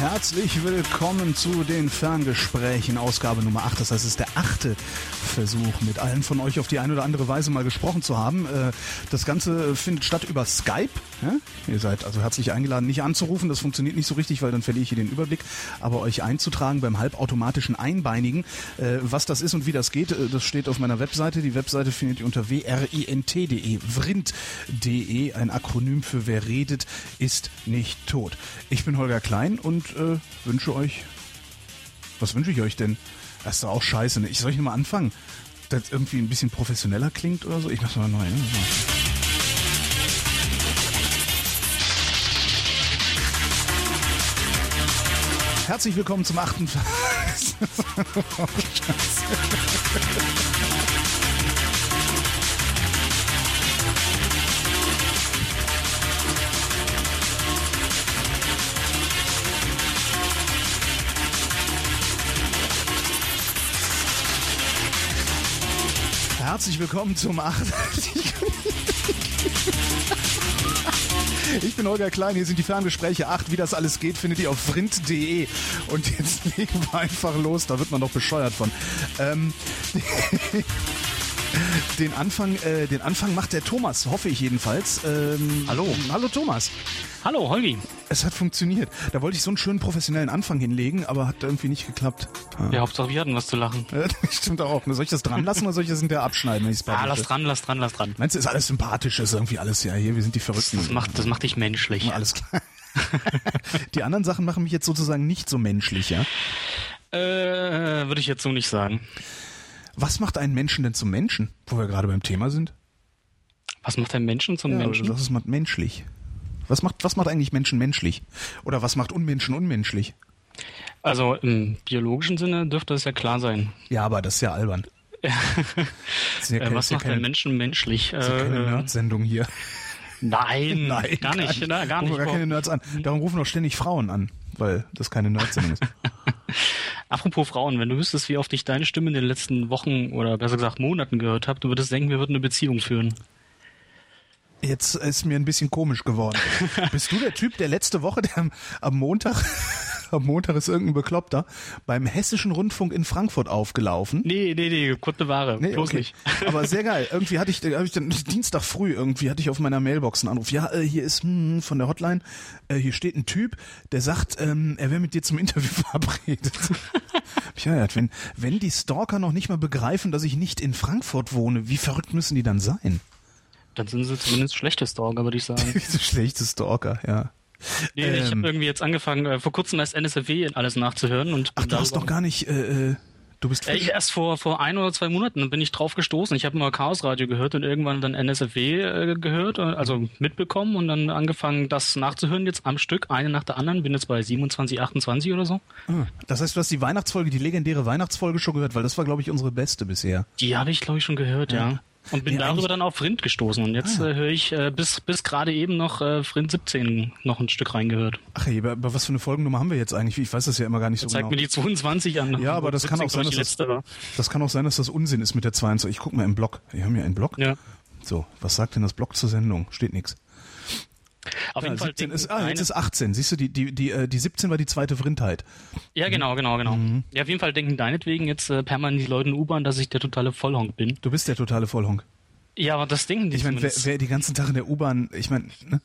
Herzlich willkommen zu den Ferngesprächen, Ausgabe Nummer 8. Das heißt, es ist der achte Versuch, mit allen von euch auf die eine oder andere Weise mal gesprochen zu haben. Äh, das Ganze findet statt über Skype. Ihr seid also herzlich eingeladen, nicht anzurufen. Das funktioniert nicht so richtig, weil dann verliere ich hier den Überblick. Aber euch einzutragen beim halbautomatischen Einbeinigen. Äh, was das ist und wie das geht, äh, das steht auf meiner Webseite. Die Webseite findet ihr unter wrint.de, vrint.de, ein Akronym für wer redet, ist nicht tot. Ich bin Holger Klein und wünsche euch. Was wünsche ich euch denn? Das ist doch auch scheiße. Ne? Ich soll ich nochmal anfangen? Das irgendwie ein bisschen professioneller klingt oder so? Ich mach's mal neu. Ne? Herzlich willkommen zum achten. oh, Herzlich willkommen zum 8. Ich bin Holger Klein, hier sind die Ferngespräche 8. Wie das alles geht, findet ihr auf vrind.de. Und jetzt legen wir einfach los, da wird man doch bescheuert von. Ähm, den, Anfang, äh, den Anfang macht der Thomas, hoffe ich jedenfalls. Ähm, hallo. Hallo Thomas. Hallo Holgi. Es hat funktioniert. Da wollte ich so einen schönen professionellen Anfang hinlegen, aber hat irgendwie nicht geklappt. Ja, Hauptsache wir hatten was zu lachen. Ja, stimmt auch. Soll ich das dran lassen oder soll ich das hinterher abschneiden, wenn ich es Ah, lass dran, lass dran, lass dran. Meinst du, ist alles sympathisch, ist irgendwie alles, ja, hier, wir sind die Verrückten. Das macht, das macht dich menschlich. Alles klar. die anderen Sachen machen mich jetzt sozusagen nicht so menschlich, ja? Äh, würde ich jetzt so nicht sagen. Was macht einen Menschen denn zum Menschen, wo wir gerade beim Thema sind? Was macht einen Menschen zum ja, Menschen? Das ist menschlich. Was macht, was macht eigentlich Menschen menschlich? Oder was macht Unmenschen unmenschlich? Also im biologischen Sinne dürfte es ja klar sein. Ja, aber das ist ja albern. ja äh, was macht einen Menschen menschlich? Das ist ja keine Nerd-Sendung hier. Nein, Nein, gar nicht. Gar, gar nicht. gar keine Nerds an. Darum rufen auch ständig Frauen an, weil das keine Nerd-Sendung ist. Apropos Frauen, wenn du wüsstest, wie oft ich deine Stimme in den letzten Wochen oder besser gesagt Monaten gehört habe, du würdest denken, wir würden eine Beziehung führen. Jetzt ist mir ein bisschen komisch geworden. Bist du der Typ, der letzte Woche, der am, am Am Montag ist irgendein Bekloppter beim Hessischen Rundfunk in Frankfurt aufgelaufen. Nee, nee, nee, kurze Ware, nee, bloß okay. nicht. Aber sehr geil. Irgendwie hatte ich, hab ich dann Dienstag früh irgendwie hatte ich auf meiner Mailbox einen Anruf. Ja, äh, hier ist hm, von der Hotline, äh, hier steht ein Typ, der sagt, ähm, er wäre mit dir zum Interview verabredet. ja, wenn, wenn die Stalker noch nicht mal begreifen, dass ich nicht in Frankfurt wohne, wie verrückt müssen die dann sein? Dann sind sie zumindest schlechte Stalker, würde ich sagen. schlechte Stalker, ja. Nee, ähm, ich habe irgendwie jetzt angefangen, äh, vor kurzem erst NSFW alles nachzuhören. und Ach, du hast doch gar nicht... Äh, Du bist. Ich erst vor vor ein oder zwei Monaten bin ich drauf gestoßen. Ich habe mal Chaos Radio gehört und irgendwann dann NSFW äh, gehört, also mitbekommen und dann angefangen, das nachzuhören jetzt am Stück, eine nach der anderen. Bin jetzt bei 27, 28 oder so. Ah, das heißt, du hast die Weihnachtsfolge, die legendäre Weihnachtsfolge schon gehört, weil das war, glaube ich, unsere beste bisher. Die habe ich, glaube ich, schon gehört, ja. ja. Und bin ja, darüber dann auf Frind gestoßen. Und jetzt ah, äh, höre ich äh, bis, bis gerade eben noch äh, Frind 17 noch ein Stück reingehört. Ach hey, aber, aber was für eine Folgennummer haben wir jetzt eigentlich? Ich weiß das ja immer gar nicht so zeigt genau. Zeigt mir die 22 an. Ja, aber das kann auch sein, dass das, das kann auch sein, dass das Unsinn ist mit der 22. Ich gucke mal im Blog. Wir haben ja einen Blog. Ja. So, was sagt denn das Blog zur Sendung? Steht nichts. Auf ja, jeden Fall 17 ist, ah, jetzt ist 18. Siehst du, die, die, die, äh, die 17 war die zweite Vrindheit. Ja, genau, genau, genau. Mhm. Ja, auf jeden Fall denken deinetwegen jetzt äh, permanent die Leute in U-Bahn, dass ich der totale Vollhonk bin. Du bist der totale Vollhonk. Ja, aber das Ding, ich meine, wer, wer die ganzen Tag in der U-Bahn, ich meine, ne?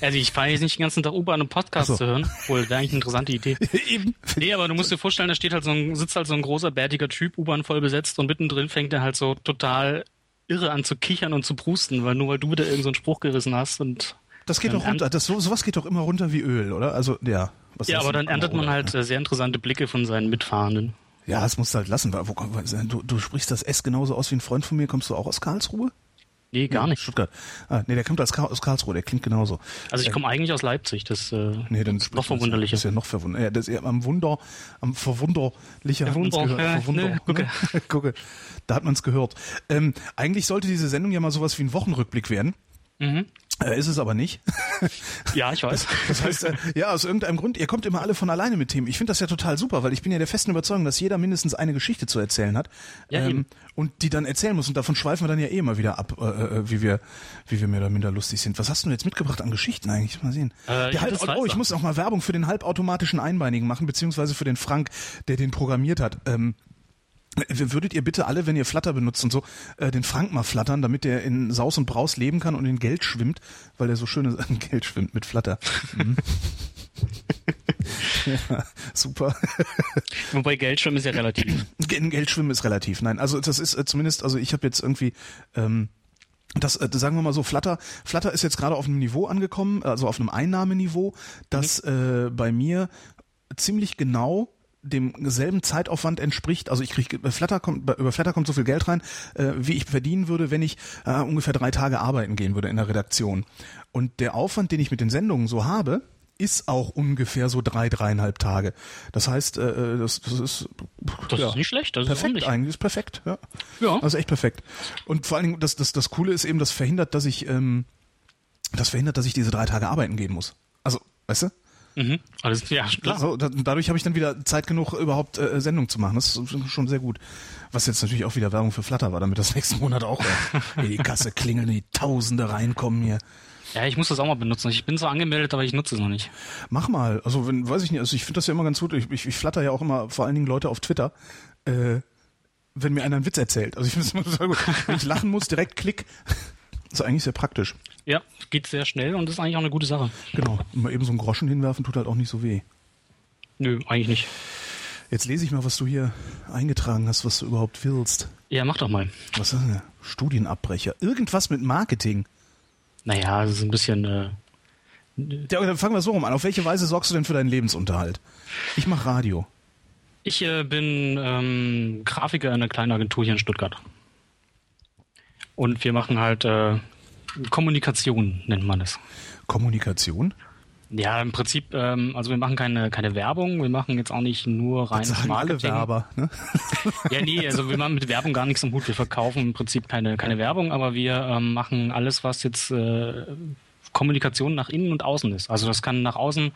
Also ich fahre jetzt nicht den ganzen Tag U-Bahn und Podcast so. zu hören. Wohl, wäre eigentlich eine interessante Idee. Eben. Nee, aber du musst dir vorstellen, da steht halt so ein, sitzt halt so ein großer, bärtiger Typ, U-Bahn voll besetzt und mittendrin fängt er halt so total irre an zu kichern und zu prusten, weil nur weil du wieder irgendeinen so Spruch gerissen hast und das geht doch runter. Das, so, sowas geht doch immer runter wie Öl, oder? Also, ja. ja, aber dann erntet man halt ja. sehr interessante Blicke von seinen Mitfahrenden. Ja, das musst du halt lassen. Wo, du, du sprichst das S genauso aus wie ein Freund von mir. Kommst du auch aus Karlsruhe? Nee, gar nicht. Stuttgart. Ah, nee, der kommt aus, Karlsruhe, der klingt genauso. Also ich komme eigentlich aus Leipzig, das äh, nee, dann ist noch verwunderlicher. Das ist ja noch verwunderlicher. Ja, das ist ja am Wunder, am verwunderlicher Wunder, gehört. Äh, Verwunder, ne, gucke. Ne? gucke. Da hat man es gehört. Ähm, eigentlich sollte diese Sendung ja mal sowas wie ein Wochenrückblick werden. Mhm. Äh, ist es aber nicht. Ja, ich weiß. Das heißt, äh, ja, aus irgendeinem Grund, ihr kommt immer alle von alleine mit Themen. Ich finde das ja total super, weil ich bin ja der festen Überzeugung, dass jeder mindestens eine Geschichte zu erzählen hat. Ja, ähm, eben. und die dann erzählen muss. Und davon schweifen wir dann ja eh immer wieder ab, äh, äh, wie wir, wie wir mehr oder minder lustig sind. Was hast du denn jetzt mitgebracht an Geschichten eigentlich? Mal sehen. Äh, ich der halb, oh, ich muss auch mal Werbung für den halbautomatischen Einbeinigen machen, beziehungsweise für den Frank, der den programmiert hat. Ähm, Würdet ihr bitte alle, wenn ihr Flutter benutzt und so, äh, den Frank mal flattern, damit der in Saus und Braus leben kann und in Geld schwimmt, weil er so schöne Geld schwimmt mit Flutter. Mhm. ja, super. Wobei Geldschirm ist ja relativ. In Geld schwimmen ist relativ. Nein, also das ist äh, zumindest, also ich habe jetzt irgendwie ähm, das, äh, sagen wir mal so, Flutter, Flutter ist jetzt gerade auf einem Niveau angekommen, also auf einem Einnahmeniveau, das äh, bei mir ziemlich genau dem selben Zeitaufwand entspricht. Also ich kriege Flatter kommt über Flatter kommt so viel Geld rein, äh, wie ich verdienen würde, wenn ich äh, ungefähr drei Tage arbeiten gehen würde in der Redaktion. Und der Aufwand, den ich mit den Sendungen so habe, ist auch ungefähr so drei, dreieinhalb Tage. Das heißt, äh, das, das ist Das ja, ist nicht schlecht. Das ist perfekt eigentlich, ist perfekt. Ja. Ja. Also echt perfekt. Und vor allen Dingen, das, das, das Coole ist eben, das verhindert, dass ich, ähm, das verhindert, dass ich diese drei Tage arbeiten gehen muss. Also, weißt du? Mhm. Alles, ja, klar. So, da, dadurch habe ich dann wieder Zeit genug, überhaupt äh, Sendung zu machen. Das ist schon sehr gut. Was jetzt natürlich auch wieder Werbung für Flutter war, damit das nächsten Monat auch äh, in die Kasse klingeln, die Tausende reinkommen hier. Ja, ich muss das auch mal benutzen. Ich bin zwar angemeldet, aber ich nutze es noch nicht. Mach mal. Also, wenn, weiß ich nicht, also ich finde das ja immer ganz gut. Ich, ich, ich flatter ja auch immer vor allen Dingen Leute auf Twitter, äh, wenn mir einer einen Witz erzählt. Also ich finde es immer total gut. Wenn ich lachen muss, direkt klick. ist eigentlich sehr praktisch. Ja, geht sehr schnell und ist eigentlich auch eine gute Sache. Genau. Und mal eben so einen Groschen hinwerfen tut halt auch nicht so weh. Nö, eigentlich nicht. Jetzt lese ich mal, was du hier eingetragen hast, was du überhaupt willst. Ja, mach doch mal. Was ist denn? Studienabbrecher. Irgendwas mit Marketing. Naja, das ist ein bisschen. Äh, Ja, dann fangen wir so rum an. Auf welche Weise sorgst du denn für deinen Lebensunterhalt? Ich mache Radio. ich äh, bin ähm, Grafiker in einer kleinen Agentur hier in Stuttgart. Und wir machen halt äh, Kommunikation, nennt man es. Kommunikation? Ja, im Prinzip, ähm, also wir machen keine, keine Werbung, wir machen jetzt auch nicht nur rein Sagen alle Werber. Ne? Ja, nee, also wir machen mit Werbung gar nichts am Hut. Wir verkaufen im Prinzip keine, keine Werbung, aber wir ähm, machen alles, was jetzt äh, Kommunikation nach innen und außen ist. Also das kann nach außen,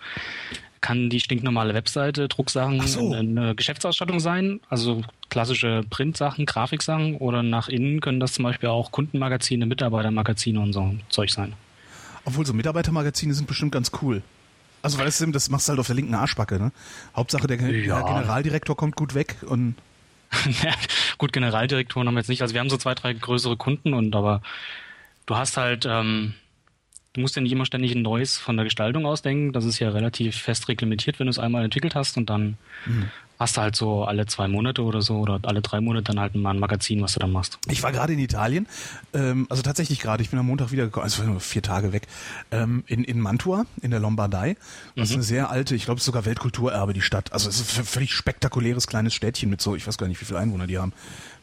kann die stinknormale Webseite, Drucksachen, Ach so. eine Geschäftsausstattung sein, also klassische Printsachen, Grafiksachen oder nach innen können das zum Beispiel auch Kundenmagazine, Mitarbeitermagazine und so Zeug sein. Obwohl so Mitarbeitermagazine sind bestimmt ganz cool. Also weil das, das machst du halt auf der linken Arschbacke. Ne? Hauptsache der, Ja. der Generaldirektor kommt gut weg und Gut, Generaldirektoren haben wir jetzt nicht. Also wir haben so zwei, drei größere Kunden und aber du hast halt, ähm, du musst ja nicht immer ständig ein neues von der Gestaltung ausdenken. Das ist ja relativ fest reglementiert, wenn du es einmal entwickelt hast und dann hast du halt so alle zwei Monate oder so oder alle drei Monate dann halt mal ein Magazin, was du dann machst. Ich war gerade in Italien, ähm, also tatsächlich gerade, ich bin am Montag wiedergekommen, also nur vier Tage weg, ähm, in, in Mantua, in der Lombardei. Das ist eine sehr alte, ich glaube, es ist sogar Weltkulturerbe, die Stadt. Also es ist ein völlig spektakuläres kleines Städtchen mit so, ich weiß gar nicht, wie viele Einwohner die haben.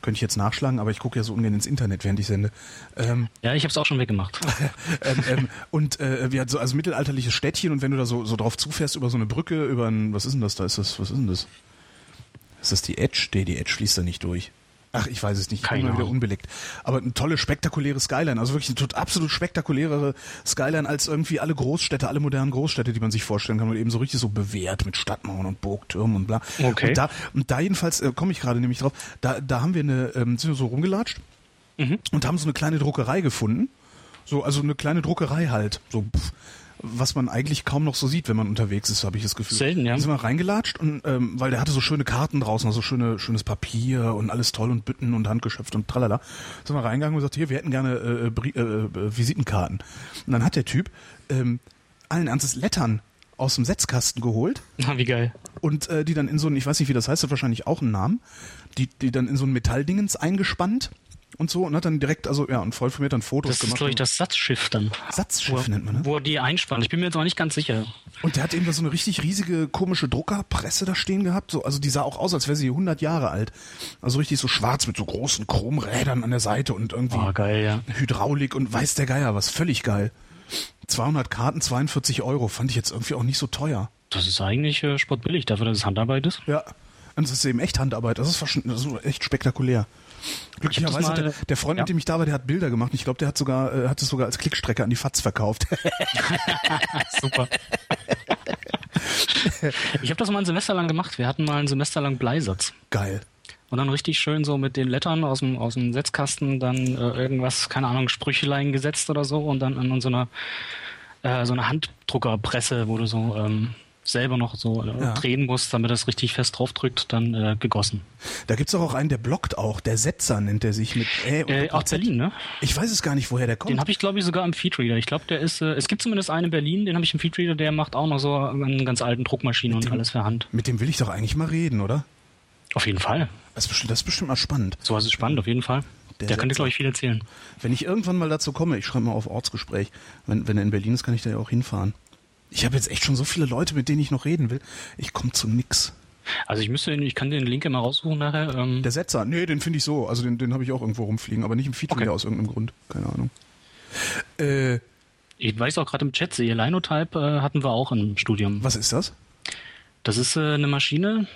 Könnte ich jetzt nachschlagen, aber ich gucke ja so ungern ins Internet, während ich sende. Ähm, Ja, ich habe es auch schon weggemacht. ähm, ähm, und äh, wir hatten so also mittelalterliches Städtchen und wenn du da so, so drauf zufährst über so eine Brücke, über ein, was ist denn das da? Ist das, was ist denn das? Ist das die Edge? Nee, die Edge fließt da nicht durch. Ach, ich weiß es nicht. Ich bin Keine mal wieder unbelegt. Aber eine tolle, spektakuläre Skyline. Also wirklich eine absolut spektakulärere Skyline als irgendwie alle Großstädte, alle modernen Großstädte, die man sich vorstellen kann. Und eben so richtig so bewährt mit Stadtmauern und Burgtürmen und bla. Okay. Und da, und da jedenfalls äh, komme ich gerade nämlich drauf. Da, da haben wir eine, ähm, sind wir so rumgelatscht und haben so eine kleine Druckerei gefunden. So, also eine kleine Druckerei halt. So, pff, was man eigentlich kaum noch so sieht, wenn man unterwegs ist, habe ich das Gefühl. Selten, ja. Da sind wir reingelatscht und ähm, weil der hatte so schöne Karten draußen, also schöne, schönes Papier und alles toll und Bütten und Handgeschäft und tralala. Sind wir reingegangen und gesagt, hier, wir hätten gerne äh, Brie äh, äh, Visitenkarten. Und dann hat der Typ ähm, allen Ernstes Lettern aus dem Setzkasten geholt Na, wie geil. und äh, die dann in so ein, ich weiß nicht, wie das heißt, wahrscheinlich auch einen Namen, die, die dann in so ein Metalldingens eingespannt und so und hat dann direkt, also ja, und voll von mir dann Fotos Das ist, gemacht. glaube ich, das Satzschiff dann. Satzschiff nennt man, ne? Wo er die einspannt. Ich bin mir jetzt auch nicht ganz sicher. Und der hat eben da so eine richtig riesige, komische Druckerpresse da stehen gehabt. So, also die sah auch aus, als wäre sie 100 Jahre alt. Also richtig so schwarz mit so großen Chromrädern an der Seite und irgendwie Oh, geil, ja. Hydraulik und weiß der Geier was. Völlig geil. 200 Karten, 42 Euro. Fand ich jetzt irgendwie auch nicht so teuer. Das ist eigentlich äh, sportbillig, dafür, dass es Handarbeit ist. Ja. Und das ist eben echt Handarbeit. Das ist, das ist echt spektakulär. Glücklicherweise, der, der, Freund, ja. mit dem ich da war, der hat Bilder gemacht. Ich glaube, der hat sogar, äh, hat es sogar als Klickstrecke an die FATS verkauft. Super. ich habe das mal ein Semester lang gemacht. Wir hatten mal ein Semester lang Bleisatz. Geil. Und dann richtig schön so mit den Lettern aus dem, aus dem Setzkasten dann äh, irgendwas, keine Ahnung, Sprüchelein gesetzt oder so und dann an so einer, äh, so einer Handdruckerpresse, wo du so ähm, selber noch so äh, ja. drehen musst, damit das richtig fest draufdrückt, dann äh, gegossen. Da gibt's doch auch einen, der blockt auch, der Setzer nennt er sich mit Ä äh, Auch Berlin, ne? Ich weiß es gar nicht, woher der kommt. Den habe ich, glaube ich, sogar im Feedreader. Ich glaube, der ist, äh, es gibt zumindest einen in Berlin, den habe ich im Feedreader, der macht auch noch so einen ganz alten Druckmaschine und alles für Hand. Mit dem will ich doch eigentlich mal reden, oder? Auf jeden Fall. Das ist bestimmt, das ist bestimmt mal spannend. So was ist spannend, auf jeden Fall. Der, der könnte, glaube ich, viel erzählen. Wenn ich irgendwann mal dazu komme, ich schreibe mal auf Ortsgespräch, wenn, wenn er in Berlin ist, kann ich da ja auch hinfahren. Ich habe jetzt echt schon so viele Leute, mit denen ich noch reden will. Ich komme zu nix. Also ich müsste, ich kann den Link immer raussuchen nachher. Ähm der Setzer, nee, den finde ich so. Also den, den habe ich auch irgendwo rumfliegen, aber nicht im Feed okay. aus irgendeinem Grund. Keine Ahnung. Äh, ich weiß auch gerade im Chat sehe, Linotype äh, hatten wir auch im Studium. Was ist das? Das ist äh, eine Maschine,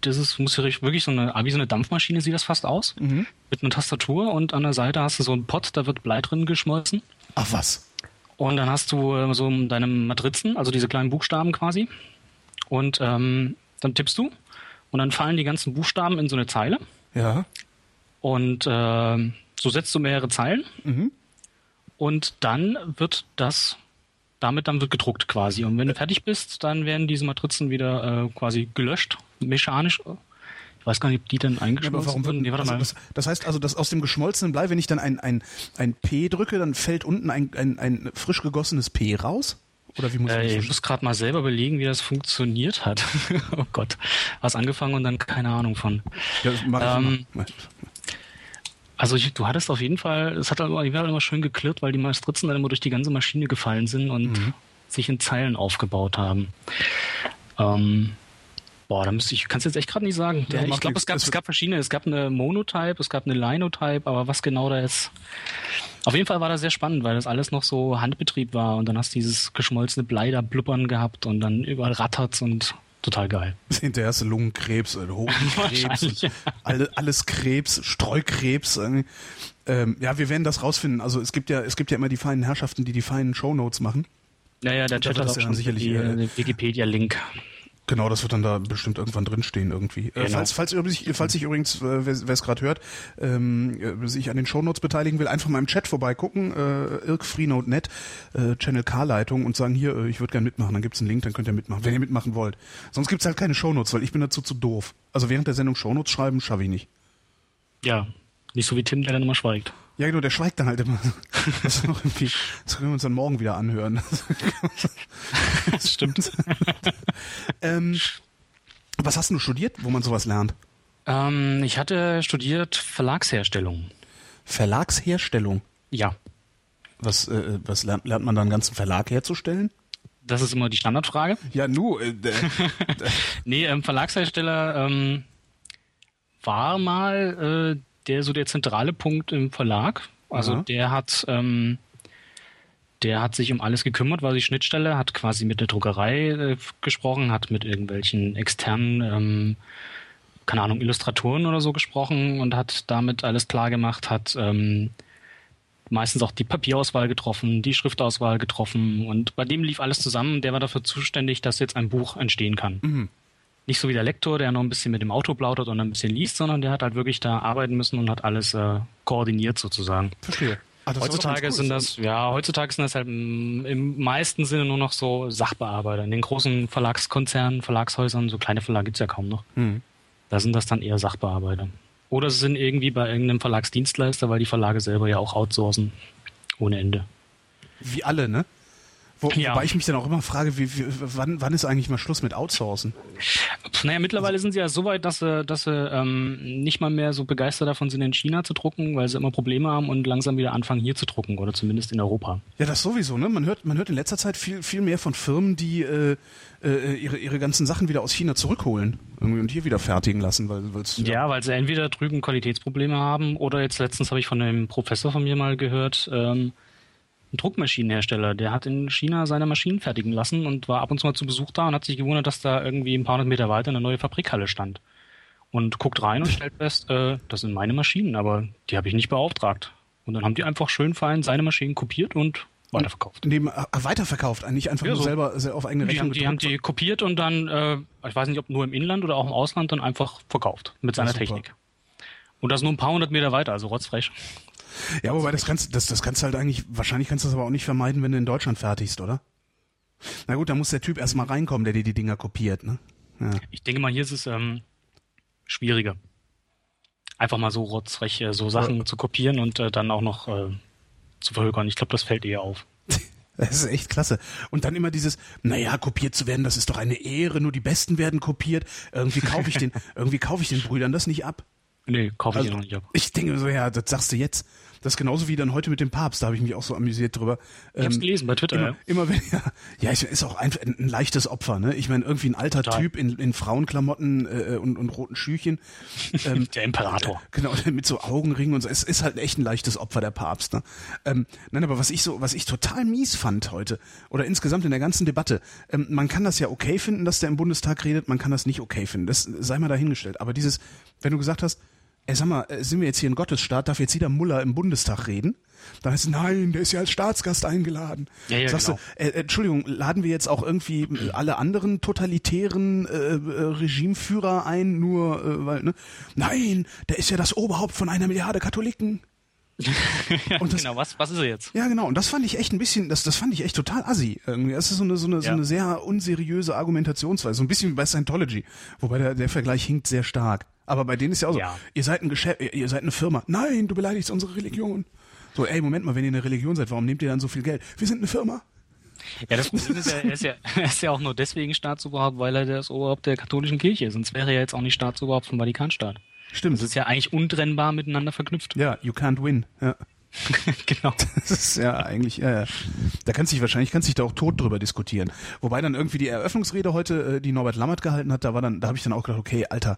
das ist, muss ja wirklich so eine, wie so eine Dampfmaschine sieht das fast aus. Mhm. Mit einer Tastatur und an der Seite hast du so einen Pot, da wird Blei drin geschmolzen. Ach was. Und dann hast du äh, so deine Matrizen, also diese kleinen Buchstaben quasi. Und ähm, dann tippst du und dann fallen die ganzen Buchstaben in so eine Zeile. Ja. Und äh, so setzt du mehrere Zeilen. Mhm. Und dann wird das, damit dann wird gedruckt quasi. Und wenn du fertig bist, dann werden diese Matrizen wieder äh, quasi gelöscht, mechanisch weiß gar nicht, ob die dann eingeschmolzen ja, warum würden. Nee, warte also mal. Das, das, heißt also, dass aus dem geschmolzenen Blei, wenn ich dann ein, ein, ein P drücke, dann fällt unten ein, ein, ein frisch gegossenes P raus? Oder wie muss äh, ich muss gerade mal selber überlegen, wie das funktioniert hat. oh Gott. Was angefangen und dann keine Ahnung von. Ja, das mach ich ähm, also ich, du hattest auf jeden Fall, es hat aber, immer schön geklirrt, weil die Mastrizen dann immer durch die ganze Maschine gefallen sind und mhm. sich in Zeilen aufgebaut haben. Ähm, Boah, da müsste ich, kannst jetzt echt gerade nicht sagen. Der, ja, ich glaube, es gab, es gab verschiedene. Es gab eine Monotype, es gab eine Linotype, aber was genau da ist. Auf jeden Fall war das sehr spannend, weil das alles noch so Handbetrieb war und dann hast du dieses geschmolzene Blei da blubbern gehabt und dann überall rattert's und total geil. Hinterher hast du Lungenkrebs, äh, Hodenkrebs, alle, alles Krebs, Streukrebs. Ähm, ja, wir werden das rausfinden. Also es gibt ja, es gibt ja immer die feinen Herrschaften, die die feinen Shownotes machen. Ja, ja, der Chat hat auch schon sicherlich die, äh, Wikipedia-Link. Genau, das wird dann da bestimmt irgendwann drinstehen irgendwie. Äh, genau. Äh, falls, falls, falls sich übrigens, äh, wer es gerade hört, ähm, äh, sich an den Shownotes beteiligen will, einfach mal im Chat vorbeigucken, äh, irkfreenode.net, äh, Channel K-Leitung und sagen, hier, äh, ich würde gerne mitmachen, dann gibt's einen Link, dann könnt ihr mitmachen, wenn ihr mitmachen wollt. Sonst gibt's halt keine Shownotes, weil ich bin dazu zu doof. Also während der Sendung Shownotes schreiben, schaffe ich nicht. Ja, nicht so wie Tim, der dann immer schweigt. Ja, genau, der schweigt dann halt immer. Das, noch irgendwie, das können wir uns dann morgen wieder anhören. Das stimmt. ähm, was hast du studiert, wo man sowas lernt? Ähm, ich hatte studiert Verlagsherstellung. Verlagsherstellung? Ja. Was, äh, was lernt, lernt man da einen ganzen Verlag herzustellen? Das ist immer die Standardfrage. Ja, nu. Äh, nee, ähm, Verlagshersteller ähm, war mal äh, der so der zentrale Punkt im Verlag. Also Aha. der hat ähm, der hat sich um alles gekümmert, war die Schnittstelle, hat quasi mit der Druckerei äh, gesprochen, hat mit irgendwelchen externen, ähm, keine Ahnung, Illustratoren oder so gesprochen und hat damit alles klar gemacht, hat ähm, meistens auch die Papierauswahl getroffen, die Schriftauswahl getroffen und bei dem lief alles zusammen. Der war dafür zuständig, dass jetzt ein Buch entstehen kann. Mhm nicht so wie der Lektor, der noch ein bisschen mit dem Auto plaudert und ein bisschen liest, sondern der hat halt wirklich da arbeiten müssen und hat alles äh, koordiniert sozusagen. Verstehe. Ah, heutzutage sind das, ja, heutzutage sind das halt im, meisten Sinne nur noch so Sachbearbeiter. In den großen Verlagskonzernen, Verlagshäusern, so kleine Verlage gibt's ja kaum noch. Hm. Da sind das dann eher Sachbearbeiter. Oder sie sind irgendwie bei irgendeinem Verlagsdienstleister, weil die Verlage selber ja auch outsourcen. Ohne Ende. Wie alle, ne? Wo, ja. Wobei ich mich dann auch immer frage, wie, wie, wann, wann ist eigentlich mal Schluss mit Outsourcen? Naja, mittlerweile sind sie ja so weit, dass sie, dass sie ähm, nicht mal mehr so begeistert davon sind, in China zu drucken, weil sie immer Probleme haben und langsam wieder anfangen, hier zu drucken oder zumindest in Europa. Ja, das sowieso. Ne? Man, hört, man hört in letzter Zeit viel, viel mehr von Firmen, die äh, äh, ihre, ihre ganzen Sachen wieder aus China zurückholen und hier wieder fertigen lassen. Weil, weil's, ja, ja, weil sie entweder drüben Qualitätsprobleme haben oder jetzt letztens habe ich von einem Professor von mir mal gehört, ähm, ein Druckmaschinenhersteller, der hat in China seine Maschinen fertigen lassen und war ab und zu mal zu Besuch da und hat sich gewundert, dass da irgendwie ein paar hundert Meter weiter eine neue Fabrikhalle stand. und guckt rein und stellt fest, äh, das sind meine Maschinen, aber die habe ich nicht beauftragt. Und dann haben die einfach schön fein seine Maschinen kopiert und weiterverkauft. Neben, äh, weiterverkauft, eigentlich einfach Ja, nur so. selber äh, auf eigene Die Rechnung haben, die haben die kopiert und dann, äh, ich weiß nicht, ob nur im Inland oder auch im Ausland, dann einfach verkauft mit seiner. Technik. Und das nur ein paar hundert Meter weiter, also rotzfrech. Ja, wobei das kannst, das, das kannst du halt eigentlich, wahrscheinlich kannst du das aber auch nicht vermeiden, wenn du in Deutschland fertigst, oder? Na gut, da muss der Typ erstmal reinkommen, der dir die Dinger kopiert, ne? Ja. Ich denke mal, hier ist es ähm, schwieriger. Einfach mal so rotzfrech äh, so Sachen zu kopieren und äh, dann auch noch äh, zu verhökern. Ich glaube, das fällt eher auf. Das ist echt klasse. Und dann immer dieses, naja, kopiert zu werden, das ist doch eine Ehre, nur die Besten werden kopiert. Irgendwie kaufe ich den, irgendwie kaufe ich den Brüdern das nicht ab. Nee, kaufe ich Also, dir noch nicht ab. Ich denke so, ja, das sagst du jetzt. Das ist genauso wie dann heute mit dem Papst, da habe ich mich auch so amüsiert drüber. Ich hab's Ähm, gelesen bei Twitter, Immer, ja. immer wenn, ja, ja, ist auch einfach ein, ein leichtes Opfer, ne? Ich meine, irgendwie ein alter Total. Typ in, in Frauenklamotten äh, und, und roten Schüchen. Ähm, Der Imperator. Genau, mit so Augenringen und so. Es ist halt echt ein leichtes Opfer, der Papst. Ne? Ähm, nein, aber was ich so, was ich total mies fand heute, oder insgesamt in der ganzen Debatte, ähm, man kann das ja okay finden, dass der im Bundestag redet, man kann das nicht okay finden. Das sei mal dahingestellt. Aber dieses, wenn du gesagt hast, ey, sag mal, äh, sind wir jetzt hier ein Gottesstaat, darf jetzt jeder Muller im Bundestag reden? Dann heißt es, nein, der ist ja als Staatsgast eingeladen. Ja, ja, Sagst genau. du, äh, äh, Entschuldigung, laden wir jetzt auch irgendwie äh, alle anderen totalitären äh, äh, Regimeführer ein, nur äh, weil, ne? Nein, der ist ja das Oberhaupt von einer Milliarde Katholiken. Und das- genau, was, was ist er jetzt? Ja, genau. Und das fand ich echt ein bisschen, das, das fand ich echt total assi. Irgendwie. Das ist so eine, so eine, so Ja. eine sehr unseriöse Argumentationsweise. So ein bisschen wie bei Scientology. Wobei der, der Vergleich hinkt sehr stark. Aber bei denen ist ja auch so, Ja. ihr seid ein Geschäft, ihr, ihr seid eine Firma. Nein, du beleidigst unsere Religion. So, ey, Moment mal, wenn ihr eine Religion seid, warum nehmt ihr dann so viel Geld? Wir sind eine Firma. Ja, das Problem ist ja, er ist ja, er ist ja auch nur deswegen Staatsoberhaupt, weil er das Oberhaupt der katholischen Kirche ist. Sonst wäre er jetzt auch nicht Staatsoberhaupt vom Vatikanstaat. Stimmt. Das ist ja eigentlich untrennbar miteinander verknüpft. Ja, you can't win. Ja. genau. Das ist ja eigentlich, ja. Da kannst dich wahrscheinlich, kannst dich da auch tot drüber diskutieren. Wobei dann irgendwie die Eröffnungsrede heute, äh, die Norbert Lammert gehalten hat, da war dann, da habe ich dann auch gedacht, okay, Alter,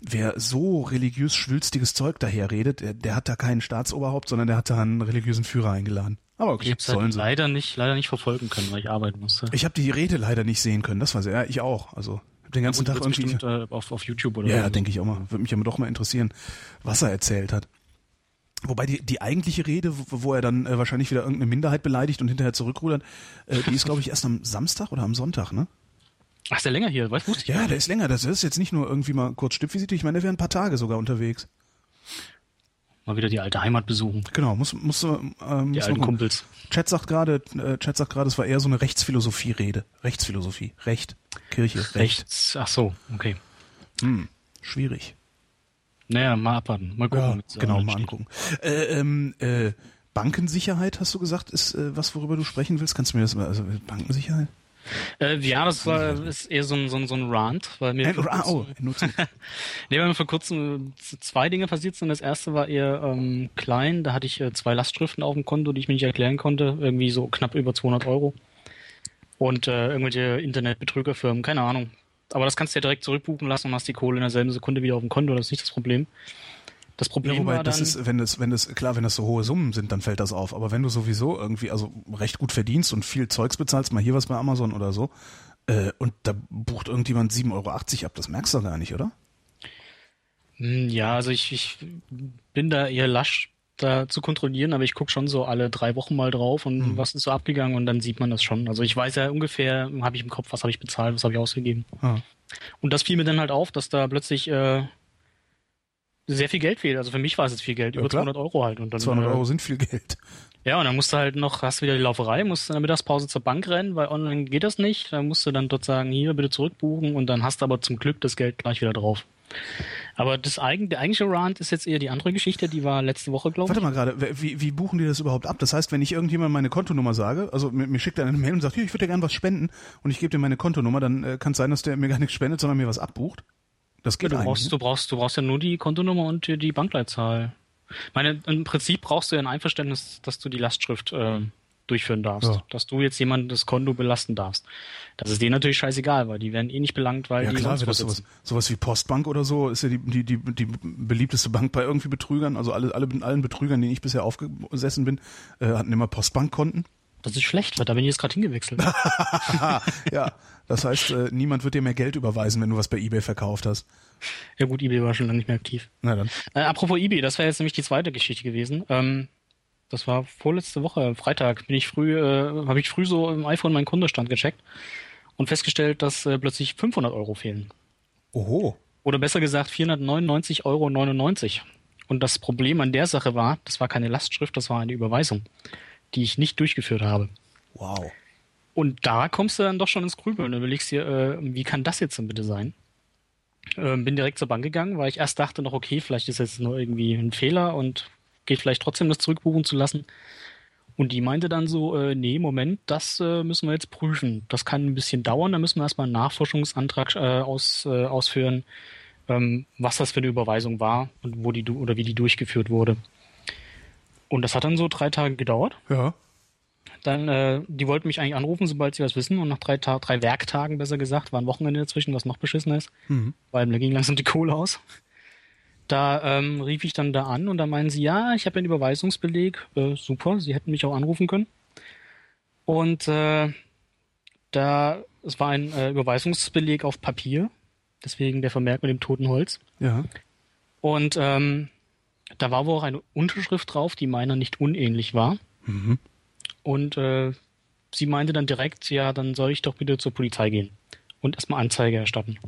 wer so religiös schwülstiges Zeug daher redet, der, der hat da keinen Staatsoberhaupt, sondern der hat da einen religiösen Führer eingeladen. Aber Ich okay, habe sollen halt sie. leider nicht, leider nicht verfolgen können, weil ich arbeiten musste. Ich habe die Rede leider nicht sehen können, das war sehr, ja, ich auch. Also den ganzen Tag irgendwie. bestimmt äh, auf, auf YouTube oder Ja, so. denke ich auch mal. Würde mich aber doch mal interessieren, was er erzählt hat. Wobei die, die eigentliche Rede, wo, wo er dann äh, wahrscheinlich wieder irgendeine Minderheit beleidigt und hinterher zurückrudert, äh, die ist, glaube ich, erst am Samstag oder am Sonntag, ne? Ach, ist der länger hier? Weißt wusste ich Ja, der ist länger. Das ist jetzt nicht nur irgendwie mal kurz Stippvisite. Ich meine, der wäre ein paar Tage sogar unterwegs. Mal wieder die alte Heimat besuchen. Genau, muss, muss, äh, muss Die alten. Kumpels. Chat sagt gerade, äh, Chat sagt gerade, es war eher so eine Rechtsphilosophie-Rede. Rechtsphilosophie. Recht. Kirche. Recht. Rechts. Ach so, okay. Hm, schwierig. Naja, mal abwarten. Mal gucken. Ja, genau, mal angucken. Äh, ähm, äh, Bankensicherheit, hast du gesagt, ist äh, was, worüber du sprechen willst? Kannst du mir das mal, also Bankensicherheit? Äh, ja, das war, ist eher so ein, so ein, so ein Rant, weil mir Äh, vor oh, kurzem- Nutzen. Nee, weil mir vor kurzem äh, zwei Dinge passiert sind. Das erste war eher ähm, klein. Da hatte ich äh, zwei Lastschriften auf dem Konto, die ich mir nicht erklären konnte. Irgendwie so knapp über 200 Euro. Und äh, irgendwelche Internetbetrügerfirmen, keine Ahnung. Aber das kannst du ja direkt zurückbuchen lassen und hast die Kohle in derselben Sekunde wieder auf dem Konto. Das ist nicht das Problem. Das Ja, Problem wobei, war dann, das ist, wenn das, wenn das, klar, wenn das so hohe Summen sind, dann fällt das auf. Aber wenn du sowieso irgendwie, also recht gut verdienst und viel Zeugs bezahlst, mal hier was bei Amazon oder so, äh, und da bucht irgendjemand 7,80 Euro ab, das merkst du gar nicht, oder? Hm, Ja, also ich, ich bin da eher lasch, da zu kontrollieren, aber ich gucke schon so alle drei Wochen mal drauf und Mhm. was ist so abgegangen und dann sieht man das schon. Also ich weiß ja ungefähr, habe ich im Kopf, was habe ich bezahlt, was habe ich ausgegeben. Ah. Und das fiel mir dann halt auf, dass da plötzlich äh, sehr viel Geld fehlt. Also für mich war es jetzt viel Geld, Ja, über klar. 200 Euro halt. Und dann, 200 äh, Euro sind viel Geld. Ja, und dann musst du halt noch, hast wieder die Lauferei, musst in der Mittagspause zur Bank rennen, weil online geht das nicht. Dann musst du dann dort sagen, hier bitte zurückbuchen und dann hast du aber zum Glück das Geld gleich wieder drauf. Aber das eigen, der eigentliche Rant ist jetzt eher die andere Geschichte, die war letzte Woche, glaube Warte ich. mal gerade, wie, wie buchen die das überhaupt ab? Das heißt, wenn ich irgendjemand meine Kontonummer sage, also mir, mir schickt er eine Mail und sagt, hier, ich würde dir gerne was spenden und ich gebe dir meine Kontonummer, dann äh, kann es sein, dass der mir gar nichts spendet, sondern mir was abbucht. Das geht Du eigentlich. brauchst, du brauchst, du brauchst ja nur die Kontonummer und die, Bankleitzahl. Ich meine, im Prinzip brauchst du ja ein Einverständnis, dass du die Lastschrift äh, durchführen darfst. Ja. Dass du jetzt jemanden das Konto belasten darfst. Das ist denen natürlich scheißegal, weil die werden eh nicht belangt, weil Ja die klar, sonst wo sowas, sowas wie Postbank oder so, ist ja die, die, die, die beliebteste Bank bei irgendwie Betrügern. Also alle, alle allen Betrügern, denen ich bisher aufgesessen bin, äh, hatten immer Postbankkonten. Das ist schlecht, weil da bin ich jetzt gerade hingewechselt. ja, das heißt, äh, niemand wird dir mehr Geld überweisen, wenn du was bei eBay verkauft hast. Ja gut, eBay war schon lange nicht mehr aktiv. Na dann. Äh, apropos eBay, das wäre jetzt nämlich die zweite Geschichte gewesen. Ähm, das war vorletzte Woche, Freitag, bin ich früh, äh, habe ich früh so im iPhone meinen Kundenstand gecheckt und festgestellt, dass äh, plötzlich 500 Euro fehlen. Oho. Oder besser gesagt 499,99 Euro. Und das Problem an der Sache war, das war keine Lastschrift, das war eine Überweisung, die ich nicht durchgeführt habe. Wow. Und da kommst du dann doch schon ins Grübeln und überlegst dir, äh, wie kann das jetzt denn bitte sein? Ähm, bin direkt zur Bank gegangen, weil ich erst dachte noch, okay, vielleicht ist jetzt nur irgendwie ein Fehler und geht vielleicht trotzdem das zurückbuchen zu lassen. Und die meinte dann so, äh, nee, Moment, das äh, müssen wir jetzt prüfen. Das kann ein bisschen dauern, da müssen wir erstmal einen Nachforschungsantrag äh, aus, äh, ausführen, ähm, was das für eine Überweisung war und wo die oder wie die durchgeführt wurde. Und das hat dann so drei Tage gedauert. Ja. Dann, äh, die wollten mich eigentlich anrufen, sobald sie was wissen. Und nach drei, Ta drei Werktagen, besser gesagt, war ein Wochenende dazwischen, was noch beschissener ist. Mhm. Weil mir ging langsam die Kohle aus. Da ähm, rief ich dann da an und da meinen sie, ja, ich habe einen Überweisungsbeleg. Äh, super, sie hätten mich auch anrufen können. Und äh, da, es war ein äh, Überweisungsbeleg auf Papier. Deswegen der Vermerk mit dem toten Holz. Ja. Und ähm, da war wohl auch eine Unterschrift drauf, die meiner nicht unähnlich war. Mhm. Und äh, sie meinte dann direkt, ja, dann soll ich doch bitte zur Polizei gehen und erstmal Anzeige erstatten.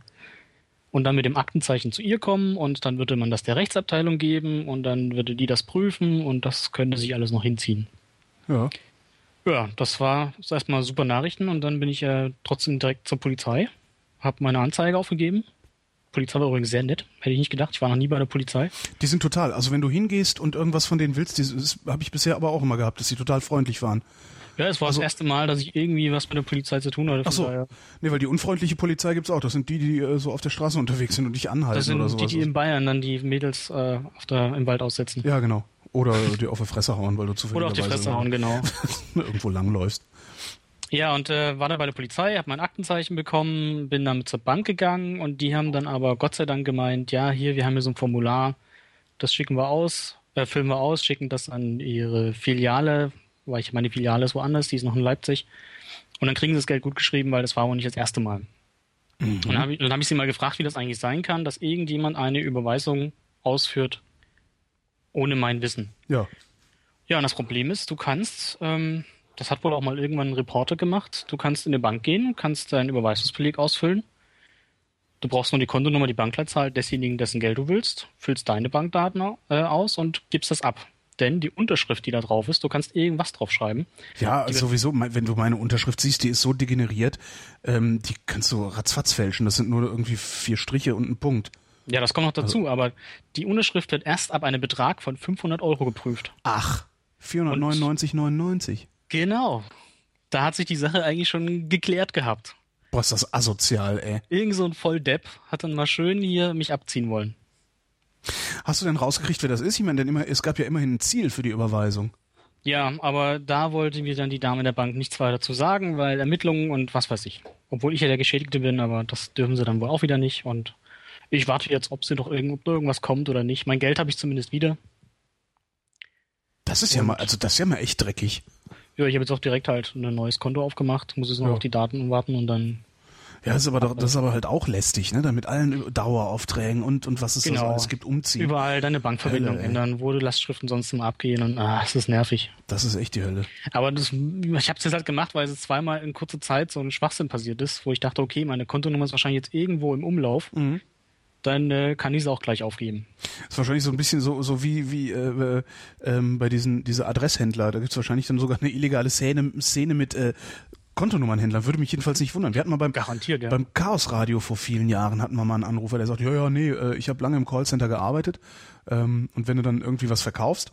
Und dann mit dem Aktenzeichen zu ihr kommen und dann würde man das der Rechtsabteilung geben und dann würde die das prüfen und das könnte sich alles noch hinziehen. Ja. Ja, das war erstmal super Nachrichten und dann bin ich äh, trotzdem direkt zur Polizei, habe meine Anzeige aufgegeben. Die Polizei war übrigens sehr nett, hätte ich nicht gedacht. Ich war noch nie bei der Polizei. Die sind total. Also wenn du hingehst und irgendwas von denen willst, das habe ich bisher aber auch immer gehabt, dass sie total freundlich waren. Ja, es war Also- das erste Mal, dass ich irgendwie was mit der Polizei zu tun hatte. Ach so. daher- Nee, weil die unfreundliche Polizei gibt's auch. Das sind die, die äh, so auf der Straße unterwegs sind und dich anhalten Das sind oder die, sowas. die in Bayern dann die Mädels äh, auf der, im Wald aussetzen. ja, genau. Oder dir auf die Fresse hauen, weil du Oder zufälligerweise auf die Fresse hauen, genau. irgendwo langläufst. Ja, und äh, war da bei der Polizei, habe mein Aktenzeichen bekommen, bin dann zur Bank gegangen und die haben dann aber Gott sei Dank gemeint, ja, hier, wir haben hier so ein Formular, das schicken wir aus, äh, füllen wir aus, schicken das an ihre Filiale, weil ich meine Filiale ist woanders, die ist noch in Leipzig. Und dann kriegen sie das Geld gut geschrieben, weil das war wohl nicht das erste Mal. Und dann habe ich, dann hab ich sie mal gefragt, wie das eigentlich sein kann, dass irgendjemand eine Überweisung ausführt ohne mein Wissen. Ja. Ja, und das Problem ist, du kannst, ähm, das hat wohl auch mal irgendwann ein Reporter gemacht, du kannst in die Bank gehen, kannst deinen Überweisungsbeleg ausfüllen. Du brauchst nur die Kontonummer, die Bankleitzahl desjenigen, dessen Geld du willst, füllst deine Bankdaten äh, aus und gibst das ab. Denn die Unterschrift, die da drauf ist, du kannst irgendwas draufschreiben. Ja, sowieso, wenn du meine Unterschrift siehst, die ist so degeneriert, ähm, die kannst du ratzfatz fälschen. Das sind nur irgendwie vier Striche und ein Punkt. Ja, das kommt noch dazu, aber die Unterschrift wird erst ab einem Betrag von 500 Euro geprüft. Ach, 499,99. Genau. Da hat sich die Sache eigentlich schon geklärt gehabt. Boah, ist das asozial, ey. Irgend so ein Volldepp hat dann mal schön hier mich abziehen wollen. Hast du denn rausgekriegt, wer das ist? Ich meine, denn immer, es gab ja immerhin ein Ziel für die Überweisung. Ja, aber da wollte mir dann die Dame der Bank nichts weiter zu sagen, weil Ermittlungen und was weiß ich. Obwohl ich ja der Geschädigte bin, aber das dürfen sie dann wohl auch wieder nicht. Und ich warte jetzt, ob sie doch irgend, irgendwas kommt oder nicht. Mein Geld habe ich zumindest wieder. Das ist ja Und- mal, also das ist ja mal echt dreckig. Ja, ich habe jetzt auch direkt halt ein neues Konto aufgemacht, muss jetzt noch Ja. auf die Daten warten und dann. Ja, das ist aber doch, das ist aber halt auch lästig, ne? Da mit allen Daueraufträgen und, und was es da so Genau. alles gibt, umziehen. Überall deine Bankverbindung Hölle, ändern, wo du Lastschriften sonst immer abgehen und ah, es ist nervig. Das ist echt die Hölle. Aber das, ich habe es jetzt halt gemacht, weil es zweimal in kurzer Zeit so ein Schwachsinn passiert ist, wo ich dachte, okay, meine Kontonummer ist wahrscheinlich jetzt irgendwo im Umlauf, Mhm. Dann äh, kann ich sie auch gleich aufgeben. Das ist wahrscheinlich so ein bisschen so, so wie, wie äh, äh, ähm, bei diesen diese Adresshändler. Da gibt's wahrscheinlich dann sogar eine illegale Szene, Szene mit äh, Kontonummernhändlern. Würde mich jedenfalls nicht wundern. Wir hatten mal beim, Garantiert, ja. beim Chaosradio vor vielen Jahren hatten wir mal einen Anrufer, der sagt, ja, ja, nee, äh, ich habe lange im Callcenter gearbeitet. Ähm, und wenn du dann irgendwie was verkaufst,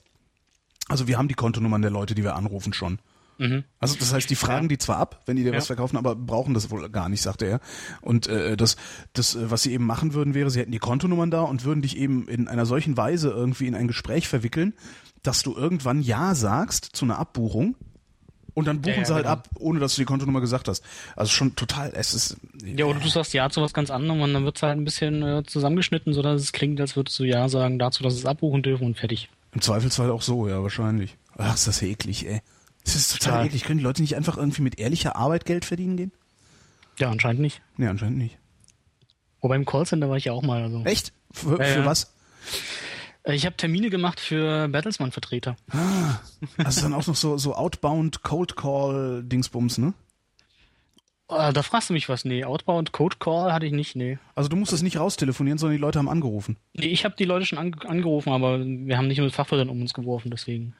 also wir haben die Kontonummern der Leute, die wir anrufen schon. Mhm. Also das heißt, die fragen die zwar ab, wenn die dir Ja. was verkaufen, aber brauchen das wohl gar nicht, sagte er. Und äh, das, das, äh, was sie eben machen würden, wäre, sie hätten die Kontonummern da und würden dich eben in einer solchen Weise irgendwie in ein Gespräch verwickeln, dass du irgendwann Ja sagst zu einer Abbuchung und dann buchen Ja, ja, sie halt genau. ab, ohne dass du die Kontonummer gesagt hast. Also schon total, es ist Ja, oder du sagst Ja zu was ganz anderem und dann wird's halt ein bisschen äh, zusammengeschnitten, sodass es klingt, als würdest du Ja sagen dazu, dass es abbuchen dürfen und fertig. im Zweifelsfall auch so, ja, wahrscheinlich. Ach, ist das eklig, ey. Das ist total eklig. Können die Leute nicht einfach irgendwie mit ehrlicher Arbeit Geld verdienen gehen? Ja, anscheinend nicht. Nee, anscheinend nicht. Wobei im Callcenter war ich ja auch mal. Also. Echt? Für, ja. was? Äh, Ich habe Termine gemacht für Bertelsmann-Vertreter. Also dann auch noch so, so Outbound Cold Call Dingsbums, ne? Äh, da fragst du mich was. Nee, Outbound Code Call hatte ich nicht, nee. Also du musst das nicht raustelefonieren, sondern die Leute haben angerufen. Nee, ich habe die Leute schon ange angerufen, aber wir haben nicht mit Fachwörtern um uns geworfen, deswegen.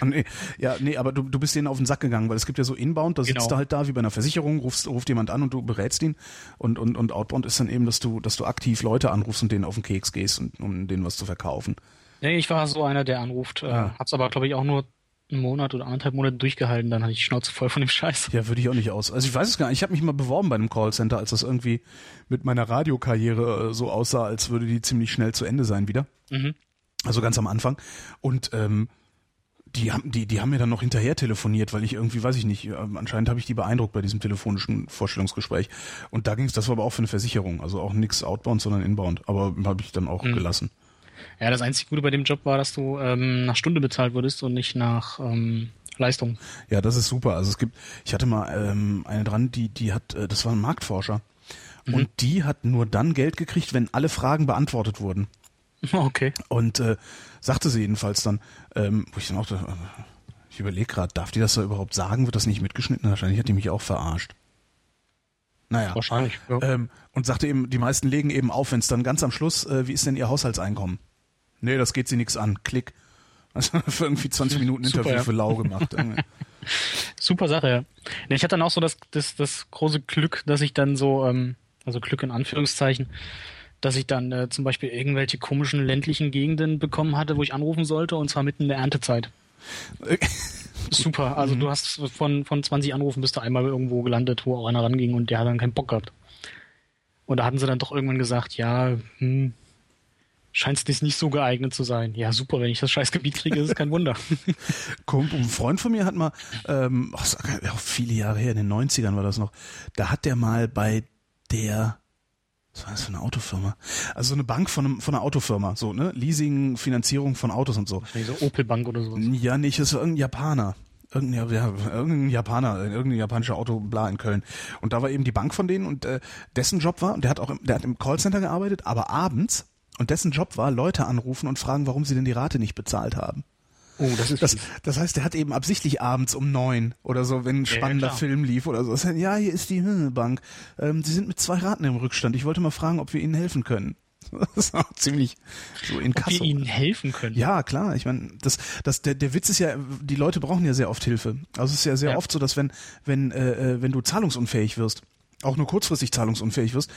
Ah, nee. Ja, nee, aber du, du bist denen auf den Sack gegangen, weil es gibt ja so Inbound, da sitzt Genau. du halt da wie bei einer Versicherung, rufst, ruft jemand an und du berätst ihn. Und, und, und Outbound ist dann eben, dass du, dass du aktiv Leute anrufst und denen auf den Keks gehst, und, um denen was zu verkaufen. Nee, ich war so einer, der anruft. Äh, Ah. Hab's aber, glaube ich, auch nur einen Monat oder anderthalb Monate durchgehalten. Dann hatte ich die Schnauze voll von dem Scheiß. Ja, würde ich auch nicht aus. Also ich weiß es gar nicht. Ich habe mich mal beworben bei einem Callcenter, als das irgendwie mit meiner Radiokarriere äh, so aussah, als würde die ziemlich schnell zu Ende sein wieder. Mhm. Also ganz am Anfang. Und ähm, die haben, die, die haben mir dann noch hinterher telefoniert, weil ich irgendwie, weiß ich nicht, ähm, anscheinend habe ich die beeindruckt bei diesem telefonischen Vorstellungsgespräch. Und da ging es, das war aber auch für eine Versicherung, also auch nix Outbound, sondern Inbound. Aber habe ich dann auch Mhm. gelassen. Ja, das einzige Gute bei dem Job war, dass du ähm, nach Stunde bezahlt wurdest und nicht nach ähm, Leistung. Ja, das ist super. Also es gibt, ich hatte mal ähm, eine dran, die, die hat, äh, das war ein Marktforscher. Und die hat nur dann Geld gekriegt, wenn alle Fragen beantwortet wurden. Okay. Und äh, sagte sie jedenfalls dann, ähm, wo ich dann auch, äh, ich überlege gerade, darf die das da überhaupt sagen? Wird das nicht mitgeschnitten? Wahrscheinlich hat die mich auch verarscht. Naja. Wahrscheinlich. Ja. Ähm, und sagte eben, die meisten legen eben auf, wenn es dann ganz am Schluss, äh, wie ist denn ihr Haushaltseinkommen? Nee, das geht sie nix an. Klick. Also für irgendwie 20 Minuten Super, Interview ja. für lau gemacht. Super Sache, ja. Nee, ich hatte dann auch so das, das, das große Glück, dass ich dann so, ähm, also Glück in Anführungszeichen, dass ich dann äh, zum Beispiel irgendwelche komischen ländlichen Gegenden bekommen hatte, wo ich anrufen sollte, und zwar mitten in der Erntezeit. Super. Also du hast von, von 20 Anrufen bist du einmal irgendwo gelandet, wo auch einer ranging und der hat dann keinen Bock gehabt. Und da hatten sie dann doch irgendwann gesagt, ja, hm, scheint es nicht so geeignet zu sein. Ja, super, wenn ich das Scheißgebiet kriege, ist es kein Wunder. Kumpel, ein Freund von mir hat mal, ähm, ach, sag- ja, viele Jahre her, in den 90ern war das noch, da hat der mal bei der, was war das für eine Autofirma? Also so eine Bank von, einem, von einer Autofirma, so, ne? Leasing, Finanzierung von Autos und so. So Opel Bank oder sowas. Ja, nicht, es war irgendein Japaner. Irgendein, ja, irgendein Japaner, irgendein japanischer Auto, bla, in Köln. Und da war eben die Bank von denen und äh, dessen Job war, und der hat auch im, der hat im Callcenter gearbeitet, aber abends, und dessen Job war, Leute anrufen und fragen, warum sie denn die Rate nicht bezahlt haben. Oh, das ist Das, das heißt, der hat eben absichtlich abends um neun oder so, wenn ein Ja, spannender klar. Film lief oder so. Ja, hier ist die Bank. Ähm, Sie sind mit zwei Raten im Rückstand. Ich wollte mal fragen, ob wir Ihnen helfen können. Das ist auch ziemlich so in Ob wir ihnen helfen können. Ja, klar. Ich meine, das, das, der, der Witz ist ja, die Leute brauchen ja sehr oft Hilfe. Also es ist ja sehr Ja. oft so, dass wenn, wenn, äh, äh, wenn du zahlungsunfähig wirst, auch nur kurzfristig zahlungsunfähig wirst,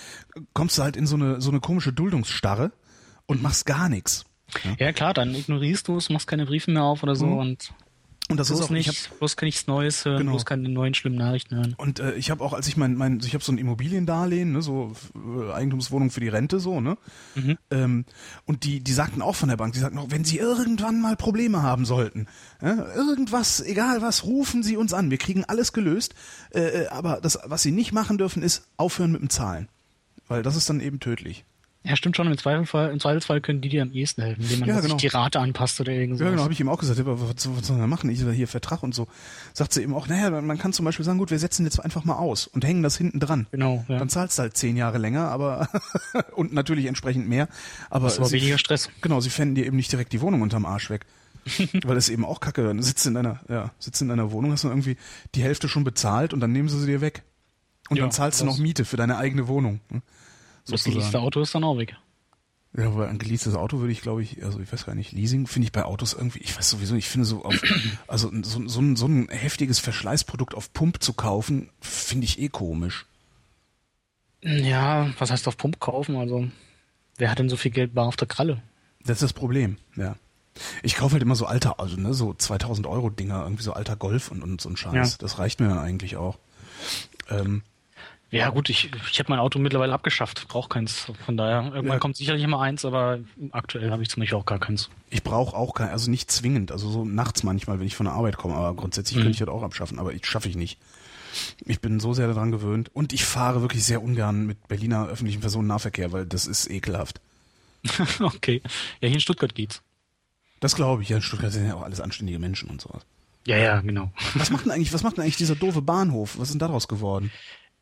kommst du halt in so eine, so eine komische Duldungsstarre und machst gar nichts. Ja, klar, dann ignorierst du es, machst keine Briefe mehr auf oder so Mhm. und Und das bloß ist auch, ich hab, nicht, bloß nichts Neues hören, Genau. bloß keine neuen schlimmen Nachrichten hören. Und äh, ich habe auch, als ich mein, mein ich habe so ein Immobiliendarlehen, ne, so äh, Eigentumswohnung für die Rente, so, ne? Mhm. Ähm, und die, die sagten auch von der Bank, die sagten auch, wenn Sie irgendwann mal Probleme haben sollten, ja, irgendwas, egal was, rufen Sie uns an, wir kriegen alles gelöst. Äh, äh, aber das, was Sie nicht machen dürfen, ist aufhören mit dem Zahlen, weil das ist dann eben tödlich. Ja, stimmt schon, im Zweifelsfall, im Zweifelsfall können die dir am ehesten helfen, indem man Ja, sich genau. die Rate anpasst oder irgend Ja, genau, habe ich ihm auch gesagt, aber was, was soll man machen? Ich hier Vertrag und so. Sagt sie eben auch, naja, man kann zum Beispiel sagen, gut, wir setzen jetzt einfach mal aus und hängen das hinten dran. Genau, ja. Dann zahlst du halt zehn Jahre länger, aber und natürlich entsprechend mehr. Aber, Das war sie, weniger Stress. Genau, sie fänden dir eben nicht direkt die Wohnung unterm Arsch weg. Weil das eben auch kacke. Dann sitzt in deiner, ja, sitzt in deiner Wohnung, hast du irgendwie die Hälfte schon bezahlt und dann nehmen sie sie dir weg. Und Ja, dann zahlst du noch Miete für deine eigene Wohnung. ne? Das geleaste Auto ist dann auch weg. Ja, aber ein geleastes Auto würde ich, glaube ich, also ich weiß gar nicht, Leasing finde ich bei Autos irgendwie, ich weiß sowieso, ich finde so auf, also so, so, ein, so ein heftiges Verschleißprodukt auf Pump zu kaufen, finde ich eh komisch. Ja, was heißt auf Pump kaufen? Also, wer hat denn so viel Geld bar auf der Kralle? Das ist das Problem, ja. Ich kaufe halt immer so alter, also ne, so 2000 Euro Dinger, irgendwie so alter Golf und, und so ein Scheiß. Ja. Das reicht mir dann eigentlich auch. Ähm, Ja gut, ich, ich habe mein Auto mittlerweile abgeschafft, brauche keins. Von daher, irgendwann Ja. kommt sicherlich immer eins, aber aktuell habe ich zum Beispiel auch gar keins. ich brauche auch kein, also nicht zwingend, also so nachts manchmal, wenn ich von der Arbeit komme, aber grundsätzlich Mhm. könnte ich das auch abschaffen, aber ich schaffe ich nicht. Ich bin so sehr daran gewöhnt und ich fahre wirklich sehr ungern mit Berliner öffentlichen Personennahverkehr, weil das ist ekelhaft. okay. Ja, hier in Stuttgart geht's. Das glaube ich, ja, in Stuttgart sind ja auch alles anständige Menschen und sowas. Ja, ja, genau. Was macht denn eigentlich, was macht denn eigentlich dieser doofe Bahnhof? Was ist denn daraus geworden?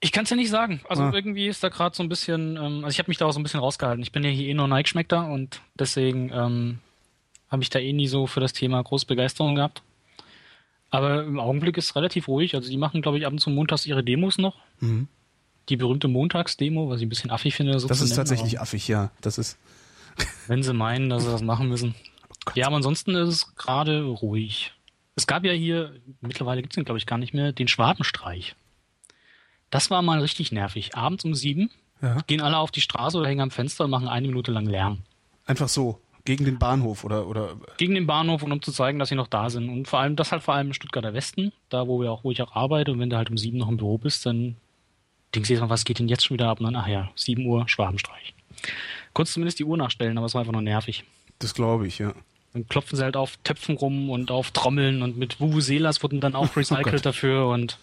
Ich kann es ja nicht sagen. Also Ah. irgendwie ist da gerade so ein bisschen, ähm, also ich habe mich da auch so ein bisschen rausgehalten. Ich bin ja hier eh nur Nike-Schmeckter und deswegen ähm, habe ich da eh nie so für das Thema große Begeisterung gehabt. Aber im Augenblick ist es relativ ruhig. Also die machen, glaube ich, ab und zu montags ihre Demos noch. Mhm. Die berühmte Montagsdemo, was ich ein bisschen affig finde. So Das ist nennen, tatsächlich affig, ja. Das ist. Wenn sie meinen, dass sie das machen müssen. Gott. Ja, aber ansonsten ist es gerade ruhig. Es gab ja hier, mittlerweile gibt es den, glaube ich, gar nicht mehr, den Schwabenstreich. Das war mal richtig nervig. Abends um sieben Ja. gehen alle auf die Straße oder hängen am Fenster und machen eine Minute lang Lärm. Einfach so. Gegen den Bahnhof oder, oder. Gegen den Bahnhof und um zu zeigen, dass sie noch da sind. Und vor allem, das halt vor allem im Stuttgarter Westen, da wo wir auch, wo ich auch arbeite. Und wenn du halt um sieben noch im Büro bist, dann denkst du dir, was geht denn jetzt schon wieder ab? Und dann, ach ja, sieben Uhr, Schwabenstreich. Kurz zumindest die Uhr nachstellen, aber es war einfach nur nervig. Das glaube ich, ja. Dann klopfen sie halt auf Töpfen rum und auf Trommeln und mit Vuvuzelas wurden dann auch recycelt Oh dafür und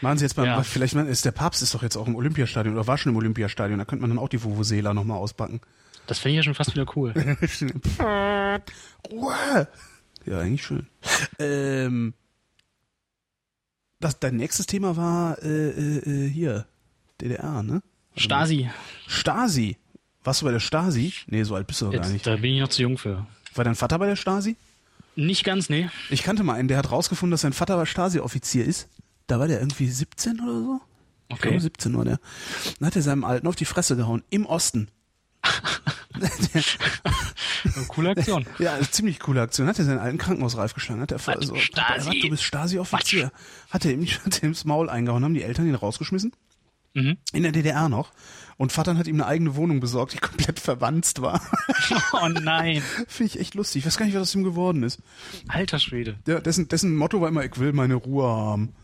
Machen Sie jetzt mal, Ja. vielleicht ist der Papst ist doch jetzt auch im Olympiastadion oder war schon im Olympiastadion, da könnte man dann auch die Vuvuzela nochmal auspacken. das finde ich ja schon fast wieder cool. Ruhe! Ja, eigentlich schön. Ähm, das, dein nächstes Thema war äh, äh, äh, hier, DDR, ne? Stasi. Stasi. Warst du bei der Stasi? Nee, so alt bist du doch gar nicht. da bin ich noch zu jung für. War dein Vater bei der Stasi? Nicht ganz, nee. Ich kannte mal einen, der hat rausgefunden, dass sein Vater Stasi-Offizier ist. Da war der irgendwie 17 oder so. Ich Okay. glaube 17 war der. Dann hat er seinem Alten auf die Fresse gehauen. Im Osten. Coole Aktion. Ja, ziemlich coole Aktion. Hat er seinen alten Krankenhausreif geschlagen. Hat er Was? so, Stasi? Papa, du bist Stasi-Offizier. Hat er ihm hat er ihm ins Maul eingehauen, haben die Eltern ihn rausgeschmissen. Mhm. In der DDR noch. Und Vater hat ihm eine eigene Wohnung besorgt, die komplett verwanzt war. Oh nein. Finde ich echt lustig. Ich weiß gar nicht, was aus ihm geworden ist. Alter Schwede. Der, dessen, dessen Motto war immer, ich will meine Ruhe haben.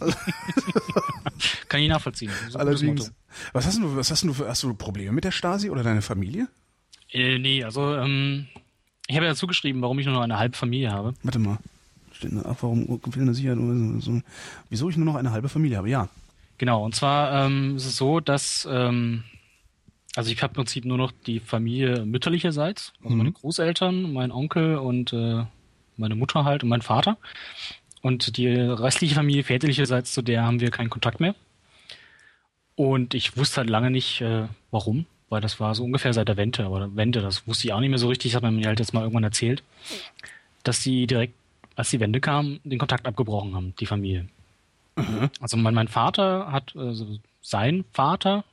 Kann ich nachvollziehen. Allerdings. Was hast du, was hast du für, hast du Probleme mit der Stasi oder deine Familie? Äh, nee, also ähm, ich habe ja dazu geschrieben, warum ich nur noch eine halbe Familie habe. Warte mal. Steht da, warum eine Sicherheit, so, wieso ich nur noch eine halbe Familie habe? Ja. Genau, und zwar ähm, ist es so, dass ähm, also ich habe im Prinzip nur noch die Familie mütterlicherseits, also Mhm. meine Großeltern, mein Onkel und äh, meine Mutter halt und mein Vater. Und die restliche Familie väterlicherseits, zu der haben wir keinen Kontakt mehr. Und ich wusste halt lange nicht, äh, warum, weil das war so ungefähr seit der Wende, aber Wende, das wusste ich auch nicht mehr so richtig, das hat man mir halt jetzt mal irgendwann erzählt, dass die direkt, als die Wende kam, den Kontakt abgebrochen haben, die Familie. Also mein, mein Vater hat, also sein Vater,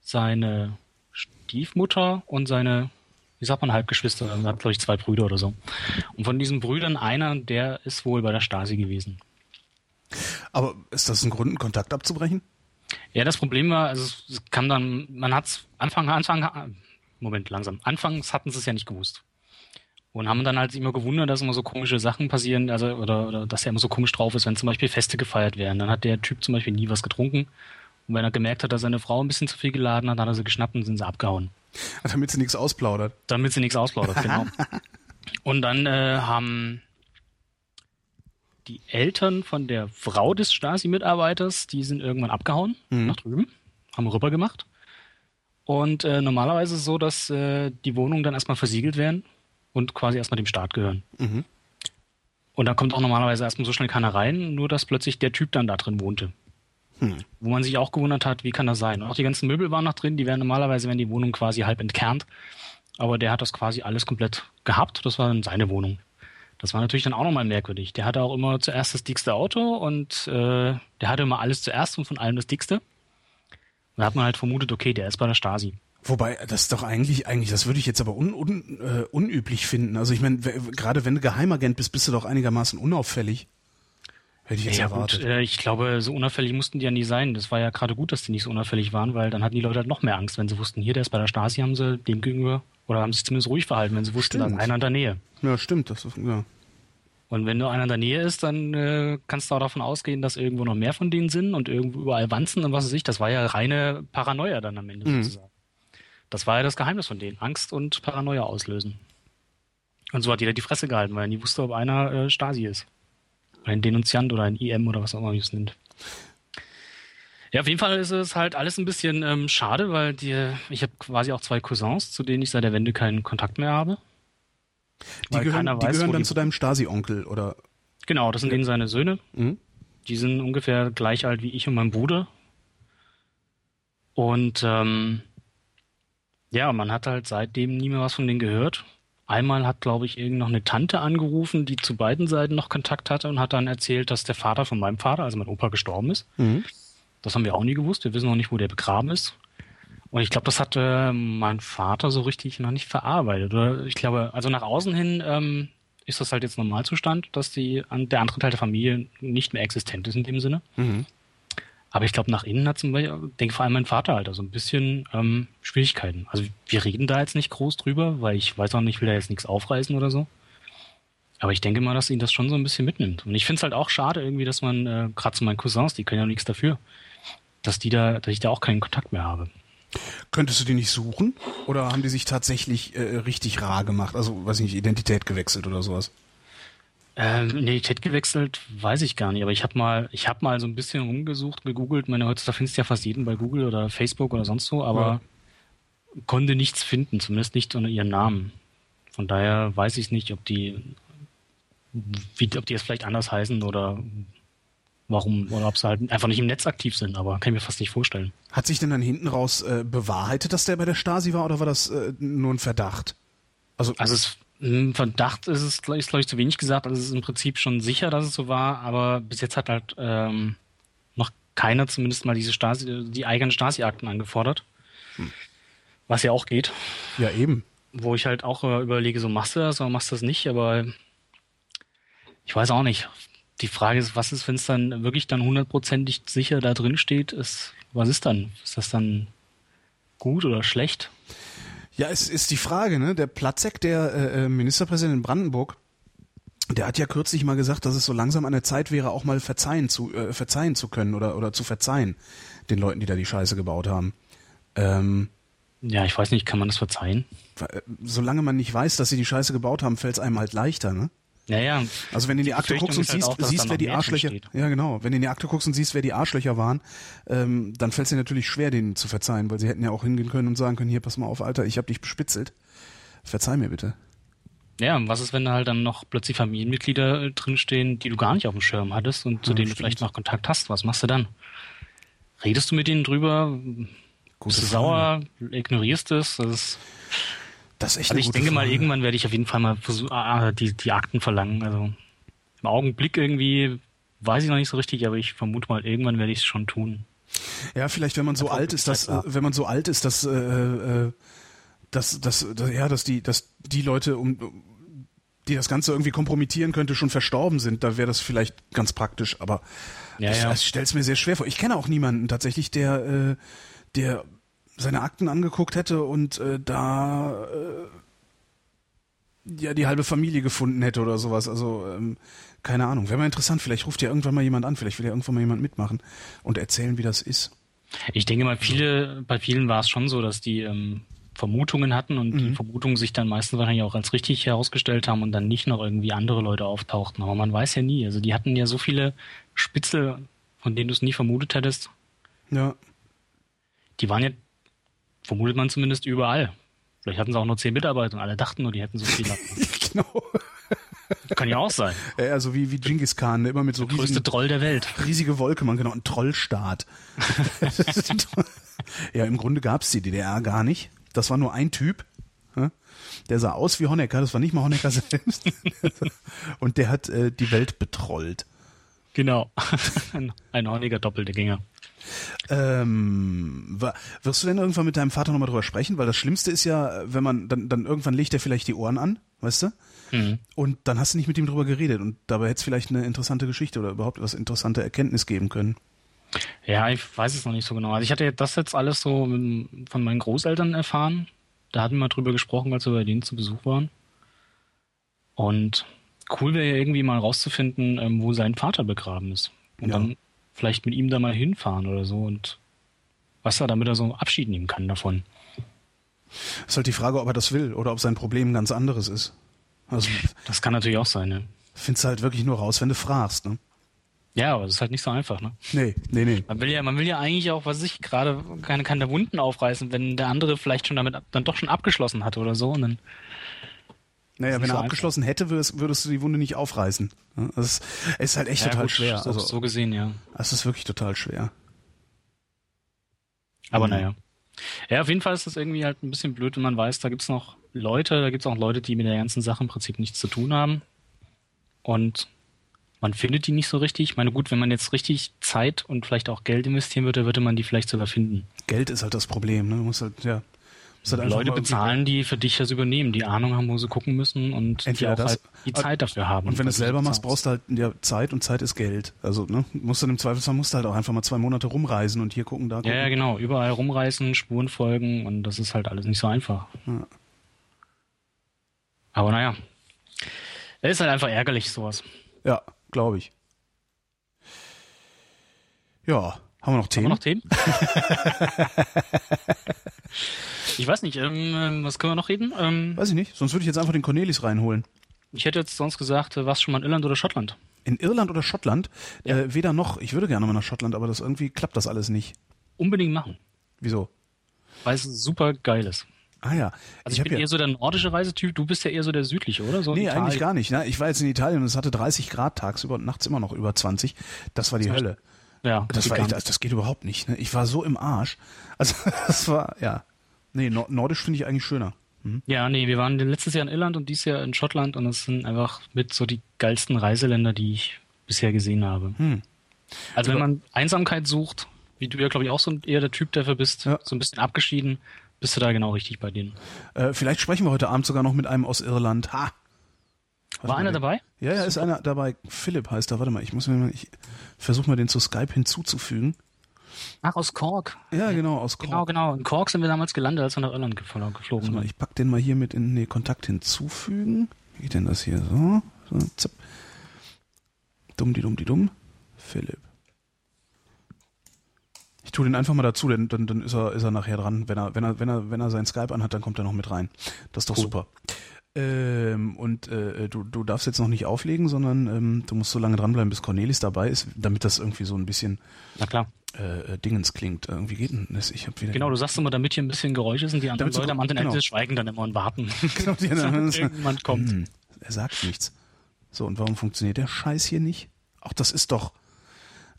seine Stiefmutter und seine, wie sagt man, Halbgeschwister, er hat glaube ich zwei Brüder oder so. Und von diesen Brüdern einer, der ist wohl bei der Stasi gewesen. Aber ist das ein Grund, einen Kontakt abzubrechen? Ja, das Problem war, also es es kam dann, man hat's Anfang, Anfang, Moment, langsam. Anfangs hatten sie es ja nicht gewusst. Und haben dann halt immer gewundert, dass immer so komische Sachen passieren, also, oder, oder dass er immer so komisch drauf ist, wenn zum Beispiel Feste gefeiert werden. Dann hat der Typ zum Beispiel nie was getrunken. Und wenn er gemerkt hat, dass seine Frau ein bisschen zu viel geladen hat, hat er sie geschnappt und sind sie abgehauen. Damit sie nichts ausplaudert. Damit sie nichts ausplaudert, genau. Und dann äh, haben die Eltern von der Frau des Stasi-Mitarbeiters, die sind irgendwann abgehauen Mhm. nach drüben, haben rüber gemacht. Und äh, normalerweise ist es so, dass äh, die Wohnungen dann erstmal versiegelt werden und quasi erstmal dem Staat gehören. Mhm. Und da kommt auch normalerweise erstmal so schnell keiner rein, nur dass plötzlich der Typ dann da drin wohnte. Hm. Wo man sich auch gewundert hat, wie kann das sein? Und auch die ganzen Möbel waren noch drin, die werden normalerweise, werden die Wohnung quasi halb entkernt. Aber der hat das quasi alles komplett gehabt. Das war dann seine Wohnung. Das war natürlich dann auch nochmal merkwürdig. Der hatte auch immer zuerst das dickste Auto und äh, der hatte immer alles zuerst und von allem das dickste. Da hat man halt vermutet, okay, der ist bei der Stasi. Wobei, das ist doch eigentlich, eigentlich, das würde ich jetzt aber un, un, äh, unüblich finden. Also ich meine, gerade wenn du Geheimagent bist, bist du doch einigermaßen unauffällig. Hätte ich jetzt Ja erwartet. gut, äh, ich glaube, so unauffällig mussten die ja nie sein. Das war ja gerade gut, dass die nicht so unauffällig waren, weil dann hatten die Leute halt noch mehr Angst, wenn sie wussten, hier, der ist bei der Stasi, haben sie dem gegenüber, oder haben sich zumindest ruhig verhalten, wenn sie wussten, da ist einer in der Nähe. Ja, stimmt. Das ist, ja. Und wenn nur einer in der Nähe ist, dann äh, kannst du auch davon ausgehen, dass irgendwo noch mehr von denen sind und irgendwo überall Wanzen und was weiß ich. Das war ja reine Paranoia dann am Ende Mhm. sozusagen. Das war ja das Geheimnis von denen. Angst und Paranoia auslösen. Und so hat jeder die Fresse gehalten, weil er nie wusste, ob einer äh, Stasi ist. Oder ein Denunziant oder ein IM oder was auch immer man es nennt. Ja, auf jeden Fall ist es halt alles ein bisschen ähm, schade, weil die, ich habe quasi auch zwei Cousins, zu denen ich seit der Wende keinen Kontakt mehr habe. Die gehören, keiner die weiß, gehören dann die- zu deinem Stasi-Onkel oder Genau, das sind eben seine Söhne. Mhm. Die sind ungefähr gleich alt wie ich und mein Bruder. Und ähm, ja, man hat halt seitdem nie mehr was von denen gehört. Einmal hat, glaube ich, irgend noch eine Tante angerufen, die zu beiden Seiten noch Kontakt hatte und hat dann erzählt, dass der Vater von meinem Vater, also mein Opa, gestorben ist. Mhm. Das haben wir auch nie gewusst. Wir wissen noch nicht, wo der begraben ist. Und ich glaube, das hat äh, mein Vater so richtig noch nicht verarbeitet. Oder ich glaube, also nach außen hin ähm, ist das halt jetzt Normalzustand, dass die, der andere Teil der Familie nicht mehr existent ist in dem Sinne. Mhm. Aber ich glaube, nach innen hat zum Beispiel, denke vor allem mein Vater halt, also ein bisschen ähm, Schwierigkeiten. Also wir reden da jetzt nicht groß drüber, weil ich weiß auch nicht, will da jetzt nichts aufreißen oder so. Aber ich denke mal, dass ihn das schon so ein bisschen mitnimmt. Und ich finde es halt auch schade irgendwie, dass man, äh, gerade zu meinen Cousins, die können ja nichts dafür, dass die da, dass ich da auch keinen Kontakt mehr habe. Könntest du die nicht suchen? Oder haben die sich tatsächlich äh, richtig rar gemacht? Also, weiß ich nicht, Identität gewechselt oder sowas? Ähm, Identität gewechselt, weiß ich gar nicht, aber ich habe mal, ich habe mal so ein bisschen rumgesucht, gegoogelt. Meine heutzutage findest du ja fast jeden bei Google oder Facebook oder sonst so, aber ja. konnte nichts finden, zumindest nicht unter ihren Namen. Von daher weiß ich nicht, ob die, wie, ob die jetzt vielleicht anders heißen oder warum oder ob sie halt einfach nicht im Netz aktiv sind, aber kann ich mir fast nicht vorstellen. Hat sich denn dann hinten raus äh, bewahrheitet, dass der bei der Stasi war oder war das äh, nur ein Verdacht? Also, also es, Verdacht ist es, ist glaube ich zu wenig gesagt. Also es ist im Prinzip schon sicher, dass es so war, aber bis jetzt hat halt ähm, noch keiner zumindest mal diese Stasi, die eigenen Stasi-Akten angefordert. Hm. Was ja auch geht. Ja, eben. Wo ich halt auch äh, überlege, so machst du das oder machst du das nicht, aber ich weiß auch nicht die Frage ist, was ist, wenn es dann wirklich dann hundertprozentig sicher da drin steht, ist, was ist dann? Ist das dann gut oder schlecht? Ja, es ist die Frage, ne? Der Platzek, der äh, äh, Ministerpräsident in Brandenburg, der hat ja kürzlich mal gesagt, dass es so langsam an der Zeit wäre, auch mal verzeihen zu, äh, verzeihen zu können oder, oder zu verzeihen den Leuten, die da die Scheiße gebaut haben. Ähm, ja, ich weiß nicht, kann man das verzeihen? Äh, solange man nicht weiß, dass sie die Scheiße gebaut haben, fällt es einem halt leichter, ne? Ja, ja. Also wenn du in die, Akte guckst und halt siehst, auch, siehst wer die Arschlöcher, ja genau, wenn du in die Akte guckst und siehst, wer die Arschlöcher waren, ähm, dann fällt es dir natürlich schwer, denen zu verzeihen, weil sie hätten ja auch hingehen können und sagen können, hier, pass mal auf, Alter, ich hab dich bespitzelt. Verzeih mir bitte. Ja, was ist, wenn da halt dann noch plötzlich Familienmitglieder äh, drinstehen, die du gar nicht auf dem Schirm hattest und zu ja, denen stimmt. du vielleicht noch Kontakt hast? Was machst du dann? Redest du mit denen drüber? Gute Bist du sauer? Ignorierst es? Das ist das ist echt also ich denke Frage. mal, irgendwann werde ich auf jeden Fall mal versuchen, ah, die, die Akten verlangen. Also im Augenblick irgendwie weiß ich noch nicht so richtig, aber ich vermute mal, irgendwann werde ich es schon tun. Ja, vielleicht, wenn man so alt ist, dass, äh, wenn man so alt ist, dass, äh, äh, dass, dass, dass, ja, dass die, dass die Leute, um, die das Ganze irgendwie kompromittieren könnte, schon verstorben sind, da wäre das vielleicht ganz praktisch, aber ja, ich, ja. ich stelle es mir sehr schwer vor. Ich kenne auch niemanden tatsächlich, der, äh, der seine Akten angeguckt hätte und äh, da äh, ja die halbe Familie gefunden hätte oder sowas. Also ähm, keine Ahnung. Wäre mal interessant. Vielleicht ruft ja irgendwann mal jemand an. Vielleicht will ja irgendwann mal jemand mitmachen und erzählen, wie das ist. Ich denke mal, viele, bei vielen war es schon so, dass die ähm, Vermutungen hatten und mhm. die Vermutungen sich dann meistens wahrscheinlich auch als richtig herausgestellt haben und dann nicht noch irgendwie andere Leute auftauchten. Aber man weiß ja nie. Also die hatten ja so viele Spitzel, von denen du es nie vermutet hättest. Ja. Die waren ja vermutet man zumindest überall. Vielleicht hatten sie auch nur zehn Mitarbeiter und alle dachten nur, die hätten so viel. genau. Kann ja auch sein. Also wie, wie Genghis Khan, ne? immer mit so der größte Troll der Welt. Riesige Wolke, man genau, ein Trollstaat. ja, im Grunde gab es die DDR gar nicht. Das war nur ein Typ. Der sah aus wie Honecker, das war nicht mal Honecker selbst. und der hat äh, die Welt betrollt. Genau. ein Honecker doppelte Gänger. Ähm, wirst du denn irgendwann mit deinem Vater nochmal drüber sprechen? Weil das Schlimmste ist ja, wenn man, dann, dann irgendwann legt er vielleicht die Ohren an, weißt du? Mhm. Und dann hast du nicht mit ihm drüber geredet und dabei hätte es vielleicht eine interessante Geschichte oder überhaupt was interessante Erkenntnis geben können. Ja, ich weiß es noch nicht so genau. Also ich hatte das jetzt alles so von meinen Großeltern erfahren. Da hatten wir drüber gesprochen, als wir bei denen zu Besuch waren. Und cool wäre ja irgendwie mal rauszufinden, ähm, wo sein Vater begraben ist. Und ja. dann vielleicht mit ihm da mal hinfahren oder so und was er, damit er so Abschied nehmen kann davon. Ist halt die Frage, ob er das will oder ob sein Problem ein ganz anderes ist. Also, das kann natürlich auch sein, ne? Findest du halt wirklich nur raus, wenn du fragst, ne? Ja, aber das ist halt nicht so einfach, ne? Nee, nee, nee. Man will ja, man will ja eigentlich auch, was ich gerade keine, keine Wunden aufreißen, wenn der andere vielleicht schon damit dann doch schon abgeschlossen hat oder so und dann Naja, wenn er abgeschlossen einfach. hätte, würdest, würdest, du die Wunde nicht aufreißen. Das ist halt echt ja, total gut, schwer. So, also, so gesehen, ja. Es ist wirklich total schwer. Aber mhm. naja. Ja, auf jeden Fall ist das irgendwie halt ein bisschen blöd, wenn man weiß, da gibt's noch Leute, da gibt's auch Leute, die mit der ganzen Sache im Prinzip nichts zu tun haben. Und man findet die nicht so richtig. Ich meine, gut, wenn man jetzt richtig Zeit und vielleicht auch Geld investieren würde, würde man die vielleicht sogar finden. Geld ist halt das Problem, ne? Du musst halt, ja. Halt Leute bezahlen, die für dich das übernehmen, die Ahnung haben, wo sie gucken müssen und Entweder die auch das, halt die Zeit dafür haben. Und wenn du es selber machst, brauchst du halt ja, Zeit und Zeit ist Geld. Also ne, musst du im Zweifelsfall musst du halt auch einfach mal zwei Monate rumreisen und hier gucken, da gucken. Ja, ja, genau. Überall rumreisen, Spuren folgen und das ist halt alles nicht so einfach. Ja. Aber naja. Es ist halt einfach ärgerlich, sowas. Ja, glaube ich. Ja, haben wir noch Themen? Haben wir noch Themen? ich weiß nicht, ähm, was können wir noch reden? Ähm, weiß ich nicht, sonst würde ich jetzt einfach den Cornelis reinholen. Ich hätte jetzt sonst gesagt, äh, warst du schon mal in Irland oder Schottland? In Irland oder Schottland? Ja. Äh, weder noch. Ich würde gerne mal nach Schottland, aber das irgendwie klappt das alles nicht. Unbedingt machen. Wieso? Weil es super geil ist. Ah ja. Also ich, ich bin ja eher so der nordische Reisetyp, du bist ja eher so der südliche, oder? So nee, Italien. eigentlich gar nicht. Ne? Ich war jetzt in Italien und es hatte 30 Grad tagsüber und nachts immer noch über 20. Das war die das Hölle. Ja, das, war echt, das, das geht überhaupt nicht. Ne? Ich war so im Arsch. Also das war, ja. Nee, nordisch finde ich eigentlich schöner. Mhm. Ja, nee, wir waren letztes Jahr in Irland und dieses Jahr in Schottland und das sind einfach mit so die geilsten Reiseländer, die ich bisher gesehen habe. Hm. Also wenn man Einsamkeit sucht, wie du ja glaube ich auch so eher der Typ dafür bist, ja. so ein bisschen abgeschieden, bist du da genau richtig bei denen. Äh, vielleicht sprechen wir heute Abend sogar noch mit einem aus Irland. Ha! War einer dabei? Ja, ja, ist einer dabei. Philipp heißt er. Warte mal, ich muss mir mal, ich versuche mal den zu Skype hinzuzufügen. Ach, aus Cork. Ja, genau, aus Cork. Genau, genau. In Cork sind wir damals gelandet, als wir nach Irland geflogen sind. Ich pack den mal hier mit in nee, Kontakt hinzufügen. Wie geht denn das hier so? so zapp. Dumm, die dumm, die dumm. Philipp. Ich tue den einfach mal dazu, denn dann, dann ist er, ist er nachher dran. Wenn er, wenn er, wenn er, wenn er sein Skype anhat, dann kommt er noch mit rein. Das ist doch cool. super. Ähm, und äh, du, du darfst jetzt noch nicht auflegen, sondern ähm, du musst so lange dranbleiben, bis Cornelis dabei ist, damit das irgendwie so ein bisschen Na klar. Äh, äh Dingens klingt. Irgendwie geht denn das? Ich hab wieder genau, du sagst immer, damit hier ein bisschen Geräusche sind, die anderen Leute am anderen genau. Ende schweigen dann immer und warten. Genau, die dann, irgendjemand kommt. Hm, er sagt nichts. So, und warum funktioniert der Scheiß hier nicht? Ach, das ist doch.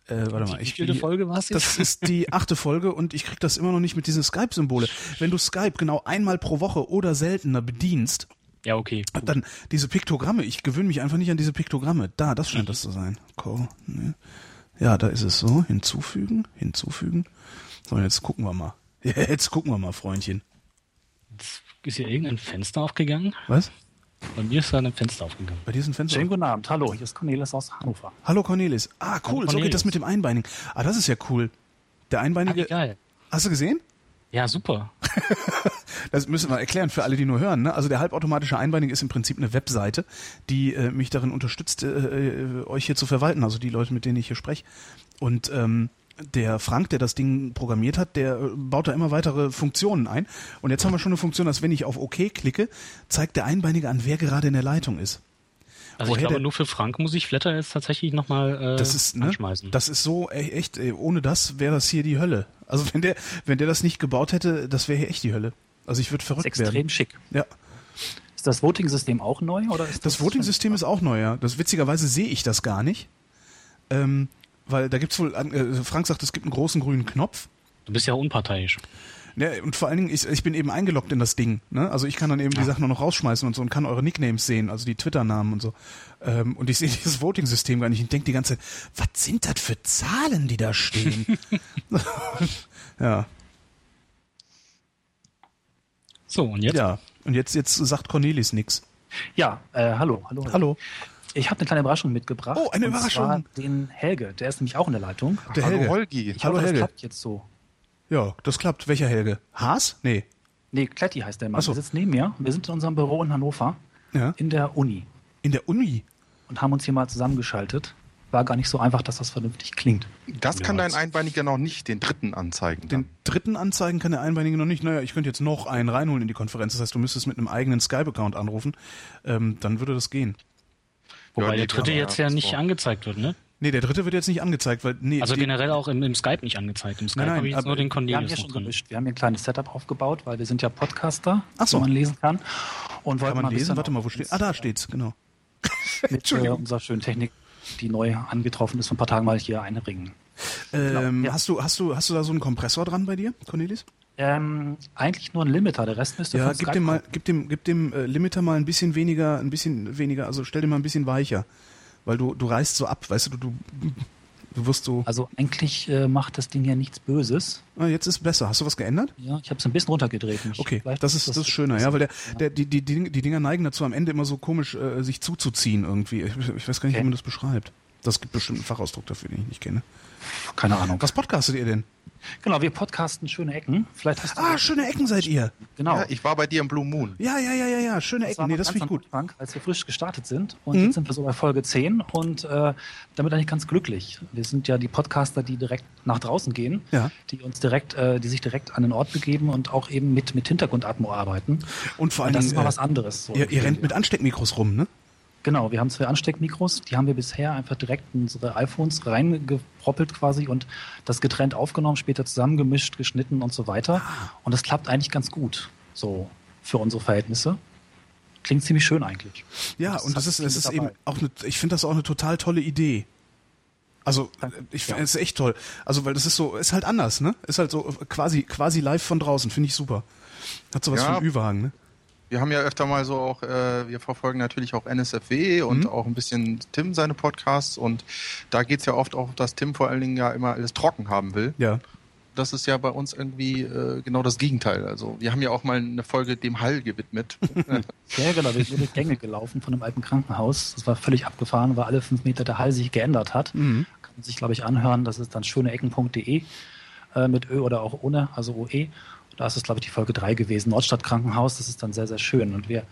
Äh, warte mal, ich viele Folge war es jetzt? Das ist die achte Folge und ich krieg das immer noch nicht mit diesen Skype-Symbole. Wenn du Skype genau einmal pro Woche oder seltener bedienst, ja, okay. Gut. Dann diese Piktogramme. Ich gewöhne mich einfach nicht an diese Piktogramme. Da, das scheint das zu sein. Co ne? Ja, da ist es so. Hinzufügen, hinzufügen. So, jetzt gucken wir mal. Jetzt gucken wir mal, Freundchen. Jetzt ist hier irgendein Fenster aufgegangen. Was? Bei mir ist da ein Fenster aufgegangen. Bei dir ist ein Fenster? Schönen guten Abend. Hallo, hier ist Cornelis aus Hannover. Hallo Cornelis. Ah, cool. So geht das mit dem Einbeinigen. Ah, das ist ja cool. Der Einbeinige. Ah, geil. Hast du gesehen? Ja, super. das müssen wir erklären für alle, die nur hören. Ne? Also der halbautomatische Einbeining ist im Prinzip eine Webseite, die äh, mich darin unterstützt, äh, äh, euch hier zu verwalten, also die Leute, mit denen ich hier spreche. Und ähm, der Frank, der das Ding programmiert hat, der äh, baut da immer weitere Funktionen ein. Und jetzt haben wir schon eine Funktion, dass wenn ich auf OK klicke, zeigt der Einbeinige an, wer gerade in der Leitung ist. Also Woher ich glaube, nur für Frank muss ich Flatter jetzt tatsächlich nochmal äh, das ist, ne, anschmeißen. Das ist so, echt, ohne das wäre das hier die Hölle. Also wenn der, wenn der das nicht gebaut hätte, das wäre hier echt die Hölle. Also ich würde verrückt das ist extrem werden. schick. Ja. Ist das Voting-System auch neu? Oder ist das, das Voting-System ist auch neu, ja. Das, witzigerweise sehe ich das gar nicht. Ähm, weil da gibt's wohl, äh, Frank sagt, es gibt einen großen grünen Knopf. Du bist ja unparteiisch. Ja, und vor allen Dingen, ich, ich bin eben eingeloggt in das Ding. Ne? Also ich kann dann eben ja. die Sachen nur noch rausschmeißen und so und kann eure Nicknames sehen, also die Twitter-Namen und so. Ähm, und ich sehe dieses Voting-System gar nicht. Ich denke die ganze Zeit, was sind das für Zahlen, die da stehen? ja. So, und jetzt? Ja, und jetzt, jetzt sagt Cornelis nix. Ja, äh, hallo, hallo. Hallo. Ich habe eine kleine Überraschung mitgebracht. Oh, eine Überraschung. Zwar den Helge, der ist nämlich auch in der Leitung. Der hallo Helge. Holgi. Ich hallo hoffe, Helge. Das klappt jetzt so. Ja, das klappt. Welcher Helge? Haas? Nee. Nee, Kletti heißt der Mann. So. Der sitzt neben mir. Wir sind in unserem Büro in Hannover. Ja. In der Uni. In der Uni? Und haben uns hier mal zusammengeschaltet. War gar nicht so einfach, dass das vernünftig klingt. Das kann dein Einbeiniger noch nicht, den dritten anzeigen. Den dritten anzeigen kann der Einbeinige noch nicht. Naja, ich könnte jetzt noch einen reinholen in die Konferenz. Das heißt, du müsstest mit einem eigenen Skype-Account anrufen. Ähm, dann würde das gehen. Wobei ja, der dritte jetzt ja nicht angezeigt wird, ne? Nee, der dritte wird jetzt nicht angezeigt, weil nee. Also generell auch im, im Skype nicht angezeigt. Im Skype Nein, nein, habe ich jetzt nur den Wir haben Cornelius hier schon drin. gemischt. Wir haben hier ein kleines Setup aufgebaut, weil wir sind ja Podcaster, Ach so. wo man lesen kann. Und Kann man lesen? Warte mal, wo steht? Ah, da steht's, genau. mit äh, unserer schönen Technik, die neu angetroffen ist, vor ein paar Tagen mal hier einbringen. Ähm, ja. Hast du, hast du, hast du da so einen Kompressor dran bei dir, Cornelis? Ähm, eigentlich nur ein Limiter, der Rest müsste Ja, von gib Skype dem mal, gib dem, gib dem äh, Limiter mal ein bisschen weniger, ein bisschen weniger, also stell den mal ein bisschen weicher, weil du, du reißt so ab, weißt du, du, du, wirst so. Also eigentlich äh, macht das Ding ja nichts Böses. Ah, jetzt ist besser. Hast du was geändert? Ja, ich habe es ein bisschen runtergedreht. Okay, Vielleicht das ist das ist schöner, ja, weil der, der die, die, die die Dinger neigen dazu am Ende immer so komisch äh, sich zuzuziehen irgendwie. Ich, ich weiß gar nicht, Okay. wie man das beschreibt. Das gibt bestimmt einen Fachausdruck dafür, den ich nicht kenne. Keine Ahnung. Was podcastet ihr denn? Genau, wir podcasten schöne Ecken. Vielleicht hast du Ah, schöne Ecken seid ihr. genau. Ja, ich war bei dir im Blue Moon. Ja, ja, ja, ja, ja, schöne Das Ecken. war Nee, das finde ich gut. Anfang, als wir frisch gestartet sind. Und Mhm. jetzt sind wir so bei Folge 10 und äh, damit eigentlich ganz glücklich. Wir sind ja die Podcaster, die direkt nach draußen gehen, Ja. die uns direkt, äh, die sich direkt an den Ort begeben und auch eben mit, mit Hintergrundatmo arbeiten. Und vor Und allen das ist mal was äh, anderes. So ihr, ihr rennt mit Ansteckmikros rum, ne? Genau, wir haben zwei Ansteckmikros, die haben wir bisher einfach direkt in unsere iPhones reingeproppelt quasi und das getrennt aufgenommen, später zusammengemischt, geschnitten und so weiter. Ah. Und das klappt eigentlich ganz gut, so für unsere Verhältnisse. Klingt ziemlich schön eigentlich. Ja, Das und das ist, es ist dabei. eben auch eine, ich finde das auch eine total tolle Idee. Also, ich finde Ja. es ist echt toll. Also, weil das ist so, ist halt anders, ne? Ist halt so quasi, quasi live von draußen, finde ich super. Hat sowas Ja. von Ü-Wagen, ne? Wir haben ja öfter mal so auch, äh, wir verfolgen natürlich auch NSFW und Mhm. auch ein bisschen Tim seine Podcasts und da geht's ja oft auch, dass Tim vor allen Dingen ja immer alles trocken haben will. Ja. Das ist ja bei uns irgendwie äh, genau das Gegenteil. Also wir haben ja auch mal eine Folge dem Hall gewidmet. Ja, genau, wir sind durch Gänge gelaufen von einem alten Krankenhaus. Das war völlig abgefahren, weil alle fünf Meter der Hall sich geändert hat. Mhm. Kann man sich, glaube ich, anhören. Das ist dann schöneecken.de äh, mit Ö oder auch ohne, also OE. Da ist es, glaube ich, die Folge 3 gewesen. Nordstadt Krankenhaus, das ist dann sehr, sehr schön. Und wir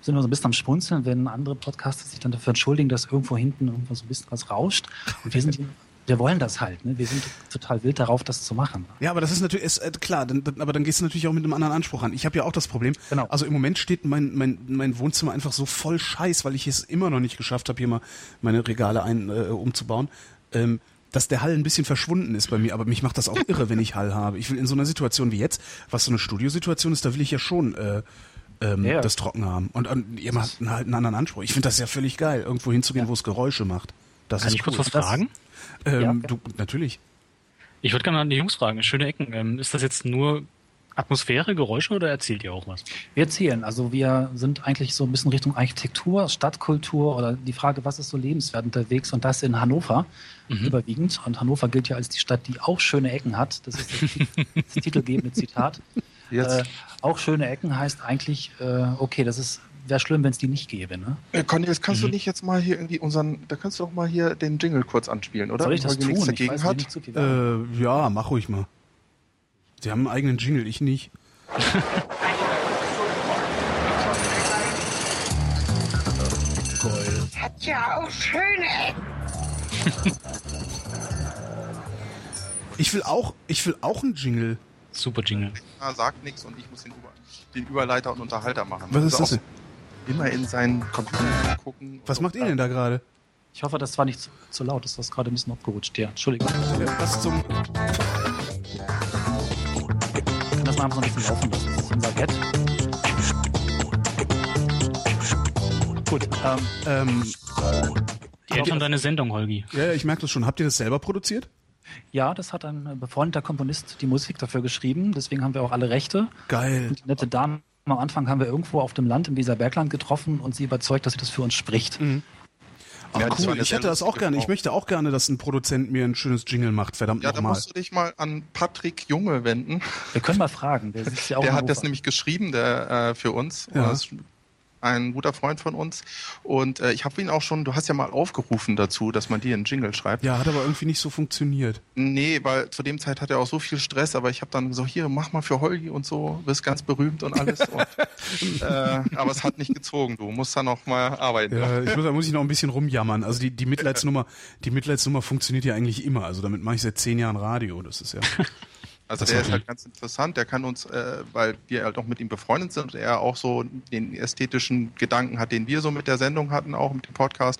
sind immer so ein bisschen am Schmunzeln, wenn andere Podcaster sich dann dafür entschuldigen, dass irgendwo hinten irgendwo so ein bisschen was rauscht. Und wir sind, wir wollen das halt. Ne? Wir sind total wild darauf, das zu machen. Ja, aber das ist natürlich, ist, äh, klar, dann, dann, aber dann gehst du natürlich auch mit einem anderen Anspruch an. Ich habe ja auch das Problem. Genau. Also im Moment steht mein, mein, mein Wohnzimmer einfach so voll Scheiß, weil ich es immer noch nicht geschafft habe, hier mal meine Regale ein, äh, umzubauen. Ähm, dass der Hall ein bisschen verschwunden ist bei mir, aber mich macht das auch irre, wenn ich Hall habe. Ich will in so einer Situation wie jetzt, was so eine Studiosituation ist, da will ich ja schon äh, ähm, Ja. das trocken haben. Und, und ihr macht halt einen anderen Anspruch. Ich finde das ja völlig geil, irgendwo hinzugehen, wo es Geräusche macht. Das Kann ist ich kurz cool. was fragen? Ähm, Ja. du, natürlich. Ich würde gerne an die Jungs fragen. Schöne Ecken. Ähm, ist das jetzt nur Atmosphäre, Geräusche oder erzählt ihr auch was? Wir erzählen, also wir sind eigentlich so ein bisschen Richtung Architektur, Stadtkultur oder die Frage, was ist so lebenswert unterwegs und das in Hannover überwiegend. Und Hannover gilt ja als die Stadt, die auch schöne Ecken hat. Das ist das, das titelgebende Zitat. Jetzt, Äh, auch schöne Ecken heißt eigentlich, äh, okay, das ist wäre schlimm, wenn es die nicht gäbe. Ne? äh, Cornelis, kannst Mhm. du nicht jetzt mal hier irgendwie unseren, da kannst du doch mal hier den Jingle kurz anspielen, oder? Soll ich das Weil nichts tun? Ich dagegen weiß hat. nicht zu viel. Werbung. Äh, ja, mach ruhig mal. Sie haben einen eigenen Jingle, ich nicht. Hat ja auch schöne Ecken. Ich will auch, ich will auch einen Jingle. Super Jingle. Ah, sagt nichts und ich muss den, Über den Überleiter und Unterhalter machen. Was ist Also das denn? Immer in seinen Computer gucken. Was macht ihr denn da gerade? Ich hoffe, das war nicht zu, zu laut. Das ist gerade ein bisschen abgerutscht. Ja, Entschuldigung. Was zum. Mal einfach so ein bisschen laufen lassen. Das ist unser Get. Gut, ähm, Ähm, Eltern deine Sendung, Holgi. ja, ich merke das schon. Habt ihr das selber produziert? ja, das hat ein befreundeter Komponist die Musik dafür geschrieben. Deswegen haben wir auch alle Rechte. Geil. Und nette Dame am Anfang haben wir irgendwo auf dem Land im Weserbergland getroffen und sie überzeugt, dass sie das für uns spricht. Ach Ja, cool, ich hätte das auch gerne. Ich Frau. möchte auch gerne, dass ein Produzent mir ein schönes Jingle macht. Verdammt Ja, da nochmal. musst du dich mal an Patrick Junge wenden. Wir können mal fragen. Der sitzt ja auch der hat das nämlich geschrieben, der äh, für uns. Ja. Ein guter Freund von uns. Und äh, ich habe ihn auch schon, du hast ja mal aufgerufen dazu, dass man dir einen Jingle schreibt. Ja, hat aber irgendwie nicht so funktioniert. Nee, weil zu dem Zeit hat er auch so viel Stress, aber ich habe dann gesagt, hier, mach mal für Holgi und so, wirst ganz berühmt und alles. und, äh, aber es hat nicht gezogen, du musst da noch mal arbeiten. Ja, ich muss, da muss ich noch ein bisschen rumjammern. Also die, die Mitleidsnummer, die Mitleidsnummer funktioniert ja eigentlich immer. Also damit mache ich seit zehn Jahren Radio. Das ist ja. Also der ist halt ganz interessant, der kann uns, äh, weil wir halt auch mit ihm befreundet sind und er auch so den ästhetischen Gedanken hat, den wir so mit der Sendung hatten, auch mit dem Podcast.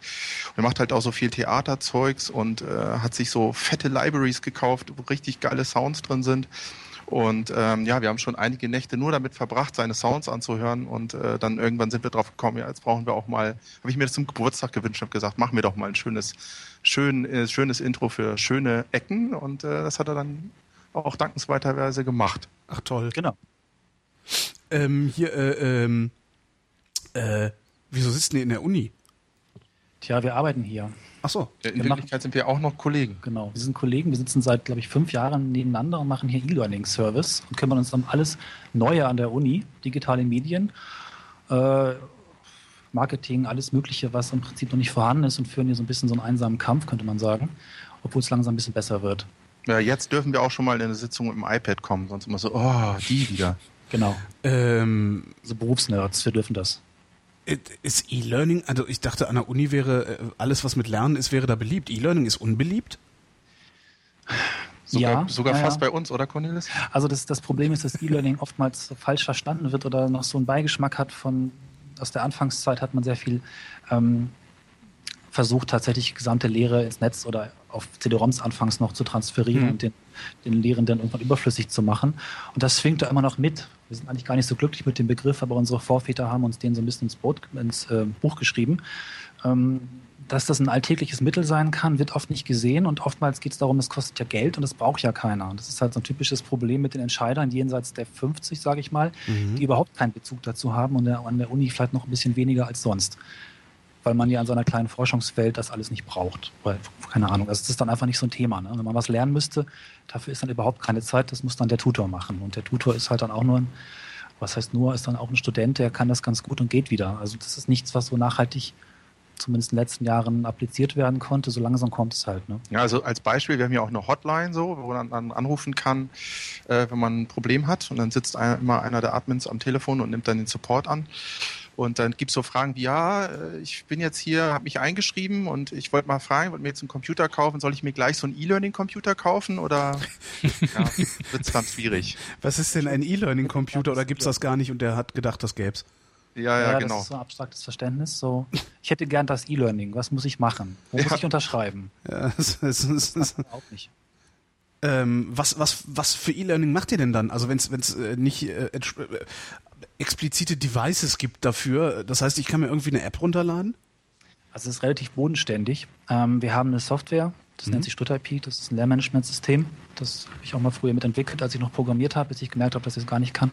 Und er macht halt auch so viel Theaterzeugs und äh, hat sich so fette Libraries gekauft, wo richtig geile Sounds drin sind. Und ähm, ja, wir haben schon einige Nächte nur damit verbracht, seine Sounds anzuhören. Und äh, dann irgendwann sind wir drauf gekommen, ja, jetzt brauchen wir auch mal, habe ich mir das zum Geburtstag gewünscht und gesagt, machen wir doch mal ein schönes, schön, äh, schönes Intro für schöne Ecken. Und äh, das hat er dann auch dankenswerterweise gemacht. Ach toll. Genau. Ähm, hier, äh, ähm, äh, wieso sitzt ihr in der Uni? Tja, wir arbeiten hier. Ach so. In Wir Wirklichkeit sind wir auch noch Kollegen. Genau. Wir sind Kollegen, wir sitzen seit, glaube ich, fünf Jahren nebeneinander und machen hier E-Learning-Service und kümmern uns um alles Neue an der Uni, digitale Medien, äh, Marketing, alles Mögliche, was im Prinzip noch nicht vorhanden ist und führen hier so ein bisschen so einen einsamen Kampf, könnte man sagen, obwohl es langsam ein bisschen besser wird. Ja, jetzt dürfen wir auch schon mal in eine Sitzung mit dem iPad kommen, sonst immer so, oh, die wieder. Genau. Ähm, So Berufsnerds, wir dürfen das. ist E-Learning, also ich dachte an der Uni wäre äh, alles, was mit Lernen ist, wäre da beliebt. E-Learning ist unbeliebt? Sogar, Ja, sogar ja, fast ja. bei uns, oder Cornelis? Also das, das Problem ist, dass E-Learning oftmals falsch verstanden wird oder noch so einen Beigeschmack hat von, aus der Anfangszeit hat man sehr viel ähm, versucht, tatsächlich gesamte Lehre ins Netz oder auf CD-ROMs anfangs noch zu transferieren Mhm. und den, den Lehrenden irgendwann überflüssig zu machen. Und das schwingt da immer noch mit. Wir sind eigentlich gar nicht so glücklich mit dem Begriff, aber unsere Vorväter haben uns den so ein bisschen ins, Boot, ins äh, Buch geschrieben. Ähm, dass das ein alltägliches Mittel sein kann, wird oft nicht gesehen und oftmals geht es darum, es kostet ja Geld und das braucht ja keiner. Und das ist halt so ein typisches Problem mit den Entscheidern jenseits der 50, sage ich mal, die überhaupt keinen Bezug dazu haben und an der Uni vielleicht noch ein bisschen weniger als sonst. Weil man ja an so einer kleinen Forschungswelt das alles nicht braucht. Weil, keine Ahnung, das ist dann einfach nicht so ein Thema. Ne? Wenn man was lernen müsste, dafür ist dann überhaupt keine Zeit, das muss dann der Tutor machen. Und der Tutor ist halt dann auch nur ein, was heißt nur, ist dann auch ein Student, der kann das ganz gut und geht wieder. Also das ist nichts, was so nachhaltig zumindest in den letzten Jahren appliziert werden konnte. So langsam kommt es halt. Ne? Ja, also als Beispiel, wir haben ja auch eine Hotline so, wo man dann anrufen kann, äh, wenn man ein Problem hat. Und dann sitzt ein, immer einer der Admins am Telefon und nimmt dann den Support an. Und dann gibt's so Fragen wie, ja, äh, ich bin jetzt hier, habe mich eingeschrieben und ich wollte mal fragen, wollte mir jetzt einen Computer kaufen, soll ich mir gleich so einen E-Learning-Computer kaufen oder ja, wird's dann schwierig? Was ist denn ein E-Learning-Computer oder gibt's das gar nicht und der hat gedacht, das gäb's? Ja, ja, das genau. ist so ein abstraktes Verständnis. So, ich hätte gern das E-Learning. Was muss ich machen? Wo muss Ja. ich unterschreiben? Ja, das, das, das, das, Auch nicht. ähm, was, was, was für E-Learning macht ihr denn dann? Also wenn es äh, nicht äh, äh, explizite Devices gibt dafür, das heißt, ich kann mir irgendwie eine App runterladen? Also es ist relativ bodenständig. Ähm, wir haben eine Software, das Mhm. nennt sich StudIP, das ist ein Lehrmanagementsystem. Das habe ich auch mal früher mitentwickelt, als ich noch programmiert habe, bis ich gemerkt habe, dass ich es gar nicht kann.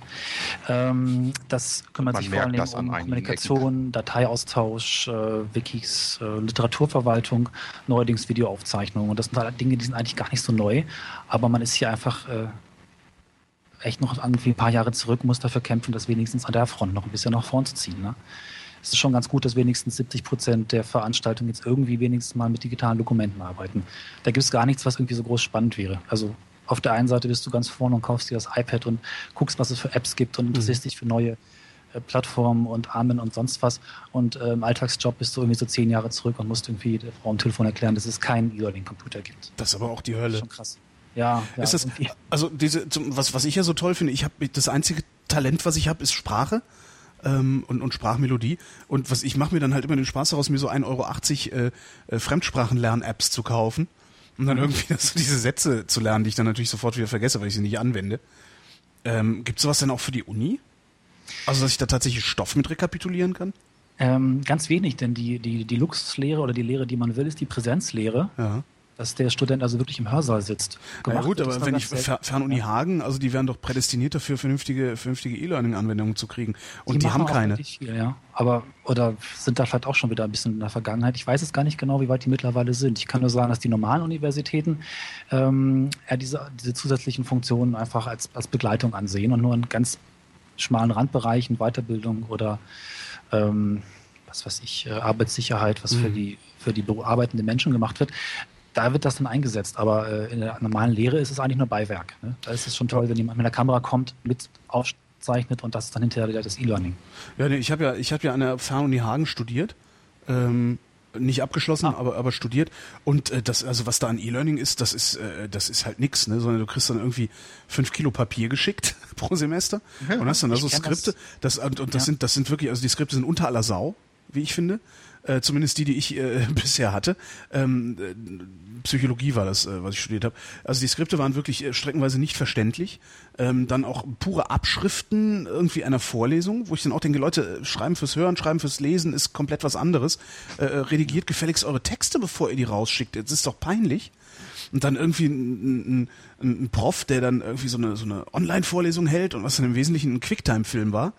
Ähm, das kümmert Man sich vor allem um Kommunikation, Dateiaustausch, äh, Wikis, äh, Literaturverwaltung, neuerdings Videoaufzeichnungen. Und das sind halt Dinge, die sind eigentlich gar nicht so neu, aber man ist hier einfach äh, echt noch irgendwie ein paar Jahre zurück, muss dafür kämpfen, das wenigstens an der Front noch ein bisschen nach vorn zu ziehen. Ne? Es ist schon ganz gut, dass wenigstens 70 Prozent der Veranstaltungen jetzt irgendwie wenigstens mal mit digitalen Dokumenten arbeiten. Da gibt es gar nichts, was irgendwie so groß spannend wäre. Also auf der einen Seite bist du ganz vorne und kaufst dir das iPad und guckst, was es für Apps gibt und interessierst dich für neue äh, Plattformen und Armen und sonst was. Und äh, im Alltagsjob bist du irgendwie so zehn Jahre zurück und musst irgendwie der Frau am Telefon erklären, dass es keinen E-Learning-Computer gibt. Das ist aber auch die Das ist Hölle. schon krass. Ja, ja ist das, also diese, was, was ich ja so toll finde, ich habe das einzige Talent, was ich habe, ist Sprache ähm, und, und Sprachmelodie. Und was ich mache mir dann halt immer den Spaß daraus, mir so 1,80 Euro äh, äh, Fremdsprachenlern-Apps zu kaufen. Und dann irgendwie so diese Sätze zu lernen, die ich dann natürlich sofort wieder vergesse, weil ich sie nicht anwende. Ähm, Gibt es sowas denn auch für die Uni? Also, dass ich da tatsächlich Stoff mit rekapitulieren kann? Ähm, ganz wenig, denn die, die, die Luxuslehre oder die Lehre, die man will, ist die Präsenzlehre, Ja. Dass der Student also wirklich im Hörsaal sitzt. Na ja, gut, aber wenn ich Fer- Fernuni Hagen, also die wären doch prädestiniert dafür, vernünftige, vernünftige E-Learning-Anwendungen zu kriegen. Und die, machen haben keine. Viel, ja. Aber, oder sind da vielleicht auch schon wieder ein bisschen in der Vergangenheit. Ich weiß es gar nicht genau, wie weit die mittlerweile sind. Ich kann nur sagen, dass die normalen Universitäten ähm, eher diese, diese zusätzlichen Funktionen einfach als, als Begleitung ansehen und nur in ganz schmalen Randbereichen, Weiterbildung oder ähm, was weiß ich, äh, Arbeitssicherheit, was für Mhm. die für die arbeitenden Menschen gemacht wird. Da wird das dann eingesetzt, aber äh, in der normalen Lehre ist es eigentlich nur Beiwerk. Ne? Da ist es schon toll, wenn jemand mit der Kamera kommt, mit aufzeichnet und das ist dann hinterher wieder das E-Learning. Ja, nee, ich habe ja, ich habe ja an der Fernuni Hagen studiert. Ähm, Nicht abgeschlossen, ah. aber, aber studiert. Und äh, das, also was da an E-Learning ist, das ist, äh, das ist halt nix, ne? Sondern du kriegst dann irgendwie fünf Kilo Papier geschickt pro Semester ja, und hast dann da so Skripte. Das, das und, und das ja. sind, das sind wirklich, also die Skripte sind unter aller Sau, wie ich finde. Äh, zumindest die, die ich äh, bisher hatte. Ähm, äh, Psychologie war das, äh, was ich studiert habe. Also die Skripte waren wirklich äh, streckenweise nicht verständlich. Ähm, dann auch pure Abschriften irgendwie einer Vorlesung, wo ich dann auch denke, Leute, äh, schreiben fürs Hören, schreiben fürs Lesen ist komplett was anderes. Redigiert gefälligst eure Texte, bevor ihr die rausschickt. Das ist doch peinlich. Und dann irgendwie ein, ein, ein Prof, der dann irgendwie so eine, so eine Online-Vorlesung hält und was dann im Wesentlichen ein Quicktime-Film war,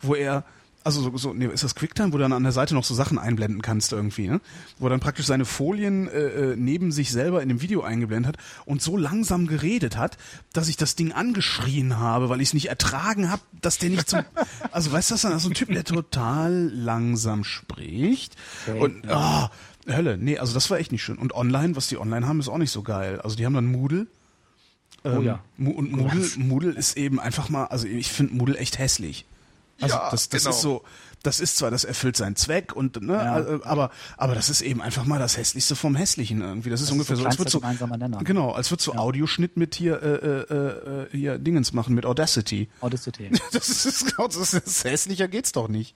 wo er also so, so nee, ist das QuickTime, wo du dann an der Seite noch so Sachen einblenden kannst irgendwie, ne? Wo er dann praktisch seine Folien äh, äh, neben sich selber in dem Video eingeblendet hat und so langsam geredet hat, dass ich das Ding angeschrien habe, weil ich es nicht ertragen habe, dass der nicht zum Also weißt du, das ist so ein Typ, der total langsam spricht okay, und oh, Hölle, nee, also das war echt nicht schön. Und online, was die online haben, ist auch nicht so geil. Also die haben dann Moodle. Ähm, oh ja. Und Moodle, Moodle ist eben einfach mal, also ich finde Moodle echt hässlich. Also ja, das, das genau. ist so, das ist zwar, das erfüllt seinen Zweck und ne, ja. Äh, aber aber das ist eben einfach mal das hässlichste vom hässlichen irgendwie. Das ist das ungefähr ist so, als würdest du genau, als würdest du ja. Audioschnitt mit hier äh, äh, äh, hier Dingens machen mit Audacity. Audacity. Das ist genau, das ist hässlicher geht's doch nicht.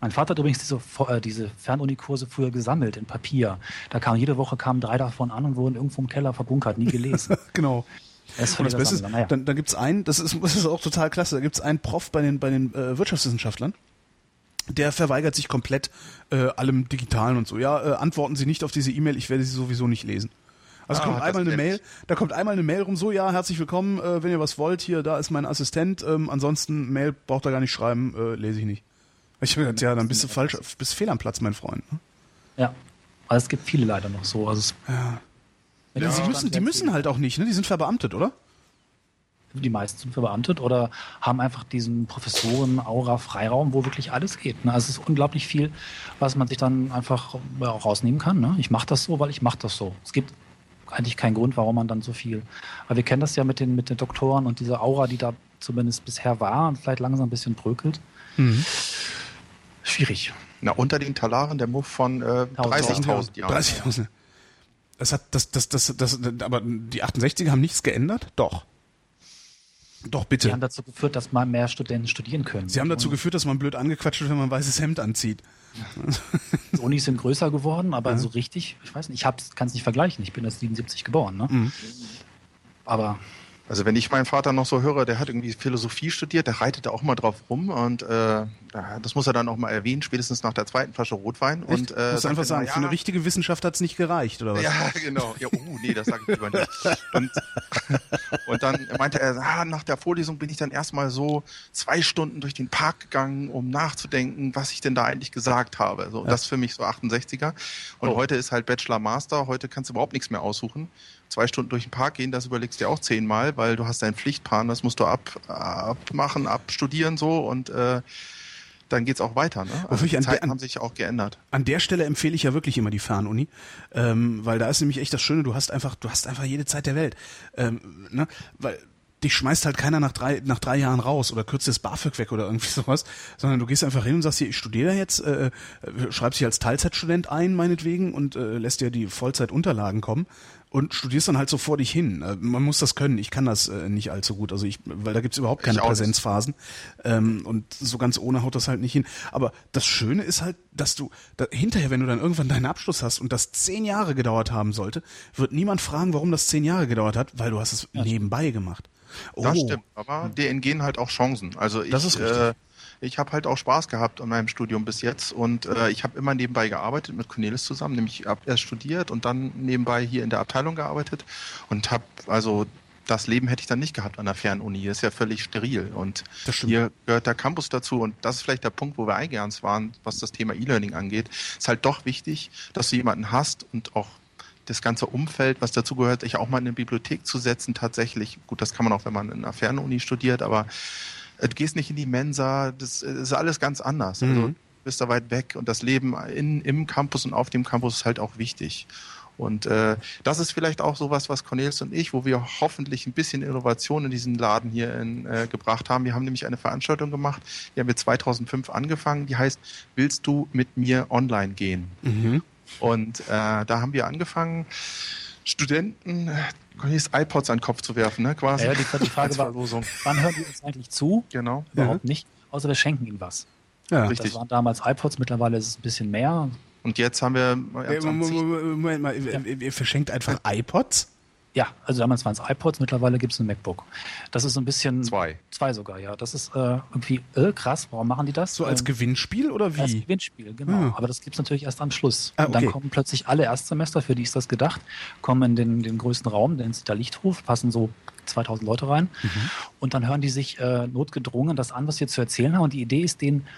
Mein Vater hat übrigens diese, äh, diese Fernunikurse früher gesammelt in Papier. Da kam jede Woche kamen drei davon an und wurden irgendwo im Keller verbunkert, nie gelesen. genau. Das, das Beste ist, naja. dann, dann gibt es einen, das ist, das ist auch total klasse, da gibt es einen Prof bei den, bei den äh, Wirtschaftswissenschaftlern, der verweigert sich komplett äh, allem Digitalen und so. Ja, äh, antworten Sie nicht auf diese E-Mail, ich werde sie sowieso nicht lesen. Also ah, kommt einmal eine Mail, da kommt einmal eine Mail rum, so ja, herzlich willkommen, äh, wenn ihr was wollt, hier, da ist mein Assistent, ähm, ansonsten Mail braucht er gar nicht schreiben, äh, lese ich nicht. Ich habe gedacht, ja, dann bist du falsch, bist fehl am Platz, mein Freund. Ne? Ja, also es gibt viele leider noch so. Also ja. Ja, sie müssen, die müssen halt auch nicht, ne? Die sind verbeamtet, oder? Die meisten sind verbeamtet oder haben einfach diesen Professoren-Aura-Freiraum, wo wirklich alles geht. Ne? Also es ist unglaublich viel, was man sich dann einfach ja, auch rausnehmen kann. Ne? Ich mache das so, weil ich mache das so. Es gibt eigentlich keinen Grund, warum man dann so viel. Weil wir kennen das ja mit den, mit den Doktoren und diese Aura, die da zumindest bisher war und vielleicht langsam ein bisschen bröckelt. Mhm. Schwierig. Na, unter den Talaren der Muff von äh, 30.000 Jahren. 30.000. Das hat, das, das, das, das, aber die 68er haben nichts geändert? Doch. Doch, bitte. Sie haben dazu geführt, dass mal mehr Studenten studieren können. Sie haben dazu geführt, dass man blöd angequatscht wird, wenn man ein weißes Hemd anzieht. Die Unis sind größer geworden, aber ja. so richtig, ich weiß nicht, ich kann es nicht vergleichen. Ich bin erst 77 geboren, ne? Mhm. Aber also wenn ich meinen Vater noch so höre, der hat irgendwie Philosophie studiert, der reitet da auch mal drauf rum und äh, das muss er dann auch mal erwähnen, spätestens nach der zweiten Flasche Rotwein. Echt? Und äh, muss einfach sagen, ja, für eine richtige Wissenschaft hat's nicht gereicht, oder was? Ja, genau. Ja, oh, nee, das sage ich lieber nicht. Und, und dann meinte er, ah, nach der Vorlesung bin ich dann erstmal so zwei Stunden durch den Park gegangen, um nachzudenken, was ich denn da eigentlich gesagt habe. So, ja. Das für mich so 68er. Und oh. heute ist halt Bachelor Master, heute kannst du überhaupt nichts mehr aussuchen zwei Stunden durch den Park gehen, das überlegst du dir auch zehnmal, weil du hast deinen Pflichtplan, das musst du ab, abmachen, abstudieren so und äh, dann geht's auch weiter. Ne? Also die Zeiten an, haben sich auch geändert. An der Stelle empfehle ich ja wirklich immer die Fernuni, ähm, weil da ist nämlich echt das Schöne, du hast einfach, du hast einfach jede Zeit der Welt. Ähm, ne? Weil dich schmeißt halt keiner nach drei, nach drei Jahren raus oder kürzt das BAföG weg oder irgendwie sowas, sondern du gehst einfach hin und sagst hier, ich studiere jetzt, äh, äh schreibst dich als Teilzeitstudent ein, meinetwegen, und äh, lässt dir die Vollzeitunterlagen kommen und studierst dann halt so vor dich hin. Äh, man muss das können. Ich kann das äh, nicht allzu gut. Also ich, weil da gibt's überhaupt keine Präsenzphasen. Ähm, und so ganz ohne haut das halt nicht hin. Aber das Schöne ist halt, dass du da, hinterher, wenn du dann irgendwann deinen Abschluss hast und das zehn Jahre gedauert haben sollte, wird niemand fragen, warum das zehn Jahre gedauert hat, weil du hast es ja. nebenbei gemacht. Oh. Das stimmt, aber dir entgehen halt auch Chancen. Also ich, das ist richtig. Äh, ich habe halt auch Spaß gehabt an meinem Studium bis jetzt und äh, ich habe immer nebenbei gearbeitet mit Cornelis zusammen, nämlich habe erst studiert und dann nebenbei hier in der Abteilung gearbeitet und habe also das Leben hätte ich dann nicht gehabt an der Fernuni. Das ist ja völlig steril. Und hier gehört der Campus dazu. Und das ist vielleicht der Punkt, wo wir eingegangen waren, was das Thema E-Learning angeht. Es ist halt doch wichtig, dass du jemanden hast und auch das ganze Umfeld, was dazu gehört, sich auch mal in eine Bibliothek zu setzen, tatsächlich. Gut, das kann man auch, wenn man in einer Fernuni studiert, aber du gehst nicht in die Mensa, das, das ist alles ganz anders. Also, mhm. Also, du bist da weit weg und das Leben in, im Campus und auf dem Campus ist halt auch wichtig. Und äh, das ist vielleicht auch sowas, was Cornelis und ich, wo wir hoffentlich ein bisschen Innovation in diesen Laden hier in, äh, gebracht haben. Wir haben nämlich eine Veranstaltung gemacht, die haben wir 2005 angefangen, die heißt, willst du mit mir online gehen? Mhm. Und äh, da haben wir angefangen, Studenten Cornelis iPods an den Kopf zu werfen, ne? quasi. Ja, die, die Frage war, wann hören die uns eigentlich zu? Genau. Überhaupt nicht. Außer wir schenken ihnen was. Ja. Richtig. Das waren damals iPods, mittlerweile ist es ein bisschen mehr. Und jetzt haben wir Äh, Moment mal, ihr, ihr verschenkt einfach iPods? Ja, also damals waren es iPods, mittlerweile gibt es ein MacBook. Das ist so ein bisschen. Zwei. Zwei sogar, ja. Das ist äh, irgendwie äh, krass. Warum machen die das? So als Ähm, Gewinnspiel oder Als wie? Gewinnspiel, genau. Ah. Aber das gibt's natürlich erst am Schluss. Ah, Und dann okay. kommen plötzlich alle Erstsemester, für die ist das gedacht, kommen in den, den größten Raum, nennt sich der Lichthof, passen so 2000 Leute rein. Mhm. Und dann hören die sich äh, notgedrungen das an, was wir zu erzählen haben. Und die Idee ist denen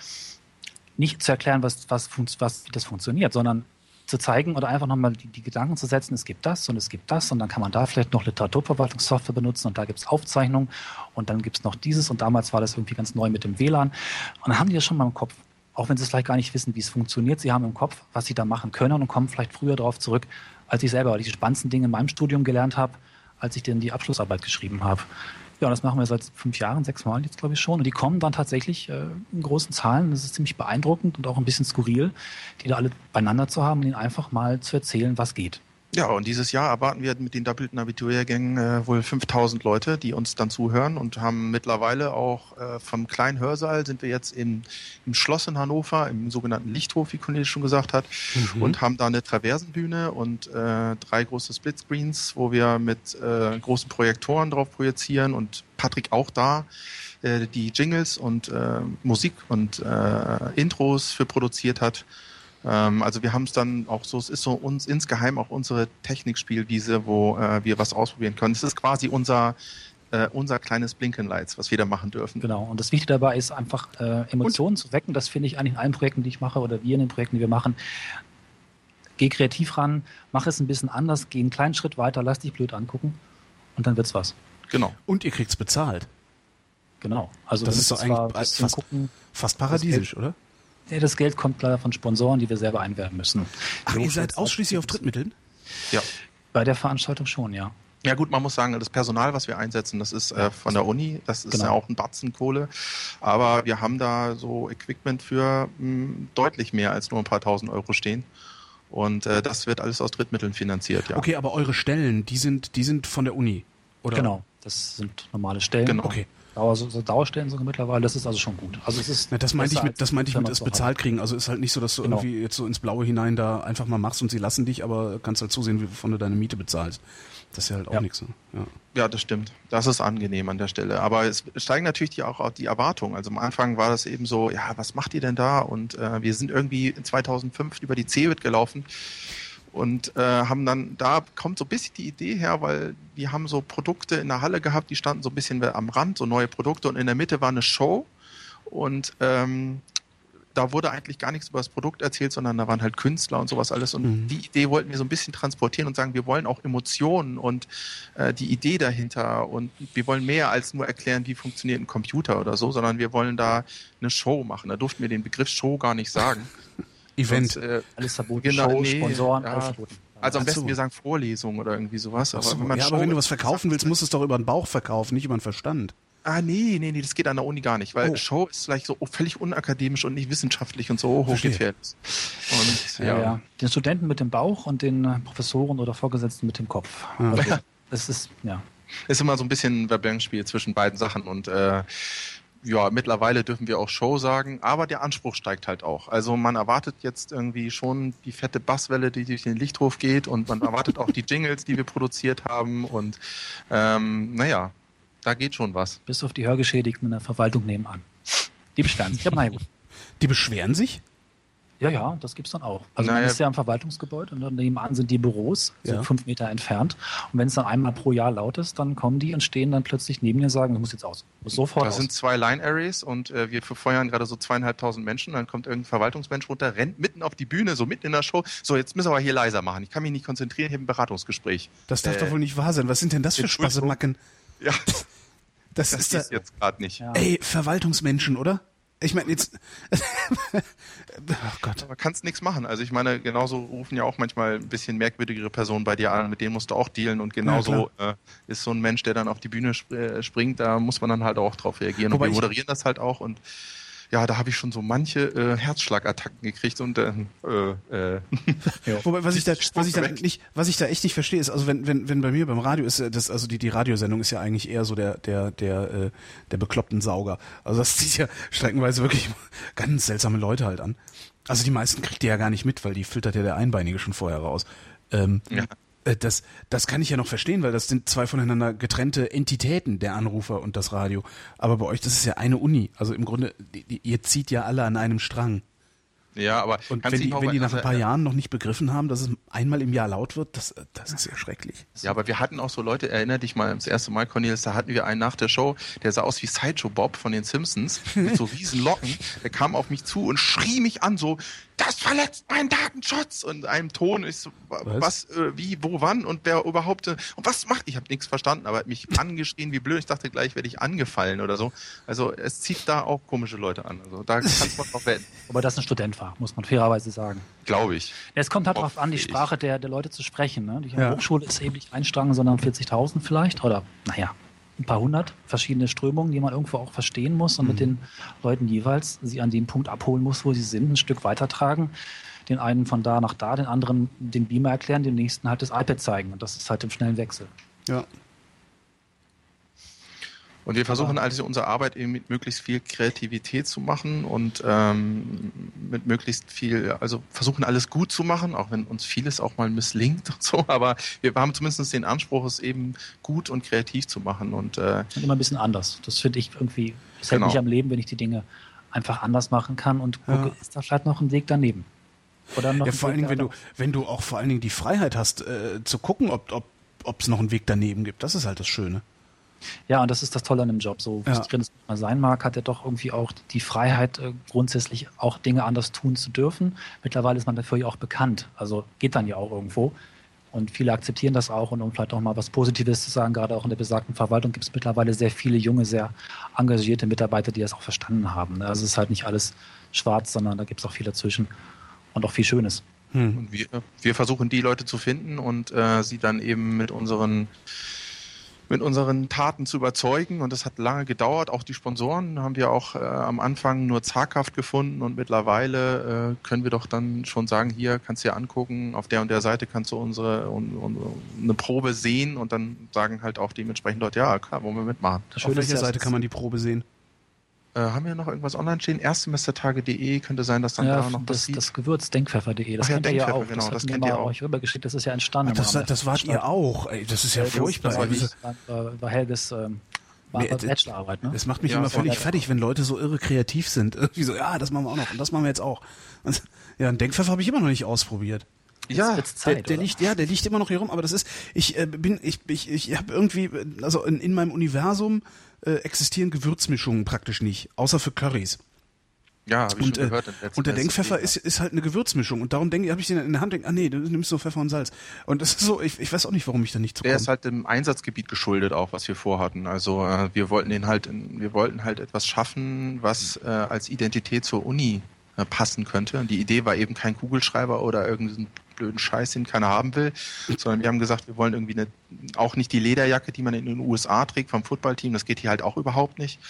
nicht zu erklären, was, was, was, wie das funktioniert, sondern zu zeigen oder einfach nochmal die, die Gedanken zu setzen, es gibt das und es gibt das und dann kann man da vielleicht noch Literaturverwaltungssoftware benutzen und da gibt es Aufzeichnungen und dann gibt es noch dieses und damals war das irgendwie ganz neu mit dem WLAN. Und dann haben die das schon mal im Kopf, auch wenn sie es vielleicht gar nicht wissen, wie es funktioniert. Sie haben im Kopf, was sie da machen können und kommen vielleicht früher darauf zurück, als ich selber, weil ich die spannendsten Dinge in meinem Studium gelernt habe, als ich denn die Abschlussarbeit geschrieben habe. Ja, das machen wir seit fünf Jahren, sechs Mal jetzt, glaube ich, schon. Und die kommen dann tatsächlich äh, in großen Zahlen. Das ist ziemlich beeindruckend und auch ein bisschen skurril, die da alle beieinander zu haben und ihnen einfach mal zu erzählen, was geht. Ja, und dieses Jahr erwarten wir mit den doppelten Abiturjahrgängen äh, wohl 5000 Leute, die uns dann zuhören und haben mittlerweile auch äh, vom kleinen Hörsaal sind wir jetzt im, im Schloss in Hannover, im sogenannten Lichthof, wie Cornelis schon gesagt hat, und haben da eine Traversenbühne und äh, drei große Splitscreens, wo wir mit äh, großen Projektoren drauf projizieren und Patrick auch da äh, die Jingles und äh, Musik und Intros für produziert hat. Ähm, also wir haben es dann auch so, es ist so uns insgeheim auch unsere Technikspielwiese, wo äh, wir was ausprobieren können. Es ist quasi unser äh, unser kleines Blinkenlights, was wir da machen dürfen. Genau. Und das Wichtige dabei ist einfach äh, Emotionen zu wecken. Das finde ich eigentlich in allen Projekten, die ich mache oder wir in den Projekten, die wir machen. Geh kreativ ran, mach es ein bisschen anders, geh einen kleinen Schritt weiter, lass dich blöd angucken und dann wird's was. Genau. Und ihr kriegt's bezahlt. Genau. Also Das ist zwar eigentlich fast- gucken. Fast paradiesisch, oder? Ja, das Geld kommt leider von Sponsoren, die wir selber einwerben müssen. Ach, So ihr seid ausschließlich auf Drittmitteln? Ja. Bei der Veranstaltung schon, ja. Ja gut, man muss sagen, das Personal, was wir einsetzen, das ist äh, von der Uni, das ist Genau. ja auch ein Batzen Kohle, aber wir haben da so Equipment für mh, deutlich mehr als nur ein paar tausend Euro stehen und äh, das wird alles aus Drittmitteln finanziert, ja. Okay, aber eure Stellen, die sind, die sind von der Uni, oder? Genau. Das sind normale Stellen. Genau. Okay. Dauer, so, so Dauerstellen sogar mittlerweile, das ist also schon gut. Also es ist Na, das meinte ich mit, das meinte ich mit haben. bezahlt kriegen. Also ist halt nicht so, dass du Genau. irgendwie jetzt so ins Blaue hinein da einfach mal machst und sie lassen dich, aber kannst halt zusehen, wovon du deine Miete bezahlst. Das ist ja halt auch Ja. nichts. Ne? Ja. Ja, das stimmt. Das ist angenehm an der Stelle. Aber es steigen natürlich die, auch die Erwartungen. Also am Anfang war das eben so, ja, was macht ihr denn da? Und äh, wir sind irgendwie in 2005 über die CeBIT gelaufen und äh, haben dann, da kommt so ein bisschen die Idee her, weil wir haben so Produkte in der Halle gehabt, die standen so ein bisschen am Rand, so neue Produkte und in der Mitte war eine Show und ähm, da wurde eigentlich gar nichts über das Produkt erzählt, sondern da waren halt Künstler und sowas alles. Und Mhm. die Idee wollten wir so ein bisschen transportieren und sagen, wir wollen auch Emotionen und äh, die Idee dahinter. Und wir wollen mehr als nur erklären, wie funktioniert ein Computer oder so, sondern wir wollen da eine Show machen. Da durften wir den Begriff Show gar nicht sagen. Event. Sonst, äh, Alles verboten, Genau, Show, nee, Sponsoren, ja. alles verboten. also am besten wir sagen Vorlesung oder irgendwie sowas. Aber so. wenn man ja, aber wenn du was verkaufen willst, musst du es doch über den Bauch verkaufen, nicht über den Verstand. Ah, nee, nee, nee, das geht an der Uni gar nicht, weil Oh. Show ist vielleicht so völlig unakademisch und nicht wissenschaftlich und so hochgefährlich. Und Ja. ja, ja. Den Studenten mit dem Bauch und den äh, Professoren oder Vorgesetzten mit dem Kopf. Ja. Also, das ist, ja. ist immer so ein bisschen ein Verbindungsspiel zwischen beiden Sachen und äh, ja, mittlerweile dürfen wir auch Show sagen, aber der Anspruch steigt halt auch. Also man erwartet jetzt irgendwie schon die fette Basswelle, die durch den Lichthof geht und man erwartet auch die Jingles, die wir produziert haben und ähm, naja, da geht schon was. Bis auf die Hörgeschädigten in der Verwaltung nebenan. Die beschweren sich. Ja. Die beschweren sich? Ja, ja, das gibt's dann auch. Also man Naja. ist ja im Verwaltungsgebäude und dann nebenan sind die Büros, so Ja. fünf Meter entfernt. Und wenn es dann einmal pro Jahr laut ist, dann kommen die und stehen dann plötzlich neben mir und sagen, ich muss jetzt aus. Muss sofort Da aus. sind zwei Line Arrays und äh, wir verfeuern gerade so zweieinhalbtausend Menschen. Dann kommt irgendein Verwaltungsmensch runter, rennt mitten auf die Bühne, so mitten in der Show. So, jetzt müssen wir aber hier leiser machen. Ich kann mich nicht konzentrieren, ich habe ein Beratungsgespräch. Das darf Äh, doch wohl nicht wahr sein. Was sind denn das für. Spassemacken? Ja, Das, das ist da, ist jetzt gerade nicht. Ja. Ey, Verwaltungsmenschen, oder? Ich meine, jetzt. oh Gott. Aber kannst nichts machen. Also ich meine, genauso rufen ja auch manchmal ein bisschen merkwürdigere Personen bei dir an, mit denen musst du auch dealen und genauso äh, ist so ein Mensch, der dann auf die Bühne sp äh, springt, da muss man dann halt auch drauf reagieren. Wobei und wir moderieren das halt auch und ja, da habe ich schon so manche äh, Herzschlagattacken gekriegt und äh, äh, äh, Wobei, was ich da, was ich da nicht, was ich da echt nicht verstehe, ist, also wenn, wenn, wenn bei mir beim Radio ist, äh, das, also die, die Radiosendung ist ja eigentlich eher so der, der, der, äh, der bekloppten Sauger. Also das zieht ja streckenweise wirklich ganz seltsame Leute halt an. Also die meisten kriegt ihr ja gar nicht mit, weil die filtert ja der Einbeinige schon vorher raus. Ähm, Ja. Äh, Das, das kann ich ja noch verstehen, weil das sind zwei voneinander getrennte Entitäten, der Anrufer und das Radio. Aber bei euch, das ist ja eine Uni. Also im Grunde, die, ihr zieht ja alle an einem Strang. ja, aber Und wenn die, wenn die nach ein also, paar äh, Jahren noch nicht begriffen haben, dass es einmal im Jahr laut wird, das, das ist ja schrecklich. Ja, aber wir hatten auch so Leute, erinner dich mal das erste Mal, Cornelis, da hatten wir einen nach der Show, der sah aus wie Sideshow Bob von den Simpsons, mit so riesen Locken. Der kam auf mich zu und schrie mich an, so, das verletzt meinen Datenschutz! Und in einem Ton ist so, wa- Was? was, äh, wie, wo, wann und wer überhaupt, und was macht? Ich habe nichts verstanden, aber er hat mich angeschrien wie blöd. Ich dachte gleich, werde ich angefallen oder so. Also es zieht da auch komische Leute an. Also da kannst man noch werden, Aber das ein Student war, muss man fairerweise sagen. glaube ich. Es kommt halt darauf an, die. Sprache der, der Leute zu sprechen. Ne? Die Ja. Hochschule ist eben nicht ein Strang, sondern 40.000 vielleicht. Oder, naja, ein paar hundert verschiedene Strömungen, die man irgendwo auch verstehen muss und mit den Leuten jeweils sie an dem Punkt abholen muss, wo sie sind, ein Stück weitertragen. Den einen von da nach da, den anderen den Beamer erklären, dem nächsten halt das iPad zeigen. Und das ist halt im schnellen Wechsel. Ja. Und wir versuchen also unsere Arbeit eben mit möglichst viel Kreativität zu machen und ähm, mit möglichst viel, also versuchen alles gut zu machen, auch wenn uns vieles auch mal misslingt und so, aber wir haben zumindest den Anspruch, es eben gut und kreativ zu machen und äh, Und immer ein bisschen anders. Das finde ich irgendwie, das hält Genau. mich am Leben, wenn ich die Dinge einfach anders machen kann und gucke, Ja. ist da vielleicht noch ein Weg daneben. Oder noch ja, ein vor allen Weg Dingen, wenn du, wenn du auch vor allen Dingen die Freiheit hast, äh, zu gucken, ob ob ob es noch einen Weg daneben gibt. Das ist halt das Schöne. Ja, und das ist das Tolle an dem Job. So Ja. frustrierend es mal sein mag, hat er doch irgendwie auch die Freiheit, äh, grundsätzlich auch Dinge anders tun zu dürfen. Mittlerweile ist man dafür ja auch bekannt. Also geht dann ja auch irgendwo. Und viele akzeptieren das auch. Und um vielleicht auch mal was Positives zu sagen, gerade auch in der besagten Verwaltung gibt es mittlerweile sehr viele junge, sehr engagierte Mitarbeiter, die das auch verstanden haben. ne? Also es ist halt nicht alles schwarz, sondern da gibt es auch viel dazwischen und auch viel Schönes. Hm. und wir, wir versuchen die Leute zu finden und äh, sie dann eben mit unseren mit unseren Taten zu überzeugen und das hat lange gedauert. Auch die Sponsoren haben wir auch äh, am Anfang nur zaghaft gefunden und mittlerweile äh, können wir doch dann schon sagen, hier kannst du dir angucken, auf der und der Seite kannst du unsere un, un, eine Probe sehen und dann sagen halt auch dementsprechend Leute, ja klar, wollen wir mitmachen. Auf welcher Seite kann man die Probe sehen? Äh, haben wir noch irgendwas online stehen? Erstsemestertage.de könnte sein, dass dann ja, da noch das, sieht. das Gewürz denkpfeffer.de, das Ach ja, kennt ihr ja Denkpfeffer, auch. genau, das das kennt ihr auch. euch rübergeschickt, das ist ja entstanden. Das, im Rahmen das der wart ihr auch. Ey, das ist ja Ja, furchtbar. das war. Das, Das war, war Helges ähm, war Nee, das- Bachelorarbeit, ne? das macht mich Ja, immer das völlig fertig, wenn Leute so irre kreativ sind. Irgendwie so, ja, das machen wir auch noch und das machen wir jetzt auch. Und, ja, einen Denkpfeffer habe ich immer noch nicht ausprobiert. ja, Jetzt Zeit, der, der liegt, ja, der liegt immer noch hier rum, aber das ist, ich äh, bin, ich, ich, ich habe irgendwie, äh, also in, in meinem Universum äh, existieren Gewürzmischungen praktisch nicht, außer für Currys. ja, habe ich Und, schon äh, gehört. und der. Denkpfeffer ist, ist halt eine Gewürzmischung und darum denke ich, habe ich den in der Hand, denke, ah nee, du nimmst so Pfeffer und Salz. Und das ist so, ich, ich weiß auch nicht, warum ich da nicht zu Der ist halt dem Einsatzgebiet geschuldet auch, was wir vorhatten. Also äh, wir wollten den halt, wir wollten halt etwas schaffen, was äh, als Identität zur Uni äh, passen könnte. Und die Idee war eben kein Kugelschreiber oder irgendeinen blöden Scheiß, den keiner haben will, sondern wir haben gesagt, wir wollen irgendwie eine, auch nicht die Lederjacke, die man in den USA trägt vom Footballteam. Das geht hier halt auch überhaupt nicht.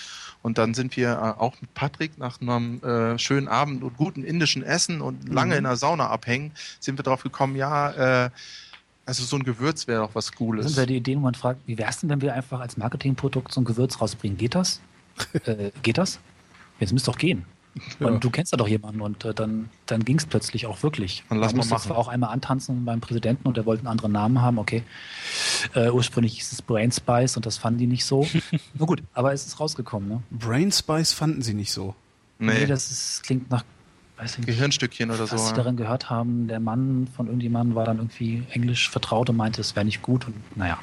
Und dann sind wir äh, auch mit Patrick nach einem äh, schönen Abend und guten indischen Essen und lange in der Sauna abhängen, sind wir drauf gekommen, ja, äh, also so ein Gewürz wäre doch was Das Cooles. sind ja die Ideen, wo man fragt, wie wär's denn, wenn wir einfach als Marketingprodukt so ein Gewürz rausbringen? Geht das? äh, geht das? Jetzt müsste doch gehen. Und du kennst ja doch jemanden und äh, dann, dann ging es plötzlich auch wirklich. Dann lass Man mal musste machen. zwar auch einmal antanzen beim Präsidenten und der wollte einen anderen Namen haben, okay. Äh, ursprünglich hieß es Brain Spice und das fanden die nicht so. Na gut, aber es ist rausgekommen, ne? Brain Spice fanden sie nicht so. nee, das ist, klingt nach, nicht. Gehirnstückchen oder so. was sie ja. darin gehört haben, der Mann von irgendjemandem war dann irgendwie englisch vertraut und meinte, es wäre nicht gut und naja.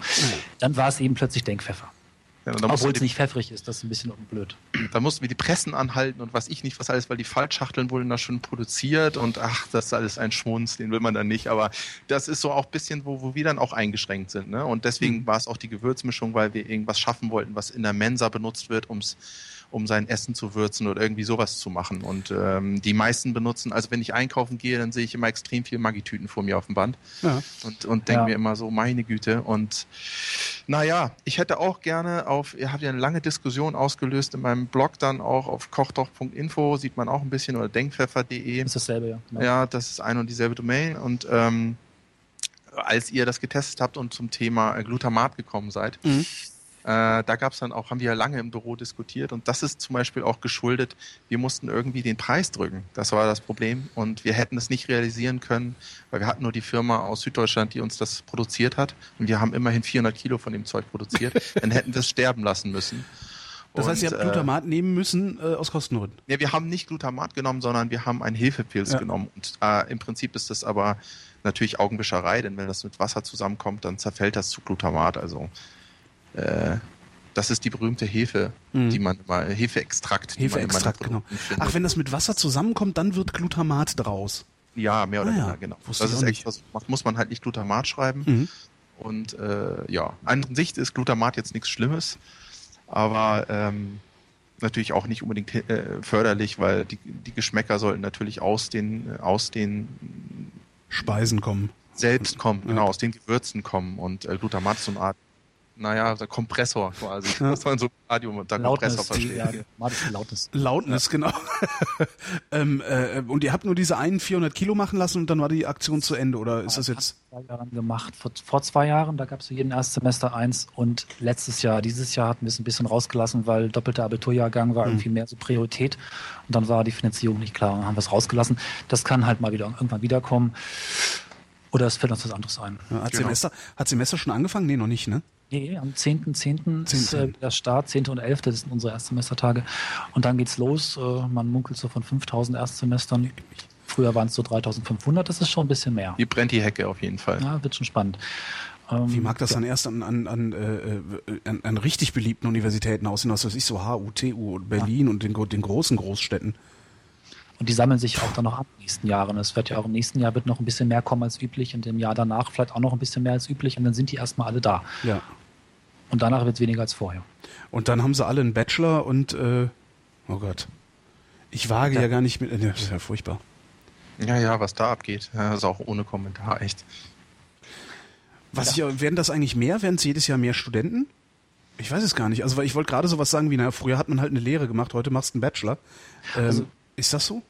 Dann war es eben plötzlich Denkpfeffer. Ja, Obwohl es nicht pfeffrig ist, das ist ein bisschen blöd. da mussten wir die Pressen anhalten und was ich nicht, was alles, weil die Faltschachteln wurden da schon produziert und ach, das ist alles ein Schmunz, den will man dann nicht. Aber das ist so auch ein bisschen, wo, wo wir dann auch eingeschränkt sind. Ne? Und deswegen war es auch die Gewürzmischung, weil wir irgendwas schaffen wollten, was in der Mensa benutzt wird, ums um sein Essen zu würzen oder irgendwie sowas zu machen. Und ähm, die meisten benutzen, also wenn ich einkaufen gehe, dann sehe ich immer extrem viel Maggi-Tüten vor mir auf dem Band Ja. und, und denke Ja. mir immer so, meine Güte. Und naja, ich hätte auch gerne auf, ihr habt ja eine lange Diskussion ausgelöst in meinem Blog dann auch auf kochdoch.info, sieht man auch ein bisschen, oder denkpfeffer.de. Ist dasselbe, ja. Genau. Ja, das ist ein und dieselbe Domain. Und ähm, als ihr das getestet habt und zum Thema Glutamat gekommen seid, Mhm. Äh, da gab es dann auch, haben wir ja lange im Büro diskutiert und das ist zum Beispiel auch geschuldet, wir mussten irgendwie den Preis drücken. Das war das Problem und wir hätten es nicht realisieren können, weil wir hatten nur die Firma aus Süddeutschland, die uns das produziert hat und wir haben immerhin 400 Kilo von dem Zeug produziert. dann hätten wir es sterben lassen müssen. Das heißt, ihr habt Und, äh, Glutamat nehmen müssen äh, aus Kostengründen. ja, wir haben nicht Glutamat genommen, sondern wir haben einen Hefepilz Ja. genommen. Und äh, im Prinzip ist das aber natürlich Augenwischerei, denn wenn das mit Wasser zusammenkommt, dann zerfällt das zu Glutamat. Also äh, das ist die berühmte Hefe, Mhm. die man immer, Hefeextrakt. die man immer in Hefeextrakt, genau. Ach, wenn das mit Wasser zusammenkommt, dann wird Glutamat draus. Ja, mehr oder Ah ja, weniger, genau. wusste Das ist so gemacht. muss man halt nicht Glutamat schreiben. Mhm. Und äh, ja, an sich ist Glutamat jetzt nichts Schlimmes, aber ähm, natürlich auch nicht unbedingt äh, förderlich, weil die, die Geschmäcker sollten natürlich aus den, aus den Speisen kommen. selbst kommen, Ja. genau, aus den Gewürzen kommen. Und äh, Glutamat ist so eine Art, naja, ein Kompressor quasi. Ja. Muss man so Radio unter Kompressor Lautness, die, verstehen. ja, Tomatische Lautness. Lautnis, genau. ähm, äh, und ihr habt nur diese einen 400 Kilo machen lassen und dann war die Aktion zu Ende, oder ist das jetzt? Vor zwei Jahren gemacht. Vor, vor zwei Jahren, da gab es jeden Erstsemester eins und letztes Jahr, dieses Jahr hatten wir es ein bisschen rausgelassen, weil doppelter Abiturjahrgang war Mhm. irgendwie mehr so Priorität und dann war die Finanzierung nicht klar und dann haben wir es rausgelassen. Das kann halt mal wieder irgendwann wiederkommen. Oder es fällt uns was anderes ein. Ja, hat, Genau. Semester, hat Semester schon angefangen? Nee, noch nicht, ne? Nee, am 10.10. ist 10.. äh, der Start, 10. und 11. Das sind unsere Erstsemestertage. Und dann geht's los. Äh, man munkelt so von 5000 Erstsemestern. Früher waren es so 3500. Das ist schon ein bisschen mehr. Hier brennt die Hecke auf jeden Fall. Ja, wird schon spannend. Ähm, Wie mag das ja. dann erst an, an, an, äh, äh, an, an richtig beliebten Universitäten aussehen, was weiß ich, so HU, TU und Berlin und den, den großen Großstädten? Und die sammeln sich auch dann noch ab in den nächsten Jahren. Es wird ja auch im nächsten Jahr wird noch ein bisschen mehr kommen als üblich und im Jahr danach vielleicht auch noch ein bisschen mehr als üblich und dann sind die erstmal alle da. Ja. Und danach wird es weniger als vorher. Und dann haben sie alle einen Bachelor und, äh, oh Gott. Ich wage ja, Ja. gar nicht mit, äh, das ist ja furchtbar. Ja, ja, was da abgeht, ja, ist auch ohne Kommentar, echt. Was ich, werden das eigentlich mehr? Werden es jedes Jahr mehr Studenten? Ich weiß es gar nicht. Also, weil ich wollte gerade sowas sagen wie, naja, früher hat man halt eine Lehre gemacht, heute machst du einen Bachelor. Ähm, Also- ist das so?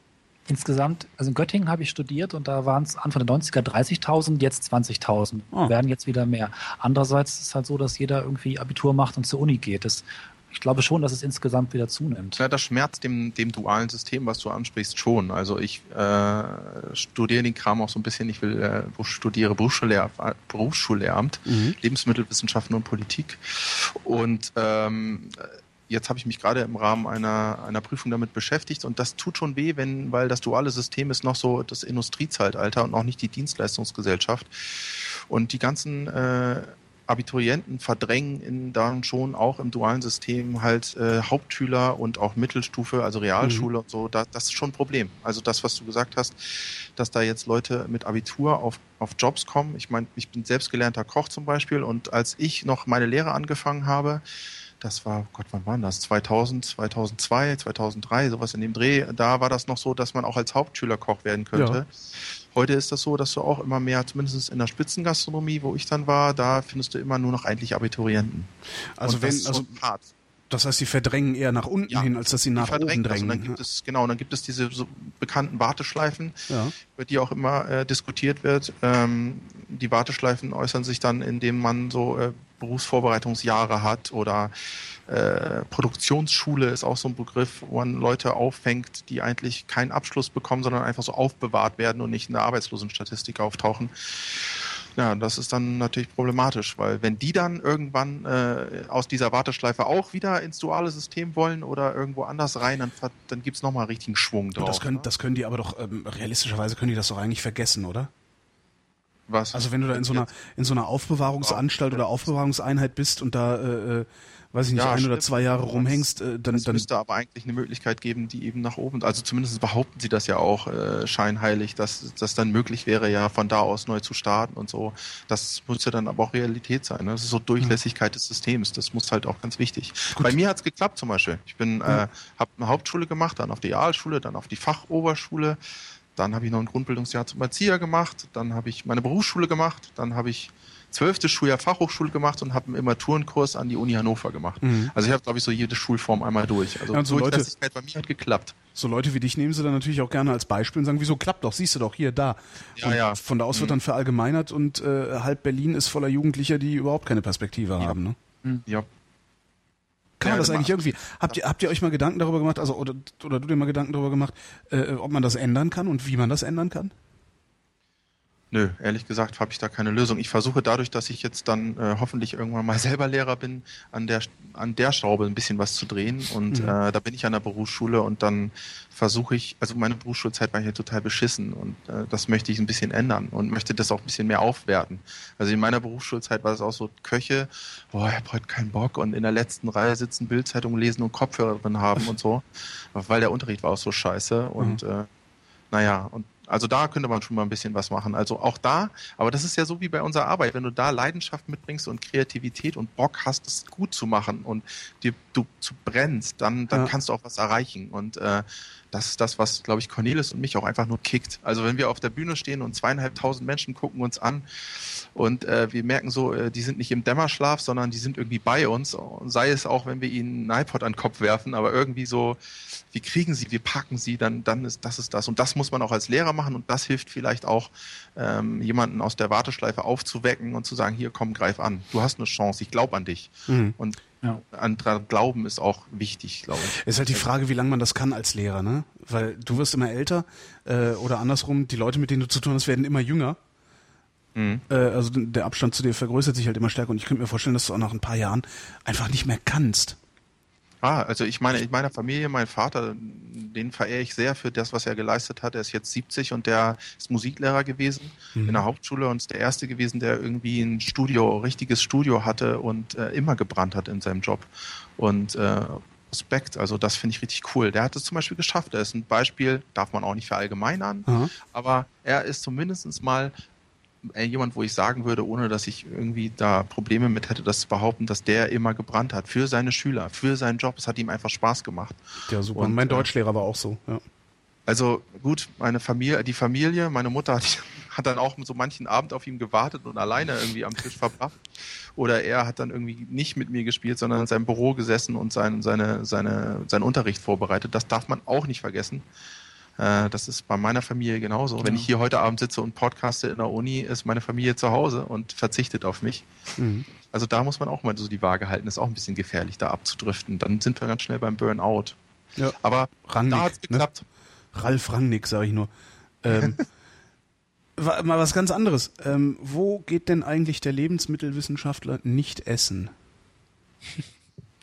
Insgesamt, also in Göttingen habe ich studiert und da waren es Anfang der 90er 30.000, jetzt 20.000. Ah. Werden jetzt wieder mehr. Andererseits ist es halt so, dass jeder irgendwie Abitur macht und zur Uni geht. Das, ich glaube schon, dass es insgesamt wieder zunimmt. Ja, das schmerzt dem, dem dualen System, was du ansprichst, schon. Also ich äh, studiere den Kram auch so ein bisschen. Ich will äh, studiere Berufsschullehr, äh, Berufsschullehramt, Mhm. Lebensmittelwissenschaften und Politik. Und ähm, jetzt habe ich mich gerade im Rahmen einer, einer Prüfung damit beschäftigt und das tut schon weh, wenn, weil das duale System ist noch so das Industriezeitalter und noch nicht die Dienstleistungsgesellschaft. Und die ganzen äh, Abiturienten verdrängen in dann schon auch im dualen System halt äh, Hauptschüler und auch Mittelstufe, also Realschule und so. Da, das ist schon ein Problem. Also das, was du gesagt hast, dass da jetzt Leute mit Abitur auf, auf Jobs kommen. Ich meine, ich bin selbst gelernter Koch zum Beispiel und als ich noch meine Lehre angefangen habe, das war, Gott, wann war das? 2000, 2002, 2003, sowas in dem Dreh. Da war das noch so, dass man auch als Hauptschüler Koch werden könnte. Ja. Heute ist das so, dass du auch immer mehr, zumindest in der Spitzengastronomie, wo ich dann war, da findest du immer nur noch eigentlich Abiturienten. Also Und wenn, also so hart. Das heißt, sie verdrängen eher nach unten Ja, hin, als dass sie nach oben drängen. Und dann gibt es, genau, dann gibt es diese so bekannten Warteschleifen, ja. über die auch immer äh, diskutiert wird. Ähm, die Warteschleifen äußern sich dann, indem man so äh, Berufsvorbereitungsjahre hat oder äh, Produktionsschule ist auch so ein Begriff, wo man Leute auffängt, die eigentlich keinen Abschluss bekommen, sondern einfach so aufbewahrt werden und nicht in der Arbeitslosenstatistik auftauchen. Ja, das ist dann natürlich problematisch, weil wenn die dann irgendwann äh, aus dieser Warteschleife auch wieder ins duale System wollen oder irgendwo anders rein, dann, dann gibt's noch nochmal richtigen Schwung drauf. Das können, ne? das können die aber doch, ähm, realistischerweise können die das doch eigentlich vergessen, oder? Was? Also wenn du da in so einer in so einer Aufbewahrungsanstalt oder Aufbewahrungseinheit bist und da äh, äh, weiß ich nicht, Ja, ein oder stimmt. zwei Jahre rumhängst, äh, dann, Es dann müsste aber eigentlich eine Möglichkeit geben, die eben nach oben, also zumindest behaupten sie das ja auch äh, scheinheilig, dass das dann möglich wäre, ja von da aus neu zu starten und so. Das muss ja dann aber auch Realität sein. Ne? Das ist so Durchlässigkeit des Systems. Das muss halt auch ganz wichtig. Bei mir hat's geklappt zum Beispiel. Ich bin, äh, habe eine Hauptschule gemacht, dann auf die Realschule, dann auf die Fachoberschule. Dann habe ich noch ein Grundbildungsjahr zum Erzieher gemacht. Dann habe ich meine Berufsschule gemacht. Dann habe ich zwölftes Schuljahr Fachhochschule gemacht und habe einen Immaturenkurs an die Uni Hannover gemacht. Also ich habe, glaube ich, so jede Schulform einmal durch. Also Ja, so Leute- bei mir hat geklappt. so Leute wie dich nehmen sie dann natürlich auch gerne als Beispiel und sagen, wieso klappt doch, siehst du doch hier, da. Ja, ja. von da aus wird Mhm. dann verallgemeinert und äh, halb Berlin ist voller Jugendlicher, die überhaupt keine Perspektive haben. Ne? Ja. Kann Ja, man das das eigentlich irgendwie? Habt ihr, habt ihr euch mal Gedanken darüber gemacht, also oder, oder du dir mal Gedanken darüber gemacht, äh, ob man das ändern kann und wie man das ändern kann? Nö, ehrlich gesagt habe ich da keine Lösung. Ich versuche dadurch, dass ich jetzt dann äh, hoffentlich irgendwann mal selber Lehrer bin, an der an der Schraube ein bisschen was zu drehen. Und Mhm. äh, da bin ich an der Berufsschule und dann versuche ich, also meine Berufsschulzeit war hier total beschissen und äh, das möchte ich ein bisschen ändern und möchte das auch ein bisschen mehr aufwerten. Also in meiner Berufsschulzeit war es auch so Köche, boah, ich habe heute keinen Bock und in der letzten Reihe sitzen, Bildzeitung lesen und Kopfhörer drin haben und so, weil der Unterricht war auch so scheiße und äh, naja, und also da könnte man schon mal ein bisschen was machen. Also auch da, aber das ist ja so wie bei unserer Arbeit, wenn du da Leidenschaft mitbringst und Kreativität und Bock hast, es gut zu machen und dir du zu brennst, dann, dann Ja. kannst du auch was erreichen. Und äh, das ist das, was, glaube ich, Cornelis und mich auch einfach nur kickt. Also wenn wir auf der Bühne stehen und zweieinhalbtausend Menschen gucken uns an und äh, wir merken so, äh, die sind nicht im Dämmerschlaf, sondern die sind irgendwie bei uns. Und sei es auch, wenn wir ihnen einen iPod an den Kopf werfen, aber irgendwie so, wir kriegen sie, wir packen sie, dann, dann ist das ist das. Und das muss man auch als Lehrer machen und das hilft vielleicht auch, ähm, jemanden aus der Warteschleife aufzuwecken und zu sagen, hier komm, greif an. Du hast eine Chance, ich glaube an dich. Mhm. Und Ja. an dran Glauben ist auch wichtig, glaube ich. Ist halt die Frage, wie lange man das kann als Lehrer, ne? Weil du wirst immer älter äh, oder andersrum, die Leute, mit denen du zu tun hast, werden immer jünger. Mhm. Äh, also der Abstand zu dir vergrößert sich halt immer stärker und ich könnte mir vorstellen, dass du auch nach ein paar Jahren einfach nicht mehr kannst. Ah, also ich meine, in meiner Familie, mein Vater, den verehre ich sehr für das, was er geleistet hat. Er ist jetzt 70 und der ist Musiklehrer gewesen in der Hauptschule und ist der erste gewesen, der irgendwie ein Studio, richtiges Studio hatte und äh, immer gebrannt hat in seinem Job. Und äh, Respekt, also das finde ich richtig cool. Der hat es zum Beispiel geschafft. Er ist ein Beispiel, darf man auch nicht verallgemeinern, Aha. aber er ist zumindest mal jemand, wo ich sagen würde, ohne dass ich irgendwie da Probleme mit hätte, das zu behaupten, dass der immer gebrannt hat für seine Schüler, für seinen Job. Es hat ihm einfach Spaß gemacht. Ja, super. Und, mein äh, Deutschlehrer war auch so, ja. Also gut, meine Familie, die Familie, meine Mutter hat, hat dann auch so manchen Abend auf ihn gewartet und alleine irgendwie am Tisch verbracht. Oder er hat dann irgendwie nicht mit mir gespielt, sondern in seinem Büro gesessen und sein, seine, seine, seinen Unterricht vorbereitet. Das darf man auch nicht vergessen. Äh, Das ist bei meiner Familie genauso. Wenn ich hier heute Abend sitze und podcaste in der Uni, ist meine Familie zu Hause und verzichtet auf mich. Mhm. Also da muss man auch mal so die Waage halten. Ist auch ein bisschen gefährlich, da abzudriften. Dann sind wir ganz schnell beim Burnout. Ja. Aber Rangnick, da hat's ne? geklappt. Ralf Rangnick, sage ich nur. Ähm, mal was ganz anderes. Ähm, wo geht denn eigentlich der Lebensmittelwissenschaftler nicht essen?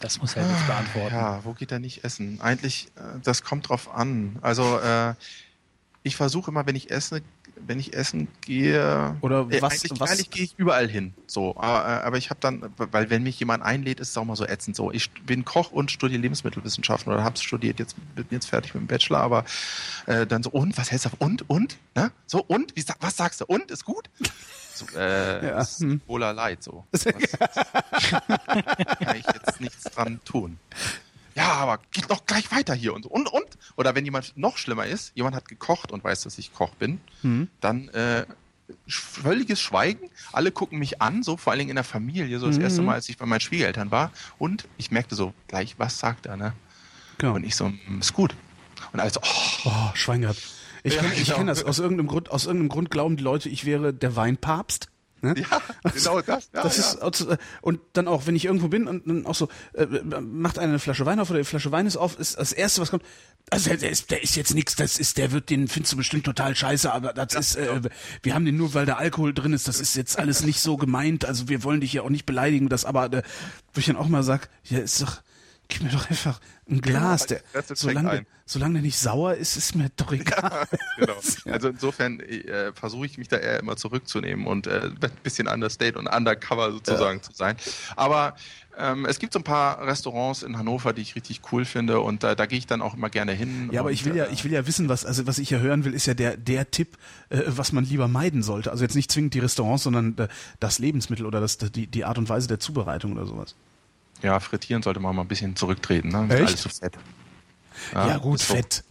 Das muss er jetzt beantworten. Ja, wo geht er nicht essen? Eigentlich, äh, das kommt drauf an. Also äh, ich versuche immer, wenn ich esse, wenn ich essen gehe, Oder äh, was- eigentlich, was- eigentlich gehe ich überall hin. So, aber, äh, aber ich habe dann, weil wenn mich jemand einlädt, ist es auch mal so ätzend. So, ich bin Koch und studiere Lebensmittelwissenschaften oder habe studiert. Jetzt bin jetzt fertig mit dem Bachelor, aber äh, dann so und was hältst du? Und und ne? So und wie was sagst du? Und ist gut? So, äh, Ja, ist hm. So. Was, kann ich jetzt nichts dran tun. Ja, aber geht noch gleich weiter hier und so. Und, und? Oder wenn jemand noch schlimmer ist, jemand hat gekocht und weiß, dass ich Koch bin, Hm. dann äh, völliges Schweigen. Alle gucken mich an, so vor allen Dingen in der Familie, so das Mhm. erste Mal, als ich bei meinen Schwiegereltern war. Und ich merkte so gleich, was sagt er, ne? Genau. Und ich so, "Mm, ist gut. Und also, oh, Oh, Schwein gehabt. Ich Ja, kenne genau. kenn das. Aus irgendeinem, Grund, aus irgendeinem Grund glauben die Leute, ich wäre der Weinpapst. Ne? ja, genau das. Ja, das ja. ist äh, und dann auch, wenn ich irgendwo bin und dann auch so, äh, macht einer eine Flasche Wein auf oder die Flasche Wein ist auf, ist das erste, was kommt. Also der, der ist, der ist jetzt nichts, das ist, der wird den findest du bestimmt total scheiße, aber das ist, äh, wir haben den nur, weil da Alkohol drin ist. Das ist jetzt alles nicht so gemeint. Also wir wollen dich ja auch nicht beleidigen, das aber, äh, wo ich dann auch mal sag, ja ist doch, Gib mir doch einfach ein Glas. Der, solange, der, solange der nicht sauer ist, ist mir doch egal. genau. Also insofern äh, versuche ich mich da eher immer zurückzunehmen und äh, ein bisschen understate und undercover sozusagen ja. zu sein. Aber ähm, es gibt so ein paar Restaurants in Hannover, die ich richtig cool finde und äh, da gehe ich dann auch immer gerne hin. Ja, aber ich will ja, ich will ja wissen, was, also was ich ja hören will, ist ja der, der Tipp, äh, was man lieber meiden sollte. Also jetzt nicht zwingend die Restaurants, sondern äh, das Lebensmittel oder das, die, die Art und Weise der Zubereitung oder sowas. Ja, frittieren sollte man mal ein bisschen zurücktreten, ne? Echt? Alles zu fett. Ja, ja gut, Fett.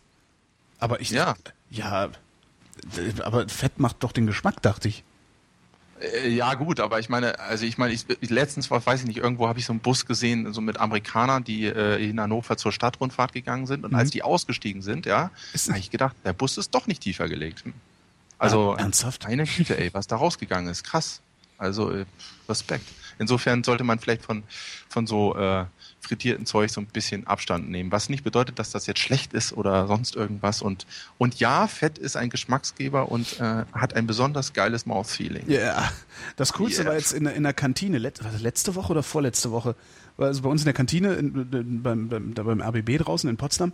Aber ich, ja. ja, aber Fett macht doch den Geschmack, dachte ich. Äh, ja, gut, aber ich meine, also ich meine, ich, letztens, weiß ich nicht, irgendwo habe ich so einen Bus gesehen, so mit Amerikanern, die äh, in Hannover zur Stadtrundfahrt gegangen sind. Und mhm. als die ausgestiegen sind, ja, habe ich gedacht, der Bus ist doch nicht tiefer gelegt. Also, ja, ernsthaft? Eine Güte, ey, was da rausgegangen ist. Krass. Also, äh, Respekt. Insofern sollte man vielleicht von, von so äh, frittierten Zeug so ein bisschen Abstand nehmen. Was nicht bedeutet, dass das jetzt schlecht ist oder sonst irgendwas. Und, und ja, Fett ist ein Geschmacksgeber und äh, hat ein besonders geiles Mouthfeeling. Ja, yeah. das Coolste yeah. war jetzt in, in der Kantine, Let, letzte Woche oder vorletzte Woche, also bei uns in der Kantine, in, in, beim, beim, da beim RBB draußen in Potsdam,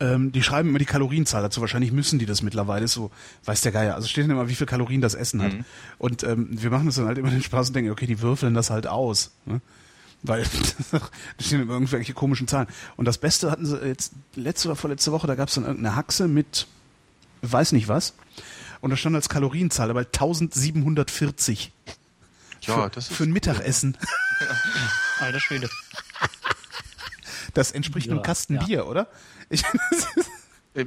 ähm, die schreiben immer die Kalorienzahl dazu. Wahrscheinlich müssen die das mittlerweile, so weiß der Geier. Also steht dann immer, wie viel Kalorien das Essen hat. Mhm. Und ähm, wir machen das dann halt immer den Spaß und denken, okay, die würfeln das halt aus. Ne? Weil da stehen immer irgendwelche komischen Zahlen. Und das Beste hatten sie jetzt letzte oder vorletzte Woche, da gab es dann irgendeine Haxe mit weiß nicht was. Und da stand als Kalorienzahl dabei 1740. Ja, für, das ist für ein Mittagessen. Ja. Alter Schwede. Das entspricht ja, einem Kasten ja. Bier, oder? Ich,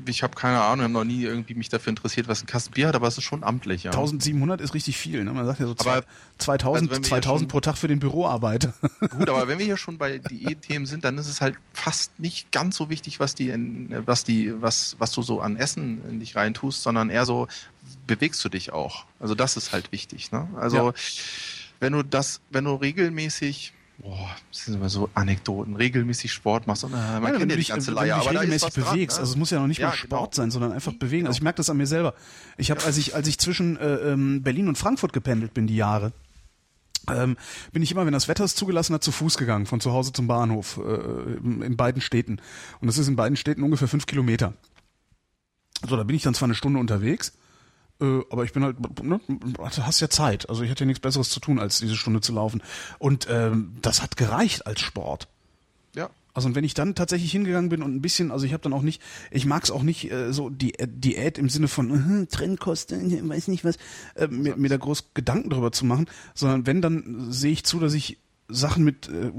ich habe keine Ahnung, habe noch nie irgendwie mich dafür interessiert, was ein Kasten Bier hat, aber es ist schon amtlich. Ja. 1700 ist richtig viel. Ne? Man sagt ja so aber, 2000, also 2000 pro Tag für den Büroarbeit. Gut, aber wenn wir hier schon bei Diät-Themen sind, dann ist es halt fast nicht ganz so wichtig, was die, was die, was, was du so an Essen in dich reintust, sondern eher so, bewegst du dich auch. Also das ist halt wichtig. Ne? Also ja. wenn du das, wenn du regelmäßig boah, das sind immer so Anekdoten, regelmäßig Sport machst. Und, äh, man ja, kennt ja die ganze Leier, aber regelmäßig bewegst. Dran, ne? Also es muss ja noch nicht ja, mal Sport genau. sein, sondern einfach bewegen. Also ich merke das an mir selber. Ich habe, als ich, als ich zwischen äh, ähm, Berlin und Frankfurt gependelt bin, die Jahre, ähm, bin ich immer, wenn das Wetter es zugelassen hat, zu Fuß gegangen, von zu Hause zum Bahnhof, äh, in, in beiden Städten. Und das ist in beiden Städten ungefähr fünf Kilometer. So, da bin ich dann zwar eine Stunde unterwegs, äh, aber ich bin halt, ne, hast ja Zeit. Also ich hatte ja nichts Besseres zu tun, als diese Stunde zu laufen. Und ähm, das hat gereicht als Sport. Ja. Also und wenn ich dann tatsächlich hingegangen bin und ein bisschen, also ich habe dann auch nicht, ich mag es auch nicht äh, so die äh, Diät im Sinne von äh, Trennkosten, weiß nicht was, äh, mir, mir da groß Gedanken drüber zu machen, sondern wenn dann sehe ich zu, dass ich Sachen mit, äh,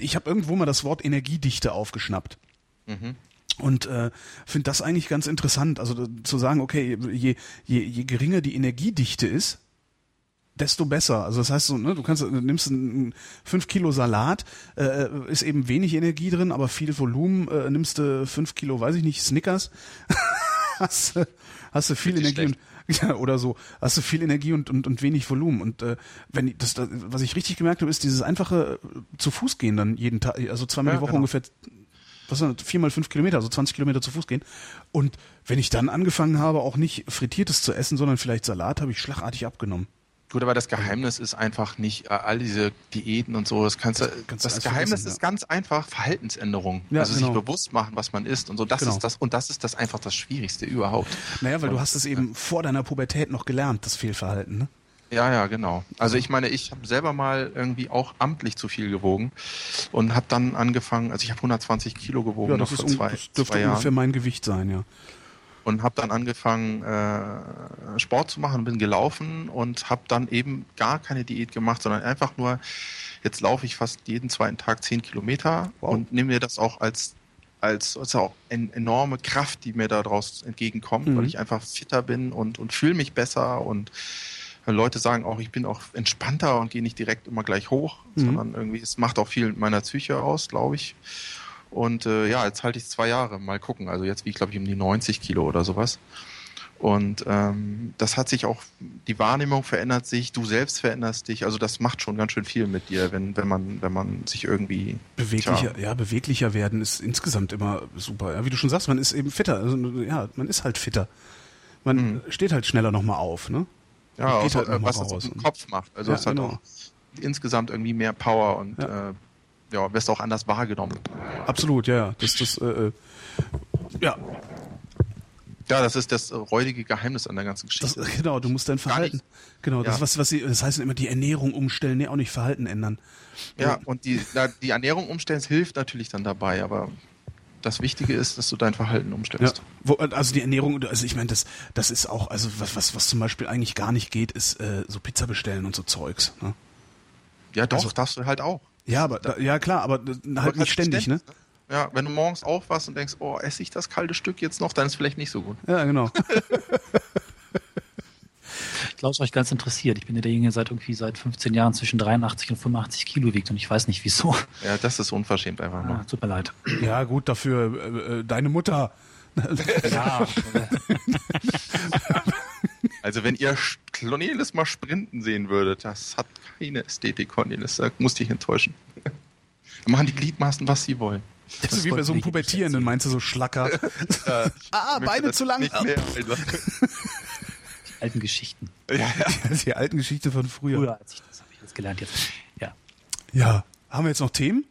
ich habe irgendwo mal das Wort Energiedichte aufgeschnappt. Mhm. Und äh, finde das eigentlich ganz interessant. Also zu sagen, okay, je, je, je geringer die Energiedichte ist, desto besser. Also das heißt so, ne, du kannst, nimmst einen 5 Kilo Salat, äh, ist eben wenig Energie drin, aber viel Volumen, äh, nimmst du 5 Kilo, weiß ich nicht, Snickers, hast, hast du viel Energie und ja, oder so, hast du viel Energie und, und, und wenig Volumen. Und äh, wenn das, das, was ich richtig gemerkt habe, ist dieses einfache äh, zu Fuß gehen dann jeden Tag, also zweimal ja, die Woche genau. ungefähr was sind vier mal fünf Kilometer, also 20 Kilometer zu Fuß gehen. Und wenn ich dann angefangen habe, auch nicht frittiertes zu essen, sondern vielleicht Salat, habe ich schlagartig abgenommen. Gut, aber das Geheimnis ist einfach nicht äh, all diese Diäten und so. Das kannst du, das, das Geheimnis ist ganz einfach Verhaltensänderung. Ja, also genau. sich bewusst machen, was man isst und so. Das genau. ist das und das ist das einfach das Schwierigste überhaupt. Naja, weil und, du hast es eben vor deiner Pubertät noch gelernt, das Fehlverhalten. Ne? Ja, ja, genau. Also ich meine, ich habe selber mal irgendwie auch amtlich zu viel gewogen und habe dann angefangen, also ich habe 120 Kilo gewogen ja, das noch vor zwei, das dürfte zwei ungefähr mein Gewicht sein, ja. Und habe dann angefangen, äh, Sport zu machen, bin gelaufen und habe dann eben gar keine Diät gemacht, sondern einfach nur, jetzt laufe ich fast jeden zweiten Tag 10 Kilometer wow. und nehme mir das auch als als also auch eine enorme Kraft, die mir daraus entgegenkommt, mhm. weil ich einfach fitter bin und, und fühle mich besser und Leute sagen auch, ich bin auch entspannter und gehe nicht direkt immer gleich hoch, mhm. sondern irgendwie, es macht auch viel mit meiner Psyche aus, glaube ich. Und äh, ja, jetzt halte ich zwei Jahre, mal gucken. Also jetzt wie ich glaube ich um die 90 Kilo oder sowas. Und ähm, das hat sich auch, die Wahrnehmung verändert sich, du selbst veränderst dich. Also das macht schon ganz schön viel mit dir, wenn, wenn man, wenn man sich irgendwie beweglicher, tja. ja, beweglicher werden ist insgesamt immer super. Ja, wie du schon sagst, man ist eben fitter. Also ja, man ist halt fitter. Man mhm. steht halt schneller nochmal auf, ne? Ja, auch, halt was das im Kopf macht. Also ja, es hat genau. auch insgesamt irgendwie mehr Power und ja. äh, ja, wirst auch anders wahrgenommen. Absolut, ja, ja. Das, das, äh, äh, ja, Ja, das ist das äh, räudige Geheimnis an der ganzen das, Geschichte. genau, du musst dein Verhalten, genau, das Ja. was, was sie, das heißt immer die Ernährung umstellen, nee, auch nicht Verhalten ändern. ja, und die, die Ernährung umstellen hilft natürlich dann dabei, aber das Wichtige ist, dass du dein Verhalten Ja, umstellst. wo, also die Ernährung, also ich meine, das, das ist auch, also was, was, was zum Beispiel eigentlich gar nicht geht, ist äh, so Pizza bestellen und so Zeugs. Ne? Ja, doch, Also- darfst du halt auch. Ja, aber da, ja klar, aber äh, halt nicht ständig, ne? Ja, wenn du morgens aufwachst und denkst, oh, esse ich das kalte Stück jetzt noch, dann ist es vielleicht nicht so gut. Ja, genau. Ich glaube, es euch ganz interessiert. Ich bin ja derjenige, der seit irgendwie seit 15 Jahren zwischen 83 und 85 Kilo wiegt und ich weiß nicht wieso. Ja, das ist unverschämt einfach nur. Ah, tut mir leid. Ja, gut, dafür äh, äh, deine Mutter. Ja, Also wenn ihr Cornelis mal sprinten sehen würdet, das hat keine Ästhetik, Cornelis. Da musst dich enttäuschen. Da machen die Gliedmaßen, was sie wollen. Das ist wie bei so einem Pubertierenden, meinst du, so Schlacker. ah, Ich Beine das zu lang. Nicht mehr, Alter. alten Geschichten. Ja, ja. Das ist die alten Geschichte von früher. Früher als ich das habe ich jetzt gelernt jetzt. Ja. Ja. Haben wir jetzt noch Themen?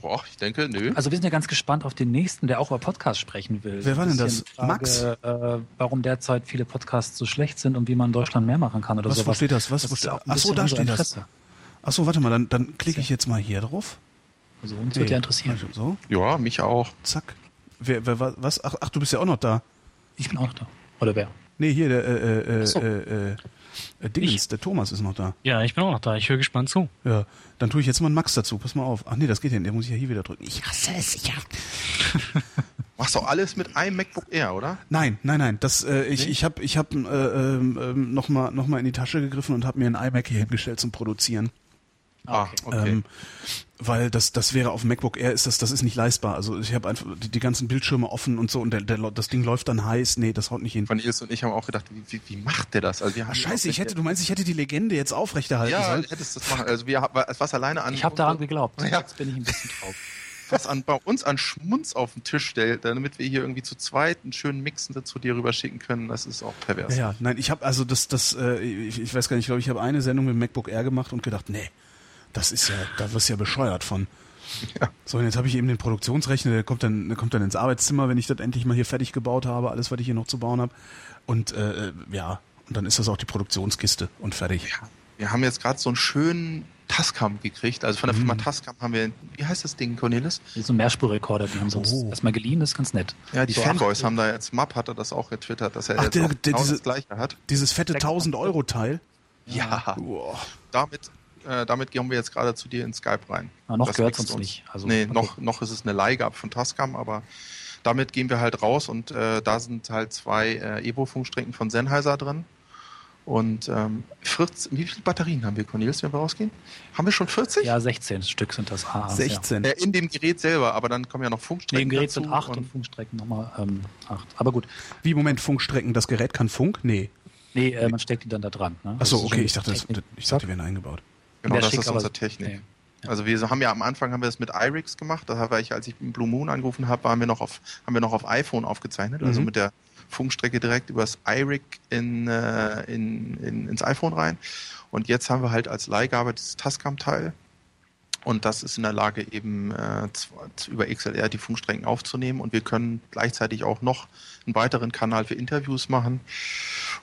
Boah, ich denke, nö. Also wir sind ja ganz gespannt auf den nächsten, der auch über Podcasts sprechen will. Wer war denn das? bisschen Max? Äh, warum derzeit viele Podcasts so schlecht sind und wie man in Deutschland mehr machen kann oder Was, wo sowas. steht das? Was, wo ist steht- auch ein Ach so, bisschen da steht das. Achso, warte mal, dann, dann klicke ich jetzt mal hier drauf. Also uns wird ja interessieren. So, Ja, mich auch. zack. Wer, wer, wa- was? Ach, ach, du bist ja auch noch da. Ich bin auch da. Oder wer? Nee, hier, der, äh, äh, Ach so. äh, äh, äh, Dingens, der Thomas ist noch da. Ja, ich bin auch noch da. Ich höre gespannt zu. Ja, dann tue ich jetzt mal einen Max dazu. Pass mal auf. Ach nee, das geht ja nicht. Der muss ich ja hier wieder drücken. Ich hasse es. Ich hasse Machst du alles mit einem MacBook Air, oder? Nein, nein, nein. Das, äh, ich, ich habe ich hab, äh, ähm, ähm, noch, mal, noch mal in die Tasche gegriffen und habe mir einen iMac hier hingestellt zum Produzieren. Ah, okay. Ähm, weil das, das wäre auf dem MacBook Air ist das, das ist nicht leistbar. Also ich habe einfach die, die ganzen Bildschirme offen und so und der, der, das Ding läuft dann heiß. Nee, das haut nicht hin. Cornelis und ich haben auch gedacht, wie, wie, wie macht der das? Also wir haben Ach, scheiße, ich hätte, du meinst, ich hätte die Legende jetzt aufrechterhalten ja, sollen? hättest das machen. Also wir haben was alleine an Ich habe daran geglaubt. Ja. Jetzt bin ich ein bisschen drauf. was an bei uns an Schmunz auf den Tisch stellt, damit wir hier irgendwie zu zweit einen schönen Mixen dazu dir rüber schicken können, das ist auch pervers. Ja, ja, nein, ich habe also das, das, äh, ich, ich weiß gar nicht, ich glaube, ich habe eine Sendung mit dem MacBook Air gemacht und gedacht, nee, das ist ja, da wirst du ja bescheuert von. Ja. So, und jetzt habe ich eben den Produktionsrechner, der kommt dann, der kommt dann ins Arbeitszimmer, wenn ich das endlich mal hier fertig gebaut habe, alles, was ich hier noch zu bauen habe. Und äh, ja, und dann ist das auch die Produktionskiste und fertig. Wir haben jetzt gerade so einen schönen Tascam gekriegt, also von der Mhm. Firma Tascam haben wir, wie heißt das Ding, Cornelis? So ein Mehrspurrekorder, die haben sie uns Oh. erstmal geliehen, das ist ganz nett. Ja, die So Fanboys acht- haben da jetzt, Map hatte das auch getwittert, dass er Ach, jetzt der- auch der- genau diese- das gleiche hat. Dieses fette 1000 Euro Teil. Ja, Boah. damit, äh, damit gehen wir jetzt gerade zu dir in Skype rein. Ah, noch Das gehört's mixt uns nicht. Also, nee, okay. noch, noch ist es eine Leihgabe von Tascam, aber damit gehen wir halt raus und äh, da sind halt zwei äh, Evo-Funkstrecken von Sennheiser drin. Und ähm, 14, wie viele Batterien haben wir, Cornelis, wenn wir rausgehen? Haben wir schon 40? Ja, 16 Stück sind das. Ah, 16. Äh, in dem Gerät selber, aber dann kommen ja noch Ja. Funkstrecken Neben Gerät dazu sind 8 und, und Funkstrecken nochmal ähm, 8. Aber gut. Wie, Moment, Funkstrecken, das Gerät kann Funk? Nee. Nee, äh, man steckt die dann da dran. Ne? Achso, okay, ich dachte, das, ich dachte, die wären eingebaut. Genau, das schick, ist unsere Technik. Nee. Also wir haben ja am Anfang haben wir das mit iRix gemacht. Da war ich, als ich Blue Moon angerufen habe, waren wir noch auf, haben wir noch auf iPhone aufgezeichnet, also Mhm. mit der Funkstrecke direkt übers iRig in, äh, in, in, ins iPhone rein. Und jetzt haben wir halt als Leihgabe das Tascam-Teil. Und das ist in der Lage, eben äh, über XLR die Funkstrecken aufzunehmen. Und wir können gleichzeitig auch noch einen weiteren Kanal für Interviews machen.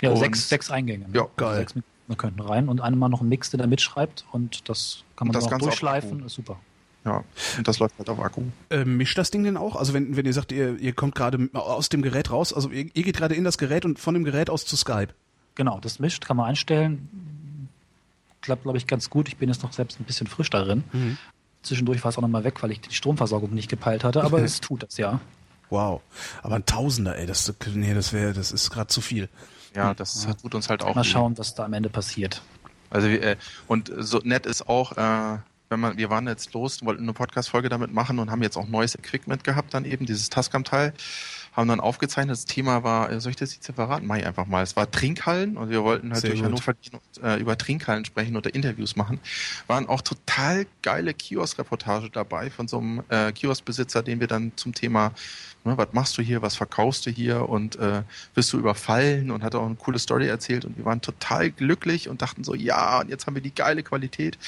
Ja, Und- sechs, sechs Eingänge. Ne? Ja, geil. Sechs Mikrofone könnten rein und einmal noch ein Mix, der da mitschreibt und das kann man das dann auch durchschleifen. Ist super. Ja, und das läuft halt auf Akku. Äh, mischt das Ding denn auch? Also wenn, wenn ihr sagt, ihr, ihr kommt gerade aus dem Gerät raus, also ihr, ihr geht gerade in das Gerät und von dem Gerät aus zu Skype. Genau, das mischt, kann man einstellen. Klappt, glaube ich, ganz gut. Ich bin jetzt noch selbst ein bisschen frisch darin. Mhm. Zwischendurch war es auch nochmal weg, weil ich die Stromversorgung nicht gepeilt hatte, aber es tut das ja. Wow. Aber ein Tausender, ey, das, nee, das wäre, das ist gerade zu viel. Ja, das tut uns halt auch Mal schauen, was da am Ende passiert. Also wir, äh, und so nett ist auch, äh, wenn man, wir waren jetzt los, wollten eine Podcast-Folge damit machen und haben jetzt auch neues Equipment gehabt, dann eben dieses Tascam-Teil, haben dann aufgezeichnet. Das Thema war, äh, soll ich das jetzt verraten? Mach ich einfach mal. Es war Trinkhallen und wir wollten halt Sehr durch gut. Hannover gehen und äh, über Trinkhallen sprechen oder Interviews machen. Waren auch total geile Kiosk-Reportage dabei von so einem äh, Kioskbesitzer, den wir dann zum Thema Ne, was machst du hier, was verkaufst du hier und äh, wirst du überfallen und hat auch eine coole Story erzählt und wir waren total glücklich und dachten so, ja, und jetzt haben wir die geile Qualität,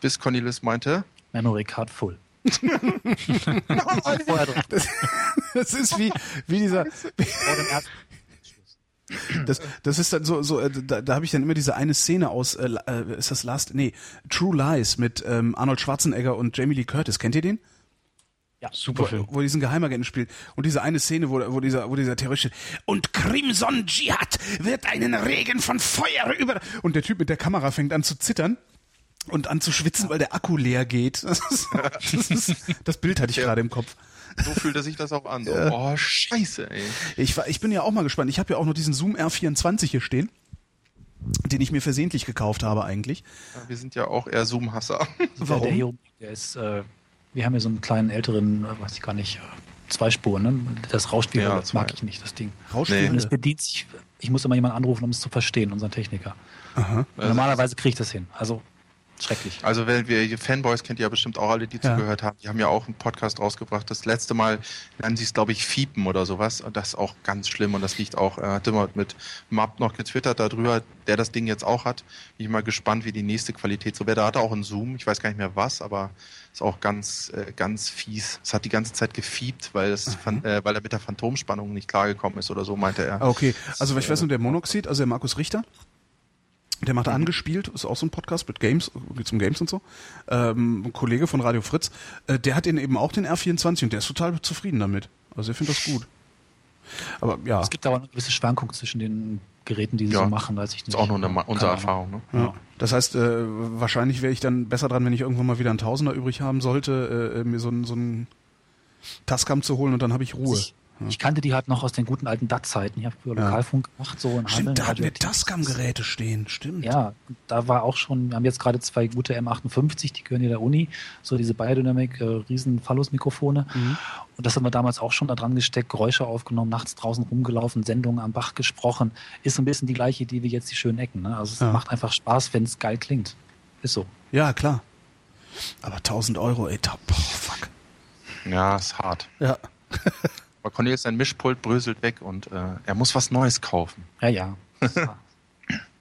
bis Cornelis meinte, Memory Card full. Das, das ist wie, wie dieser. Das, das ist dann so, so äh, da, da habe ich dann immer diese eine Szene aus, äh, äh, ist das Last, nee, True Lies mit ähm, Arnold Schwarzenegger und Jamie Lee Curtis. Kennt ihr den? Ja, Super Film. Wo, wo diesen Geheimagenten spielt. Und diese eine Szene, wo, wo dieser, wo dieser Terrorist steht. Und Crimson Jihad wird einen Regen von Feuer über. Und der Typ mit der Kamera fängt an zu zittern und an zu schwitzen, weil der Akku leer geht. Das, ist, das, ist, das Bild hatte ich Ja. gerade im Kopf. So fühlte sich das auch an. So, oh, scheiße, ey. Ich, war, ich bin ja auch mal gespannt. Ich habe ja auch noch diesen Zoom R24 hier stehen, den ich mir versehentlich gekauft habe eigentlich. Wir sind ja auch eher Zoom-Hasser. Der, der hier, der ist, äh, wir haben hier so einen kleinen älteren, äh, weiß ich gar nicht, äh, zwei Spuren, ne? Das rauscht wieder, Ja, das mag ich nicht, das Ding. Und Rauschspielende. es bedient sich, ich muss immer jemanden anrufen, um es zu verstehen, unseren Techniker. Aha. Normalerweise kriege ich das hin. Also schrecklich. Also wenn wir Fanboys kennt ihr ja bestimmt auch alle, die Ja. zugehört haben. Die haben ja auch einen Podcast rausgebracht. Das letzte Mal nennen sie es, glaube ich, Fiepen oder sowas. Und Das ist auch ganz schlimm und das liegt auch, er hat immer mit Map noch getwittert darüber, der das Ding jetzt auch hat. Bin ich mal gespannt, wie die nächste Qualität so wäre. Da hat er auch einen Zoom, ich weiß gar nicht mehr was, aber ist auch ganz, äh, ganz fies. Es hat die ganze Zeit gefiebt, weil es, fan- äh, weil er mit der Phantomspannung nicht klargekommen ist oder so, meinte er. Ah, Okay, also ich weiß nur, der Monoxid, also der Markus Richter, der Mhm. macht angespielt, ist auch so ein Podcast mit Games, geht zum Games und so. Ähm, ein Kollege von Radio Fritz, äh, der hat den eben auch den R24 und der ist total zufrieden damit. Also er findet das gut. Aber ja, Es gibt aber eine gewisse Schwankung zwischen den Geräten, die sie Ja. so machen, weiß ich nicht. ist auch nur eine, unsere. Erfahrung. Ne? ja. das heißt, äh, wahrscheinlich wäre ich dann besser dran, wenn ich irgendwann mal wieder einen Tausender übrig haben sollte, äh, mir so einen so einen Tascam zu holen und dann habe ich Ruhe. Ich, ich kannte die halt noch aus den guten alten DAT-Zeiten. Ich habe früher Ja. Lokalfunk gemacht, so in Hameln. Stimmt, da hatten wir radioaktiv. Tascam-Geräte stehen, stimmt. Ja, da war auch schon, wir haben jetzt gerade zwei gute M58, die gehören hier der Uni, so diese Biodynamic, äh, riesen Phallus-Mikrofone. Mhm. Und das haben wir damals auch schon da dran gesteckt, Geräusche aufgenommen, nachts draußen rumgelaufen, Sendungen am Bach gesprochen. Ist so ein bisschen die gleiche Idee wie jetzt die schönen Ecken. Ne? Also es Ja. macht einfach Spaß, wenn es geil klingt. Ist so. Ja, klar. Aber 1000 Euro, ey, boah, fuck. Ja, ist hart. Ja. Aber Cornelius, sein Mischpult bröselt weg und äh, er muss was Neues kaufen. Ja, ja.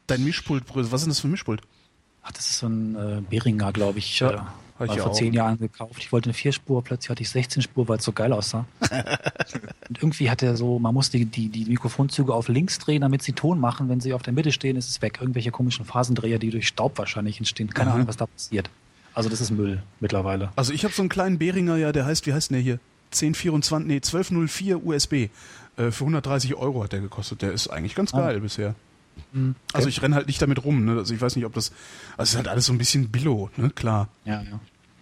Dein Mischpult, was ist denn das für ein Mischpult? Ach, das ist so ein äh, Beringer, glaube ich. Ja, äh, ich ja vor auch. zehn Jahren gekauft. Ich wollte eine Vierspur, plötzlich hatte ich 16 Spur, weil es so geil aussah. und irgendwie hat er so, man muss die, die, die Mikrofonzüge auf links drehen, damit sie Ton machen. Wenn sie auf der Mitte stehen, ist es weg. Irgendwelche komischen Phasendreher, die durch Staub wahrscheinlich entstehen. Keine Mhm. Ahnung, was da passiert. Also das ist Müll mittlerweile. Also ich habe so einen kleinen Behringer, ja, der heißt, wie heißt denn der hier? 1024, nee, 1204 USB. Äh, für 130 Euro hat der gekostet. Der ist eigentlich ganz Ah. geil bisher. Mhm. Also ich renn halt nicht damit rum, ne? Also ich weiß nicht, ob das. Also es ist halt alles so ein bisschen Billo, ne? Klar. Ja, ja.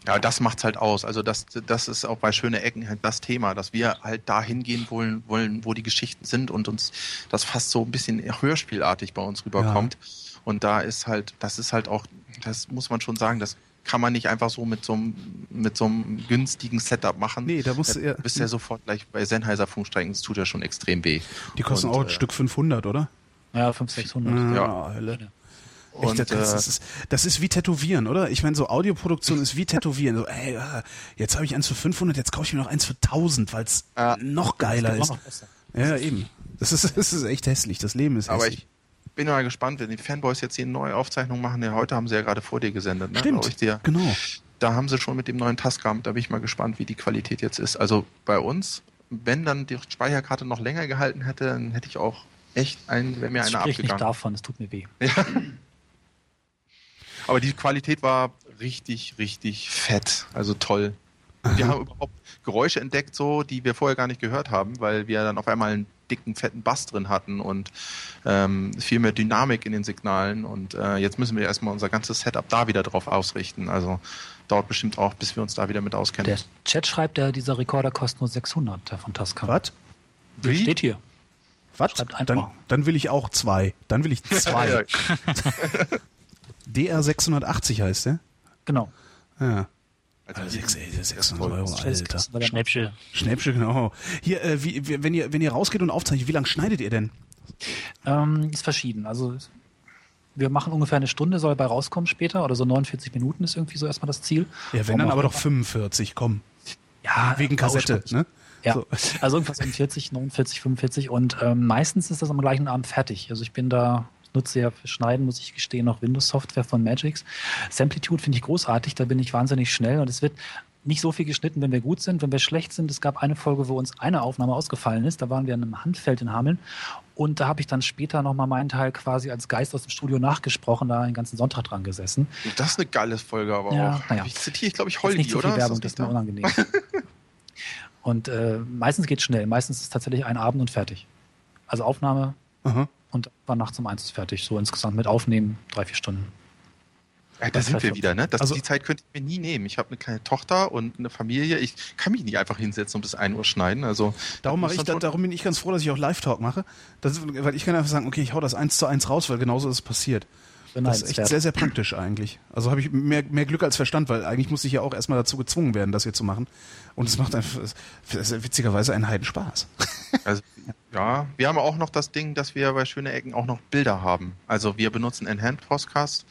Ja, das macht's halt aus. Also das, das ist auch bei Schöne Ecken halt das Thema, dass wir halt da hingehen wollen, wollen, wo die Geschichten sind und uns das fast so ein bisschen hörspielartig bei uns rüberkommt. Und da ist halt, das ist halt auch, das muss man schon sagen, das kann man nicht einfach so mit so einem, mit so einem günstigen Setup machen. Nee, da musst du Du eher- bist ja sofort gleich bei Sennheiser Funkstrecken, das tut ja schon extrem weh. Die kosten Und, auch ein äh, Stück 500, oder? Ja, 500, 600. Ja. Hölle. Und, Echt, das, äh, das, ist, das ist wie Tätowieren, oder? Ich meine, so Audioproduktion ist wie Tätowieren. So, ey, jetzt habe ich eins für 500, jetzt kaufe ich mir noch eins für 1000, weil es Ja. noch geiler ist. noch. Ja, eben. Das ist, das ist echt hässlich. Das Leben ist Aber hässlich. ich bin mal gespannt, wenn die Fanboys jetzt hier eine neue Aufzeichnung machen. Ja, heute haben sie ja gerade vor dir gesendet, ne? Stimmt, Ich dir. genau. da haben sie schon mit dem neuen Tascam, da bin ich mal gespannt, wie die Qualität jetzt ist. Also bei uns, wenn dann die Speicherkarte noch länger gehalten hätte, dann hätte ich auch echt ein, wäre mir Ich einer sprich nicht abgegangen. davon, es tut mir weh. Aber die Qualität war richtig, richtig fett. Also toll. Und wir haben überhaupt Geräusche entdeckt, so, die wir vorher gar nicht gehört haben, weil wir dann auf einmal einen dicken, fetten Bass drin hatten und ähm, viel mehr Dynamik in den Signalen. Und äh, jetzt müssen wir erstmal unser ganzes Setup da wieder drauf ausrichten. Also dauert bestimmt auch, bis wir uns da wieder mit auskennen. Der Chat schreibt, der, dieser Rekorder kostet nur 600, der von Tascam. Was? Wie? Steht hier. Was? Schreibt einfach. Dann, dann will ich auch zwei. Dann will ich zwei. Ja, DR 680 heißt der. Genau. Ja. Also, Sechs- ey, 600 toll. Euro, Das Alter. Schnäppchen. Schnäppchen, genau. Hier, äh, wie, wie- wenn ihr wenn ihr rausgeht und aufzeichnet, wie lange schneidet ihr denn? Ähm, ist verschieden. Also wir machen ungefähr eine Stunde, soll bei rauskommen später, oder so 49 Minuten ist irgendwie so erstmal das Ziel. Ja, wenn dann aber doch 45, komm. Ja, Wegen Kassette, ne? Ja, So. also irgendwas um 40, 49, 45 und ähm, meistens ist das am gleichen Abend fertig. Also ich bin da nutze ja für Schneiden, muss ich gestehen, noch Windows-Software von Magix. Samplitude finde ich großartig, da bin ich wahnsinnig schnell und es wird nicht so viel geschnitten, wenn wir gut sind. Wenn wir schlecht sind, es gab eine Folge, wo uns eine Aufnahme ausgefallen ist. Da waren wir an einem Handfeld in Hameln. Und da habe ich dann später nochmal meinen Teil quasi als Geist aus dem Studio nachgesprochen, da den ganzen Sonntag dran gesessen. Das ist eine geile Folge, aber Ja, auch. naja. Ich zitiere, glaube ich, Jetzt Holdi, nicht so viel oder? Werbung, Ist das ist mir unangenehm. und äh, meistens geht schnell. Meistens ist es tatsächlich ein Abend und fertig. Also Aufnahme Aha. Und war nachts um eins ist fertig. So insgesamt mit Aufnehmen drei, vier Stunden. Ja, da sind wir wieder, ne? Das, Also- die Zeit könnte ich mir nie nehmen. Ich habe eine kleine Tochter und eine Familie. Ich kann mich nicht einfach hinsetzen und bis 1 Uhr schneiden. Also Darum, da mache ich, da, darum bin ich ganz froh, dass ich auch Live-Talk mache. Das ist, weil ich kann einfach sagen, okay, ich hau das eins zu eins raus, weil genauso ist es passiert. Das ist echt sehr, sehr praktisch eigentlich. Also habe ich mehr, mehr Glück als Verstand, weil eigentlich musste ich ja auch erstmal dazu gezwungen werden, das hier zu machen. Und es macht einfach, witzigerweise einen Heidenspaß. Also, ja, wir haben auch noch das Ding, dass wir bei Schöne Ecken auch noch Bilder haben. Also wir benutzen Enhanced Podcast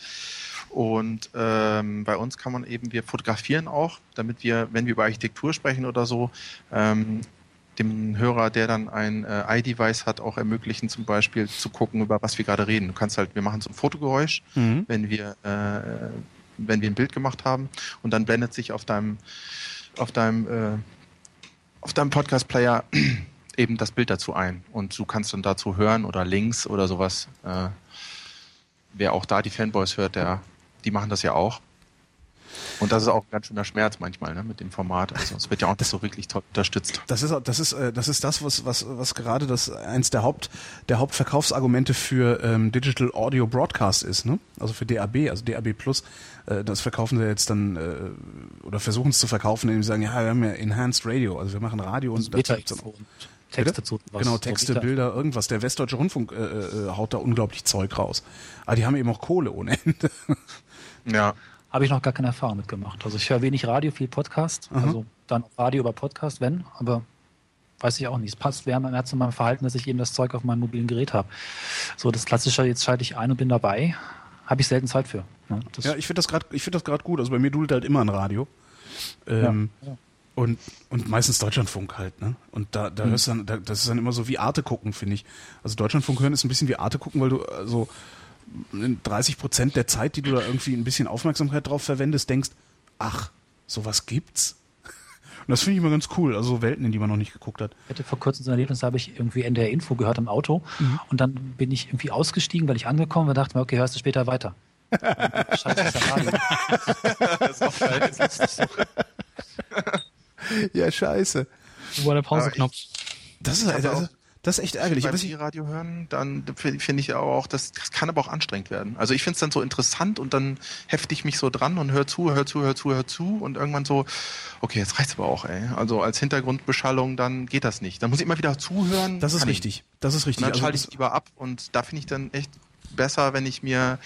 und ähm, bei uns kann man eben, wir fotografieren auch, damit wir, wenn wir über Architektur sprechen oder so, ähm, dem Hörer, der dann ein äh, iDevice hat, auch ermöglichen, zum Beispiel zu gucken, über was wir gerade reden. Du kannst halt, wir machen so ein Fotogeräusch, Mhm. wenn wir äh, wenn wir ein Bild gemacht haben und dann blendet sich auf deinem auf deinem äh, auf deinem Podcast Player eben das Bild dazu ein und du kannst dann dazu hören oder Links oder sowas. Äh, wer auch da die Fanboys hört, der die machen das ja auch. Und das ist auch ein ganz schöner Schmerz manchmal, ne, mit dem Format. Also es wird ja auch nicht so wirklich toll unterstützt. Das ist, das ist, äh, das ist das, was, was, was gerade das eins der Haupt, der Hauptverkaufsargumente für ähm, Digital Audio Broadcast ist, ne? Also für DAB, also DAB Plus. Äh, das verkaufen sie jetzt dann äh, oder versuchen es zu verkaufen, indem sie sagen, ja, wir haben ja Enhanced Radio, also wir machen Radio und auch- und Texte zu. was Genau, so Texte, Bilder, irgendwas. Der Westdeutsche Rundfunk äh, äh, haut da unglaublich Zeug raus. Aber die haben eben auch Kohle ohne Ende. Ja. Habe ich noch gar keine Erfahrung mitgemacht. Also ich höre wenig Radio, viel Podcast. Aha. Also dann Radio über Podcast, wenn, aber weiß ich auch nicht. Es passt mehr, mehr zu meinem Verhalten, dass ich eben das Zeug auf meinem mobilen Gerät habe. So das klassische, jetzt schalte ich ein und bin dabei, habe ich selten Zeit für. Ne? Ja, ich finde das gerade, ich finde das gerade gut. Also bei mir dudelt halt immer ein Radio. Ähm, Ja, ja. Und, und meistens Deutschlandfunk halt, ne? Und da, da hörst du dann, da, das ist dann immer so wie Arte gucken, finde ich. Also Deutschlandfunk hören ist ein bisschen wie Arte gucken, weil du also 30 Prozent der Zeit, die du da irgendwie ein bisschen Aufmerksamkeit drauf verwendest, denkst, ach, sowas gibt's. Und das finde ich immer ganz cool. Also so Welten, in die man noch nicht geguckt hat. Ich hatte vor kurzem so ein Erlebnis, da habe ich irgendwie NDR Info gehört im Auto Mhm. und dann bin ich irgendwie ausgestiegen, weil ich angekommen war, dachte mir, okay, hörst du später weiter. Scheiße, ist ja Radio. Ja, scheiße. Wo war der Pauseknopf? Das ist, hab das, ist- echt ärgerlich. beim Was ich, E-Radio hören, dann finde find ich auch, das, das kann aber auch anstrengend werden. Also ich finde es dann so interessant und dann hefte ich mich so dran und hör zu, hör zu, hör zu, hör zu und irgendwann so, okay, jetzt reicht's aber auch, ey. Also als Hintergrundbeschallung, dann geht das nicht. Dann muss ich immer wieder zuhören. das ist Kann ich richtig. Das ist Und richtig. dann Also schalte ich lieber ab und da finde ich dann echt besser, wenn ich mir,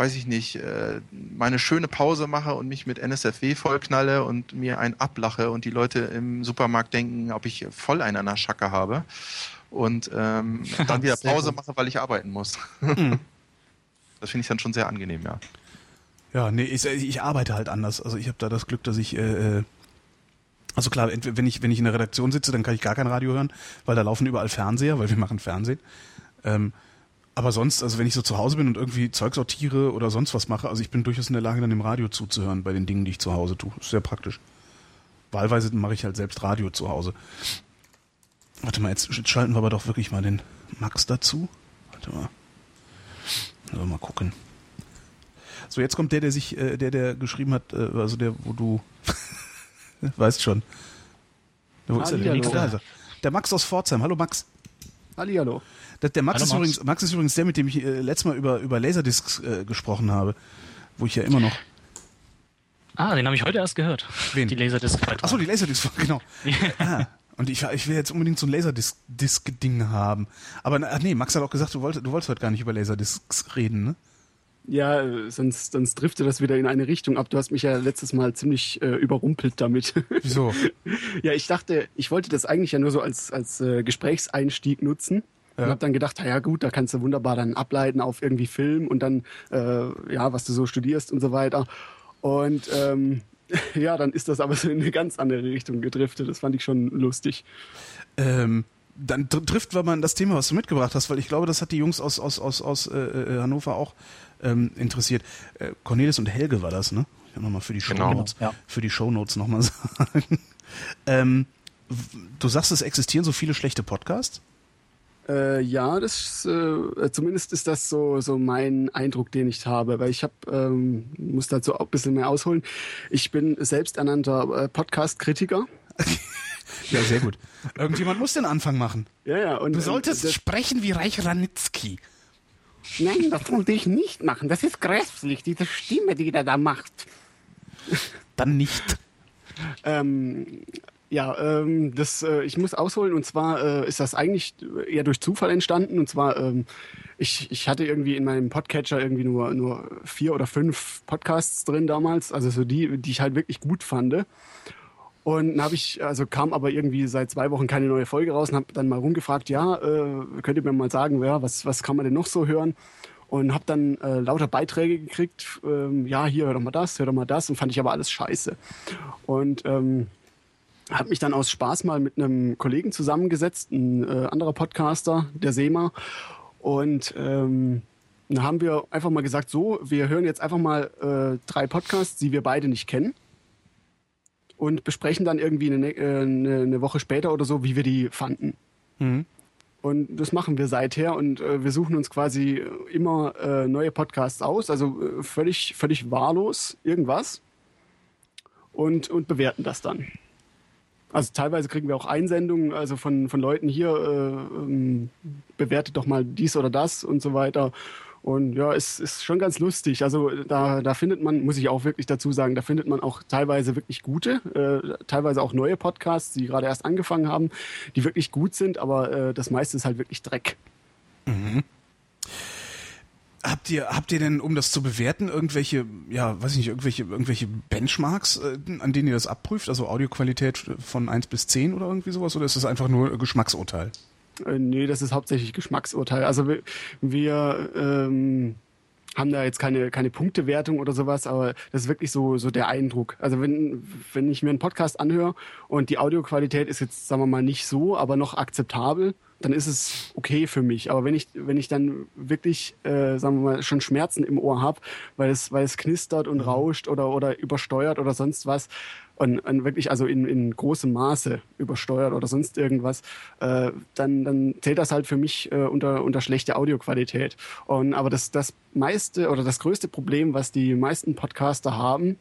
weiß ich nicht, äh, meine schöne Pause mache und mich mit NSFW vollknalle und mir einen ablache und die Leute im Supermarkt denken, ob ich voll einen an der Schacke habe und ähm, dann wieder Pause mache, weil ich arbeiten muss. das finde ich dann schon sehr angenehm, ja. Ja, nee, ich, ich arbeite halt anders. Also ich habe da das Glück, dass ich äh, äh, also klar, wenn ich wenn ich in der Redaktion sitze, dann kann ich gar kein Radio hören, weil da laufen überall Fernseher, weil wir machen Fernsehen. Ähm, aber sonst, also wenn ich so zu Hause bin und irgendwie Zeug sortiere oder sonst was mache, also ich bin durchaus in der Lage, dann dem Radio zuzuhören bei den Dingen, die ich zu Hause tue. Ist sehr praktisch. Wahlweise mache ich halt selbst Radio zu Hause. Warte mal, jetzt, jetzt schalten wir aber doch wirklich mal den Max dazu. Warte mal. Also mal gucken. So, jetzt kommt der, der sich, äh, der, der geschrieben hat, äh, also der, wo du weißt schon. Wo ist er denn? Hallihallo. Da ist. Der Max aus Pforzheim. Hallo Max. Hallihallo. Der, der Max, Hallo, ist Max. Übrigens, Max ist übrigens der, mit dem ich äh, letztes Mal über, über Laserdiscs äh, gesprochen habe. Wo ich ja immer noch. Ah, den habe ich heute erst gehört. Wen? Die Laserdisc Achso, die Laserdiscs, genau. ah, und ich, ich will jetzt unbedingt so ein Laserdisc-Ding haben. Aber ach nee, Max hat auch gesagt, du wolltest, du wolltest heute gar nicht über Laserdiscs reden, ne? Ja, äh, sonst, sonst driftet das wieder in eine Richtung ab. Du hast mich ja letztes Mal ziemlich äh, überrumpelt damit. Wieso? ja, ich dachte, ich wollte das eigentlich ja nur so als, als äh, Gesprächseinstieg nutzen. Ja. Und habe dann gedacht, ja gut, da kannst du wunderbar dann ableiten auf irgendwie Film und dann, äh, ja, was du so studierst und so weiter. Und ähm, ja, dann ist das aber so in eine ganz andere Richtung gedriftet. Das fand ich schon lustig. Ähm, dann tr trifft man das Thema, was du mitgebracht hast, weil ich glaube, das hat die Jungs aus, aus, aus, aus äh, äh Hannover auch ähm, interessiert. Äh, Cornelis und Helge war das, ne? Ich will nochmal für die Genau. Shownotes Ja. für die Shownotes nochmal sagen. ähm, du sagst, es existieren so viele schlechte Podcasts? Äh, ja, das äh, zumindest ist das so so mein Eindruck, den ich habe, weil ich habe ähm, muss dazu auch ein bisschen mehr ausholen. Ich bin selbsternannter äh, Podcast-Kritiker. Ja, sehr gut. Irgendjemand muss den Anfang machen. Ja, ja. Und, Du solltest und, sprechen wie Reich Ranitzky. nein, das wollte ich nicht machen. Das ist grässlich, diese Stimme, die der da macht. Dann nicht. Ähm, ja, ähm, das, äh, ich muss ausholen und zwar äh, ist das eigentlich eher durch Zufall entstanden und zwar ähm, ich, ich hatte irgendwie in meinem Podcatcher irgendwie nur nur vier oder fünf Podcasts drin damals, also so die, die ich halt wirklich gut fand. Und habe ich, also kam aber irgendwie seit zwei Wochen keine neue Folge raus und habe dann mal rumgefragt, ja, äh, könnt ihr mir mal sagen, ja, was, was kann man denn noch so hören? Und habe dann äh, lauter Beiträge gekriegt, ähm, ja, hier, hör doch mal das, hör doch mal das und fand ich aber alles scheiße. Und ähm, habe mich dann aus Spaß mal mit einem Kollegen zusammengesetzt, ein äh, anderer Podcaster, der Sema. Und ähm, dann haben wir einfach mal gesagt, so, wir hören jetzt einfach mal äh, drei Podcasts, die wir beide nicht kennen. Und besprechen dann irgendwie eine, äh, eine, eine Woche später oder so, wie wir die fanden. Mhm. Und das machen wir seither und äh, wir suchen uns quasi immer äh, neue Podcasts aus, also äh, völlig, völlig wahllos irgendwas und, und bewerten das dann. Also teilweise kriegen wir auch Einsendungen, also von, von Leuten hier, äh, ähm, bewertet doch mal dies oder das und so weiter. Und ja, es ist schon ganz lustig. Also da, da findet man, muss ich auch wirklich dazu sagen, da findet man auch teilweise wirklich gute, äh, teilweise auch neue Podcasts, die gerade erst angefangen haben, die wirklich gut sind, aber äh, das meiste ist halt wirklich Dreck. Habt ihr, habt ihr denn, um das zu bewerten, irgendwelche, ja, weiß ich nicht, irgendwelche, irgendwelche Benchmarks, äh, an denen ihr das abprüft? Also Audioqualität von 1 bis 10 oder irgendwie sowas? Oder ist das einfach nur Geschmacksurteil? Äh, nee, das ist hauptsächlich Geschmacksurteil. Also wir, wir ähm, haben da jetzt keine, keine Punktewertung oder sowas, aber das ist wirklich so, so der Eindruck. Also wenn, wenn ich mir einen Podcast anhöre und die Audioqualität ist jetzt, sagen wir mal, nicht so, aber noch akzeptabel, dann ist es okay für mich. Aber wenn ich, wenn ich dann wirklich, äh, sagen wir mal, schon Schmerzen im Ohr habe, weil es, weil es knistert und rauscht oder, oder übersteuert oder sonst was, und, und wirklich also in, in großem Maße übersteuert oder sonst irgendwas, äh, dann, dann zählt das halt für mich äh, unter, unter schlechte Audioqualität. Und, aber das, das meiste oder das größte Problem, was die meisten Podcaster haben,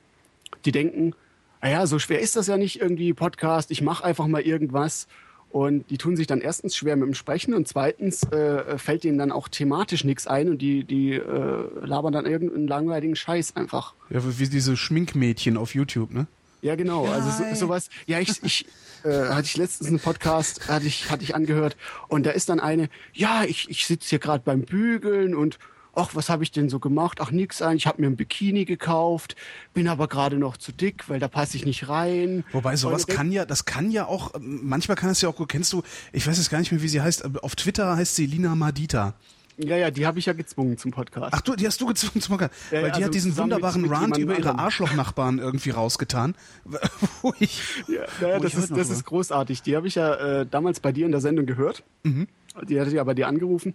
die denken, naja, so schwer ist das ja nicht irgendwie Podcast, ich mache einfach mal irgendwas. Und die tun sich dann erstens schwer mit dem Sprechen und zweitens äh, fällt ihnen dann auch thematisch nichts ein und die, die äh, labern dann irgendeinen langweiligen Scheiß einfach. Ja, wie diese Schminkmädchen auf YouTube, ne? Ja, genau. Also so, sowas. Ja, ich, ich äh, hatte ich letztens einen Podcast, hatte ich, hatte ich angehört und da ist dann eine, ja, ich, ich sitze hier gerade beim Bügeln und ach, was habe ich denn so gemacht? Ach, nix eigentlich. Ich habe mir ein Bikini gekauft, bin aber gerade noch zu dick, weil da passe ich nicht rein. Wobei sowas kann ja, das kann ja auch, manchmal kann es ja auch, kennst du, ich weiß jetzt gar nicht mehr, wie sie heißt, auf Twitter heißt sie Lina Madita. Ja, ja, die habe ich ja gezwungen zum Podcast. Ach du, die hast du gezwungen zum Podcast. Ja, Weil die hat also diesen zusammen mit- wunderbaren mit Rant über ihre. Arschlochnachbarn irgendwie rausgetan. Wo ich, Ja, naja, wo das, ich ist, das war. ist großartig. Die habe ich ja äh, damals bei dir in der Sendung gehört. Die hatte ja bei dir angerufen.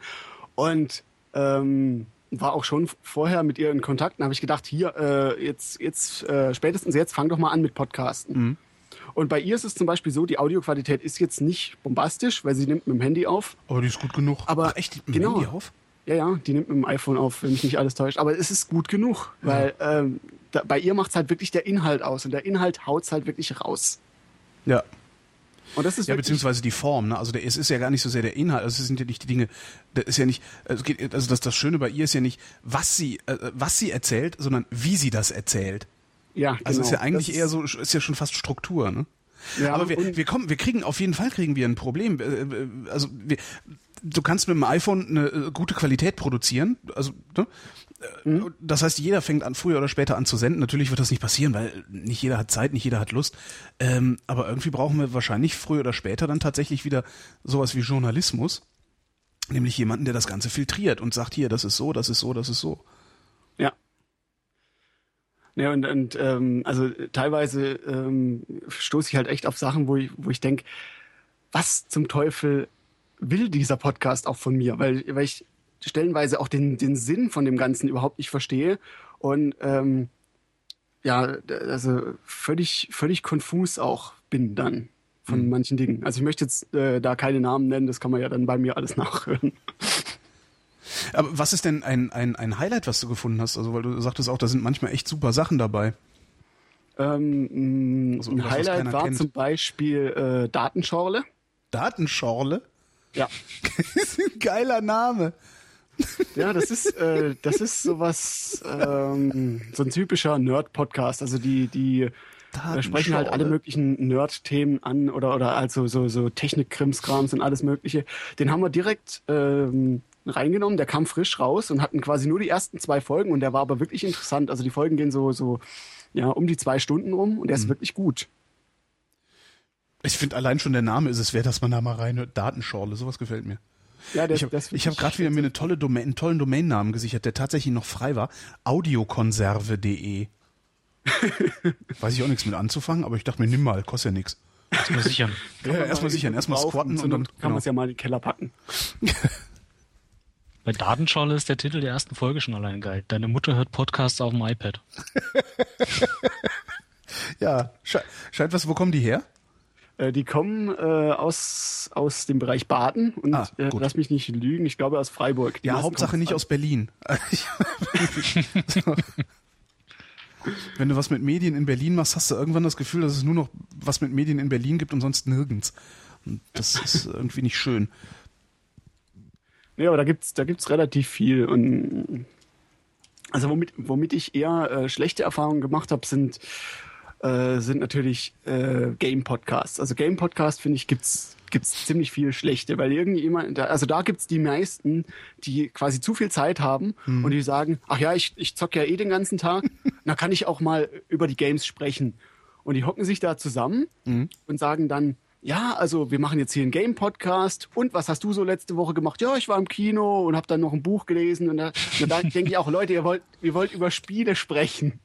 Und ähm, war auch schon vorher mit ihr in Kontakt. Dann habe ich gedacht, hier, äh, jetzt, jetzt äh, spätestens jetzt, fang doch mal an mit Podcasten. Und bei ihr ist es zum Beispiel so, die Audioqualität ist jetzt nicht bombastisch, weil sie nimmt mit dem Handy auf. aber die ist gut genug. Aber Ach, echt, mit dem genau. Handy auf? Ja, ja, die nimmt mit dem iPhone auf, wenn mich nicht alles täuscht. Aber es ist gut genug, weil ähm, da, bei ihr macht's halt wirklich der Inhalt aus. Und der Inhalt haut's halt wirklich raus. Ja. Und das ist Ja, beziehungsweise die Form, ne? Also der, es ist ja gar nicht so sehr der Inhalt, also es sind ja nicht die Dinge, das ist ja nicht, also, es geht, also das, das Schöne bei ihr ist ja nicht, was sie, äh, was sie erzählt, sondern wie sie das erzählt. Ja, Also genau. ist ja eigentlich Das eher so, ist ja schon fast Struktur, ne? Ja, Aber wir, wir kommen, wir kriegen, auf jeden Fall kriegen wir ein Problem. Äh, äh, Also wir, du kannst mit dem iPhone eine äh, gute Qualität produzieren, also, ne? Mhm. Das heißt, jeder fängt an, früher oder später an zu senden. Natürlich wird das nicht passieren, weil nicht jeder hat Zeit, nicht jeder hat Lust. Ähm, aber irgendwie brauchen wir wahrscheinlich früher oder später dann tatsächlich wieder sowas wie Journalismus. Nämlich jemanden, der das Ganze filtriert und sagt, hier, das ist so, das ist so, das ist so. Ja. Und, und ähm, also teilweise ähm, stoße ich halt echt auf Sachen, wo ich, wo ich denke, was zum Teufel will dieser Podcast auch von mir, weil, weil ich stellenweise auch den, den Sinn von dem Ganzen überhaupt nicht verstehe und ähm, ja, also völlig, völlig konfus auch bin dann von mhm. manchen Dingen. Also ich möchte jetzt äh, da keine Namen nennen, das kann man ja dann bei mir alles nachhören. Aber was ist denn ein, ein, ein Highlight, was du gefunden hast? Also, weil du sagtest auch, da sind manchmal echt super Sachen dabei. Ähm, also, ein Highlight war kennt. zum Beispiel äh, Datenschorle. Datenschorle? Ja. das ist ein geiler Name. Ja, das ist, äh, das ist sowas, ähm, so ein typischer Nerd-Podcast. Also die, die da sprechen halt alle möglichen Nerd-Themen an oder, oder also so, so Technik-Krimskrams und alles Mögliche. Den haben wir direkt ähm, reingenommen. Der kam frisch raus und hatten quasi nur die ersten zwei Folgen und der war aber wirklich interessant. Also die Folgen gehen so, so ja, um die zwei Stunden rum und der ist mhm. wirklich gut. Ich finde allein schon der Name ist es wert, dass man da mal rein Datenschorle, sowas gefällt mir. Ja, der, ich habe hab gerade wieder mir eine tolle Domain, einen tollen Domainnamen gesichert, der tatsächlich noch frei war. Audiokonserve.de. Weiß ich auch nichts mit anzufangen, aber ich dachte mir, nimm mal, kostet ja nichts. Erstmal sichern. Ja, erstmal sichern, erstmal squatten und, und dann kann genau. man es ja mal in den Keller packen. Bei Datenschorle ist der Titel der ersten Folge schon allein geil. Deine Mutter hört Podcasts auf dem iPad. ja, scheint was, wo kommen die her? Äh, die kommen äh, aus, aus dem Bereich Baden und ah, äh, lass mich nicht lügen, ich glaube aus Freiburg. Die ja, Hauptsache nicht aus Berlin. Wenn du was mit Medien in Berlin machst, hast du irgendwann das Gefühl, dass es nur noch was mit Medien in Berlin gibt und sonst nirgends. Und das ist irgendwie nicht schön. Ja, aber da gibt's, da gibt's relativ viel und also womit, womit ich eher äh, schlechte Erfahrungen gemacht habe, sind äh, sind natürlich äh, Game Podcasts. Also Game Podcasts finde ich gibt's gibt's ziemlich viel schlechte, weil irgendjemand, also da gibt's die meisten, die quasi zu viel Zeit haben hm. und die sagen, ach ja, ich, ich zock ja eh den ganzen Tag, da kann ich auch mal über die Games sprechen. Und die hocken sich da zusammen hm. und sagen dann, ja, also wir machen jetzt hier einen Game-Podcast und was hast du so letzte Woche gemacht? Ja, ich war im Kino und habe dann noch ein Buch gelesen und da, und da denke ich auch, Leute, ihr wollt, ihr wollt über Spiele sprechen.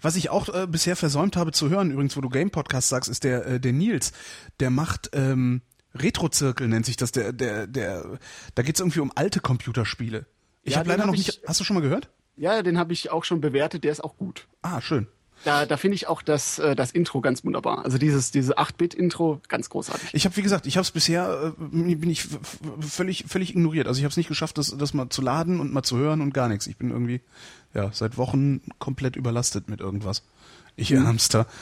Was ich auch äh, bisher versäumt habe zu hören, übrigens, wo du Game-Podcast sagst, ist der, äh, der Nils, der macht ähm, Retro-Zirkel nennt sich das, der, der, der, da geht's irgendwie um alte Computerspiele. Ich ja, habe leider hab noch ich, nicht, hast du schon mal gehört? Ja, den habe ich auch schon bewertet, der ist auch gut. Ah, schön. Da, da finde ich auch das, äh, das Intro ganz wunderbar. Also dieses, diese 8-Bit-Intro, ganz großartig. Ich habe, wie gesagt, ich habe es bisher, äh, bin ich völlig, völlig ignoriert. Also ich habe es nicht geschafft, das, das mal zu laden und mal zu hören und gar nichts. Ich bin irgendwie, ja, seit Wochen komplett überlastet mit irgendwas. Ich mhm. Ärmster.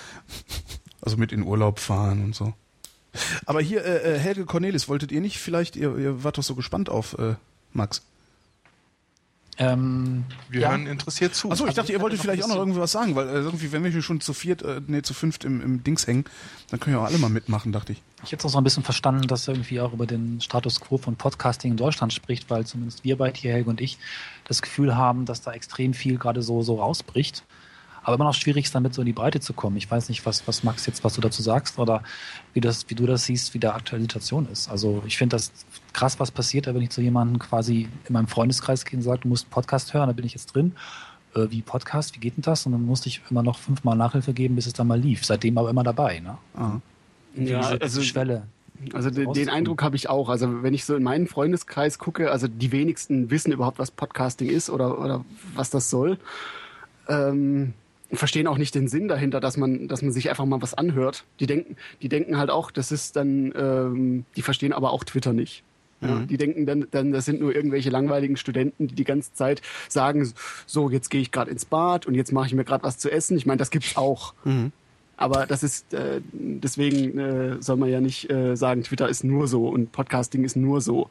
Also mit in Urlaub fahren und so. Aber hier, äh, äh, Helge Cornelis, wolltet ihr nicht vielleicht, ihr, ihr wart doch so gespannt auf äh, Max. Ähm, wir ja. hören interessiert zu. Achso, ich dachte, ihr wolltet vielleicht auch noch irgendwas sagen, weil äh, irgendwie, wenn wir hier schon zu viert, äh, nee, zu fünft im, im Dings hängen, dann können ja auch alle mal mitmachen, dachte ich. Ich hätte auch so ein bisschen verstanden, dass er irgendwie auch über den Status quo von Podcasting in Deutschland spricht, weil zumindest wir beide hier, Helge und ich, das Gefühl haben, dass da extrem viel gerade so, so rausbricht aber immer noch schwierig ist, damit so in die Breite zu kommen. Ich weiß nicht, was, was Max jetzt, was du dazu sagst oder wie, das, wie du das siehst, wie der aktuelle Situation ist. Also ich finde das krass, was passiert, wenn ich zu jemandem quasi in meinem Freundeskreis gehe und sage, du musst einen Podcast hören, da bin ich jetzt drin. Äh, wie Podcast, wie geht denn das? Und dann musste ich immer noch fünfmal Nachhilfe geben, bis es dann mal lief. Seitdem aber immer dabei. Ne? Ah. Ja, also Schwelle. Also den, den Eindruck habe ich auch. Also wenn ich so in meinen Freundeskreis gucke, also die wenigsten wissen überhaupt, was Podcasting ist oder, oder was das soll. Ähm, verstehen auch nicht den Sinn dahinter, dass man, dass man sich einfach mal was anhört. Die denken, die denken halt auch, das ist dann, ähm, die verstehen aber auch Twitter nicht. Ja, mhm. Die denken dann, dann, das sind nur irgendwelche langweiligen Studenten, die die ganze Zeit sagen, so jetzt gehe ich gerade ins Bad und jetzt mache ich mir gerade was zu essen. Ich meine, das gibt's auch. Mhm. Aber das ist äh, deswegen äh, soll man ja nicht äh, sagen, Twitter ist nur so und Podcasting ist nur so.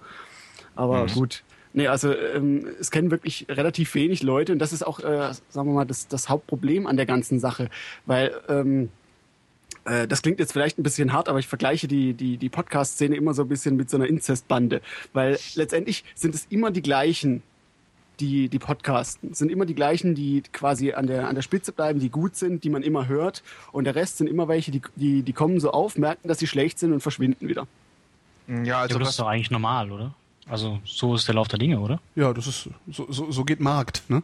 Aber mhm. gut, Nee, also ähm, es kennen wirklich relativ wenig Leute und das ist auch, äh, sagen wir mal, das, das Hauptproblem an der ganzen Sache, weil ähm, äh, das klingt jetzt vielleicht ein bisschen hart, aber ich vergleiche die, die, die Podcast-Szene immer so ein bisschen mit so einer Inzestbande, weil letztendlich sind es immer die gleichen, die, die Podcasten. sind immer die gleichen, die quasi an der, an der Spitze bleiben, die gut sind, die man immer hört. Und der Rest sind immer welche, die, die, die kommen so auf, merken, dass sie schlecht sind und verschwinden wieder. Ja, also ja, das ist doch eigentlich normal, oder? Also so ist der Lauf der Dinge, oder? Ja, das ist so, so, so geht Markt, ne?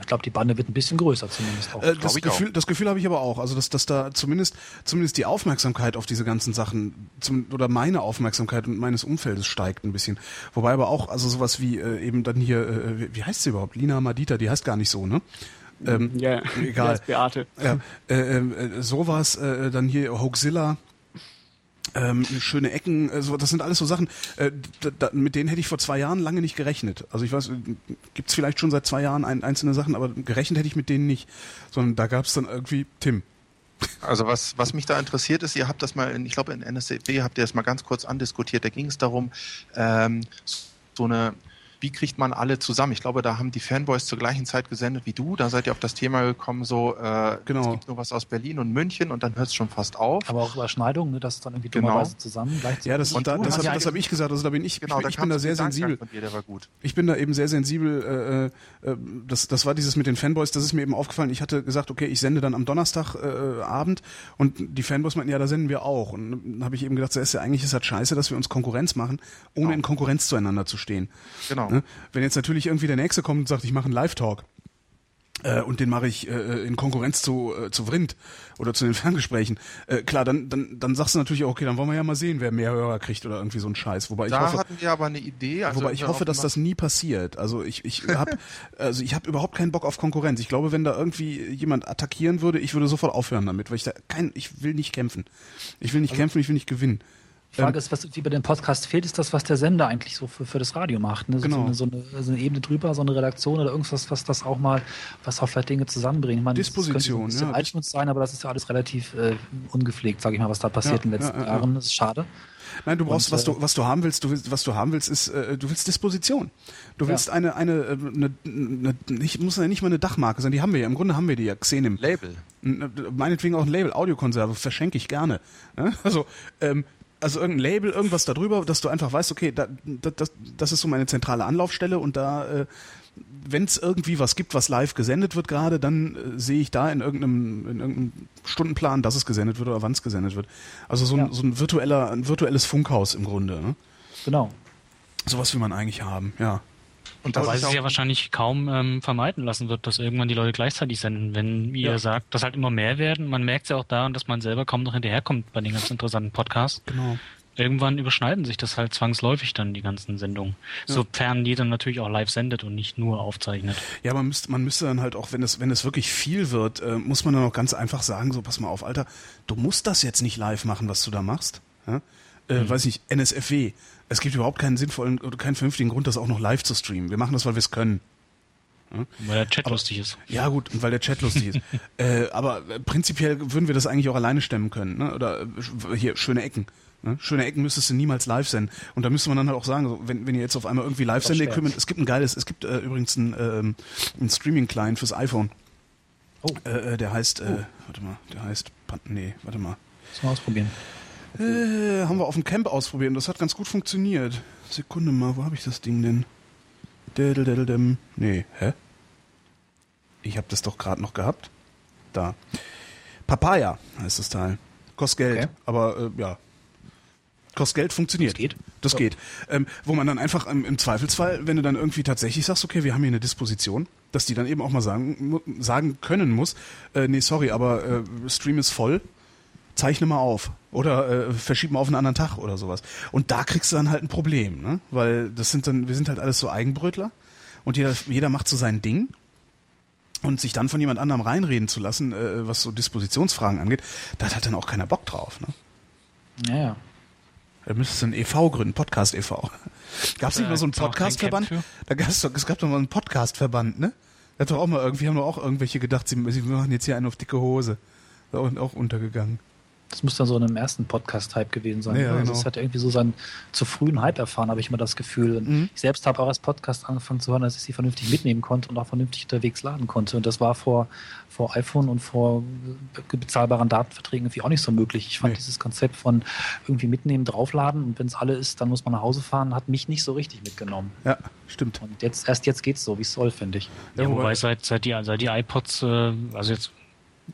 Ich glaube, die Bande wird ein bisschen größer zumindest auch. Äh, das, Gefühl, das Gefühl habe ich aber auch. Also, dass, dass da zumindest, zumindest die Aufmerksamkeit auf diese ganzen Sachen zum, oder meine Aufmerksamkeit und meines Umfeldes steigt ein bisschen. Wobei aber auch, also sowas wie äh, eben dann hier, äh, wie, wie heißt sie überhaupt? Lina Madita, die heißt gar nicht so, ne? Ähm, ja, egal. Beate. Ja, äh, äh, sowas, äh, dann hier Hoaxilla. Ähm, schöne Ecken, also das sind alles so Sachen, äh, da, mit denen hätte ich vor zwei Jahren lange nicht gerechnet. Also ich weiß, gibt's vielleicht schon seit zwei Jahren ein, einzelne Sachen, aber gerechnet hätte ich mit denen nicht. Sondern da gab's dann irgendwie Tim. Also was, was mich da interessiert ist, ihr habt das mal, in, ich glaube in NSCP habt ihr das mal ganz kurz andiskutiert, da ging es darum, ähm, so eine wie kriegt man alle zusammen? Ich glaube, da haben die Fanboys zur gleichen Zeit gesendet wie du. Da seid ihr auf das Thema gekommen, so äh, genau. es gibt nur was aus Berlin und München und dann hört es schon fast auf. Aber auch Überschneidungen, ne, dass es dann irgendwie genau. dummerweise zusammen gleichzeitig. Ja, das, und da, das, das habe ich gesagt. Also da bin ich, genau, ich, ich bin da sehr sensibel. Dir, der war gut. Ich bin da eben sehr sensibel. Äh, äh, das, das war dieses mit den Fanboys. Das ist mir eben aufgefallen. Ich hatte gesagt, okay, ich sende dann am Donnerstagabend äh, und die Fanboys meinten, ja, da senden wir auch. Und dann habe ich eben gedacht, so ist ja eigentlich ist das scheiße, dass wir uns Konkurrenz machen, ohne genau. in Konkurrenz zueinander zu stehen. Genau. Ne? Wenn jetzt natürlich irgendwie der Nächste kommt und sagt, ich mache einen Live-Talk. Äh, und den mache ich äh, in Konkurrenz zu, äh, zu Vrind oder zu den Ferngesprächen. Äh, klar, dann, dann, dann sagst du natürlich auch, okay, dann wollen wir ja mal sehen, wer mehr Hörer kriegt oder irgendwie so ein Scheiß. Wobei da ich hoffe, hatten wir aber eine Idee. Also wobei ich hoffe, dass das nie passiert. Also ich, ich habe also ich habe überhaupt keinen Bock auf Konkurrenz. Ich glaube, wenn da irgendwie jemand attackieren würde, ich würde sofort aufhören damit, weil ich da kein, ich will nicht kämpfen. Ich will nicht also, kämpfen, ich will nicht gewinnen. Die Frage ähm, ist, was wie bei dem Podcast fehlt, ist das, was der Sender eigentlich so für, für das Radio macht. Ne? Genau. So, eine, so, eine, so, eine, Ebene drüber, so eine Redaktion oder irgendwas, was das auch mal, was auch vielleicht Dinge zusammenbringt. Ich meine, Disposition, das könnte ein bisschen ja. sein, aber das ist ja alles relativ äh, ungepflegt, sage ich mal, was da passiert ja, in den letzten ja, Jahren. Das ist schade. Nein, du brauchst, Und, was du, was du haben willst, du willst, was du haben willst, ist, äh, du willst Disposition. Du willst ja. eine, eine, äh, eine, eine, ich muss ja nicht mal eine Dachmarke sein, die haben wir ja. Im Grunde haben wir die ja, Xenim. Label. Meinetwegen auch ein Label, Audiokonserve, verschenke ich gerne. Also, ähm, also irgendein Label, irgendwas darüber, dass du einfach weißt, okay, da, das, das ist so meine zentrale Anlaufstelle und da, äh, wenn es irgendwie was gibt, was live gesendet wird gerade, dann äh, sehe ich da in irgendeinem, in irgendeinem Stundenplan, dass es gesendet wird oder wann es gesendet wird. Also so ein, ja. so ein virtueller, ein virtuelles Funkhaus im Grunde. Ne? Genau. Sowas will man eigentlich haben, ja. Und das Wobei es ja wahrscheinlich kaum ähm, vermeiden lassen wird, dass irgendwann die Leute gleichzeitig senden, wenn ihr ja. sagt, dass halt immer mehr werden. Man merkt es ja auch daran, dass man selber kaum noch hinterherkommt bei den ganz interessanten Podcasts. Genau. Irgendwann überschneiden sich das halt zwangsläufig dann die ganzen Sendungen. Ja. Sofern die dann natürlich auch live sendet und nicht nur aufzeichnet. Ja, man müsste, man müsste dann halt auch, wenn es, wenn es wirklich viel wird, äh, muss man dann auch ganz einfach sagen, so pass mal auf, Alter, du musst das jetzt nicht live machen, was du da machst. Ja? Äh, mhm. Weiß ich, NSFW es gibt überhaupt keinen sinnvollen oder keinen vernünftigen Grund, das auch noch live zu streamen. Wir machen das, weil wir es können. Ja? Weil der Chat aber, lustig ist. Ja, gut, und weil der Chat lustig ist. äh, aber prinzipiell würden wir das eigentlich auch alleine stemmen können. Ne? Oder äh, hier, schöne Ecken. Ne? Schöne Ecken müsstest du niemals live senden. Und da müsste man dann halt auch sagen, so, wenn, wenn ihr jetzt auf einmal irgendwie live sendet, equipment es gibt ein geiles, es gibt äh, übrigens ein, ähm, ein Streaming-Client fürs iPhone. Oh. Äh, äh der heißt, äh, oh. warte mal, der heißt, nee, warte mal. Lass mal ausprobieren. Äh, haben wir auf dem Camp ausprobiert und das hat ganz gut funktioniert. Sekunde mal, wo habe ich das Ding denn? Dädeldädeldem. Nee, hä? Ich habe das doch gerade noch gehabt. Da. Papaya heißt das Teil. Kostet Geld, okay. aber äh, ja. Kostet Geld, funktioniert. Das geht. Das so. geht. Ähm, wo man dann einfach ähm, im Zweifelsfall, wenn du dann irgendwie tatsächlich sagst, okay, wir haben hier eine Disposition, dass die dann eben auch mal sagen, sagen können muss, äh, nee, sorry, aber äh, Stream ist voll, zeichne mal auf oder äh, verschieb mal auf einen anderen Tag oder sowas. Und da kriegst du dann halt ein Problem, ne? Weil das sind dann, wir sind halt alles so Eigenbrötler und jeder, jeder macht so sein Ding. Und sich dann von jemand anderem reinreden zu lassen, äh, was so Dispositionsfragen angeht, da hat halt dann auch keiner Bock drauf, ne? Naja. Da müsstest du ein e.V. gründen, Podcast e.V. Gab es nicht mal so einen Podcastverband? Da gab's doch, es gab doch mal einen Podcastverband, ne? Da hat doch auch mal irgendwie, haben doch auch irgendwelche gedacht, sie, sie machen jetzt hier einen auf dicke Hose. Da auch untergegangen. Das muss dann so in einem ersten Podcast-Hype gewesen sein. Ja, also genau. Es hat irgendwie so seinen zu frühen Hype erfahren, habe ich mal das Gefühl. Mhm. Ich selbst habe auch als Podcast angefangen zu hören, dass ich sie vernünftig mitnehmen konnte und auch vernünftig unterwegs laden konnte. Und das war vor, vor iPhone und vor bezahlbaren Datenverträgen irgendwie auch nicht so möglich. Ich fand nee. dieses Konzept von irgendwie mitnehmen, draufladen und wenn es alle ist, dann muss man nach Hause fahren, hat mich nicht so richtig mitgenommen. Ja, stimmt. Und jetzt, erst jetzt geht es so, wie es soll, finde ich. Ja, wobei seit, seit, die, seit die iPods, äh, also jetzt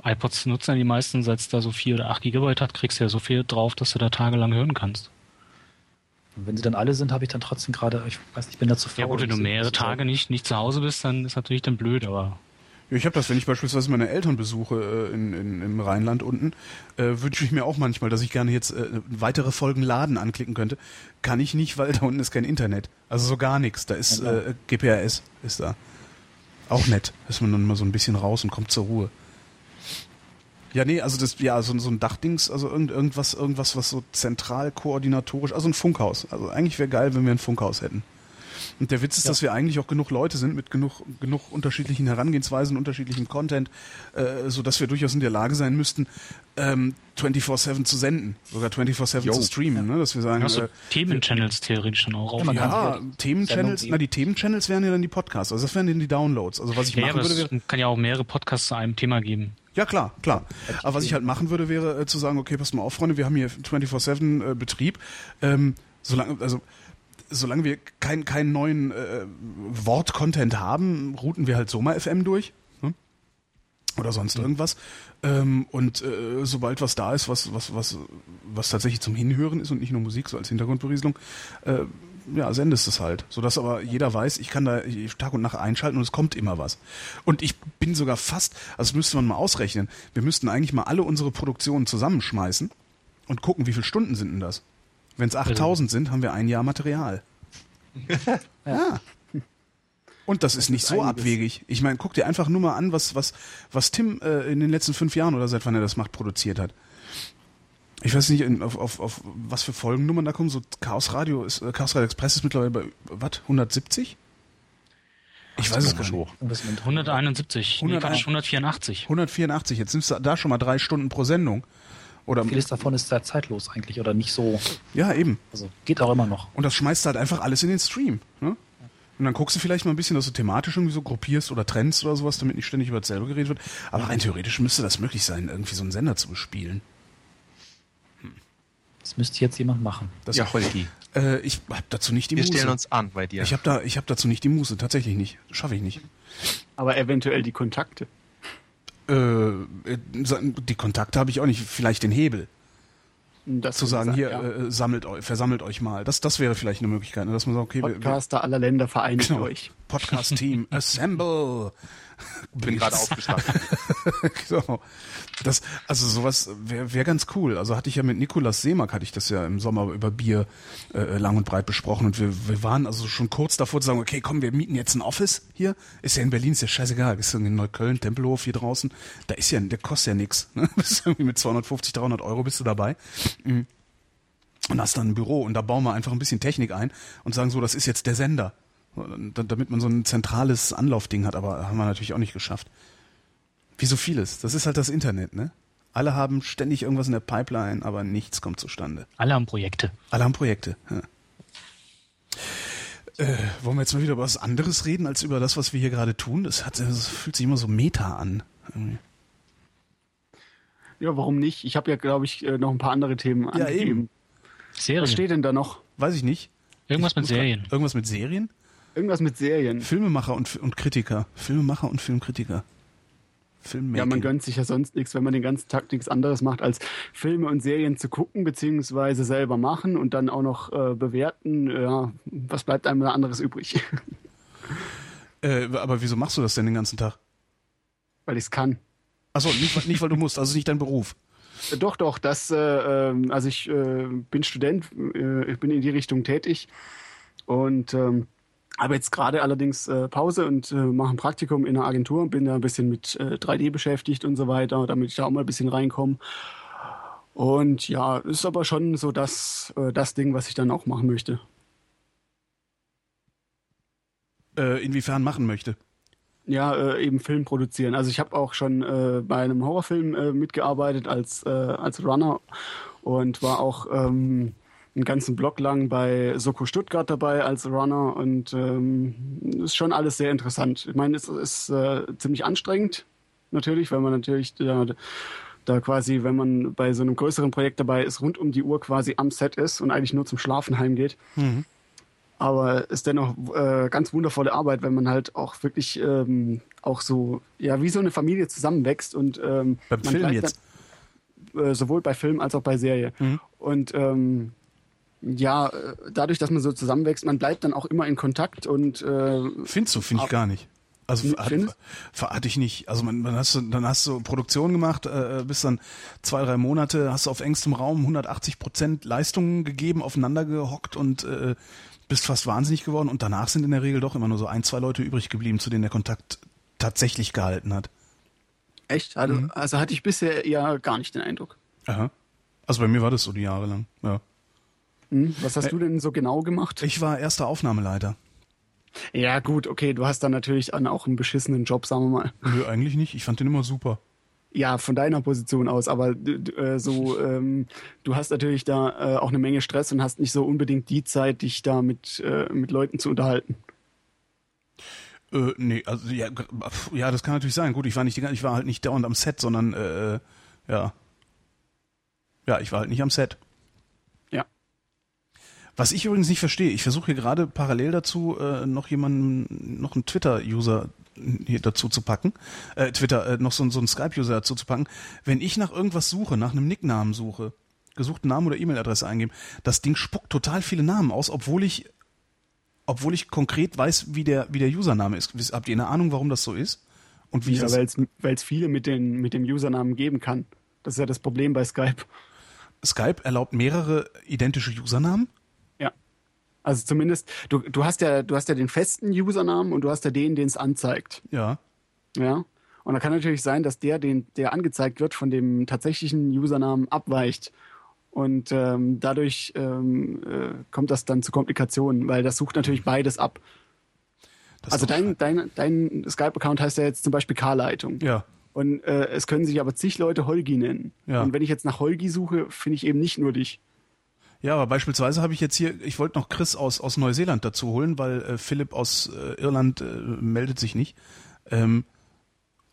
iPods nutzen ja die meisten, seit es da so 4 oder 8 Gigabyte hat, kriegst du ja so viel drauf, dass du da tagelang hören kannst. Und wenn sie dann alle sind, habe ich dann trotzdem gerade, ich weiß nicht, ich bin da zu faul. Ja gut, wenn du mehrere Tage nicht, nicht zu Hause bist, dann ist natürlich dann blöd, aber Ja, ich habe das, wenn ich beispielsweise meine Eltern besuche äh, in, in, im Rheinland unten, äh, wünsche ich mir auch manchmal, dass ich gerne jetzt äh, weitere Folgen Laden anklicken könnte. Kann ich nicht, weil da unten ist kein Internet. Also so gar nichts. Da ist äh, GPRS ist da. Auch nett. Ist man dann mal so ein bisschen raus und kommt zur Ruhe. Ja, nee, also das, ja, so, so ein Dachdings, also irgend, irgendwas, irgendwas, was so zentral koordinatorisch, also ein Funkhaus. Also eigentlich wäre geil, wenn wir ein Funkhaus hätten. Und der Witz ist, dass wir eigentlich auch genug Leute sind mit genug, genug unterschiedlichen Herangehensweisen, unterschiedlichem Content, äh, so dass wir durchaus in der Lage sein müssten, ähm, 24-7 zu senden, sogar 24-7 zu streamen, ne? dass wir sagen, Hast du äh, Themenchannels theoretisch dann auch ja, ja Themenchannels, Sendung na die Themenchannels wären ja dann die Podcasts, also das wären dann die Downloads. Also was ich Ja, ja, machen aber würde, es wäre, kann ja auch mehrere Podcasts zu einem Thema geben. ja klar, klar. Aber was ich halt machen würde, wäre äh, zu sagen, okay, passt mal auf, Freunde, wir haben hier 24-7 äh, Betrieb. Ähm, solange, also solange wir keinen keinen neuen äh, Wort-Content haben, routen wir halt Soma FM durch. Ne? Oder sonst irgendwas. Ähm, und äh, sobald was da ist, was, was, was, was tatsächlich zum Hinhören ist und nicht nur Musik, so als Hintergrundberieselung, äh, ja, sendest es halt. Sodass aber jeder weiß, ich kann da Tag und Nacht einschalten und es kommt immer was. Und ich bin sogar fast, also das müsste man mal ausrechnen, wir müssten eigentlich mal alle unsere Produktionen zusammenschmeißen und gucken, wie viele Stunden sind denn das? Wenn es 8000 sind, haben wir ein Jahr Material. ja. Und das ist nicht so einiges. abwegig. Ich meine, guck dir einfach nur mal an, was, was, was Tim äh, in den letzten fünf Jahren oder seit wann er das macht, produziert hat. Ich weiß nicht, auf, auf, auf was für Folgennummern da kommen. So Chaos Radio ist, äh, Chaos Radio Express ist mittlerweile bei, was, 170? Ich weiß es gar nicht. Mit 171, nee, 101 Quatsch, 184. 184, jetzt sind es da schon mal drei Stunden pro Sendung. Oder, Vieles davon ist sehr zeitlos eigentlich oder nicht so. ja, eben. Also geht auch immer noch. Und das schmeißt halt einfach alles in den Stream. Ne? Und dann guckst du vielleicht mal ein bisschen, dass du thematisch irgendwie so gruppierst oder trennst oder sowas, damit nicht ständig über dasselbe geredet wird. Aber rein theoretisch müsste das möglich sein, irgendwie so einen Sender zu bespielen. Das müsste jetzt jemand machen. Das, Ja, Holgi. äh, ich habe dazu nicht die Wir Muße. stellen uns an bei dir. ich habe da, ich habe dazu nicht die Muße, tatsächlich nicht. Schaffe ich nicht. Aber eventuell die Kontakte. Äh, die Kontakte habe ich auch nicht. Vielleicht den Hebel. Das Zu sagen, hier, ja. äh, sammelt euch, versammelt euch mal. Das, das wäre vielleicht eine Möglichkeit, ne? dass man sagt, okay, wir, wir, Podcaster aller Länder vereinigt Genau. euch. Podcast-Team, assemble. Bin gerade aufgestanden. genau. Das, also sowas wäre wär ganz cool. Also hatte ich ja mit Nikolas Seemack, hatte ich das ja im Sommer über Bier äh, lang und breit besprochen und wir, wir waren also schon kurz davor zu sagen, okay, komm, wir mieten jetzt ein Office hier. Ist ja in Berlin, ist ja scheißegal. Ist in Neukölln, Tempelhof hier draußen. Da ist ja, der kostet ja nix. Ne? Bist irgendwie mit 250, 300 Euro bist du dabei. Mhm. Und hast dann ein Büro und da bauen wir einfach ein bisschen Technik ein und sagen so, das ist jetzt der Sender. Da- Damit man so ein zentrales Anlaufding hat, aber haben wir natürlich auch nicht geschafft. Wie so vieles. Das ist halt das Internet, ne? Alle haben ständig irgendwas in der Pipeline, aber nichts kommt zustande. Alle haben Projekte. Alle haben Projekte. Ja. Äh, wollen wir jetzt mal wieder über was anderes reden, als über das, was wir hier gerade tun? Das, hat, das fühlt sich immer so meta an. Irgendwie. Ja, warum nicht? Ich habe ja, glaube ich, äh, noch ein paar andere Themen Ja, angegeben. eben. Serien. Was steht denn da noch? Weiß ich nicht. Irgendwas Ich mit muss grad- Serien. Irgendwas mit Serien? Irgendwas mit Serien. Filmemacher und, und Kritiker. Filmemacher und Filmkritiker. Filmmaking. Ja, man gönnt sich ja sonst nichts, wenn man den ganzen Tag nichts anderes macht, als Filme und Serien zu gucken, beziehungsweise selber machen und dann auch noch äh, bewerten. Ja, was bleibt einem da anderes übrig? Äh, aber wieso machst du das denn den ganzen Tag? Weil ich es kann. Achso, nicht, weil- nicht weil du musst, also nicht dein Beruf. Äh, Doch, doch, das, äh, ähm, also ich äh, bin Student, äh, ich bin in die Richtung tätig und ähm, habe jetzt gerade allerdings äh, Pause und äh, mache ein Praktikum in einer Agentur und bin da ein bisschen mit äh, 3D beschäftigt und so weiter, damit ich da auch mal ein bisschen reinkomme. Und ja, ist aber schon so das, äh, das Ding, was ich dann auch machen möchte. Äh, inwiefern machen möchte. Ja, äh, eben Film produzieren. Also ich habe auch schon äh, bei einem Horrorfilm äh, mitgearbeitet als, äh, als Runner und war auch ähm, einen ganzen Block lang bei Soko Stuttgart dabei als Runner und ähm, ist schon alles sehr interessant. Ich meine, es ist äh, ziemlich anstrengend, natürlich, weil man natürlich da, da quasi, wenn man bei so einem größeren Projekt dabei ist, rund um die Uhr quasi am Set ist und eigentlich nur zum Schlafen heimgeht. Aber ist dennoch äh, ganz wundervolle Arbeit, wenn man halt auch wirklich ähm, auch so, ja, wie so eine Familie zusammenwächst und ähm, Beim Film jetzt. Dann, äh, sowohl bei Film als auch bei Serie. Und ähm, ja, äh, dadurch, dass man so zusammenwächst, man bleibt dann auch immer in Kontakt und äh, Findest du, finde ich gar nicht. Also Findest? hatte ich nicht. Also man, man hast du, dann hast du Produktion gemacht, äh, bis dann zwei, drei Monate, hast du auf engstem Raum 180 Prozent Leistungen gegeben, aufeinander gehockt und äh, bist fast wahnsinnig geworden. Und danach sind in der Regel doch immer nur so ein, zwei Leute übrig geblieben, zu denen der Kontakt tatsächlich gehalten hat. Echt? Also, Mhm. also hatte ich bisher ja gar nicht den Eindruck. Aha. Also bei mir war das so die Jahre lang. Ja. Hm? Was hast Äh, du denn so genau gemacht? Ich war erster Aufnahmeleiter. Ja, gut, okay, du hast dann natürlich auch einen beschissenen Job, sagen wir mal. Nö, eigentlich nicht. Ich fand den immer super. Ja, von deiner Position aus, aber äh, so, ähm, du hast natürlich da äh, auch eine Menge Stress und hast nicht so unbedingt die Zeit, dich da mit, äh, mit Leuten zu unterhalten. Äh, nee, also ja, ja, das kann natürlich sein. Gut, ich war nicht ich war halt nicht dauernd am Set, sondern äh, ja. Ja, ich war halt nicht am Set. Was ich übrigens nicht verstehe, ich versuche hier gerade parallel dazu äh, noch jemanden, noch einen Twitter-User hier dazu zu packen, äh, Twitter, äh, noch so, so einen Skype-User dazu zu packen. Wenn ich nach irgendwas suche, nach einem Nicknamen suche, gesuchten Namen oder E-Mail-Adresse eingeben, das Ding spuckt total viele Namen aus, obwohl ich obwohl ich konkret weiß, wie der, wie der Username ist. Habt ihr eine Ahnung, warum das so ist? Und wie Ja, weil es viele mit, den, mit dem Usernamen geben kann. Das ist ja das Problem bei Skype. Skype erlaubt mehrere identische Usernamen? Also zumindest, du, du hast ja, du hast ja den festen Usernamen und du hast ja den, den es anzeigt. Ja. Ja. Und da kann natürlich sein, dass der, den, der angezeigt wird, von dem tatsächlichen Usernamen abweicht. Und ähm, dadurch ähm, äh, kommt das dann zu Komplikationen, weil das sucht natürlich beides ab. Das Also dein, dein, dein Skype-Account heißt ja jetzt zum Beispiel K-Leitung. Ja. Und äh, es können sich aber zig Leute Holgi nennen. Ja. Und wenn ich jetzt nach Holgi suche, finde ich eben nicht nur dich. Ja, aber beispielsweise habe ich jetzt hier, ich wollte noch Chris aus, aus Neuseeland dazu holen, weil äh, Philipp aus äh, Irland äh, meldet sich nicht. Ähm,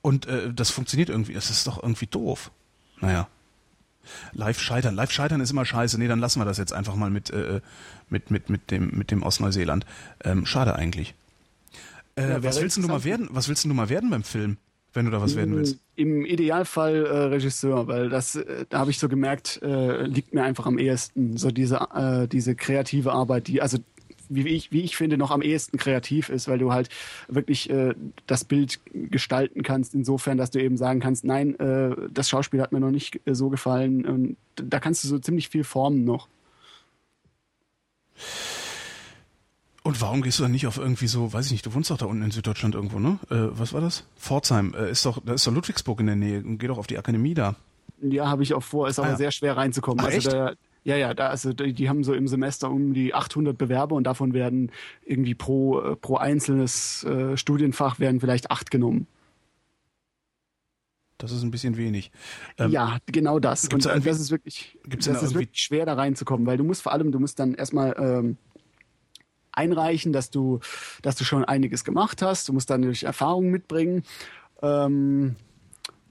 und äh, das funktioniert irgendwie. Es ist doch irgendwie doof. Naja. Live scheitern. Live scheitern ist immer scheiße. Nee, dann lassen wir das jetzt einfach mal mit, äh, mit, mit, mit, dem, mit dem aus Neuseeland. Ähm, schade eigentlich. Äh, Ja, was willst du mal werden? Was willst du mal werden beim Film, wenn du da was werden willst? Im Idealfall äh, Regisseur, weil das, äh, da habe ich so gemerkt, äh, liegt mir einfach am ehesten. So diese, äh, diese kreative Arbeit, die, also wie ich, wie ich finde, noch am ehesten kreativ ist, weil du halt wirklich äh, das Bild gestalten kannst, insofern, dass du eben sagen kannst, nein, äh, das Schauspiel hat mir noch nicht äh, so gefallen. Und da kannst du so ziemlich viel formen noch. Und warum gehst du dann nicht auf irgendwie so, weiß ich nicht, du wohnst doch da unten in Süddeutschland irgendwo, ne? Äh, was war das? Pforzheim. Äh, ist doch, da ist doch Ludwigsburg in der Nähe. Geh doch auf die Akademie da. Ja, habe ich auch vor, ist aber Ah, ja. sehr schwer reinzukommen. Ah, also? Da, ja, ja, da, also die, die haben so im Semester um die 800 Bewerber und davon werden irgendwie pro, äh, pro einzelnes äh, Studienfach werden vielleicht acht genommen. Das ist ein bisschen wenig. Ähm, ja, genau das. Und da das ist wirklich, das da ist wirklich schwer da reinzukommen, weil du musst vor allem, du musst dann erstmal ähm, einreichen, dass du, dass du schon einiges gemacht hast. Du musst dann natürlich Erfahrungen mitbringen. Ähm,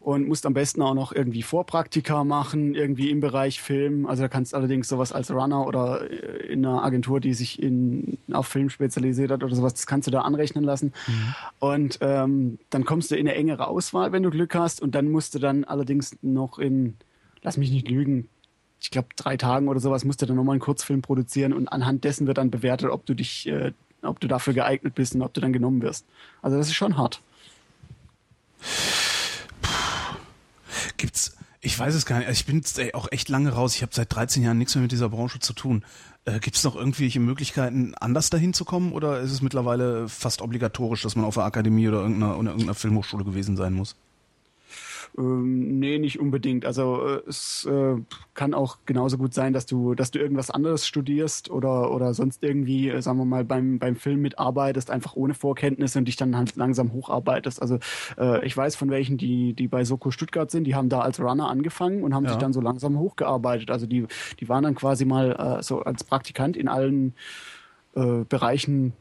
und musst am besten auch noch irgendwie Vorpraktika machen, irgendwie im Bereich Film. Also da kannst du allerdings sowas als Runner oder äh, in einer Agentur, die sich in, auf Film spezialisiert hat oder sowas, das kannst du da anrechnen lassen. Und ähm, dann kommst du in eine engere Auswahl, wenn du Glück hast. Und dann musst du dann allerdings noch in, lass mich nicht lügen, ich glaube drei Tagen oder sowas, musst du dann nochmal einen Kurzfilm produzieren und anhand dessen wird dann bewertet, ob du dich, äh, ob du dafür geeignet bist und ob du dann genommen wirst. Also das ist schon hart. Gibt's, ich weiß es gar nicht, also ich bin ey, auch echt lange raus, ich habe seit 13 Jahren nichts mehr mit dieser Branche zu tun. Äh, Gibt es noch irgendwelche Möglichkeiten, anders dahin zu kommen oder ist es mittlerweile fast obligatorisch, dass man auf der Akademie oder irgendeiner, oder irgendeiner Filmhochschule gewesen sein muss? Ähm, nee, nicht unbedingt. Also äh, es äh, kann auch genauso gut sein, dass du, dass du irgendwas anderes studierst oder, oder sonst irgendwie, äh, sagen wir mal, beim, beim Film mitarbeitest, einfach ohne Vorkenntnisse und dich dann halt langsam hocharbeitest. Also äh, ich weiß von welchen, die, die bei Soko Stuttgart sind, die haben da als Runner angefangen und haben Ja. sich dann so langsam hochgearbeitet. Also die, die waren dann quasi mal äh, so als Praktikant in allen Bereichen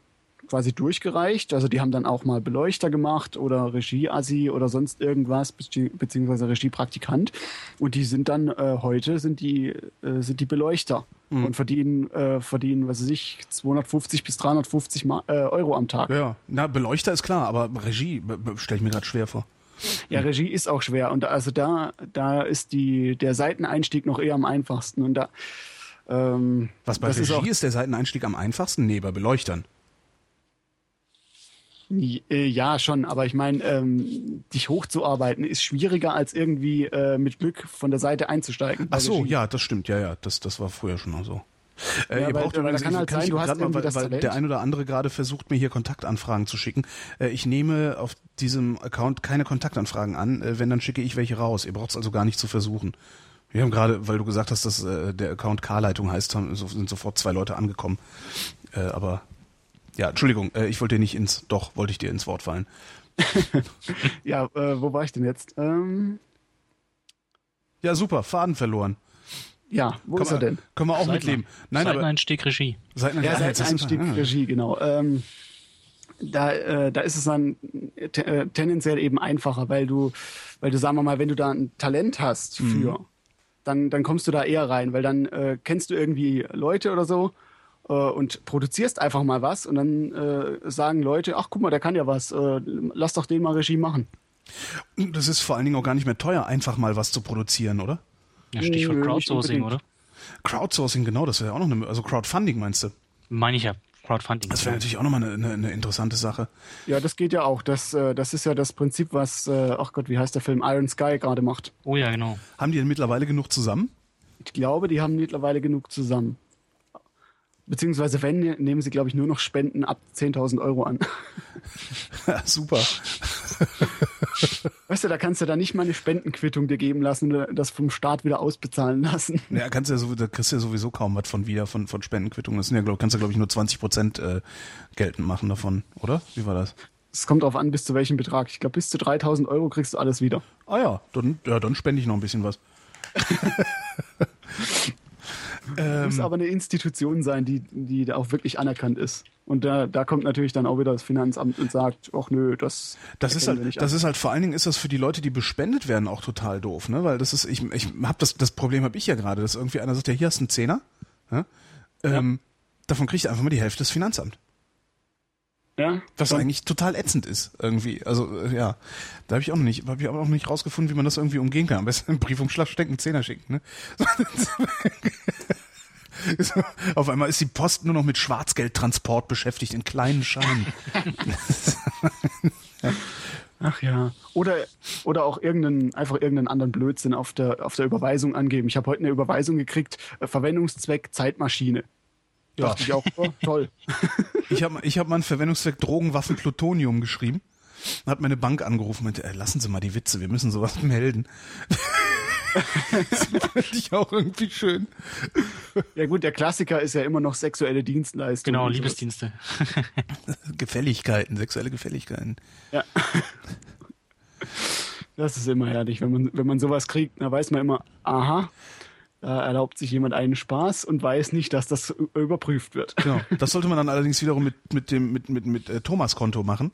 quasi durchgereicht. Also die haben dann auch mal Beleuchter gemacht oder Regieassi oder sonst irgendwas, bezieh- beziehungsweise Regiepraktikant. Und die sind dann äh, heute sind die äh, sind die Beleuchter und verdienen äh, verdienen, was weiß ich, 250 bis 350 Ma äh, Euro am Tag. Ja, na, Beleuchter ist klar, aber Regie stelle ich mir gerade schwer vor. Ja, Regie ist auch schwer und also da da ist die der Seiteneinstieg noch eher am einfachsten und da ähm, Was bei Regie ist ist, auch, der Seiteneinstieg am einfachsten? Nee, bei Beleuchtern. Äh, Ja, schon, aber ich meine, ähm, dich hochzuarbeiten ist schwieriger als irgendwie äh, mit Glück von der Seite einzusteigen. Ach so, Regie. ja, das stimmt, ja, ja, das, das war früher schon mal so. Äh, Ja, ihr weil- braucht weil übrigens, kann halt kann sein, du hast mal, weil, weil der ein oder andere gerade versucht, mir hier Kontaktanfragen zu schicken. Äh, ich nehme auf diesem Account keine Kontaktanfragen an. Äh, wenn, dann schicke ich welche raus. Ihr braucht es also gar nicht zu versuchen. Wir haben gerade, weil du gesagt hast, dass äh, der Account K-Leitung heißt, haben, so, sind sofort zwei Leute angekommen. Äh, aber ja, Entschuldigung, äh, ich wollte dir nicht ins, doch, wollte ich dir ins Wort fallen. Ja, äh, wo war ich denn jetzt? Ähm, Ja, super, Faden verloren. ja, wo Kann ist er denn? Können wir auch mitleben. Nein, aber Seiteneinstieg Regie. Seiten Ja, ist- Seiteneinstieg, ah. Regie, genau. Ähm, da, äh, da ist es dann te äh, tendenziell eben einfacher, weil du, weil du, sagen wir mal, wenn du da ein Talent hast Mhm. für, dann, dann kommst du da eher rein, weil dann äh, kennst du irgendwie Leute oder so äh, und produzierst einfach mal was und dann äh, sagen Leute, ach guck mal, der kann ja was, äh, lass doch den mal Regie machen. Das ist vor allen Dingen auch gar nicht mehr teuer, einfach mal was zu produzieren, oder? Ja, Stichwort Crowdsourcing, oder? Crowdsourcing, genau, das wäre ja auch noch eine, also Crowdfunding meinst du? Meine ich ja. Crowdfunding. Das wäre natürlich auch nochmal eine, eine, eine interessante Sache. Ja, das geht ja auch. Das, äh, das ist ja das Prinzip, was, äh, ach Gott, wie heißt der Film, Iron Sky gerade macht. oh ja, genau. Haben die denn mittlerweile genug zusammen? Ich glaube, die haben mittlerweile genug zusammen. Beziehungsweise wenn, nehmen sie, glaube ich, nur noch Spenden ab 10.000 Euro an. Ja, super. Weißt du, da kannst du da nicht mal eine Spendenquittung dir geben lassen oder das vom Staat wieder ausbezahlen lassen. Ja, kannst ja so, da kriegst du ja sowieso kaum was von wieder, von, von Spendenquittungen. Das sind ja, glaub, kannst du, glaube ich, nur 20 Prozent äh, geltend machen davon, oder? Wie war das? Es kommt darauf an, bis zu welchem Betrag. Ich glaube, bis zu 3.000 Euro kriegst du alles wieder. Ah ja, dann, ja, dann spende ich noch ein bisschen was. Ähm. Muss aber eine Institution sein, die, die da auch wirklich anerkannt ist. Und da, da kommt natürlich dann auch wieder das Finanzamt und sagt, ach nö, das, Das ist halt, nicht das ist halt vor allen Dingen ist das für die Leute, die bespendet werden, auch total doof, ne? Weil das ist, ich, ich habe das, das Problem habe ich ja gerade, dass irgendwie einer sagt, ja hier hast du einen Zehner, ja? Ähm, davon kriegt einfach mal die Hälfte das Finanzamt. Ja? Was Dann- eigentlich total ätzend ist, irgendwie. Also, äh, ja. Da habe ich auch noch nicht, habe ich auch noch nicht rausgefunden, wie man das irgendwie umgehen kann. Am besten einen Briefumschlag stecken, einen Zehner schicken, ne? Auf einmal ist die Post nur noch mit Schwarzgeldtransport beschäftigt in kleinen Scheinen. Ach ja. Oder, oder auch irgendeinen, einfach irgendeinen anderen Blödsinn auf der, auf der Überweisung angeben. Ich habe heute eine Überweisung gekriegt, äh, Verwendungszweck Zeitmaschine. Ja. Dachte ich auch, oh, toll. Ich habe ich hab mal einen Verwendungszweck Drogen, Waffen, Plutonium geschrieben. Dann hat meine Bank angerufen und meinte, äh, lassen Sie mal die Witze, wir müssen sowas melden. das fand ich auch irgendwie schön. Ja gut, der Klassiker ist ja immer noch sexuelle Dienstleistung. Genau. Liebesdienste. Gefälligkeiten, sexuelle Gefälligkeiten. Ja. Das ist immer herrlich, wenn man, wenn man sowas kriegt, da weiß man immer, aha, da erlaubt sich jemand einen Spaß und weiß nicht, dass das überprüft wird. Genau. Das sollte man dann allerdings wiederum mit, mit dem mit, mit, mit äh, Thomas Konto machen.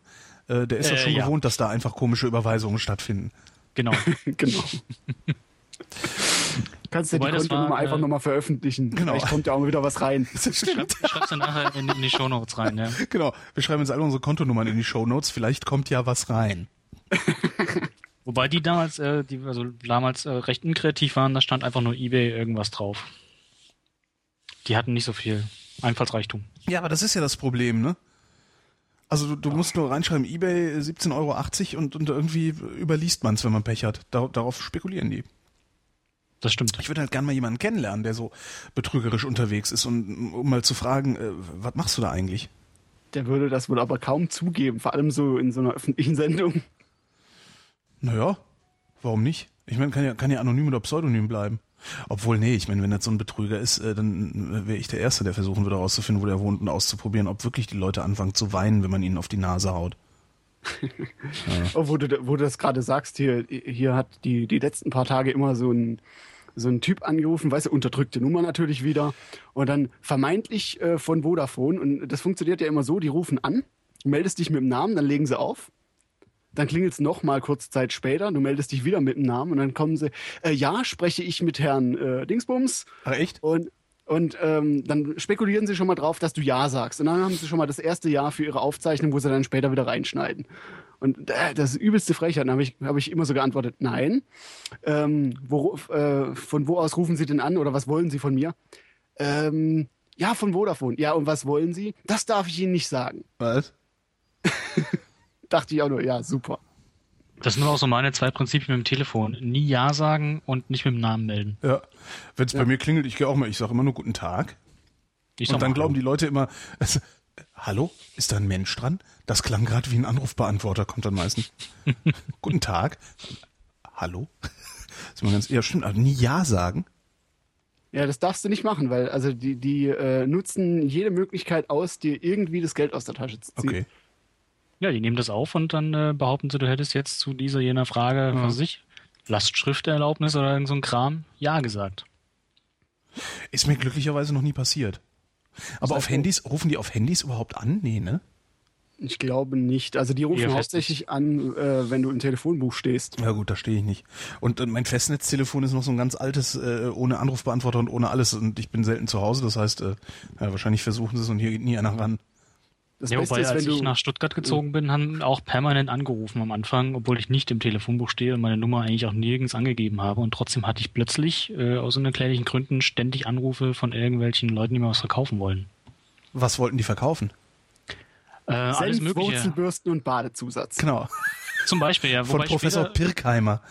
Äh, der ist ja Äh, schon ja. gewohnt, dass da einfach komische Überweisungen stattfinden. Genau. genau. Kannst du Wobei die Kontonummer einfach äh, nochmal veröffentlichen. Genau. Vielleicht kommt ja auch wieder was rein. Schreib, schreib's dann nachher in, in die Shownotes rein, ja. Genau. Wir schreiben jetzt alle unsere Kontonummern in die Shownotes. Vielleicht kommt ja was rein. Wobei die damals, äh, die also damals äh, recht unkreativ waren, da stand einfach nur eBay irgendwas drauf. Die hatten nicht so viel Einfallsreichtum. Ja, aber das ist ja das Problem, ne? Also du, du musst nur reinschreiben, eBay 17,80 Euro und, und irgendwie überliest man es, wenn man Pech hat. Dar darauf spekulieren die. Das stimmt. Ich würde halt gerne mal jemanden kennenlernen, der so betrügerisch unterwegs ist und um mal zu fragen, äh, was machst du da eigentlich? Der würde das wohl aber kaum zugeben, vor allem so in so einer öffentlichen Sendung. Naja, warum nicht? Ich meine, kann ja, kann ja anonym oder pseudonym bleiben. Obwohl, nee, ich meine, wenn das so ein Betrüger ist, äh, dann wäre ich der Erste, der versuchen würde herauszufinden, wo der wohnt und auszuprobieren, ob wirklich die Leute anfangen zu weinen, wenn man ihnen auf die Nase haut. Oh, wo, du, wo du das gerade sagst, hier, hier hat die, die letzten paar Tage immer so ein, so ein Typ angerufen, weißt du, unterdrückte Nummer natürlich wieder. Und dann vermeintlich äh, von Vodafone. Und das funktioniert ja immer so, die rufen an, du meldest dich mit dem Namen, dann legen sie auf. Dann klingelt es nochmal kurze Zeit später, du meldest dich wieder mit dem Namen und dann kommen sie, äh, ja, spreche ich mit Herrn äh, Dingsbums. Ach echt? Und, und ähm, dann spekulieren sie schon mal drauf, dass du Ja sagst. Und dann haben sie schon mal das erste Ja für ihre Aufzeichnung, wo sie dann später wieder reinschneiden. Und äh, das ist übelste Frechheit. Dann habe ich, hab ich immer so geantwortet, nein. Ähm, wo, äh, von wo aus rufen Sie denn an oder was wollen Sie von mir? Ähm, ja, von Vodafone. Ja, und was wollen Sie? Das darf ich Ihnen nicht sagen. Was? Dachte ich auch nur, ja, super. Das sind auch so meine zwei Prinzipien mit dem Telefon. Nie Ja sagen und nicht mit dem Namen melden. Ja. Wenn es Ja. bei mir klingelt, ich gehe auch mal, ich sage immer nur guten Tag. Ich sag Und dann glauben Hallo. die Leute immer, also, hallo, ist da ein Mensch dran? Das klang gerade wie ein Anrufbeantworter, kommt dann meistens. guten Tag. Hallo? ist mal ganz, ja, stimmt, aber nie Ja sagen. Ja, das darfst du nicht machen, weil also die, die äh, nutzen jede Möglichkeit aus, dir irgendwie das Geld aus der Tasche zu ziehen. Okay. Ja, die nehmen das auf und dann äh, behaupten sie, du hättest jetzt zu dieser jener Frage Ja. für sich Lastschrifterlaubnis oder irgend so ein Kram Ja gesagt. Ist mir glücklicherweise noch nie passiert. Aber auf? Handys, rufen die auf Handys überhaupt an? Nee, ne? Ich glaube nicht. Also die rufen Eher hauptsächlich an, äh, wenn du im Telefonbuch stehst. Ja gut, da stehe ich nicht. Und äh, mein Festnetztelefon ist noch so ein ganz altes, äh, ohne Anrufbeantworter und ohne alles. Und ich bin selten zu Hause, das heißt, äh, ja, wahrscheinlich versuchen sie es und hier geht nie einer ran. Das Ja, Beste wobei, ist, als wenn ich du nach Stuttgart gezogen bin, haben auch permanent angerufen am Anfang, obwohl ich nicht im Telefonbuch stehe und meine Nummer eigentlich auch nirgends angegeben habe. Und trotzdem hatte ich plötzlich äh, aus unerklärlichen Gründen ständig Anrufe von irgendwelchen Leuten, die mir was verkaufen wollen. Was wollten die verkaufen? Äh, alles Senf, Mögliche. Wurzelbürsten und Badezusatz. Genau, Zum Beispiel, ja. von Wobei Professor später, Pirkheimer.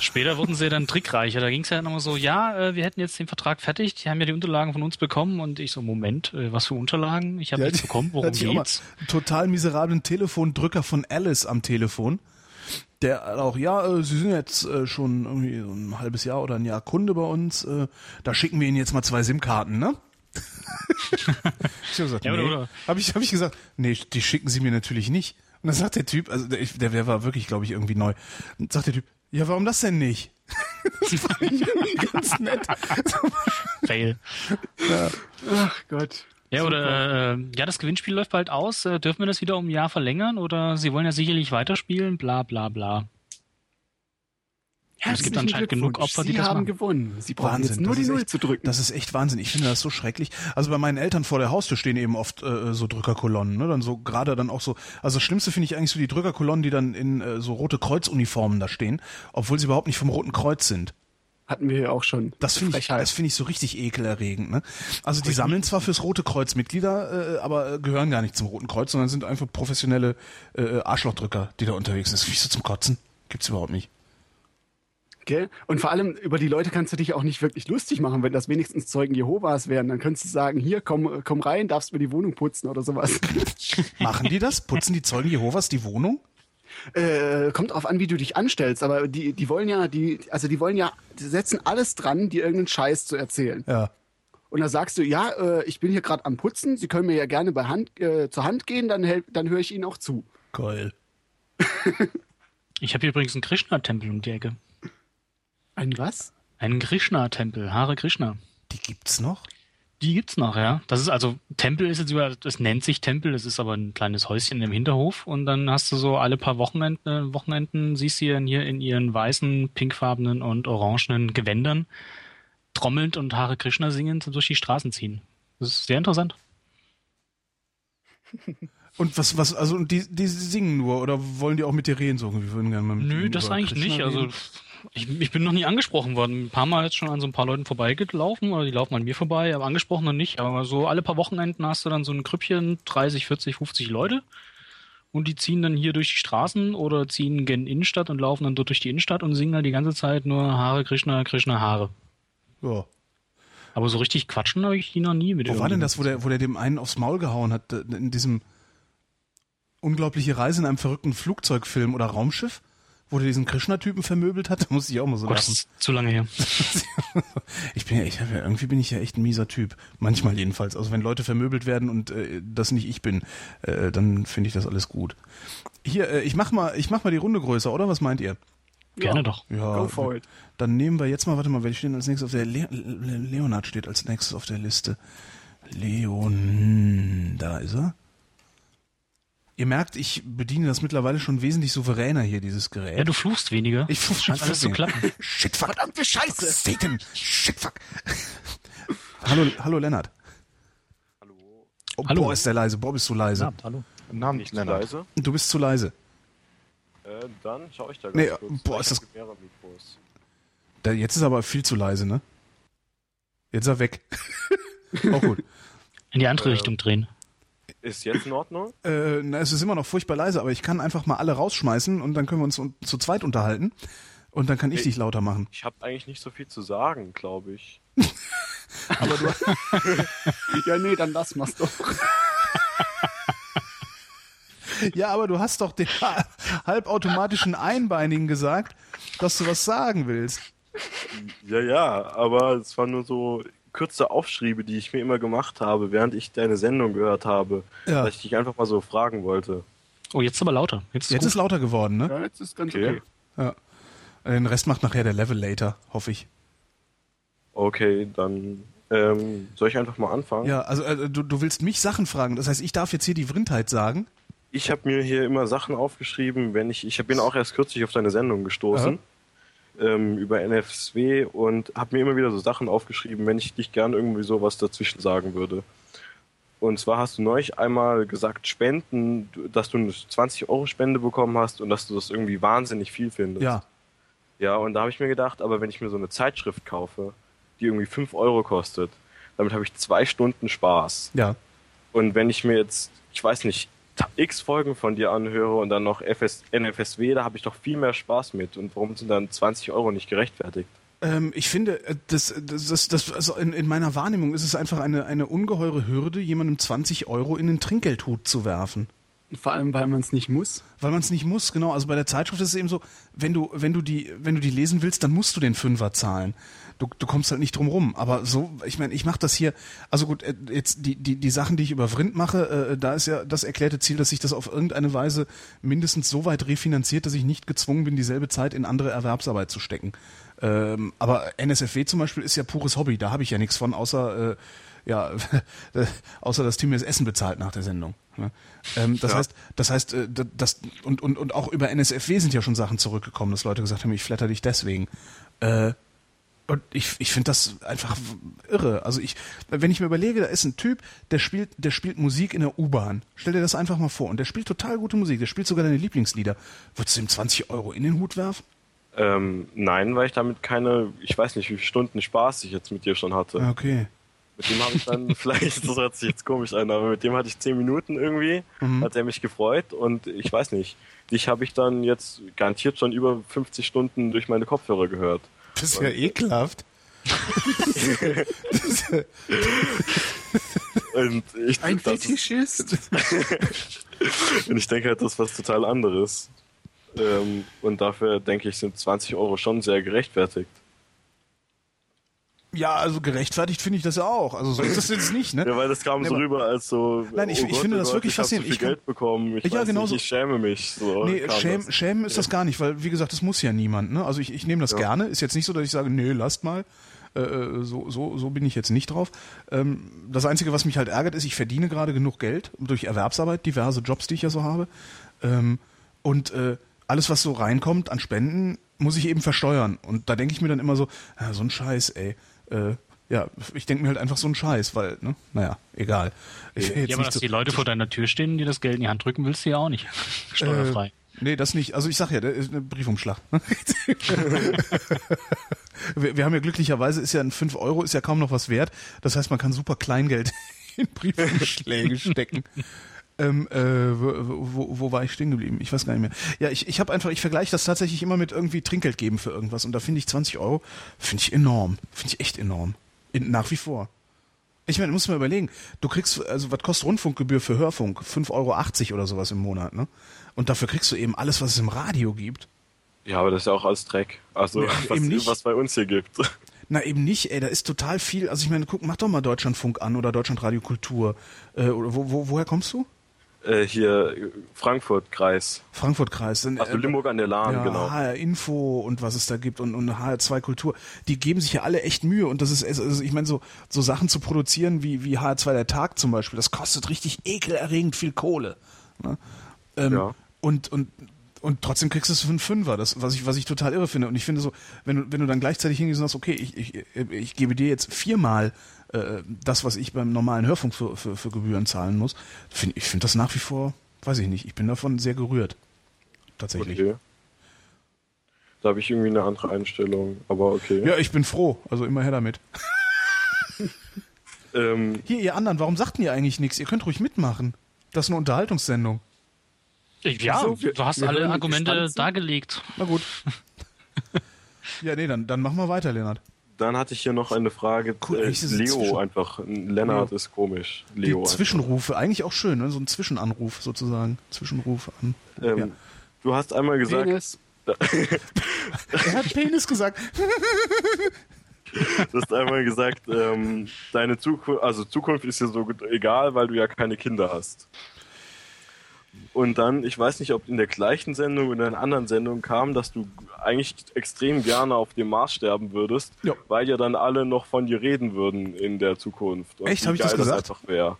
später wurden sie dann trickreicher. Da ging es ja nochmal so, ja, äh, wir hätten jetzt den Vertrag fertig, die haben ja die Unterlagen von uns bekommen. Und ich so, Moment, äh, was für Unterlagen? Ich habe Ja, nichts bekommen, worum geht's? total miserablen Telefondrücker von Alice am Telefon. Der auch, ja, äh, Sie sind jetzt schon irgendwie so ein halbes Jahr oder ein Jahr Kunde bei uns. Da schicken wir Ihnen jetzt mal zwei SIM-Karten, ne? ich habe gesagt, Ja, oder- nee. Habe ich, hab ich gesagt, nee, die schicken Sie mir natürlich nicht. Und dann sagt der Typ, also der, der, der war wirklich, glaube ich, irgendwie neu. Und sagt der Typ, ja, warum das denn nicht? das war irgendwie ganz nett. Fail. Ach Gott. Ja, oder äh, ja, das Gewinnspiel läuft bald aus. Äh, dürfen wir das wieder um ein Jahr verlängern? Oder Sie wollen ja sicherlich weiterspielen? Bla bla bla. Es gibt anscheinend genug. Opfer, die Sie das haben machen. gewonnen. Sie brauchen Wahnsinn. jetzt nur das die Null echt, zu drücken. Das ist echt Wahnsinn. Ich finde das so schrecklich. Also bei meinen Eltern vor der Haustür stehen eben oft äh, so Drückerkolonnen, ne? Dann so gerade dann auch so. Also das Schlimmste finde ich eigentlich so die Drückerkolonnen, die dann in äh, so rote Kreuzuniformen da stehen, obwohl sie überhaupt nicht vom Roten Kreuz sind. Hatten wir ja auch schon. Das finde ich, das finde ich so richtig ekelerregend. Ne? Also die sammeln zwar fürs Rote Kreuz Mitglieder, äh, aber äh, gehören gar nicht zum Roten Kreuz, sondern sind einfach professionelle äh, Arschlochdrücker, die da unterwegs sind. Das finde ich so zum Kotzen. Gibt's überhaupt nicht. Gell? Und vor allem über die Leute kannst du dich auch nicht wirklich lustig machen, wenn das wenigstens Zeugen Jehovas wären. Dann könntest du sagen, hier, komm, komm rein, darfst mir die Wohnung putzen oder sowas. Machen die das? Putzen die Zeugen Jehovas die Wohnung? äh, kommt drauf an, wie du dich anstellst, aber die, die wollen ja, die, also die wollen ja, die setzen alles dran, dir irgendeinen Scheiß zu erzählen. Ja. Und da sagst du, ja, äh, ich bin hier gerade am Putzen, Sie können mir ja gerne bei Hand, äh, zur Hand gehen, dann, dann höre ich Ihnen auch zu. Geil. Ich habe hier übrigens einen Krishna-Tempel um die Ecke. Ein was? Einen Krishna-Tempel, Hare Krishna. Die gibt's noch? Die gibt's noch, ja. Das ist also, Tempel ist jetzt über, das nennt sich Tempel, das ist aber ein kleines Häuschen im Hinterhof und dann hast du so alle paar Wochenenden, Wochenenden siehst du ihn hier in ihren weißen, pinkfarbenen und orangenen Gewändern trommelnd und Hare Krishna singend durch die Straßen ziehen. Das ist sehr interessant. Und was, was, also und die, die singen nur oder wollen die auch mit dir reden? So, wir würden gerne mal mit Nö, das eigentlich Krishna nicht. Also reden. Ich, ich bin noch nie angesprochen worden. Ein paar Mal jetzt schon an so ein paar Leuten vorbeigelaufen oder die laufen an mir vorbei, aber angesprochen noch nicht. Aber so alle paar Wochenenden hast du dann so ein Krüppchen, 30, 40, 50 Leute. Und die ziehen dann hier durch die Straßen oder ziehen gen Innenstadt und laufen dann dort durch die Innenstadt und singen halt die ganze Zeit nur Haare, Krishna, Krishna, Haare. ja. Aber so richtig quatschen habe ich die noch nie mit Wo war denn das, wo der, wo der dem einen aufs Maul gehauen hat? äh, In diesem unglaubliche Reise in einem verrückten Flugzeugfilm oder Raumschiff? Wo der diesen Krishna-Typen vermöbelt hat? Da musste ich auch mal so das lachen. ist zu lange her. Ich bin ja, ich hab ja, irgendwie bin ich ja echt ein mieser Typ. Manchmal jedenfalls. Also wenn Leute vermöbelt werden und äh, das nicht ich bin, äh, dann finde ich das alles gut. Hier, äh, ich mach mal, ich mach mal die Runde größer, oder? Was meint ihr? Gerne doch. Ja. Go for it. Dann nehmen wir jetzt mal, warte mal, wer steht als nächstes auf der Le Le Leonard steht als nächstes auf der Liste. Leon, da ist er. Ihr merkt, ich bediene das mittlerweile schon wesentlich souveräner hier, dieses Gerät. Ja, du fluchst weniger. ich Das scheint alles zu klappen. Shit, fuck. Verdammte Scheiße! Satan! Shit, fuck. hallo, hallo Lennart. Hallo. Oh, Hallo. Boah, ist der leise. Boah, bist du leise. Ja, hallo. Namen Nicht zu Lennart. leise. Du bist zu leise. Äh, dann schaue ich da ganz Nee, kurz. boah, ist das-. Da, jetzt ist er aber viel zu leise, ne? Jetzt ist er weg. Auch gut. In die andere Äh, Richtung drehen. Ist jetzt in Ordnung? Äh, na, es ist immer noch furchtbar leise, aber ich kann einfach mal alle rausschmeißen und dann können wir uns un zu zweit unterhalten. Und dann kann ich Ey. dich lauter machen. Ich habe eigentlich nicht so viel zu sagen, glaube ich. Aber du, Ja, nee, dann lassen wir's doch. ja, aber du hast doch den halbautomatischen Einbeinigen gesagt, dass du was sagen willst. Ja, ja, aber es waren nur so kurze Aufschriebe, die ich mir immer gemacht habe, während ich deine Sendung gehört habe, Ja. dass ich dich einfach mal so fragen wollte. Oh, jetzt ist aber lauter. Jetzt ist Jetzt ist lauter geworden, ne? Ja, jetzt ist ganz Okay. okay. Den Rest macht nachher der Level later, hoffe ich. Okay, dann ähm, soll ich einfach mal anfangen? Ja, also äh, du, du willst mich Sachen fragen. Das heißt, ich darf jetzt hier die Vrindheit sagen. Ich habe mir hier immer Sachen aufgeschrieben, wenn ich, ich bin auch erst kürzlich auf deine Sendung gestoßen ähm, über NFSW und habe mir immer wieder so Sachen aufgeschrieben, wenn ich dich gern irgendwie sowas dazwischen sagen würde. Und zwar hast du neulich einmal gesagt, Spenden, dass du eine 20 Euro Spende bekommen hast und dass du das irgendwie wahnsinnig viel findest. Ja. Ja, und da habe ich mir gedacht, aber wenn ich mir so eine Zeitschrift kaufe, die irgendwie 5 Euro kostet, damit habe ich zwei Stunden Spaß. Ja. Und wenn ich mir jetzt, ich weiß nicht, x Folgen von dir anhöre und dann noch FS, NFSW, da habe ich doch viel mehr Spaß mit. Und warum sind dann 20 Euro nicht gerechtfertigt? Ähm, ich finde, äh, das, das, das, das also in, in meiner Wahrnehmung ist es einfach eine, eine ungeheure Hürde, jemandem 20 Euro in den Trinkgeldhut zu werfen. Vor allem, weil man es nicht muss. Weil man es nicht muss, genau. Also bei der Zeitschrift ist es eben so, wenn du, wenn du die, wenn du die lesen willst, dann musst du den Fünfer zahlen. Du, du kommst halt nicht drum rum. Aber so, ich meine, ich mache das hier, also gut, äh, jetzt die, die, die Sachen, die ich über Vrind mache, äh, da ist ja das erklärte Ziel, dass sich das auf irgendeine Weise mindestens so weit refinanziert, dass ich nicht gezwungen bin, dieselbe Zeit in andere Erwerbsarbeit zu stecken. Ähm, aber NSFW zum Beispiel ist ja pures Hobby, da habe ich ja nichts von, außer äh, ja, außer dass Tim mir das Essen bezahlt nach der Sendung. Ne? Ähm, das Ja. heißt, das heißt, äh, das und, und, und auch über NSFW sind ja schon Sachen zurückgekommen, dass Leute gesagt haben, ich flatter dich deswegen. Äh, und ich, ich finde das einfach irre. Also ich, wenn ich mir überlege, da ist ein Typ, der spielt, der spielt Musik in der U-Bahn. Stell dir das einfach mal vor. Und der spielt total gute Musik. Der spielt sogar deine Lieblingslieder. Würdest du ihm 20 Euro in den Hut werfen? Ähm, nein, weil ich damit keine, ich weiß nicht, wie viele Stunden Spaß ich jetzt mit dir schon hatte. Okay. Mit dem habe ich dann vielleicht, das hört sich jetzt komisch an, aber mit dem hatte ich 10 Minuten irgendwie, Mhm. hat er mich gefreut und ich weiß nicht, dich habe ich dann jetzt garantiert schon über 50 Stunden durch meine Kopfhörer gehört. Das ist ja ekelhaft. Und ich, Ein das ist- Fetischist. Und ich denke halt, das ist was total anderes. Ähm, und dafür denke ich, sind 20 Euro schon sehr gerechtfertigt. Ja, also gerechtfertigt finde ich das ja auch. Also so ist das jetzt nicht, ne? Ja, weil das kam Nee, so rüber als so. Nein, ich- oh ich Gott, finde oh das Gott, wirklich ich so faszinierend. Ich kann- Geld bekommen. Ich Ja, weiß genau nicht, ich schäme mich. So Nee, schäm, das. schämen ist das gar nicht, weil wie gesagt, das muss ja niemand. Ne? Also ich, ich nehme das Ja. gerne. Ist jetzt nicht so, dass ich sage, nee, lasst mal. Äh, äh, so, so, so bin ich jetzt nicht drauf. Ähm, das Einzige, was mich halt ärgert, ist, ich verdiene gerade genug Geld durch Erwerbsarbeit, diverse Jobs, die ich ja so habe. Ähm, und äh, alles, was so reinkommt an Spenden, muss ich eben versteuern. Und da denke ich mir dann immer so, ja, so ein Scheiß, ey. Äh, ja, ich denke mir halt einfach so ein Scheiß, weil, ne, naja, egal. Ich Ja, aber nicht dass so- die Leute vor deiner Tür stehen dir das Geld in die Hand drücken, willst du ja auch nicht. Steuerfrei. Äh, nee, das nicht. Also ich sag ja, der ist ein Briefumschlag. wir, wir haben ja glücklicherweise, ist ja ein 5 Euro, ist ja kaum noch was wert. Das heißt, man kann super Kleingeld in Briefumschläge stecken. Ähm, äh, wo, wo, war ich stehen geblieben? Ich weiß gar nicht mehr. Ja, ich, ich habe einfach, ich vergleiche das tatsächlich immer mit irgendwie Trinkgeld geben für irgendwas. Und da finde ich 20 Euro, finde ich enorm. Finde ich echt enorm. In, nach wie vor. Ich meine, muss mal überlegen, du kriegst, also was kostet Rundfunkgebühr für Hörfunk? 5,80 Euro oder sowas im Monat, ne? Und dafür kriegst du eben alles, was es im Radio gibt. Ja, aber das ist ja auch alles Dreck. Also, Nee, was, eben nicht. was bei uns hier gibt. Na eben nicht, ey, da ist total viel. Also ich meine, guck, mach doch mal Deutschlandfunk an oder Deutschlandradio Kultur. Äh, oder wo, wo, woher kommst du? Äh, hier, Frankfurt-Kreis. Frankfurt-Kreis. Also äh, Limburg an der Lahn, ja, genau. HR Info und was es da gibt und, und HR2 Kultur, die geben sich ja alle echt Mühe und das ist, also ich meine, so, so Sachen zu produzieren wie, wie HR2 der Tag zum Beispiel, das kostet richtig ekelerregend viel Kohle. Ne? Ähm, Ja. Und, und, und trotzdem kriegst du es für einen Fünfer, das, was ich, was ich total irre finde. Und ich finde so, wenn du, wenn du dann gleichzeitig hingehst und sagst, okay, ich, ich, ich gebe dir jetzt viermal äh, das, was ich beim normalen Hörfunk für, für, für Gebühren zahlen muss, find, ich finde das nach wie vor, weiß ich nicht, ich bin davon sehr gerührt. Tatsächlich. Okay. Da habe ich irgendwie eine andere Einstellung, aber okay. Ja, ich bin froh. Also immer her damit. Ähm, Hier, ihr anderen, warum sagt denn ihr eigentlich nichts? Ihr könnt ruhig mitmachen. Das ist eine Unterhaltungssendung. Ja, So, wir- du hast alle Argumente dargelegt. Na gut. ja, nee, dann, dann machen wir weiter, Lennart. Dann hatte ich hier noch eine Frage. Cool, äh, Leo zwischen- einfach. Lennart ist komisch. Die Leo. einfach. Zwischenrufe, eigentlich auch schön, ne? so ein Zwischenanruf sozusagen. Zwischenruf an. Ähm, ja. Du hast einmal gesagt, Penis. Er hat Penis gesagt. du hast einmal gesagt, ähm, deine Zukunft, also Zukunft ist dir so gut- egal, weil du ja keine Kinder hast. Und dann, ich weiß nicht, ob in der gleichen Sendung oder in einer anderen Sendung kam, dass du eigentlich extrem gerne auf dem Mars sterben würdest, Ja. weil ja dann alle noch von dir reden würden in der Zukunft. Und Echt? wie Hab ich das gesagt? einfach wäre.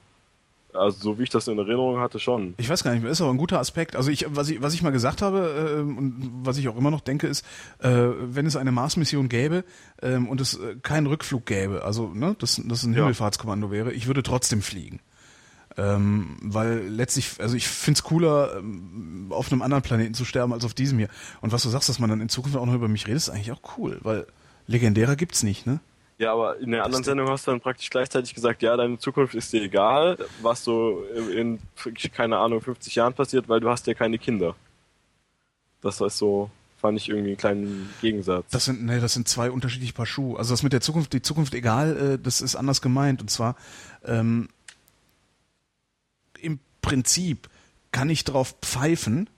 Also so wie ich das in Erinnerung hatte, schon. Ich weiß gar nicht mehr, ist aber ein guter Aspekt. Also ich, was ich, was ich mal gesagt habe ähm, und was ich auch immer noch denke, ist, äh, wenn es eine Mars-Mission gäbe ähm, und es äh, keinen Rückflug gäbe, also ne, dass das ein Ja. Himmelfahrtskommando wäre, ich würde trotzdem fliegen. Ähm, weil letztlich, also ich find's cooler, ähm, auf einem anderen Planeten zu sterben, als auf diesem hier. Und was du sagst, dass man dann in Zukunft auch noch über mich redet, ist eigentlich auch cool, weil legendärer gibt's nicht, ne? Ja, aber in der anderen Sendung hast du dann praktisch gleichzeitig gesagt, ja, deine Zukunft ist dir egal, was so in, keine Ahnung, 50 Jahren passiert, weil du hast ja keine Kinder. Das war so, fand ich irgendwie einen kleinen Gegensatz. Das sind, nee, das sind zwei unterschiedliche Paar Schuhe. Also das mit der Zukunft, die Zukunft egal, äh, das ist anders gemeint. Und zwar, ähm, Prinzip kann ich drauf pfeifen,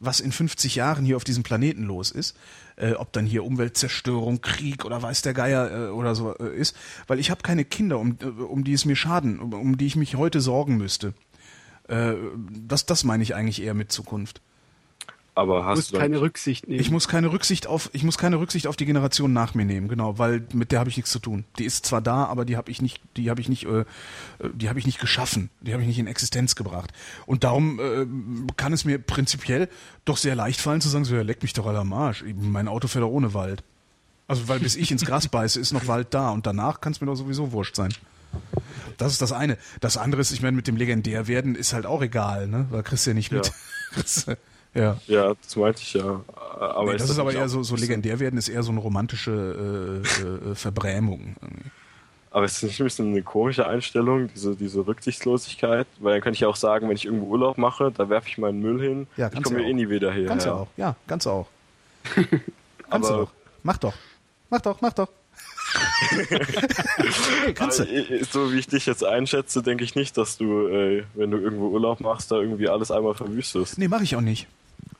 was in 50 Jahren hier auf diesem Planeten los ist. Äh, ob dann hier Umweltzerstörung, Krieg oder weiß der Geier äh, oder so äh, ist. Weil ich habe keine Kinder, um, äh, um die es mir schaden, um, um die ich mich heute sorgen müsste. Äh, das, das meine ich eigentlich eher mit Zukunft. Aber Du hast musst du keine Rücksicht nehmen. Ich muss keine Rücksicht auf, ich muss keine Rücksicht auf die Generation nach mir nehmen, genau, weil mit der habe ich nichts zu tun. Die ist zwar da, aber die habe ich nicht, die habe ich nicht, äh, äh, die habe ich nicht geschaffen, die habe ich nicht in Existenz gebracht. Und darum äh, kann es mir prinzipiell doch sehr leicht fallen zu sagen, so ja, leck mich doch alle am Arsch. Mein Auto fährt doch ohne Wald. Also weil bis ich ins Gras beiße, ist noch Wald da und danach kann es mir doch sowieso wurscht sein. Das ist das eine. Das andere ist, ich meine, mit dem Legendärwerden ist halt auch egal, ne? Weil kriegst du ja nicht mit. ja. Ja, das meinte ich ja. Aber Nee, das ist aber eher so, so legendär werden, ist eher so eine romantische äh, äh, Verbrämung. Aber ist nicht ein bisschen eine komische Einstellung, diese, diese Rücksichtslosigkeit? Weil dann kann ich ja auch sagen, wenn ich irgendwo Urlaub mache, da werfe ich meinen Müll hin. Ja, ich komme du ja eh nie wieder hierher. Kannst du auch, ja, kannst du auch. kannst du Aber auch. Mach doch. Mach doch, mach doch. hey, kannst du. Äh, so wie ich dich jetzt einschätze, denke ich nicht, dass du, äh, wenn du irgendwo Urlaub machst, da irgendwie alles einmal verwüstest. Nee, mache ich auch nicht.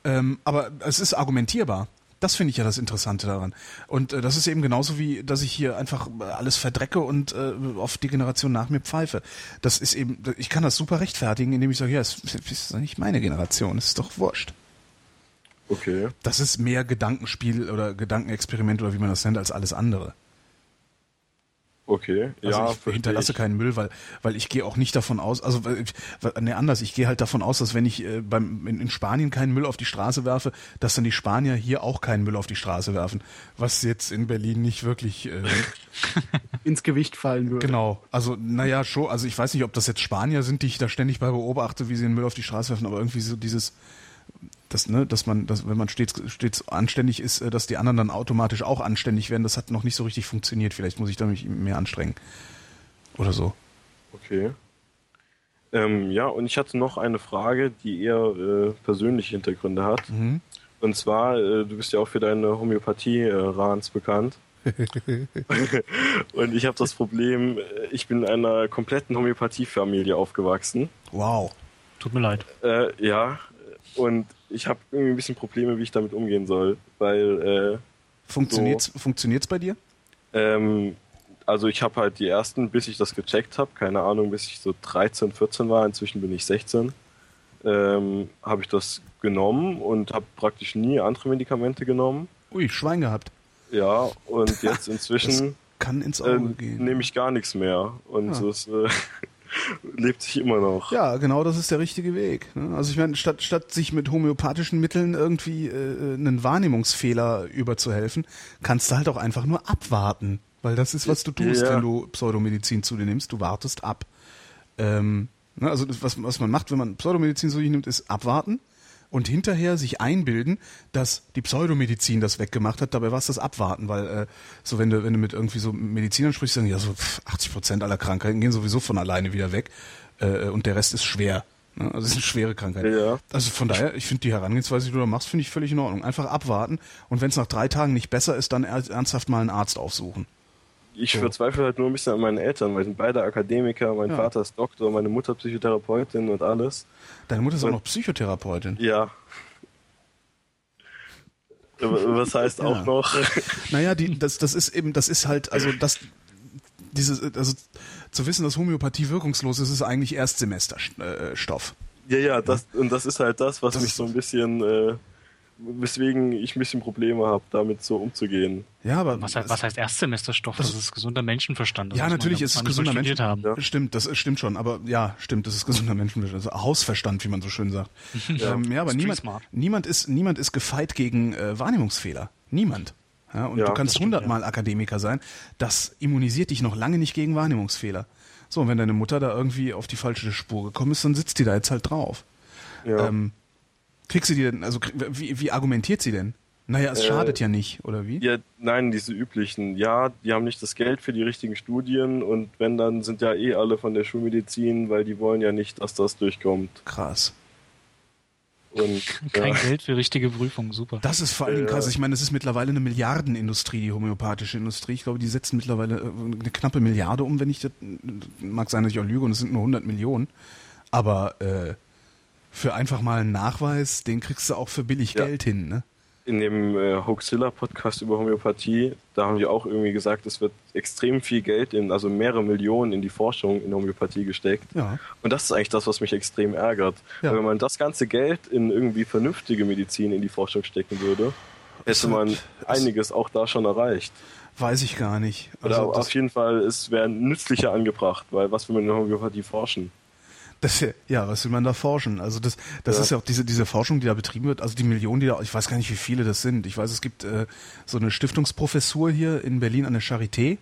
Ähm, aber es ist argumentierbar. Das finde ich ja das Interessante daran. Und äh, das ist eben genauso wie, dass ich hier einfach äh, alles verdrecke und äh, auf die Generation nach mir pfeife. Das ist eben, ich kann das super rechtfertigen, indem ich sage, ja, es ist doch nicht meine Generation, es ist doch wurscht. Okay. Das ist mehr Gedankenspiel oder Gedankenexperiment oder wie man das nennt, als alles andere. Okay. Also ja, ich hinterlasse ich. keinen Müll, weil, weil ich gehe auch nicht davon aus, also nee, anders, ich gehe halt davon aus, dass wenn ich äh, beim, in, in Spanien keinen Müll auf die Straße werfe, dass dann die Spanier hier auch keinen Müll auf die Straße werfen. Was jetzt in Berlin nicht wirklich äh, ins Gewicht fallen würde. genau. Also, naja, schon, also ich weiß nicht, ob das jetzt Spanier sind, die ich da ständig bei beobachte, wie sie den Müll auf die Straße werfen, aber irgendwie so dieses das, ne, dass man, dass, wenn man stets, stets anständig ist, äh, dass die anderen dann automatisch auch anständig werden, das hat noch nicht so richtig funktioniert. Vielleicht muss ich da mich mehr anstrengen. Oder so. Okay. Ähm, ja, und ich hatte noch eine Frage, die eher äh, persönliche Hintergründe hat. Mhm. Und zwar, äh, du bist ja auch für deine Homöopathie-Rans bekannt. und ich habe das Problem, äh, ich bin in einer kompletten Homöopathiefamilie aufgewachsen. Wow. Tut mir leid. Äh, ja, und ich habe irgendwie ein bisschen Probleme, wie ich damit umgehen soll, weil Funktioniert's, funktioniert's bei dir? äh, ähm, also ich habe halt die ersten, bis ich das gecheckt habe, keine Ahnung, bis ich so 13, 14 war, inzwischen bin ich 16, ähm, habe ich das genommen und habe praktisch nie andere Medikamente genommen. Ui, Schwein gehabt. Ja, und jetzt Das inzwischen kann ins äh, Auge gehen. nehme ich gar nichts mehr und Ja. es äh, lebt sich immer noch. Ja, genau, das ist der richtige Weg. ne? Also ich meine, statt, statt sich mit homöopathischen Mitteln irgendwie äh, einen Wahrnehmungsfehler überzuhelfen, kannst du halt auch einfach nur abwarten. Weil das ist, was du tust, Ja. wenn du Pseudomedizin zu dir nimmst. Du wartest ab. Ähm, ne, also das, was, was man macht, wenn man Pseudomedizin zu sich nimmt, ist abwarten und hinterher sich einbilden, dass die Pseudomedizin das weggemacht hat. Dabei war es das Abwarten, weil äh, so wenn du wenn du mit irgendwie so Medizinern sprichst, sagen die, ja so pff, 80 Prozent aller Krankheiten gehen sowieso von alleine wieder weg äh, und der Rest ist schwer. Ne? Also es ist eine schwere Krankheit. Ja. Also von daher, ich finde die Herangehensweise, die du da machst, finde ich völlig in Ordnung. Einfach abwarten und wenn es nach drei Tagen nicht besser ist, dann er- ernsthaft mal einen Arzt aufsuchen. Ich verzweifle halt nur ein bisschen an meinen Eltern, weil sind beide Akademiker, mein Ja. Vater ist Doktor, meine Mutter Psychotherapeutin und alles. Deine Mutter ist auch noch Psychotherapeutin. Ja. Was heißt auch Ja. noch? Naja, die, das, das ist eben, das ist halt, also das, dieses, also zu wissen, dass Homöopathie wirkungslos ist, ist eigentlich Erstsemesterstoff. Ja, ja, das, und das ist halt das, was Das mich so ein bisschen, äh, weswegen ich ein bisschen Probleme habe, damit so umzugehen. Ja, aber Was, heißt- was heißt Erstsemesterstoff? Das ist gesunder Menschenverstand. Das Ja, natürlich das ist es gesunder studiert haben. Menschen. Stimmt, das stimmt schon. Aber ja, stimmt, das ist gesunder Menschenverstand. Also Hausverstand, wie man so schön sagt. Ja, ähm, ja aber niemand, smart. niemand ist, niemand ist gefeit gegen äh, Wahrnehmungsfehler. Niemand. Ja, und Ja, du das kannst hundertmal Akademiker sein. Das immunisiert dich noch lange nicht gegen Wahrnehmungsfehler. So, und wenn deine Mutter da irgendwie auf die falsche Spur gekommen ist, dann sitzt die da jetzt halt drauf. Ja. Ähm, kriegst du die denn, also wie, wie argumentiert sie denn? Naja, es Äh, schadet ja nicht, oder wie? ja, nein, diese üblichen. Ja, die haben nicht das Geld für die richtigen Studien und wenn, dann sind ja eh alle von der Schulmedizin, weil die wollen ja nicht, dass das durchkommt. Krass. Und Kein ja. Geld für richtige Prüfungen, super. Das ist vor allen Dingen Ja. krass. Ich meine, das ist mittlerweile eine Milliardenindustrie, die homöopathische Industrie. Ich glaube, die setzen mittlerweile äh, eine knappe Milliarde um, wenn ich das, mag sein, dass ich auch lüge und es sind nur 100 Millionen. Aber äh, für einfach mal einen Nachweis, den kriegst du auch für billig Ja. Geld hin, ne? in dem äh, Hoaxilla-Podcast über Homöopathie, da haben die auch irgendwie gesagt, es wird extrem viel Geld, in, also mehrere Millionen in die Forschung in Homöopathie gesteckt. Ja. Und das ist eigentlich das, was mich extrem ärgert. Ja. Wenn man das ganze Geld in irgendwie vernünftige Medizin in die Forschung stecken würde, hätte man einiges auch da schon erreicht. Weiß ich gar nicht. Oder Also das, auf jeden Fall, es wäre nützlicher angebracht, weil was will man in Homöopathie forschen? Das, ja, was will man da forschen? Also das, das Ja. ist ja auch diese, diese Forschung, die da betrieben wird, also die Millionen, die da, ich weiß gar nicht, wie viele das sind. Ich weiß, es gibt äh, so eine Stiftungsprofessur hier in Berlin an der Charité,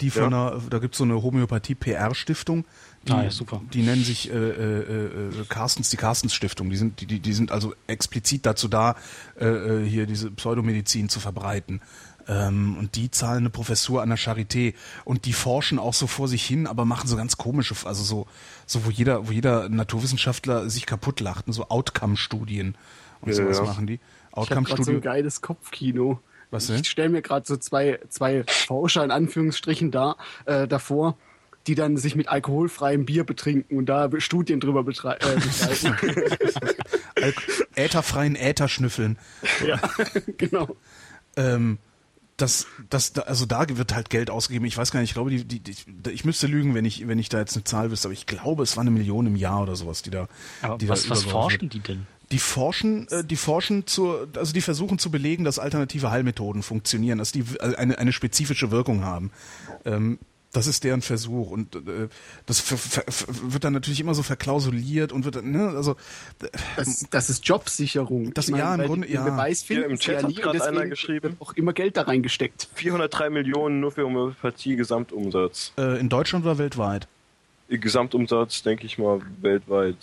die von einer, da gibt es so eine Homöopathie-PR-Stiftung, die, Ah, ja, super. die nennen sich äh, äh, äh, Carstens, die Carstens Stiftung. Die sind, die, die, die sind also explizit dazu da, äh, äh, hier diese Pseudomedizin zu verbreiten. Ähm, und die zahlen eine Professur an der Charité und die forschen auch so vor sich hin, aber machen so ganz komische, also so, so wo jeder, wo jeder Naturwissenschaftler sich kaputt lacht, ne, so Outcome-Studien und Ja, sowas ja. machen die. Ich habe gerade so ein geiles Kopfkino. Was denn? Ich stelle mir gerade so zwei, zwei Forscher in Anführungsstrichen da, äh, davor, die dann sich mit alkoholfreiem Bier betrinken und da Studien drüber betrei- äh, betreiben. Al- Ätherfreien Äther schnüffeln. ja, genau. Ähm, das, das, da- also da wird halt Geld ausgegeben. Ich weiß gar nicht, ich glaube, die, die, die, ich müsste lügen, wenn ich, wenn ich da jetzt eine Zahl wüsste, aber ich glaube, es war eine Million im Jahr oder sowas, die da. Aber die was, da was forschen die denn? Die forschen, äh, die forschen zur, also die versuchen zu belegen, dass alternative Heilmethoden funktionieren, dass die w- eine, eine spezifische Wirkung haben. Ähm, das ist deren Versuch und äh, das wird dann natürlich immer so verklausuliert und wird dann, ne, also Das, das ist Jobsicherung. Das- Ich ja, im Grunde, ja. Beweis finden im sie Chat ja hat gerade einer geschrieben. auch immer Geld da reingesteckt. 403 Millionen nur für Homöopathie Gesamtumsatz. äh, in Deutschland oder weltweit? Gesamtumsatz, denke ich mal, weltweit.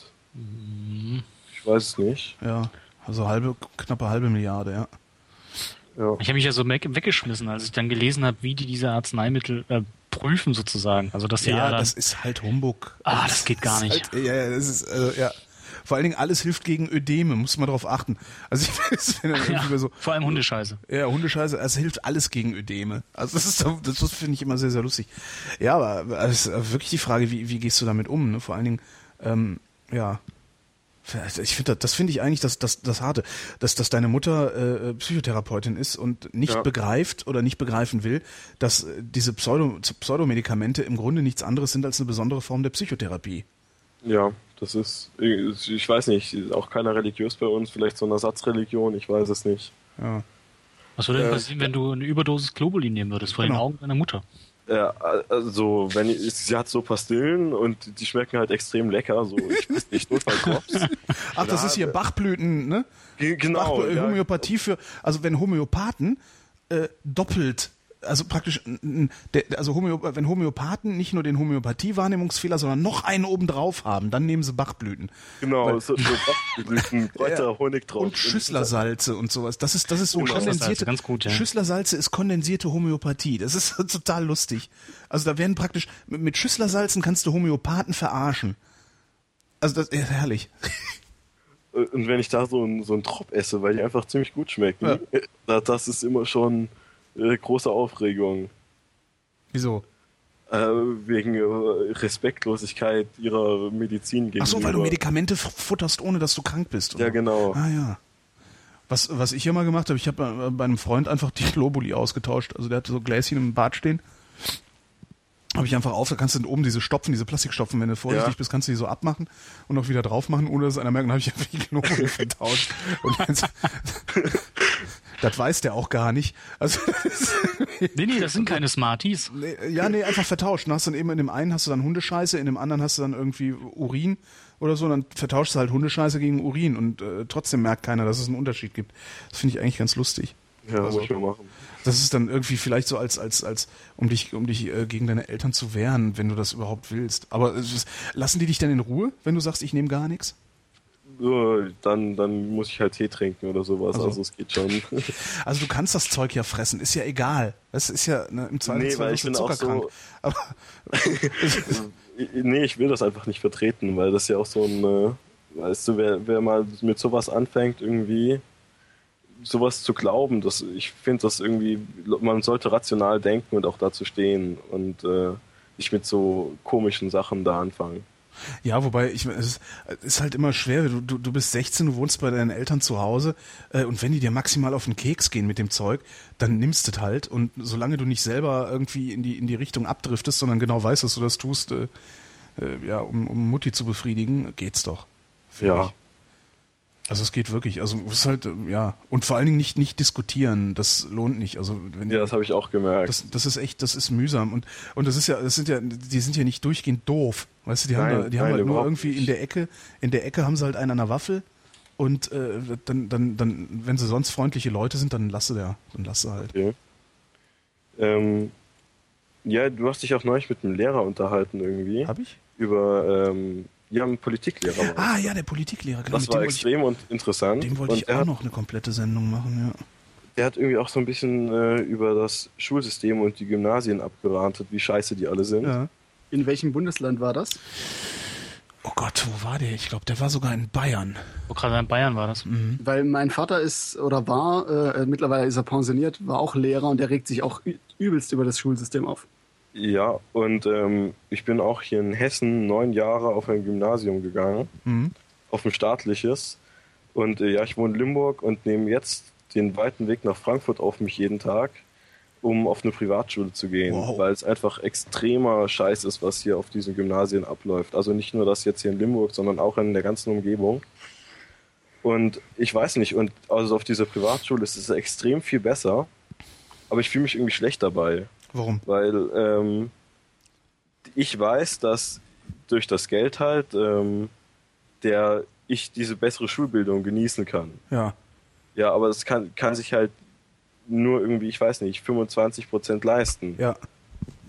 Ich weiß es nicht. Ja, also halbe, knappe halbe Milliarde, ja. Ja. Ich habe mich ja so weg, weggeschmissen, als ich dann gelesen habe, wie die diese Arzneimittel äh, prüfen sozusagen. Also dass ja, Ja, dann, das ist halt Humbug. Ah, Also, das geht gar nicht. Halt, ja, ja, das ist, äh, ja. Vor allen Dingen alles hilft gegen Ödeme, muss man darauf achten. Also ich weiß, wenn dann ja, irgendwie so, vor allem Hundescheiße. ja, Hundescheiße, es hilft alles gegen Ödeme. Also das ist, das, das finde ich immer sehr, sehr lustig. Ja, aber es ist wirklich die Frage, wie, wie gehst du damit um? Ne? Vor allen Dingen, ähm, ja, ich finde, das, das finde ich eigentlich das, das, das Harte, dass, dass deine Mutter äh, Psychotherapeutin ist und nicht Ja. begreift oder nicht begreifen will, dass äh, diese Pseudo, Pseudomedikamente im Grunde nichts anderes sind als eine besondere Form der Psychotherapie. Ja, das ist, ich weiß nicht, auch keiner religiös bei uns, vielleicht so eine Ersatzreligion, ich weiß es nicht. Ja. Was würde denn Äh, passieren, wenn du eine Überdosis Globulin nehmen würdest vor den Genau. Augen deiner Mutter? Ja, also, wenn ich, sie hat so Pastillen und die schmecken halt extrem lecker, so, ich weiß nicht, Notfallkrops. Ach, das ist hier Bachblüten, ne? Ge- Genau. Bach, ja. Homöopathie für, also wenn Homöopathen äh, doppelt, also praktisch, also Homöo, wenn Homöopathen nicht nur den Homöopathie-Wahrnehmungsfehler, sondern noch einen obendrauf haben, dann nehmen sie Bachblüten. Genau, so, so Bachblüten, Kräuter, Honig drauf. Und Schüsslersalze und sowas. Das ist, das ist so Oh, kondensierte. Schüsslersalze, ganz gut, ja. Schüsslersalze ist kondensierte Homöopathie. Das ist total lustig. Also da werden praktisch, mit mit Schüsslersalzen kannst du Homöopathen verarschen. Also das ist herrlich. Und wenn ich da so einen so Trop esse, weil die einfach ziemlich gut schmecken, Ja. da- das ist immer schon äh, große Aufregung. Wieso? Äh, wegen äh, Respektlosigkeit ihrer Medizin gegenüber. Ach so, weil du Medikamente futterst, ohne dass du krank bist. Ja, genau. Ah ja. Was, was ich immer gemacht habe, ich habe äh, bei einem Freund einfach die Globuli ausgetauscht. Also der hatte so Gläschen im Bad stehen. Habe ich einfach auf, da kannst du oben diese Stopfen, diese Plastikstopfen, wenn du vorsichtig Ja. bist, kannst du die so abmachen und auch wieder drauf machen, ohne dass einer merkt. Dann habe ich einfach die Globuli vertauscht. Und jetzt, das weiß der auch gar nicht. Also Nee, nee, das sind keine Smarties. Nee, ja, nee, einfach vertauscht. Dann hast du dann eben in dem einen hast du dann Hundescheiße, in dem anderen hast du dann irgendwie Urin oder so, und dann vertauschst du halt Hundescheiße gegen Urin und äh, trotzdem merkt keiner, dass es einen Unterschied gibt. Das finde ich eigentlich ganz lustig. Ja, Also- muss ich mal machen. Das ist dann irgendwie vielleicht so als als als um dich um dich äh, gegen deine Eltern zu wehren, wenn du das überhaupt willst. Aber ist, lassen die dich dann in Ruhe, wenn du sagst, ich nehme gar nichts? Dann, dann muss ich halt Tee trinken oder sowas. Also. Also, es geht schon. Also du kannst das Zeug ja fressen, ist ja egal. Das ist ja ne, im Zweifelsfall weil wirst ich bin auch so- Aber nee, ich will das einfach nicht vertreten, weil das ja auch so ein, äh, weißt du, wer, wer mal mit sowas anfängt, irgendwie sowas zu glauben, das, ich finde das irgendwie, man sollte rational denken und auch dazu stehen und äh, nicht mit so komischen Sachen da anfangen. Ja, wobei, ich, es ist, es ist halt immer schwer. Du, du, du bist 16, du wohnst bei deinen Eltern zu Hause äh, und wenn die dir maximal auf den Keks gehen mit dem Zeug, dann nimmst du es halt und solange du nicht selber irgendwie in die, in die Richtung abdriftest, sondern genau weißt, dass du das tust, äh, äh, ja, um, um Mutti zu befriedigen, geht's doch. Ja. ich. Also es geht wirklich, also es ist halt, äh, ja, und vor allen Dingen nicht, nicht diskutieren, das lohnt nicht. Also wenn Ja, das habe ich auch gemerkt. das, das ist echt, das ist mühsam und und das ist ja, das sind ja, die sind ja nicht durchgehend doof, weißt du, die haben, Nein, da, die haben nein, halt nur irgendwie in nicht. der Ecke, in der Ecke haben sie halt einen an der Waffel und äh, dann, dann, dann, wenn sie sonst freundliche Leute sind, dann lasse der, dann lasse halt. Okay. Ähm, ja, du hast dich auch neulich mit einem Lehrer unterhalten irgendwie. Hab ich? Über, ähm, ja, einen Politiklehrer. war Ah ja, der Politiklehrer, genau. das war dem wollte extrem und interessant. ich, dem wollte und ich auch hat, noch eine komplette Sendung machen, ja. der hat irgendwie auch so ein bisschen äh, über das Schulsystem und die Gymnasien abgerantet, wie scheiße die alle sind. ja. In welchem Bundesland war das? Oh Gott, wo war der? Ich glaube, der war sogar in Bayern. Wo gerade in Bayern war das. Weil mein Vater ist oder war, äh, mittlerweile ist er pensioniert, war auch Lehrer und der regt sich auch übelst über das Schulsystem auf. Ja, und ähm, ich bin auch hier in Hessen neun Jahre auf ein Gymnasium gegangen, Mhm. auf ein staatliches. Und äh, ja, ich wohne in Limburg und nehme jetzt den weiten Weg nach Frankfurt auf mich jeden Tag, um auf eine Privatschule zu gehen, Wow. weil es einfach extremer Scheiß ist, was hier auf diesen Gymnasien abläuft. Also nicht nur das jetzt hier in Limburg, sondern auch in der ganzen Umgebung. Und ich weiß nicht, und also auf dieser Privatschule ist es extrem viel besser, aber ich fühle mich irgendwie schlecht dabei Warum? weil ähm, ich weiß, dass durch das Geld halt ähm, der ich diese bessere Schulbildung genießen kann. Ja. Ja, aber das kann, kann sich halt nur irgendwie, ich weiß nicht, 25 Prozent leisten. Ja.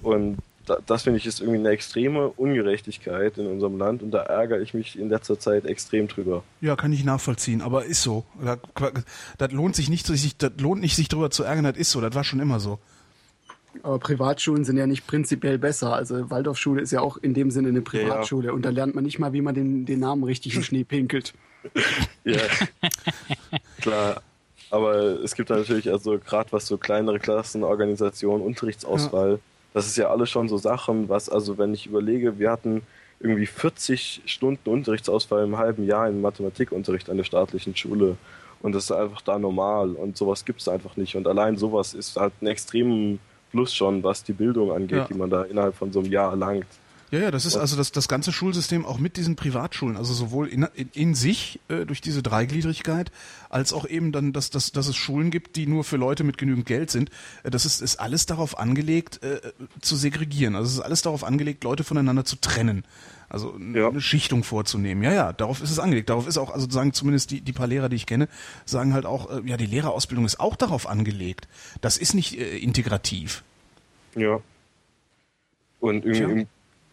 Und da, das finde ich ist irgendwie eine extreme Ungerechtigkeit in unserem Land und da ärgere ich mich in letzter Zeit extrem drüber. Ja, kann ich nachvollziehen, aber ist so. Da- Das lohnt sich nicht, sich, das lohnt nicht, sich drüber zu ärgern, das ist so, das war schon immer so. Aber Privatschulen sind ja nicht prinzipiell besser. Also Waldorfschule ist ja auch in dem Sinne eine Privatschule und da lernt man nicht mal, wie man den, den Namen richtig in Schnee pinkelt. Ja, klar. Aber es gibt da natürlich, also gerade was so kleinere Klassen, Organisation, Unterrichtsauswahl, das ist ja alles schon so Sachen, was, also wenn ich überlege, wir hatten irgendwie 40 Stunden Unterrichtsausfall im halben Jahr im Mathematikunterricht an der staatlichen Schule. Und das ist einfach da normal und sowas gibt es einfach nicht. Und allein sowas ist halt ein extremen Plus schon, was die Bildung angeht, Ja. die man da innerhalb von so einem Jahr erlangt. Ja, ja, das ist also das, das ganze Schulsystem auch mit diesen Privatschulen, also sowohl in, in, in sich äh, durch diese Dreigliedrigkeit, als auch eben dann, dass, dass, dass es Schulen gibt, die nur für Leute mit genügend Geld sind. Äh, das ist, ist alles darauf angelegt, äh, zu segregieren. Also es ist alles darauf angelegt, Leute voneinander zu trennen. Also Ja. eine Schichtung vorzunehmen. Ja, ja, darauf ist es angelegt. Darauf ist auch, also sagen zumindest die, die paar Lehrer, die ich kenne, sagen halt auch, äh, ja, die Lehrerausbildung ist auch darauf angelegt. Das ist nicht äh, integrativ. Ja. Und Tja. im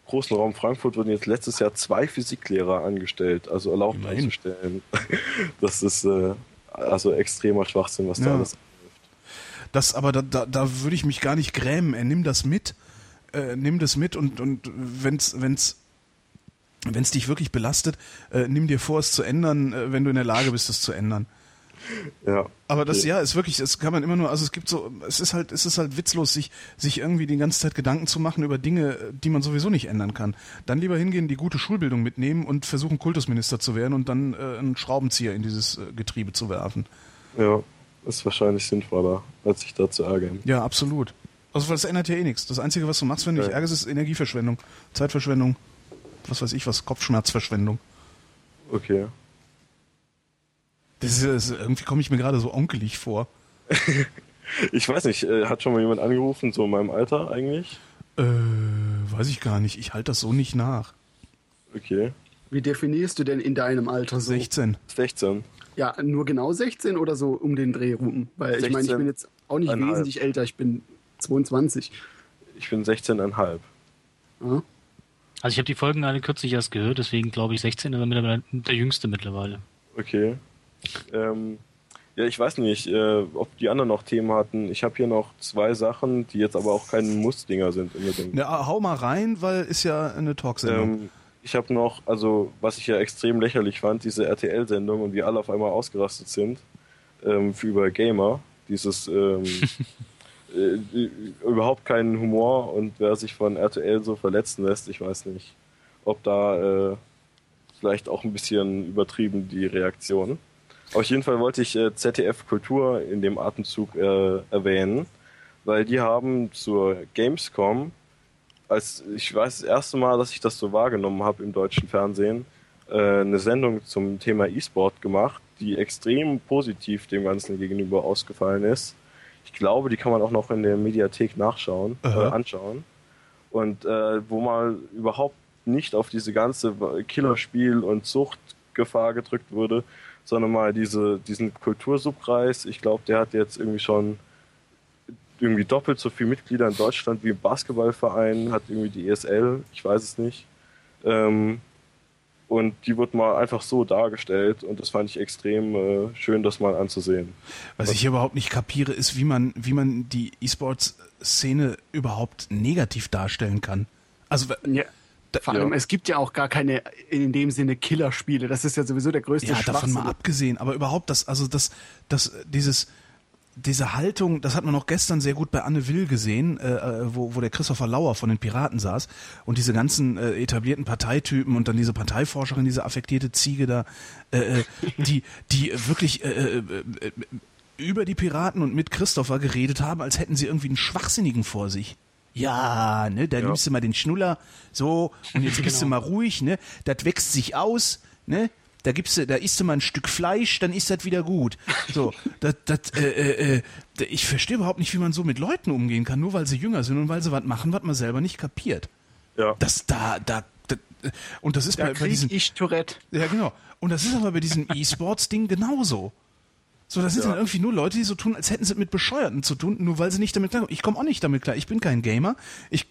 großen Raum Frankfurt wurden jetzt letztes Jahr zwei Physiklehrer angestellt, also erlaubt Immerhin. einzustellen. Das ist äh, also extremer Schwachsinn, was da Ja. alles. Das, aber da, da, da würde ich mich gar nicht grämen. Er nimm das mit, äh, nimm das mit und und wenn's wenn's wenn es dich wirklich belastet, äh, nimm dir vor, es zu ändern, äh, wenn du in der Lage bist, es zu ändern. Ja. Aber das ja ist wirklich, es kann man immer nur, also es gibt so, es ist halt, es ist halt witzlos, sich, sich irgendwie die ganze Zeit Gedanken zu machen über Dinge, die man sowieso nicht ändern kann. Dann lieber hingehen, die gute Schulbildung mitnehmen und versuchen, Kultusminister zu werden und dann äh, einen Schraubenzieher in dieses äh, Getriebe zu werfen. Ja, ist wahrscheinlich sinnvoller, als sich da zu ärgern. Ja, absolut. Also das ändert ja eh nichts. Das Einzige, was du machst, wenn du dich Ja. ärgerst, ist Energieverschwendung, Zeitverschwendung, was weiß ich was, Kopfschmerzverschwendung. Okay. Das ist, irgendwie komme ich mir gerade so onkelig vor. Ich weiß nicht, äh, hat schon mal jemand angerufen, so in meinem Alter eigentlich? Äh, weiß ich gar nicht. Ich halte das so nicht nach. Okay. Wie definierst du denn in deinem Alter so? 16. 16. Ja, nur genau 16 oder so um den Dreh rum? Weil ich meine, ich 16, bin jetzt auch nicht wesentlich älter, ich bin 22. Ich bin 16,5. Ja? Also ich habe die Folgen alle kürzlich erst gehört, deswegen glaube ich 16 ist er mittlerweile der jüngste mittlerweile. Okay. Ähm, ja, ich weiß nicht, äh, ob die anderen noch Themen hatten. Ich habe hier noch zwei Sachen, die jetzt aber auch keine Muss-Dinger sind unbedingt. Ja, hau mal rein, weil ist ja eine Talksendung. Ähm, ich habe noch, also was ich ja extrem lächerlich fand, diese RTL-Sendung und wie alle auf einmal ausgerastet sind ähm, für über Gamer. Dieses ähm, äh, überhaupt keinen Humor und wer sich von RTL so verletzen lässt, ich weiß nicht, ob da äh, vielleicht auch ein bisschen übertrieben die Reaktion. Auf jeden Fall wollte ich äh, ZDF Kultur in dem Atemzug äh, erwähnen, weil die haben zur Gamescom als ich weiß das erste Mal, dass ich das so wahrgenommen habe im deutschen Fernsehen, äh, eine Sendung zum Thema E-Sport gemacht, die extrem positiv dem Ganzen gegenüber ausgefallen ist. Ich glaube, die kann man auch noch in der Mediathek nachschauen, äh, anschauen. Und äh, wo mal überhaupt nicht auf diese ganze Killerspiel- und Suchtgefahr gedrückt wurde, sondern mal diese, diesen Kultursubkreis. Ich glaube, der hat jetzt irgendwie schon irgendwie doppelt so viele Mitglieder in Deutschland wie im Basketballverein, hat irgendwie die ESL, ich weiß es nicht. Ähm, und die wird mal einfach so dargestellt und das fand ich extrem äh, schön, das mal anzusehen. Was ich überhaupt nicht kapiere, ist, wie man, wie man die E-Sports-Szene überhaupt negativ darstellen kann. Also, Ja. Vor allem, Ja. es gibt ja auch gar keine in dem Sinne Killerspiele. Das ist ja sowieso der größte ja, davon mal abgesehen, aber überhaupt das, also das, das, dieses, diese Haltung, das hat man auch gestern sehr gut bei Anne Will gesehen, äh, äh, wo, wo der Christopher Lauer von den Piraten saß und diese ganzen äh, etablierten Parteitypen und dann diese Parteiforscherin, diese affektierte Ziege da, äh, äh, die, die wirklich äh, äh, über die Piraten und mit Christopher geredet haben, als hätten sie irgendwie einen Schwachsinnigen vor sich. Ja, ne, da Ja. nimmst du mal den Schnuller, so, und jetzt bist du mal ruhig, ne, das wächst sich aus, ne, da gibst du, da isst du mal ein Stück Fleisch, dann ist das wieder gut. So, das, das, äh, äh, äh, ich verstehe überhaupt nicht, wie man so mit Leuten umgehen kann, nur weil sie jünger sind und weil sie was machen, was man selber nicht kapiert. Ja. Das da, da, da und das ist Da bei, bei diesen, ich Tourette. ja, genau. Und das ist aber bei diesem E-Sports-Ding genauso. So, das sind Ja. dann irgendwie nur Leute, die so tun, als hätten sie mit Bescheuerten zu tun, nur weil sie nicht damit klarkommen. Ich komme auch nicht damit klar. Ich bin kein Gamer. Ich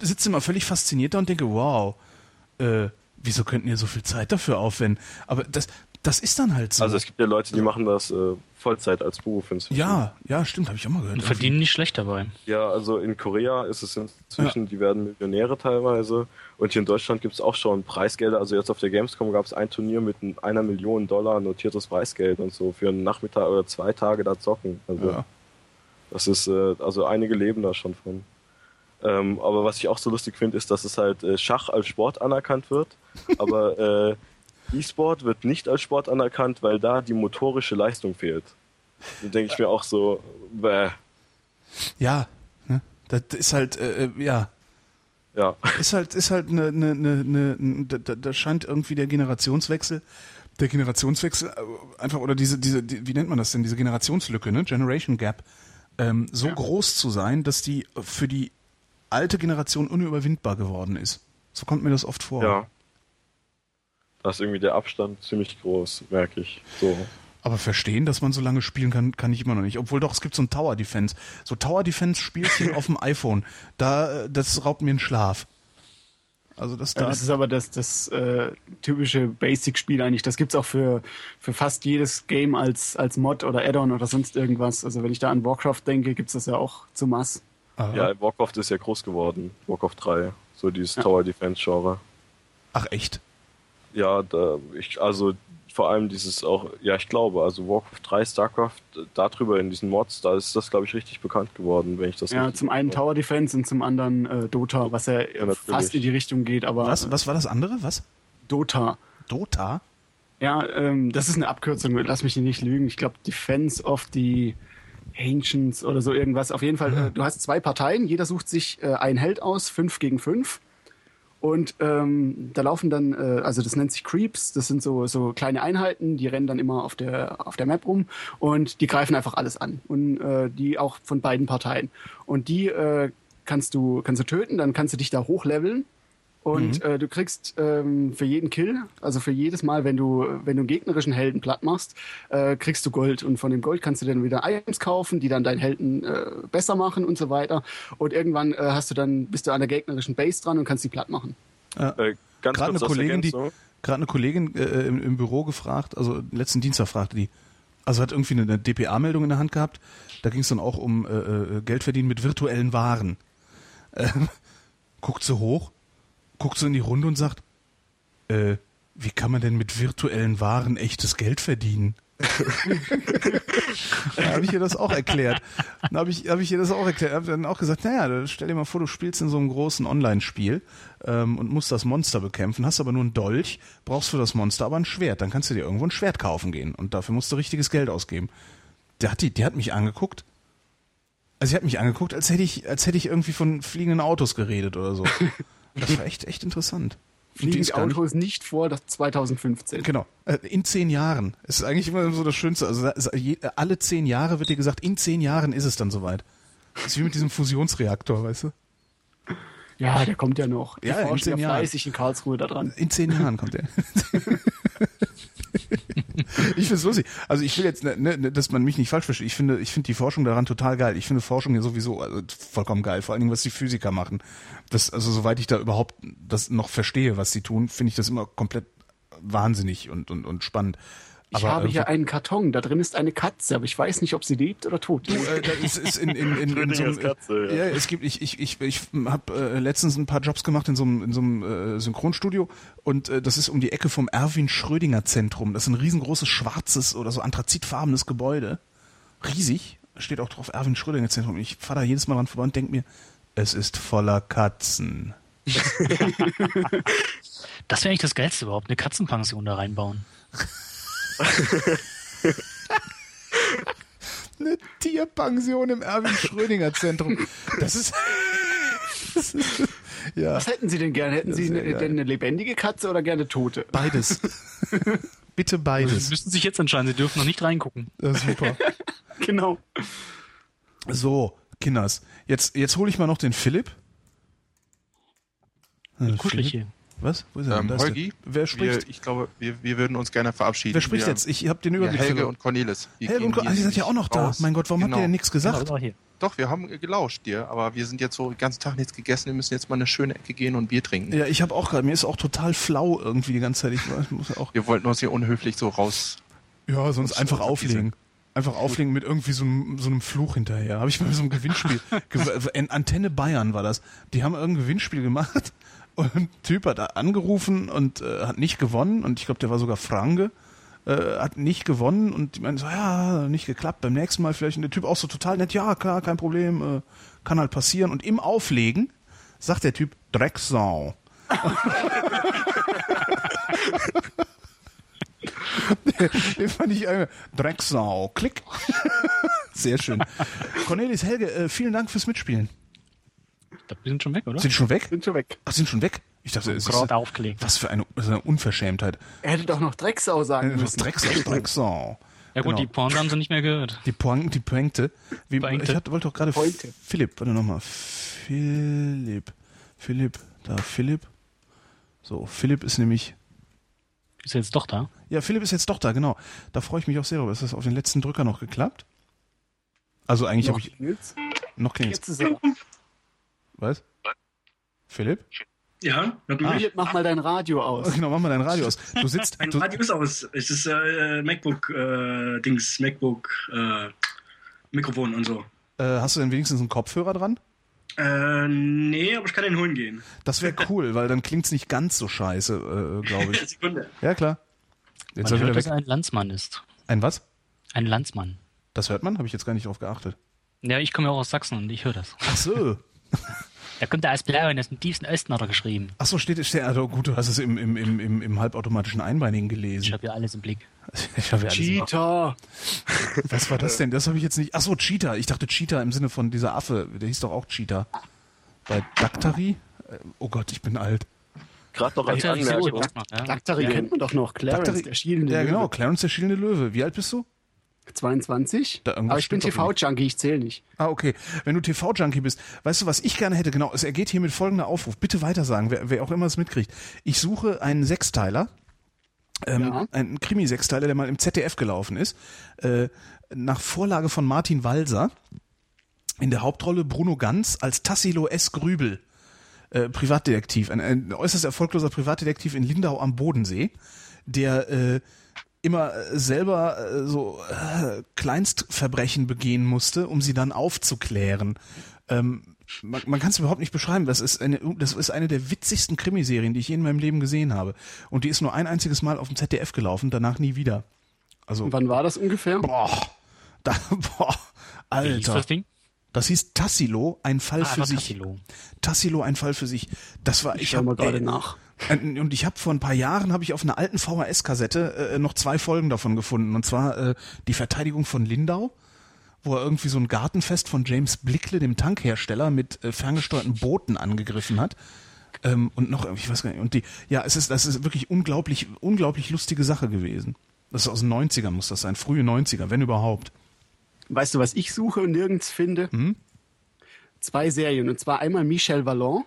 sitze immer völlig fasziniert da und denke, wow, äh, wieso könnten ihr so viel Zeit dafür aufwenden? Aber das, das ist dann halt so. Also es gibt ja Leute, die machen das äh, Vollzeit als Beruf inzwischen. ja, ja, stimmt, habe ich auch mal gehört. Und verdienen nicht schlecht dabei. Ja, also in Korea ist es inzwischen, die werden Millionäre teilweise. Und hier in Deutschland gibt es auch schon Preisgelder. Also jetzt auf der Gamescom gab es ein Turnier mit ein- einer Million Dollar notiertes Preisgeld und so für einen Nachmittag oder zwei Tage da zocken. Also Ja. das ist, äh, also einige leben da schon von. Ähm, aber was ich auch so lustig finde, ist, dass es halt äh, Schach als Sport anerkannt wird. Aber äh, E-Sport wird nicht als Sport anerkannt, weil da die motorische Leistung fehlt. Da denke ich mir auch so, bäh, Ja, ne? das ist halt, äh, äh, ja, ja. ist halt, ist halt eine, eine, eine, eine da, da- da scheint irgendwie der Generationswechsel, der Generationswechsel äh, einfach oder diese, diese, die, wie nennt man das denn, diese Generationslücke, ne, Generation Gap, ähm, so groß zu sein, dass die für die alte Generation unüberwindbar geworden ist. So kommt mir das oft vor. Ja. Da ist irgendwie der Abstand ziemlich groß, merke ich. So. Aber verstehen, dass man so lange spielen kann, kann ich immer noch nicht. Obwohl doch, es gibt so ein Tower Defense. So Tower Defense Spielchen auf dem iPhone. Da, das raubt mir den Schlaf. Also das Ja, da. das ist aber das, das äh, typische Basic-Spiel eigentlich. Das gibt's auch für, für fast jedes Game als, als Mod oder Add-on oder sonst irgendwas. Also wenn ich da an Warcraft denke, gibt's das ja auch zu Mass. Aha. Ja, Warcraft ist ja groß geworden. Warcraft 3. So dieses Tower Defense Genre. Ach echt? Ja, da, ich, also vor allem dieses auch, ja, ich glaube, also Warcraft 3, StarCraft, darüber in diesen Mods, da ist das, glaube ich, richtig bekannt geworden, wenn ich das Ja, zum einen Tower Defense und zum anderen äh, Dota, was ja, Ja, fast in die Richtung geht, aber Was, was war das andere? Was? Dota. Dota? Ja, ähm, das ist eine Abkürzung, lass mich nicht lügen. Ich glaube Defense of the Ancients oder so irgendwas. Auf jeden Fall, äh, du hast zwei Parteien, jeder sucht sich äh, einen Held aus, fünf gegen fünf. Und ähm, da laufen dann, äh, also das nennt sich Creeps, das sind so, so kleine Einheiten, die rennen dann immer auf der, auf der Map rum und die greifen einfach alles an. Und äh, die auch von beiden Parteien. Und die äh, kannst du, kannst du töten, dann kannst du dich da hochleveln. Und äh, du kriegst ähm, für jeden Kill, also für jedes Mal, wenn du, wenn du einen gegnerischen Helden platt machst, äh, kriegst du Gold. Und von dem Gold kannst du dann wieder Items kaufen, die dann deinen Helden äh, besser machen und so weiter. Und irgendwann äh, hast du dann, bist du an der gegnerischen Base dran und kannst die platt machen. Äh, ganz Gerade eine Kollegin, die, gerade eine Kollegin äh, im, im Büro gefragt, also letzten Dienstag fragte die, also hat irgendwie eine, eine DPA-Meldung in der Hand gehabt, da ging es dann auch um äh, äh, Geld verdienen mit virtuellen Waren. Ähm, guckt so hoch, guckt so in die Runde und sagt, äh, wie kann man denn mit virtuellen Waren echtes Geld verdienen? da habe ich ihr das auch erklärt. Dann habe ich, hab ich ihr das auch erklärt. Habe dann auch gesagt, naja, stell dir mal vor, du spielst in so einem großen Online-Spiel ähm, und musst das Monster bekämpfen, hast aber nur einen Dolch, brauchst für das Monster aber ein Schwert. Dann kannst du dir irgendwo ein Schwert kaufen gehen und dafür musst du richtiges Geld ausgeben. Der hat, die, die hat mich angeguckt. Also sie hat mich angeguckt, als hätte ich, als hätte ich irgendwie von fliegenden Autos geredet oder so. Das war echt, echt interessant. Fliegen die nicht- Autos nicht vor das 2015. Genau. Äh, In zehn Jahren. Es ist eigentlich immer so das Schönste. Also alle zehn Jahre wird dir gesagt, in zehn Jahren ist es dann soweit. Das ist wie mit diesem Fusionsreaktor, weißt du? Ja, der kommt ja noch. Die Ja, in zehn ja Jahren. fleißig in Karlsruhe da dran. In zehn Jahren kommt er. ich finde es lustig. Also ich will jetzt, ne, ne, dass man mich nicht falsch versteht. Ich finde, ich finde die Forschung daran total geil. Ich finde Forschung ja sowieso also vollkommen geil. Vor allen Dingen, was die Physiker machen. Das, also soweit ich da überhaupt das noch verstehe, was sie tun, finde ich das immer komplett wahnsinnig und, und, und spannend. Ich habe hier einen Karton, da drin ist eine Katze, aber ich weiß nicht, ob sie lebt oder tot ist. äh, ist, ist in, in, in, in so einem, Schrödingers Katze, ja. ja. es gibt, ich, ich, ich, ich habe äh, letztens ein paar Jobs gemacht in so einem, in so einem äh, Synchronstudio und äh, das ist um die Ecke vom Erwin Schrödinger Zentrum. Das ist ein riesengroßes schwarzes oder so anthrazitfarbenes Gebäude. Riesig. Steht auch drauf Erwin Schrödinger Zentrum. Ich fahre da jedes Mal dran vorbei und denke mir, es ist voller Katzen. Das wäre eigentlich das Geilste überhaupt, eine Katzenpension da reinbauen. Eine Tierpension im Erwin Schrödinger Zentrum. Das ist, das ist ja. Was hätten Sie denn gern? Hätten Sie eine, denn eine lebendige Katze oder gerne tote? Beides. Bitte Sie beides. müssten sich jetzt entscheiden, Sie dürfen noch nicht reingucken. Super. Genau. So, Kinders. Jetzt, jetzt hole ich mal noch den Philipp. Kuschelig hier. Was? Wo ist er denn? Ähm, Da der. Holgi, Wer spricht? Wir, ich glaube, wir, wir würden uns gerne verabschieden. Wer spricht wir, jetzt? Ich habe den Ja, Überblick Helge verloren. und Cornelis. Die Helge und hier ah, ihr seid ja auch noch da. raus. Mein Gott, warum habt ihr Genau. denn nichts Ja, gesagt? das hier. Doch, wir haben gelauscht dir, aber wir sind jetzt so den ganzen Tag nichts gegessen. Wir müssen jetzt mal eine schöne Ecke gehen und Bier trinken. Ja, ich habe auch gerade, mir ist auch total flau irgendwie die ganze Zeit. Ich muss auch, Wir wollten uns hier unhöflich so raus. ja, sonst einfach auflegen. Einfach auflegen mit irgendwie so einem, so einem Fluch hinterher. Habe ich bei so einem Gewinnspiel. Ge- An- Antenne Bayern war das. Die haben irgendein Gewinnspiel gemacht und Typ hat angerufen und äh, hat nicht gewonnen und ich glaube, der war sogar Franke. Äh, hat nicht gewonnen und die meinen so, ja, nicht geklappt, beim nächsten Mal vielleicht. Und der Typ auch so total nett, ja, klar, kein Problem, äh, kann halt passieren. Und im Auflegen sagt der Typ, Drecksau. Den fand ich äh, Drecksau. Klick. Sehr schön. Cornelis Helge, äh, vielen Dank fürs Mitspielen. Wir sind schon weg, oder? Sind schon weg? Sind schon weg. Ach, sind schon weg? Ich dachte, es ist, Gerade aufgelegt. was für eine, eine Unverschämtheit. Er hätte doch noch Drecksau sagen Äh, Was müssen. Drecksau, Drecksau. Ja gut, Genau. die Porn haben sie nicht mehr gehört. Die Pointe, die Pointe. Wie, Pointe. Ich hatte, wollte doch gerade Pointe. Philipp, warte nochmal. Philipp. Philipp, da Philipp. So, Philipp ist nämlich Ist jetzt doch da. Ja, Philipp ist jetzt doch da, genau. Da freue ich mich auch sehr drüber. Ist das auf den letzten Drücker noch geklappt? Also eigentlich habe Noch ich Nils? noch keinen. Jetzt ist er. Was? Philipp? Ja, mich? Philipp, mach mal dein Radio aus. genau, mach mal dein Radio aus. Du sitzt. Mein Du, Radio ist aus. Es ist äh, MacBook äh, Dings, MacBook äh, Mikrofon und so. äh, hast du denn wenigstens einen Kopfhörer dran? Äh, nee, aber ich kann den holen gehen. Das wäre cool, weil dann klingt's nicht ganz so scheiße, äh, glaube ich. Sekunde. Ja, klar. Jetzt Man hört, wieder dass er ein Landsmann ist. Ein was? Ein Landsmann. Das hört man? Habe ich jetzt gar nicht drauf geachtet. Ja, ich komme ja auch aus Sachsen und ich höre das. Ach so. Da kommt er aus Blauen, aus dem tiefsten Osten hat er geschrieben. Ach so, steht es. Also gut, du hast es im, im, im, im, im halbautomatischen Einbeinigen Ich gelesen. habe ja alles im Blick. Ich habe ja Cheater. Was war das denn? Das habe ich jetzt nicht. Ach so, Cheetah. Ich dachte Cheetah im Sinne von dieser Affe. Der hieß doch auch Cheetah. Bei Daktari? Äh, Oh Gott, ich bin alt. Gerade noch als ich Anmerkung. Daktari kennt man doch noch. Clarence, Daktari- der schielende Ja, genau. Löwe. Clarence der schielende Löwe. Wie alt bist du? 22. Da irgendwas Aber ich bin TV-Junkie, ich zähle nicht. Ah, okay. Wenn du TV-Junkie bist, weißt du, was ich gerne hätte? Genau, es ergeht hier mit folgender Aufruf. Bitte weitersagen, wer, wer auch immer es mitkriegt. Ich suche einen Sechsteiler, ähm, Ja. einen Krimi-Sechsteiler, der mal im ZDF gelaufen ist, äh, nach Vorlage von Martin Walser. In der Hauptrolle Bruno Ganz als Tassilo S. Grübel, äh, Privatdetektiv, ein, ein äußerst erfolgloser Privatdetektiv in Lindau am Bodensee, der äh, immer äh, selber äh, so äh, Kleinstverbrechen begehen musste, um sie dann aufzuklären. Ähm, man man kann es überhaupt nicht beschreiben. Das ist eine, das ist eine der witzigsten Krimiserien, die ich je in meinem Leben gesehen habe. Und die ist nur ein einziges Mal auf dem ZDF gelaufen, danach nie wieder. Also Und wann war das ungefähr? boah, da, boah, Wie hieß Alter. das Ding? Das hieß Tassilo, ein Fall Ah, für war sich. Tassilo. Tassilo, ein Fall für sich. Das war, ich schau habe mal gerade nach. Äh, Und ich habe vor ein paar Jahren habe ich auf einer alten VHS-Kassette äh, noch zwei Folgen davon gefunden. Und zwar äh, die Verteidigung von Lindau, wo er irgendwie so ein Gartenfest von James Blickle, dem Tankhersteller, mit äh, ferngesteuerten Booten angegriffen hat. Ähm, und noch, ich weiß gar nicht, und die, ja, es ist, das ist wirklich unglaublich, unglaublich lustige Sache gewesen. Das ist aus den 90ern, muss das sein, frühe 90er, wenn überhaupt. Weißt du, was ich suche und nirgends finde? Hm? Zwei Serien. Und zwar einmal Michel Vallon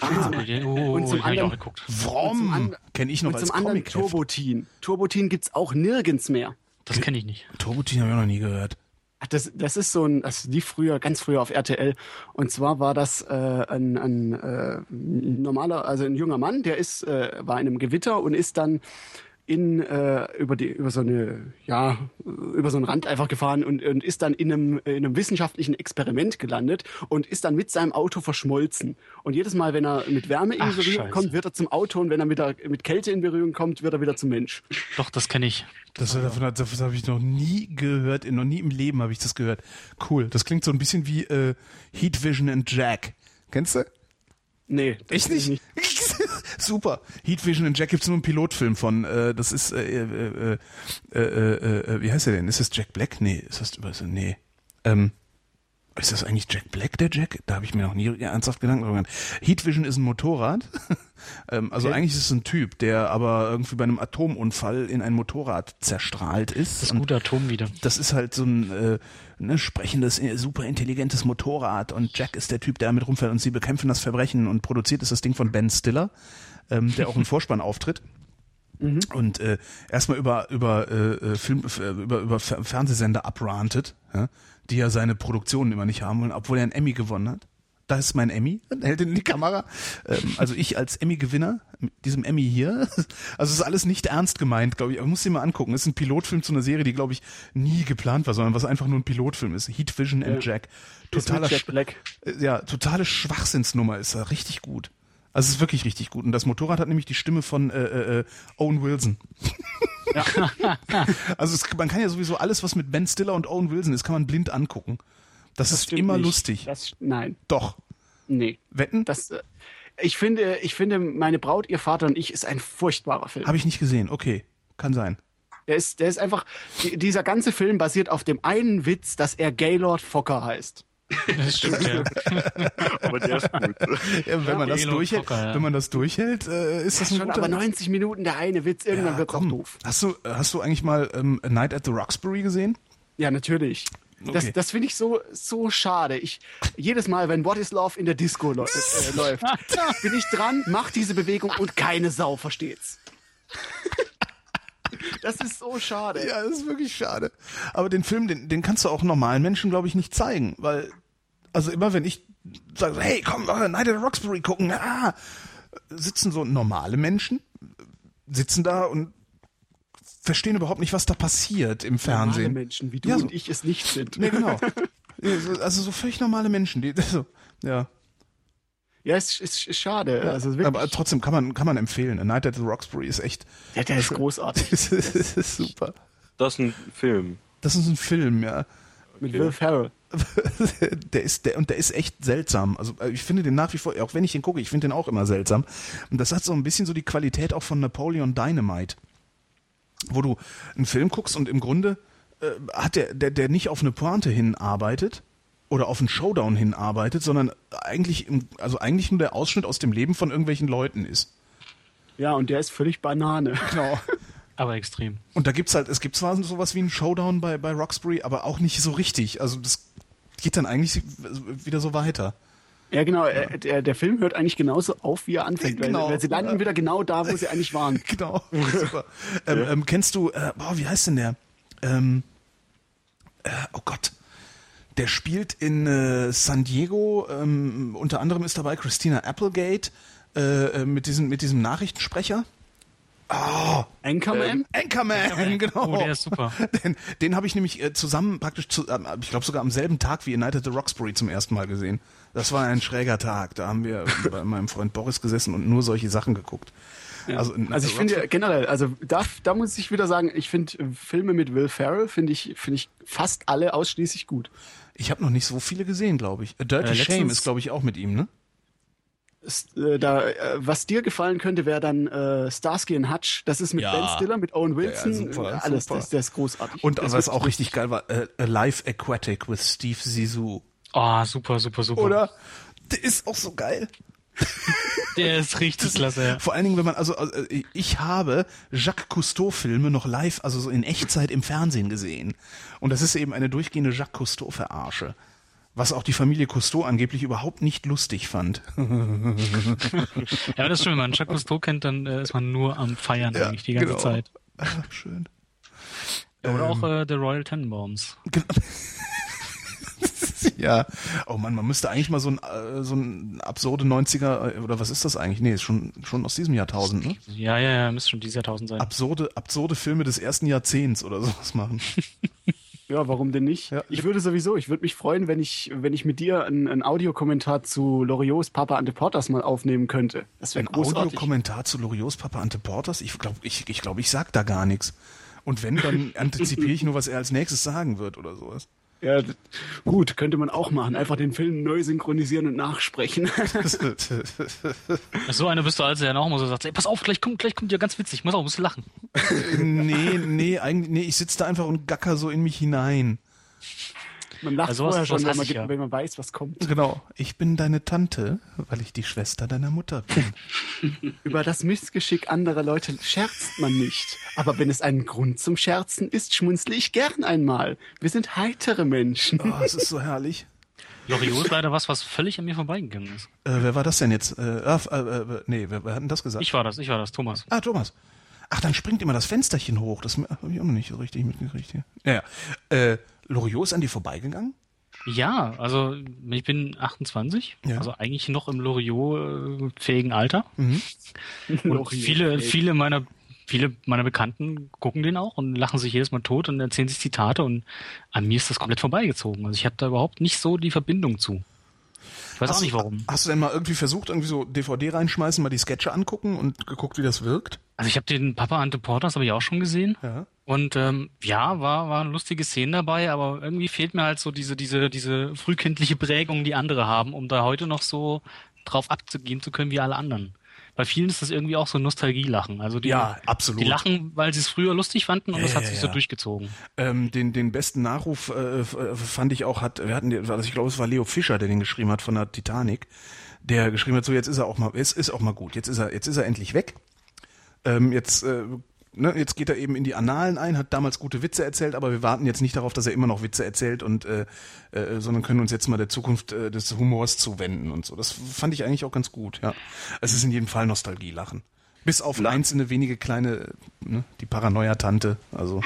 Ah, oh, und zum den hab ich auch anderen- geguckt. Und zum Vromm, and- kenne ich noch und als zum anderen comic Turbotin. Turbotin gibt's auch nirgends mehr. Das kenne ich nicht. Turbotin habe ich auch noch nie gehört. Ach, Das, das ist so ein, das lief früher, ganz früher auf RTL. Und zwar war das äh, ein, ein äh, normaler, also ein junger Mann, der ist, äh, war in einem Gewitter und ist dann in äh, über die über so eine ja über so einen Rand einfach gefahren und, und ist dann in einem in einem wissenschaftlichen Experiment gelandet und ist dann mit seinem Auto verschmolzen und jedes Mal wenn er mit Wärme in Ach, Berührung Scheiße. kommt wird er zum Auto und wenn er mit, der, mit Kälte in Berührung kommt wird er wieder zum Mensch Doch, das kenne ich. Das, davon, hat- davon habe ich noch nie gehört, noch nie im Leben habe ich das gehört. Cool. Das klingt so ein bisschen wie äh, Heat Vision and Jack. Kennst du? nee das Echt ich nicht? Super. Heat Vision and Jack gibt's nur einen Pilotfilm von. Äh, das ist äh, äh, äh, äh, äh, wie heißt der denn? Ist das Jack Black? Nee, ist das was? Nee. Ähm, ist das eigentlich Jack Black, der Jack? Da habe ich mir noch nie ernsthaft Gedanken drüber gemacht. Heat Vision ist ein Motorrad. ähm, also eigentlich ist es ein Typ, der aber irgendwie bei einem Atomunfall in ein Motorrad zerstrahlt ist. Das Und gute Atom wieder. das ist halt so ein äh, ne, sprechendes, äh, super intelligentes Motorrad und Jack ist der Typ, der damit rumfährt und sie bekämpfen das Verbrechen und produziert ist das Ding von Ben Stiller, ähm, der auch im Vorspann auftritt. Und äh, erstmal über über äh, äh, Film äh, über über Fer- Fernsehsender abrantet, ja, die ja seine Produktionen immer nicht haben wollen, obwohl er einen Emmy gewonnen hat. Da ist mein Emmy, hält ihn in die Kamera. Ähm, also ich als Emmy-Gewinner mit diesem Emmy hier. Also es ist alles nicht ernst gemeint, glaube ich. Aber muss dir mal angucken. Es ist ein Pilotfilm zu einer Serie, die glaube ich nie geplant war, sondern was einfach nur ein Pilotfilm ist. Heat Vision and Jack. Totaler Jack Black. äh, ja, totale Schwachsinnsnummer ist er. Richtig gut. Also es ist wirklich richtig gut. Und das Motorrad hat nämlich die Stimme von äh, äh, äh, Owen Wilson. also es, man kann ja sowieso alles, was mit Ben Stiller und Owen Wilson ist, kann man blind angucken. Das, ist stimmt immer nicht. lustig. das, nein Doch. nee Wetten? Das, äh, ich finde, ich finde, meine Braut, ihr Vater und ich ist ein furchtbarer Film. Habe ich nicht gesehen. Okay. Kann sein. Der ist, der ist einfach, die, dieser ganze Film basiert auf dem einen Witz, dass er Gaylord Fokker heißt. Das stimmt, ja. Aber der ist gut. Ja, wenn, man das durchhält, Fokker, ja. wenn man das durchhält, äh, ist das ein Schon guter... aber 90 Minuten der eine Witz, irgendwann ja, wird's auch doof. Hast du, hast du eigentlich mal ähm, A Night at the Roxbury gesehen? Ja, natürlich. Das, Okay. das finde ich so, so schade. Ich, jedes Mal, wenn What is Love in der Disco läu äh, läuft, bin ich dran, mach diese Bewegung und keine Sau versteht's. Das ist so schade. Ja, das ist wirklich schade. Aber den Film, den, den kannst du auch normalen Menschen, glaube ich, nicht zeigen, weil, also immer wenn ich sage, hey, komm, Night at Roxbury gucken, ah, sitzen so normale Menschen, sitzen da und verstehen überhaupt nicht, was da passiert im Normale Fernsehen. Menschen wie du Ja, so- und ich es nicht sind. Nee, genau. Also so völlig normale Menschen, die so, Ja. Ja, es ist, ist schade. Ja, also wirklich, aber trotzdem kann man, kann man empfehlen. A Night at the Roxbury ist echt. ja, der ist großartig. das ist super. Das ist ein Film. Das ist ein Film, ja. Mit Will Ferrell. der ist der und der ist echt seltsam. Also äh, ich finde den nach wie vor, auch wenn ich den gucke, ich finde den auch immer seltsam. Und das hat so ein bisschen so die Qualität auch von Napoleon Dynamite, wo du einen Film guckst und im Grunde äh, hat der, der der nicht auf eine Pointe hinarbeitet oder auf einen Showdown hinarbeitet, sondern eigentlich im, also eigentlich nur der Ausschnitt aus dem Leben von irgendwelchen Leuten ist. Ja, und der ist völlig Banane. Genau. Aber extrem. Und da gibt's halt, es gibt zwar sowas wie einen Showdown bei, bei Roxbury, aber auch nicht so richtig. Also das geht dann eigentlich wieder so weiter. Ja, genau. äh, Der, der Film hört eigentlich genauso auf, wie er anfängt. Genau. Weil, weil sie landen wieder genau da, wo sie eigentlich waren. Genau, super. ähm, ähm, kennst du, äh, boah, wie heißt denn der? Ähm, äh, oh Gott. Der spielt in äh, San Diego, ähm, unter anderem ist dabei Christina Applegate äh, äh, mit, diesem, mit diesem Nachrichtensprecher. Oh, Anchorman? Anchorman, genau. Oh, der ist super. Den, den habe ich nämlich äh, zusammen praktisch, zu, ähm, ich glaube sogar am selben Tag wie United the Roxbury zum ersten Mal gesehen. Das war ein schräger Tag. Da haben wir bei meinem Freund Boris gesessen und nur solche Sachen geguckt. Also, in- also ich finde ja generell, also da, da muss ich wieder sagen, ich finde äh, Filme mit Will Ferrell finde ich finde ich fast alle ausschließlich gut. Ich habe noch nicht so viele gesehen, glaube ich. A Dirty Äh, Shame ist, glaube ich, auch mit ihm, ne? Äh, da, äh, was dir gefallen könnte, wäre dann äh, Starsky and Hutch. Das ist mit Ja. Ben Stiller, mit Owen Wilson, Ja, ja, super, äh, alles. super. Das, der ist großartig. Und das was ist auch richtig geil war, äh, Alive Aquatic with Steve Zissou. Oh, super, super, super. Oder? Der ist auch so geil. Der ist richtig klasse. Ja. Vor allen Dingen, wenn man, also also, ich habe Jacques Cousteau-Filme noch live, also so in Echtzeit im Fernsehen gesehen. Und das ist eben eine durchgehende Jacques Cousteau-Verarsche. Was auch die Familie Cousteau angeblich überhaupt nicht lustig fand. Ja, das ist schön, wenn man Jacques Cousteau kennt, dann äh, ist man nur am Feiern eigentlich die ganze genau. Zeit. Schön. Oder auch äh, The Royal Tenenbaums. Ja. Oh Mann, man müsste eigentlich mal so ein, äh, so ein absurde 90er, äh, oder was ist das eigentlich? Nee, ist schon, schon aus diesem Jahrtausend, ne? Ja, ja, ja, müsste schon dieses Jahrtausend sein. Absurde, absurde Filme des ersten Jahrzehnts oder sowas machen. Ja, warum denn nicht? Ja. Ich würde sowieso, ich würde mich freuen, wenn ich, wenn ich mit dir einen, einen Audiokommentar zu Loriots Papa Ante Portas mal aufnehmen könnte. Das wäre Ein. Audiokommentar zu Loriots Papa Ante Portas? Ich glaube, ich, ich, glaub, ich sag da gar nichts. Und wenn, dann antizipiere ich nur, was er als nächstes sagen wird oder sowas. Ja, gut, könnte man auch machen. Einfach den Film neu synchronisieren und nachsprechen. So einer bist du also ja noch mal so sagt, ey, pass auf, gleich kommt, gleich kommt ja ganz witzig, ich muss auch ein bisschen lachen. nee, nee, eigentlich, nee, ich sitze da einfach und gacker so in mich hinein. Man lacht Also vorher schon, wenn man, ich ja. wenn man weiß, was kommt. Genau. Ich bin deine Tante, weil ich die Schwester deiner Mutter bin. Über das Missgeschick anderer Leute scherzt man nicht. Aber wenn es einen Grund zum Scherzen ist, schmunzle ich gern einmal. Wir sind heitere Menschen. Oh, es ist so herrlich. Loriot ist leider was, was völlig an mir vorbeigegangen ist. Äh, wer war das denn jetzt? Äh, äh, äh, nee, wer, wer hat denn das gesagt? Ich war das, ich war das, Thomas. Ah, Thomas. Ach, dann springt immer das Fensterchen hoch. Das habe ich auch noch nicht so richtig mitgekriegt hier. Ja, ja. Äh, Loriot ist an dir vorbeigegangen? Ja, also ich bin 28, Ja. also eigentlich noch im Loriot-fähigen Alter. Mhm. Und viele, viele meiner, viele meiner Bekannten gucken den auch und lachen sich jedes Mal tot und erzählen sich Zitate und an mir ist das komplett vorbeigezogen. Also ich habe da überhaupt nicht so die Verbindung zu. Ich weiß auch nicht warum. Hast du denn mal irgendwie versucht, irgendwie so DVD reinschmeißen, mal die Sketche angucken und geguckt, wie das wirkt? Also ich habe den Papa Ante Portas habe ich auch schon gesehen. Ja. Und ähm, ja, war war lustige Szenen dabei, aber irgendwie fehlt mir halt so diese diese diese frühkindliche Prägung, die andere haben, um da heute noch so drauf abzugehen zu können wie alle anderen. Bei vielen ist das irgendwie auch so Nostalgielachen. Also die, Ja, absolut. die lachen, weil sie es früher lustig fanden und Ja, das hat ja, sich so durchgezogen. Ähm, den, den besten Nachruf äh, äh, fand ich auch, hat, wir hatten, also ich glaube, es war Leo Fischer, der den geschrieben hat von der Titanic, der geschrieben hat, so jetzt ist er auch mal, jetzt ist auch mal gut, jetzt ist er, jetzt ist er endlich weg. Ähm, jetzt, äh, ne, jetzt geht er eben in die Annalen ein, hat damals gute Witze erzählt, aber wir warten jetzt nicht darauf, dass er immer noch Witze erzählt und, äh, äh, sondern können uns jetzt mal der Zukunft äh, des Humors zuwenden und so. Das fand ich eigentlich auch ganz gut, ja. Es ist in jedem Fall Nostalgielachen. Bis auf einzelne wenige kleine, ne, die Paranoia-Tante, also,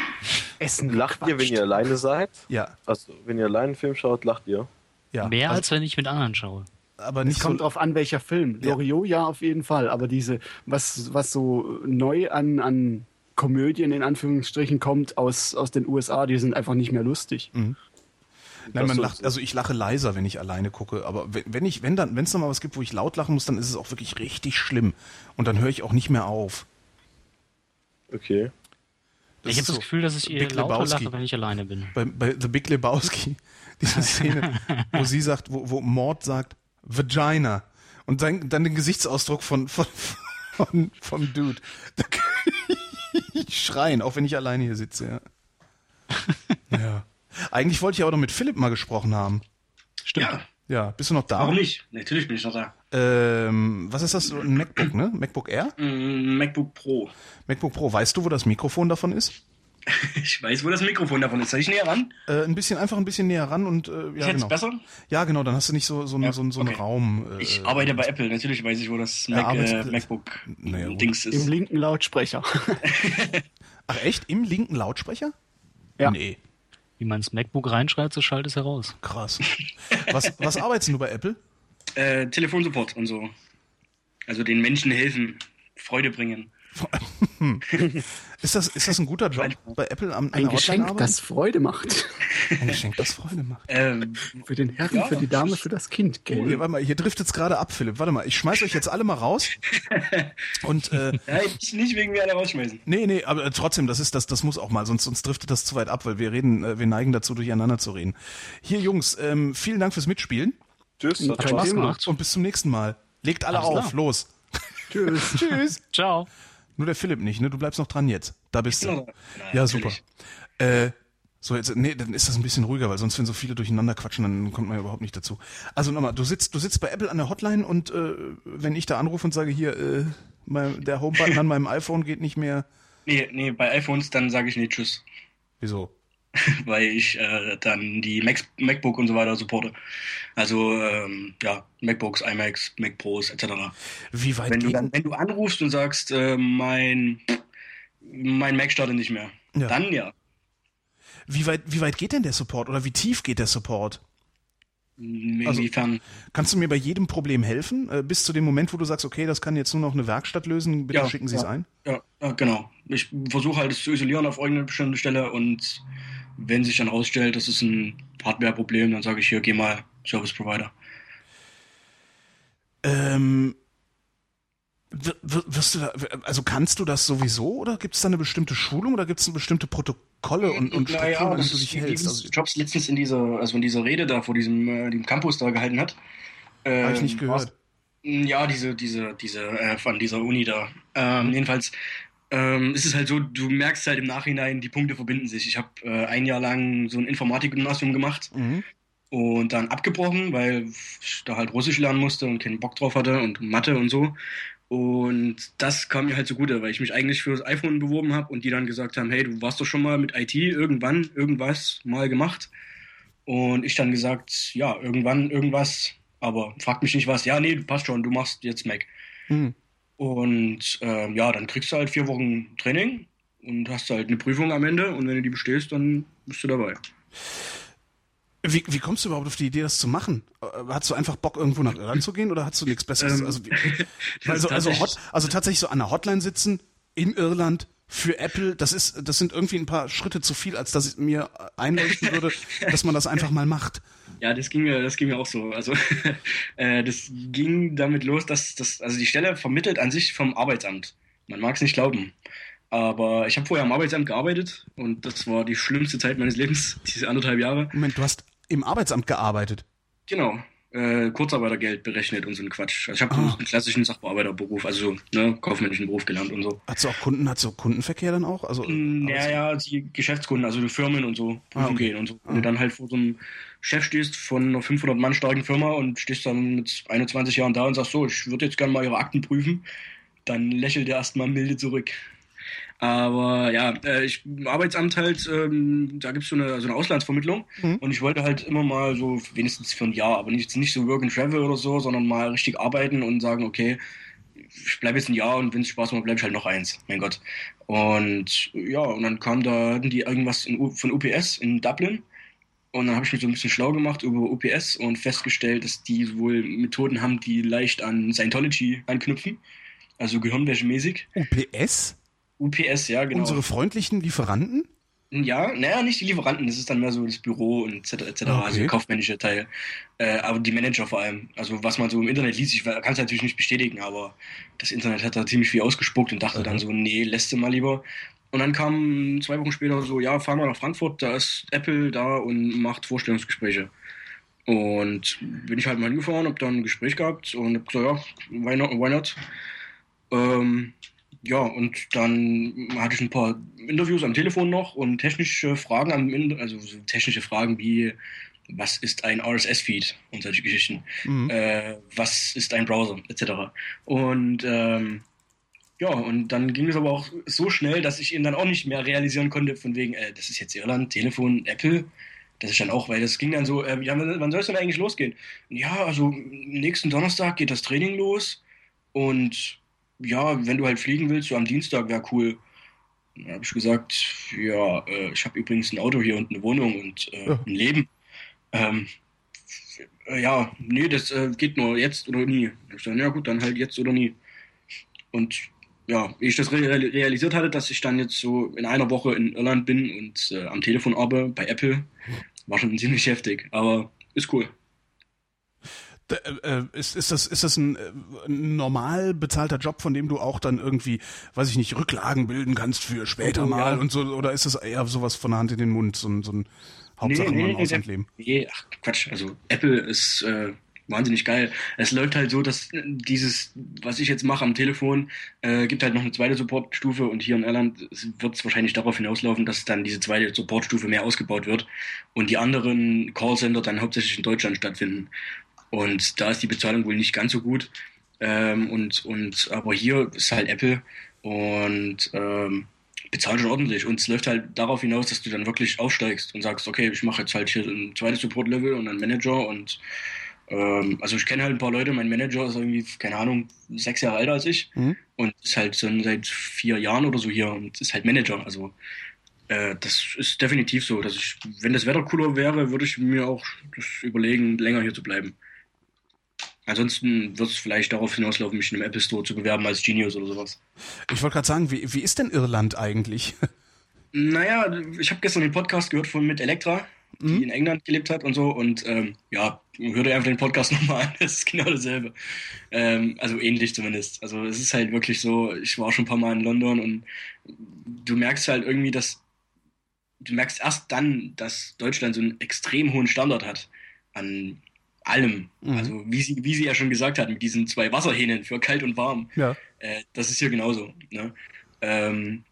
Essen Lacht ihr, wenn ihr alleine seid? ja, Also, wenn ihr alleine einen Film schaut, lacht ihr? ja. Mehr also, als wenn ich mit anderen schaue. aber nicht Es kommt so, drauf an, welcher Film. Ja. Loriot ja auf jeden Fall, aber diese, was, was so neu an, an Komödien in Anführungsstrichen kommt aus, aus den USA, die sind einfach nicht mehr lustig. Nein, man so- lacht, also ich lache leiser, wenn ich alleine gucke, aber wenn, wenn ich, wenn dann, wenn es noch mal was gibt, wo ich laut lachen muss, dann ist es auch wirklich richtig schlimm. Und dann höre ich auch nicht mehr auf. Okay. Das ich habe ist das so Gefühl, dass ich eher Big lauter Lebowski. lache, wenn ich alleine bin. Bei, bei The Big Lebowski, diese Szene, wo sie sagt, wo, wo Mord sagt, Vagina. Und dann, dann den Gesichtsausdruck von, von, von, vom Dude. Da kann ich schreien, auch wenn ich alleine hier sitze, ja. ja. Eigentlich wollte ich aber noch mit Philipp mal gesprochen haben. Stimmt. Ja, Ja, bist du noch da? warum nicht? Natürlich bin ich noch da. Ähm, was ist das? So Ein MacBook, ne? MacBook Air? Mm, MacBook Pro. MacBook Pro. Weißt du, wo das Mikrofon davon ist? Ich weiß, wo das Mikrofon davon ist. Soll ich näher ran? Äh, ein bisschen, einfach ein bisschen näher ran und äh, Ist ja, jetzt genau. besser? Ja, genau, dann hast du nicht so, so, einen- Ja, so, einen- so einen okay. Raum. Äh, Ich arbeite bei Apple. Natürlich weiß ich, wo das Mac, äh, MacBook Naja, gut. Dings Im ist. linken Lautsprecher. Ach echt? Im linken Lautsprecher? Ja. Nee, Wie man ins MacBook reinschreibt, so schaltet es heraus. krass. Was, was arbeitest du bei Apple? Äh, Telefonsupport und so. Also den Menschen helfen, Freude bringen. Ist das, ist das ein guter Job bei Apple am Ein Geschenk, das Freude macht. Ein Geschenk, das Freude macht. Ähm, Für den Herrn, Ja, für die Dame, für das Kind, Oh, hier, gell? warte mal, hier driftet es gerade ab, Philipp. Warte mal, ich schmeiß euch jetzt alle mal raus. Und äh, ja, ich nicht wegen mir alle rausschmeißen. nee, nee, aber trotzdem, das ist das, das muss auch mal, sonst, sonst driftet das zu weit ab, weil wir reden, äh, wir neigen dazu, durcheinander zu reden. Hier, Jungs, ähm, vielen Dank fürs Mitspielen Tschüss. Hat Spaß gemacht. und bis zum nächsten Mal. Legt alle Alles auf, klar. los. Tschüss. Tschüss. Ciao. Nur der Philipp nicht, ne? Du bleibst noch dran jetzt. Da bist Ich du. Na, Ja, super. Äh, so, jetzt, nee, dann ist das ein bisschen ruhiger, weil sonst, wenn so viele durcheinander quatschen, dann kommt man ja überhaupt nicht dazu. Also nochmal, du sitzt, du sitzt bei Apple an der Hotline und äh, wenn ich da anrufe und sage, hier, äh, mein, der Home-Button an meinem iPhone geht nicht mehr. Nee, nee, bei iPhones, dann sage ich nee, tschüss. Wieso? weil ich äh, dann die Macs, MacBook und so weiter supporte. Also ähm, ja, MacBooks, iMacs, Mac Pros etc. Wie weit Wenn du, dann, wenn du anrufst und sagst, äh, mein, mein Mac startet nicht mehr, Ja. dann ja. wie weit, wie weit geht denn der Support oder wie tief geht der Support? Also- Inwiefern? Kannst du mir bei jedem Problem helfen? Äh, bis zu dem Moment, wo du sagst, okay, das kann jetzt nur noch eine Werkstatt lösen, bitte Ja, schicken Sie es ja. ein? Ja, ja, genau. Ich versuche halt es zu isolieren auf irgendeine bestimmte Stelle und wenn sich dann rausstellt, das ist ein Hardware-Problem, dann sage ich hier, geh mal Service Provider. Ähm, wir- wir- wirst du da, also kannst du das sowieso oder gibt es da eine bestimmte Schulung oder gibt es bestimmte Protokolle und, und Strukturen, naja, an die das du dich hältst? Also, Jobs letztens in dieser, also in dieser Rede da vor diesem, äh, dem Campus da gehalten hat. Habe ich Ähm, nicht gehört. Ja, diese, diese, diese, äh, von dieser Uni da. Ähm, jedenfalls ähm, ist es halt so, du merkst halt im Nachhinein, die Punkte verbinden sich. Ich habe äh, ein Jahr lang so ein Informatikgymnasium gemacht Mhm. und dann abgebrochen, weil ich da halt Russisch lernen musste und keinen Bock drauf hatte und Mathe und so. Und das kam mir halt zugute, weil ich mich eigentlich für das iPhone beworben habe und die dann gesagt haben, hey, du warst doch schon mal mit IT irgendwann irgendwas mal gemacht. Und ich dann gesagt, ja, irgendwann irgendwas, aber frag mich nicht was. Ja, nee, passt schon, du machst jetzt Mac. Mhm. Und ähm, ja, dann kriegst du halt vier Wochen Training und hast halt eine Prüfung am Ende und wenn du die bestehst, dann bist du dabei. Wie, wie kommst du überhaupt auf die Idee, das zu machen? Äh, Hast du einfach Bock, irgendwo nach Irland zu gehen oder hast du nichts Besseres? Ähm, also, also, also, tatsächlich- hot, also tatsächlich so an der Hotline sitzen in Irland für Apple, das ist, das sind irgendwie ein paar Schritte zu viel, als dass es mir einleuchten würde, dass man das einfach mal macht. Ja, das ging mir, das ging mir auch so. Also äh, das ging damit los, dass das, also die Stelle vermittelt an sich vom Arbeitsamt. Man mag es nicht glauben. Aber ich habe vorher am Arbeitsamt gearbeitet und das war die schlimmste Zeit meines Lebens, diese anderthalb Jahre. Moment, du hast im Arbeitsamt gearbeitet. Genau. Äh, Kurzarbeitergeld berechnet und so ein Quatsch. Also ich habe Ah. einen klassischen Sachbearbeiterberuf, also ne, kaufmännischen Beruf gelernt und so. Hast du auch Kunden, hast du Kundenverkehr dann auch? Also, Ja, ja, die Geschäftskunden, also die Firmen und so, prüfen Ah, okay. gehen und so. Wenn du dann halt vor so einem Chef stehst von einer 500 Mann starken Firma und stehst dann mit 21 Jahren da und sagst so, ich würde jetzt gerne mal ihre Akten prüfen, dann lächelt er erstmal milde zurück. Aber ja, äh, ich, im Arbeitsamt halt, ähm, da gibt's so eine, so eine Auslandsvermittlung Mhm. und ich wollte halt immer mal so wenigstens für ein Jahr, aber nicht, nicht so Work and Travel oder so, sondern mal richtig arbeiten und sagen, okay, ich bleibe jetzt ein Jahr und wenn es Spaß macht, bleibe ich halt noch eins. Mein Gott. Und ja, und dann kam da, hatten die irgendwas in, von UPS in Dublin. Und dann habe ich mich so ein bisschen schlau gemacht über UPS und festgestellt, dass die wohl Methoden haben, die leicht an Scientology anknüpfen. Also gehirnwäschemäßig. UPS? UPS, ja, genau. Unsere freundlichen Lieferanten? Ja, naja, nicht die Lieferanten, das ist dann mehr so das Büro und etc. etc. Okay. Also der kaufmännische Teil. Äh, aber die Manager vor allem. Also was man so im Internet liest, ich kann es natürlich nicht bestätigen, aber das Internet hat da ziemlich viel ausgespuckt und dachte dann so, nee, lässt du mal lieber. Und dann kam zwei Wochen später so, ja, fahr mal nach Frankfurt, da ist Apple da und macht Vorstellungsgespräche. Und bin ich halt mal hingefahren, hab dann ein Gespräch gehabt und hab gesagt, ja, why not? Why not? Ähm, ja, und dann hatte ich ein paar Interviews am Telefon noch und technische Fragen am also so technische Fragen wie was ist ein RSS-Feed und solche Geschichten, Mhm. äh, was ist ein Browser, etc. Und ähm, ja, und dann ging es aber auch so schnell, dass ich ihn dann auch nicht mehr realisieren konnte, von wegen, äh, das ist jetzt Irland, Telefon, Apple. Das ist dann auch, weil das ging dann so, äh, ja, wann soll es denn eigentlich losgehen? Ja, also nächsten Donnerstag geht das Training los und ja, wenn du halt fliegen willst, so am Dienstag wäre cool. Dann habe ich gesagt, ja, äh, ich habe übrigens ein Auto hier und eine Wohnung und äh, Ja. ein Leben. Ähm, äh, ja, nee, das äh, geht nur jetzt oder nie. Ich gesagt, ja gut, dann halt jetzt oder nie. Und ja, wie ich das re realisiert hatte, dass ich dann jetzt so in einer Woche in Irland bin und äh, am Telefon arbeite bei Apple, war schon ziemlich heftig, aber ist cool. Äh, äh, ist, ist, das, ist das ein, äh, ein normal bezahlter Job, von dem du auch dann irgendwie, weiß ich nicht, Rücklagen bilden kannst für später Oh, mal ja. und so, oder ist das eher sowas von der Hand in den Mund, so, ein- so ein Hauptsache Nee, nee, nee, leben? Nee, ach Quatsch, also Apple ist äh, wahnsinnig geil. Es läuft halt so, dass dieses, was ich jetzt mache am Telefon, äh, gibt halt noch eine zweite Supportstufe und hier in Irland wird es wahrscheinlich darauf hinauslaufen, dass dann diese zweite Supportstufe mehr ausgebaut wird und die anderen Callcenter dann hauptsächlich in Deutschland stattfinden. Und da ist die Bezahlung wohl nicht ganz so gut. Ähm, und, und aber hier ist halt Apple und ähm, bezahlt schon ordentlich. Und es läuft halt darauf hinaus, dass du dann wirklich aufsteigst und sagst, okay, ich mache jetzt halt hier ein zweites Support-Level und einen Manager und ähm, also ich kenne halt ein paar Leute, mein Manager ist irgendwie, keine Ahnung, sechs Jahre älter als ich Mhm. und ist halt schon seit vier Jahren oder so hier und ist halt Manager. Also äh, das ist definitiv so, dass ich, wenn das Wetter cooler wäre, würde ich mir auch das überlegen, länger hier zu bleiben. Ansonsten wird es vielleicht darauf hinauslaufen, mich in einem Apple Store zu bewerben als Genius oder sowas. Ich wollte gerade sagen, wie, wie ist denn Irland eigentlich? Naja, ich habe gestern den Podcast gehört von mit Elektra, die Mhm. in England gelebt hat und so. Und ähm, ja, hört euch einfach den Podcast nochmal an. Das ist genau dasselbe. Ähm, also ähnlich zumindest. Also es ist halt wirklich so, ich war schon ein paar Mal in London und du merkst halt irgendwie, dass du merkst erst dann, dass Deutschland so einen extrem hohen Standard hat an allem. Mhm. Also wie sie, wie sie ja schon gesagt hat, mit diesen zwei Wasserhähnen für kalt und warm. Ja. Äh, das ist hier genauso. Ne? Ähm,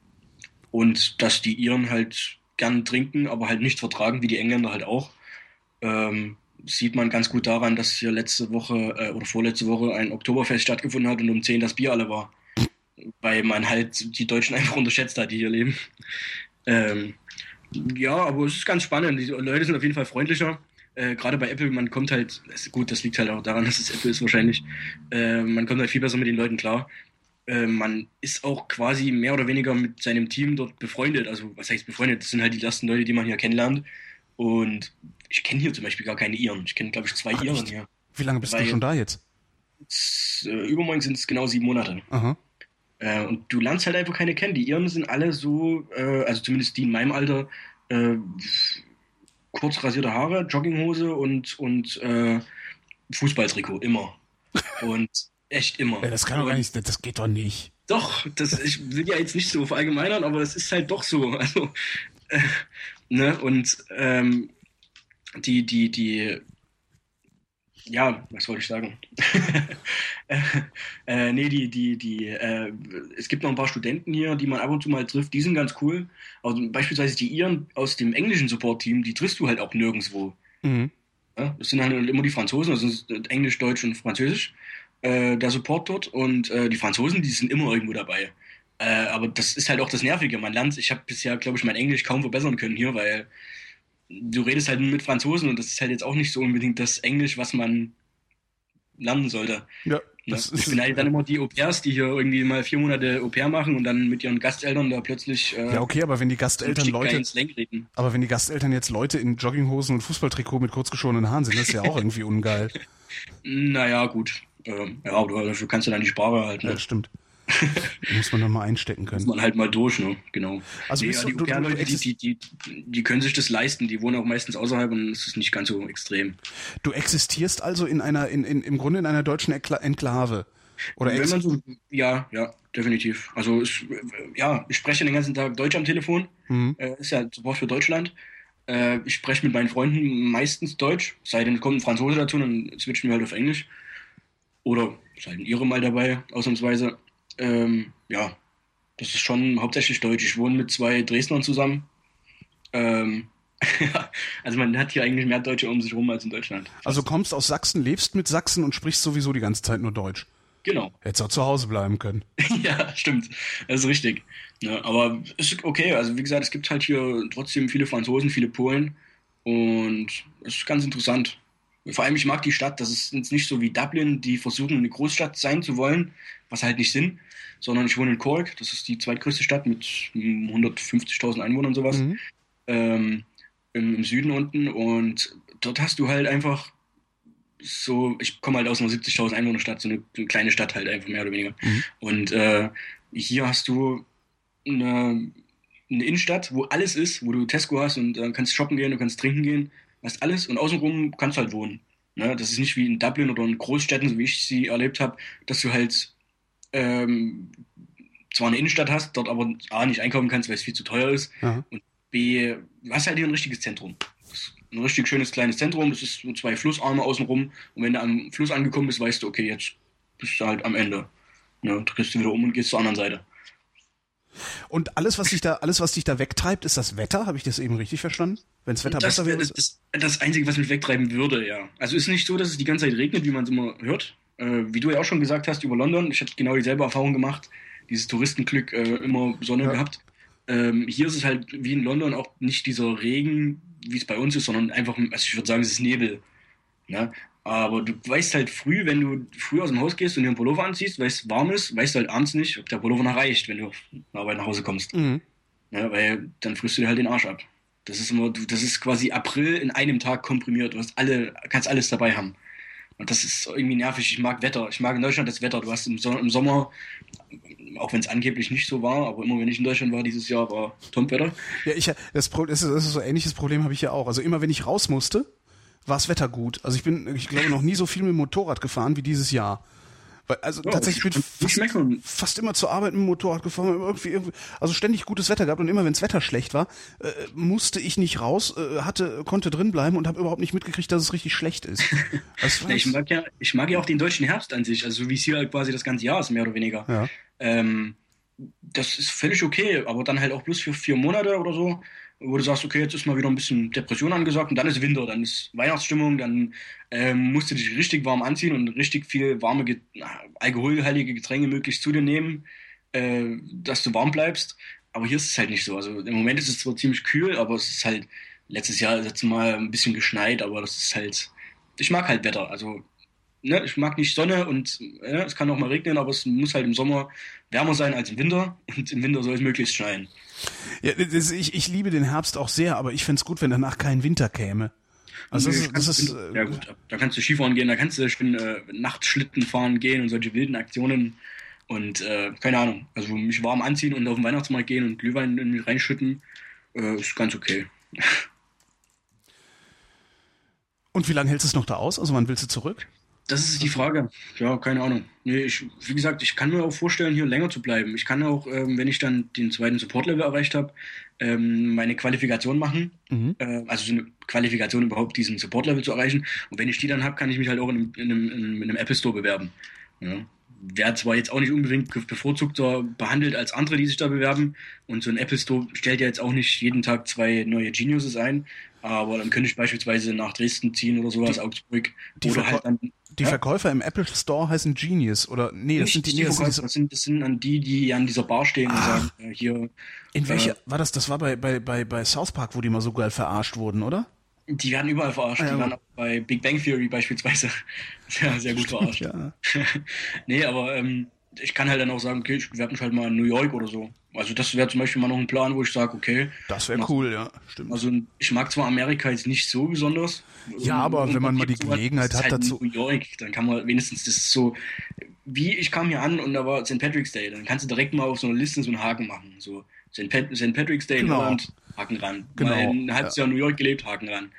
und dass die Iren halt gern trinken, aber halt nicht vertragen, wie die Engländer halt auch. Ähm, sieht man ganz gut daran, dass hier letzte Woche äh, oder vorletzte Woche ein Oktoberfest stattgefunden hat und um 10 das Bier alle war. Weil man halt die Deutschen einfach unterschätzt hat, die hier leben. Ähm, ja, aber es ist ganz spannend. Die Leute sind auf jeden Fall freundlicher. Äh, Gerade bei Apple, man kommt halt, gut, das liegt halt auch daran, dass es Apple ist wahrscheinlich. Äh, man kommt halt viel besser mit den Leuten klar. Äh, man ist auch quasi mehr oder weniger mit seinem Team dort befreundet. Also, was heißt befreundet? Das sind halt die ersten Leute, die man hier kennenlernt. Und ich kenne hier zum Beispiel gar keine Iren. Ich kenne, glaube ich, zwei Ach, Iren echt? hier. Wie lange bist du Weil- schon da jetzt? Äh, übermorgen sind es genau sieben Monate. Aha. Und du lernst halt einfach keine kennen. Die Iren sind alle so, äh, also zumindest die in meinem Alter, äh, kurz rasierte Haare, Jogginghose und, und äh, Fußballtrikot, immer. Und echt immer. Ja, das kann doch gar nicht, das geht doch nicht. Doch, das, ich will ja jetzt nicht so verallgemeinern, aber es ist halt doch so. Also, äh, ne, und ähm, die, die, die, ja, was wollte ich sagen? äh, äh, nee, die, die, die, äh, es gibt noch ein paar Studenten hier, die man ab und zu mal trifft, die sind ganz cool. Also beispielsweise die Iren aus dem englischen Support-Team, die triffst du halt auch nirgendwo. Mhm. Ja, das sind halt immer die Franzosen, also es ist Englisch, Deutsch und Französisch, äh, der Support dort. Und äh, die Franzosen, die sind immer irgendwo dabei. Äh, aber das ist halt auch das Nervige. Man lernt, ich habe bisher, glaube ich, mein Englisch kaum verbessern können hier, weil du redest halt mit Franzosen und das ist halt jetzt auch nicht so unbedingt das Englisch, was man lernen sollte. Ja, Ne? das Ich ist, bin halt dann immer die Au-pairs, die hier irgendwie mal vier Monate Au-pair machen und dann mit ihren Gasteltern da plötzlich äh, ja, okay, aber wenn die Gasteltern Leute, ins Slang reden. aber wenn die Gasteltern jetzt Leute in Jogginghosen und Fußballtrikot mit kurzgeschorenen Haaren sind, das ist ja auch irgendwie ungeil. Naja, gut. Ähm, ja, aber dafür kannst du dann die Sprache halt. Ja, Ne? das stimmt. Muss man noch mal einstecken können. Muss man halt mal durch, ne? Genau. Also nee, ja, die Au-pair-Leute, die, die, die, die können sich das leisten. Die wohnen auch meistens außerhalb und es ist nicht ganz so extrem. Du existierst also in einer, in, in, im Grunde in einer deutschen Ekla Enklave. Oder Wenn man so, ja, ja, definitiv. Also es, ja, ich spreche den ganzen Tag Deutsch am Telefon. Mhm. Äh, ist ja Support für Deutschland. Äh, ich spreche mit meinen Freunden meistens Deutsch. Sei denn, kommt ein Franzose dazu, dann switchen wir halt auf Englisch. Oder sei denn ihre mal dabei, ausnahmsweise. Ähm, ja, das ist schon hauptsächlich Deutsch. Ich wohne mit zwei Dresdnern zusammen. Ähm, also man hat hier eigentlich mehr Deutsche um sich rum als in Deutschland. Also kommst aus Sachsen, lebst mit Sachsen und sprichst sowieso die ganze Zeit nur Deutsch. Genau. Hättest auch zu Hause bleiben können. ja, stimmt. Das ist richtig. Ja, aber es ist okay. Also wie gesagt, es gibt halt hier trotzdem viele Franzosen, viele Polen und es ist ganz interessant. Vor allem, ich mag die Stadt. Das ist jetzt nicht so wie Dublin, die versuchen, eine Großstadt sein zu wollen, was halt nicht sind, sondern ich wohne in Cork. Das ist die zweitgrößte Stadt mit hm, 150.000 Einwohnern und sowas. Mhm. Ähm, im, Im Süden unten und dort hast du halt einfach so, ich komme halt aus einer 70.000 Einwohnerstadt, so eine, eine kleine Stadt halt einfach mehr oder weniger. Mhm. Und äh, hier hast du eine, eine Innenstadt, wo alles ist, wo du Tesco hast und äh, kannst shoppen gehen, du kannst trinken gehen, hast alles und außenrum kannst du halt wohnen. Ne? Das ist nicht wie in Dublin oder in Großstädten, so wie ich sie erlebt habe, dass du halt ähm, zwar eine Innenstadt hast, dort aber A nicht einkaufen kannst, weil es viel zu teuer ist Ja. und B, du hast halt hier ein richtiges Zentrum. Ist ein richtig schönes kleines Zentrum, das ist so zwei Flussarme außenrum und wenn du am Fluss angekommen bist, weißt du, okay, jetzt bist du halt am Ende. Ne, drehst du wieder um und gehst zur anderen Seite. Und alles, was dich da, alles, was dich da wegtreibt, ist das Wetter. Habe ich das eben richtig verstanden? Wenn das Wetter das besser wäre das, das, das Einzige, was mich wegtreiben würde, ja. Also ist nicht so, dass es die ganze Zeit regnet, wie man es immer hört. Äh, wie du ja auch schon gesagt hast über London, ich hatte genau dieselbe Erfahrung gemacht. Dieses Touristenglück, äh, immer Sonne Ja. gehabt. Ähm, hier ist es halt wie in London auch nicht dieser Regen, wie es bei uns ist, sondern einfach, also ich würde sagen, es ist Nebel. Ne? Aber du weißt halt früh, wenn du früh aus dem Haus gehst und dir einen Pullover anziehst, weil es warm ist, weißt du halt abends nicht, ob der Pullover noch reicht, wenn du der Arbeit nach Hause kommst. Mhm. Ja, weil dann frisst du dir halt den Arsch ab. Das ist immer, das ist quasi April in einem Tag komprimiert. Du hast alle, kannst alles dabei haben. Und das ist irgendwie nervig. Ich mag Wetter. Ich mag in Deutschland das Wetter. Du hast im, Son im Sommer, auch wenn es angeblich nicht so war, aber immer wenn ich in Deutschland war, dieses Jahr war Top-Wetter. Ja, ich, das, das, ist, das ist so ein ähnliches Problem habe ich ja auch. Also immer wenn ich raus musste, war das Wetter gut. Also ich bin, ich glaube, noch nie so viel mit dem Motorrad gefahren wie dieses Jahr. Weil, also Ja, tatsächlich bin ich fast, fast immer zur Arbeit mit dem Motorrad gefahren, irgendwie, irgendwie, also ständig gutes Wetter gehabt und immer wenn das Wetter schlecht war, äh, musste ich nicht raus, äh, hatte, konnte drin bleiben und habe überhaupt nicht mitgekriegt, dass es richtig schlecht ist. War Ja, ich, mag ja, ich mag ja auch den deutschen Herbst an sich, also so wie es hier halt quasi das ganze Jahr ist, mehr oder weniger. ja. Ähm, das ist völlig okay, aber dann halt auch bloß für vier Monate oder so, wo du sagst, okay, jetzt ist mal wieder ein bisschen Depression angesagt und dann ist Winter, dann ist Weihnachtsstimmung, dann ähm, musst du dich richtig warm anziehen und richtig viel warme, Get alkoholhaltige Getränke möglichst zu dir nehmen, äh, dass du warm bleibst. Aber hier ist es halt nicht so. Also im Moment ist es zwar ziemlich kühl, aber es ist halt letztes Jahr letztes Mal ein bisschen geschneit, aber das ist halt. Ich mag halt Wetter. Also ne, ich mag nicht Sonne und äh, es kann auch mal regnen, aber es muss halt im Sommer wärmer sein als im Winter und im Winter soll es möglichst schneien. ja das, ich, ich liebe den Herbst auch sehr, aber ich find's gut, wenn danach kein Winter käme. Also das ist, das ist du- äh, ja gut, da kannst du Skifahren gehen, da kannst du schön äh, Nachtschlitten fahren gehen und solche wilden Aktionen und äh, keine Ahnung, also mich warm anziehen und auf den Weihnachtsmarkt gehen und Glühwein in mich reinschütten, äh, ist ganz okay. Und wie lange hältst du es noch da aus? Also wann willst du zurück? Das ist die Frage. Ja, keine Ahnung. Nee, ich, wie gesagt, ich kann mir auch vorstellen, hier länger zu bleiben. Ich kann auch, ähm, wenn ich dann den zweiten Support-Level erreicht habe, ähm, meine Qualifikation machen. Mhm. Äh, also so eine Qualifikation überhaupt, diesen Support-Level zu erreichen. Und wenn ich die dann habe, kann ich mich halt auch in einem, in einem, in einem Apple Store bewerben. Ja. Wer zwar jetzt auch nicht unbedingt bevorzugter behandelt als andere, die sich da bewerben. Und so ein Apple Store stellt ja jetzt auch nicht jeden Tag zwei neue Geniuses ein. Aber dann könnte ich beispielsweise nach Dresden ziehen oder sowas, Augsburg. die oder halt dann Die Ja? Verkäufer im Apple Store heißen Genius oder nee, das Nicht sind die, die nee, das sind das sind, das sind dann die, die an dieser Bar stehen und Ah. sagen, äh, hier, In welcher Äh, war das? Das war bei, bei, bei, bei South Park, wo die mal so geil verarscht wurden, oder? die werden überall verarscht. Ah, ja. Die werden auch bei Big Bang Theory beispielsweise sehr, sehr gut verarscht. Ja. nee, aber ähm, ich kann halt dann auch sagen, okay, ich bewerbe mich halt mal in New York oder so. Also das wäre zum Beispiel mal noch ein Plan, wo ich sage, okay. Das wäre cool, ja, stimmt. Also ich mag zwar Amerika jetzt nicht so besonders. Ja, aber Und wenn man mal die Gelegenheit hat halt dazu. New York, dann kann man wenigstens das so, wie ich kam hier an und da war St. Patrick's Day, dann kannst du direkt mal auf so einer Liste so einen Haken machen. So St. Pat. Patrick's Day Genau. Irland, Haken ran. Genau, Mal ein halbes ja. Jahr in New York gelebt, Haken ran.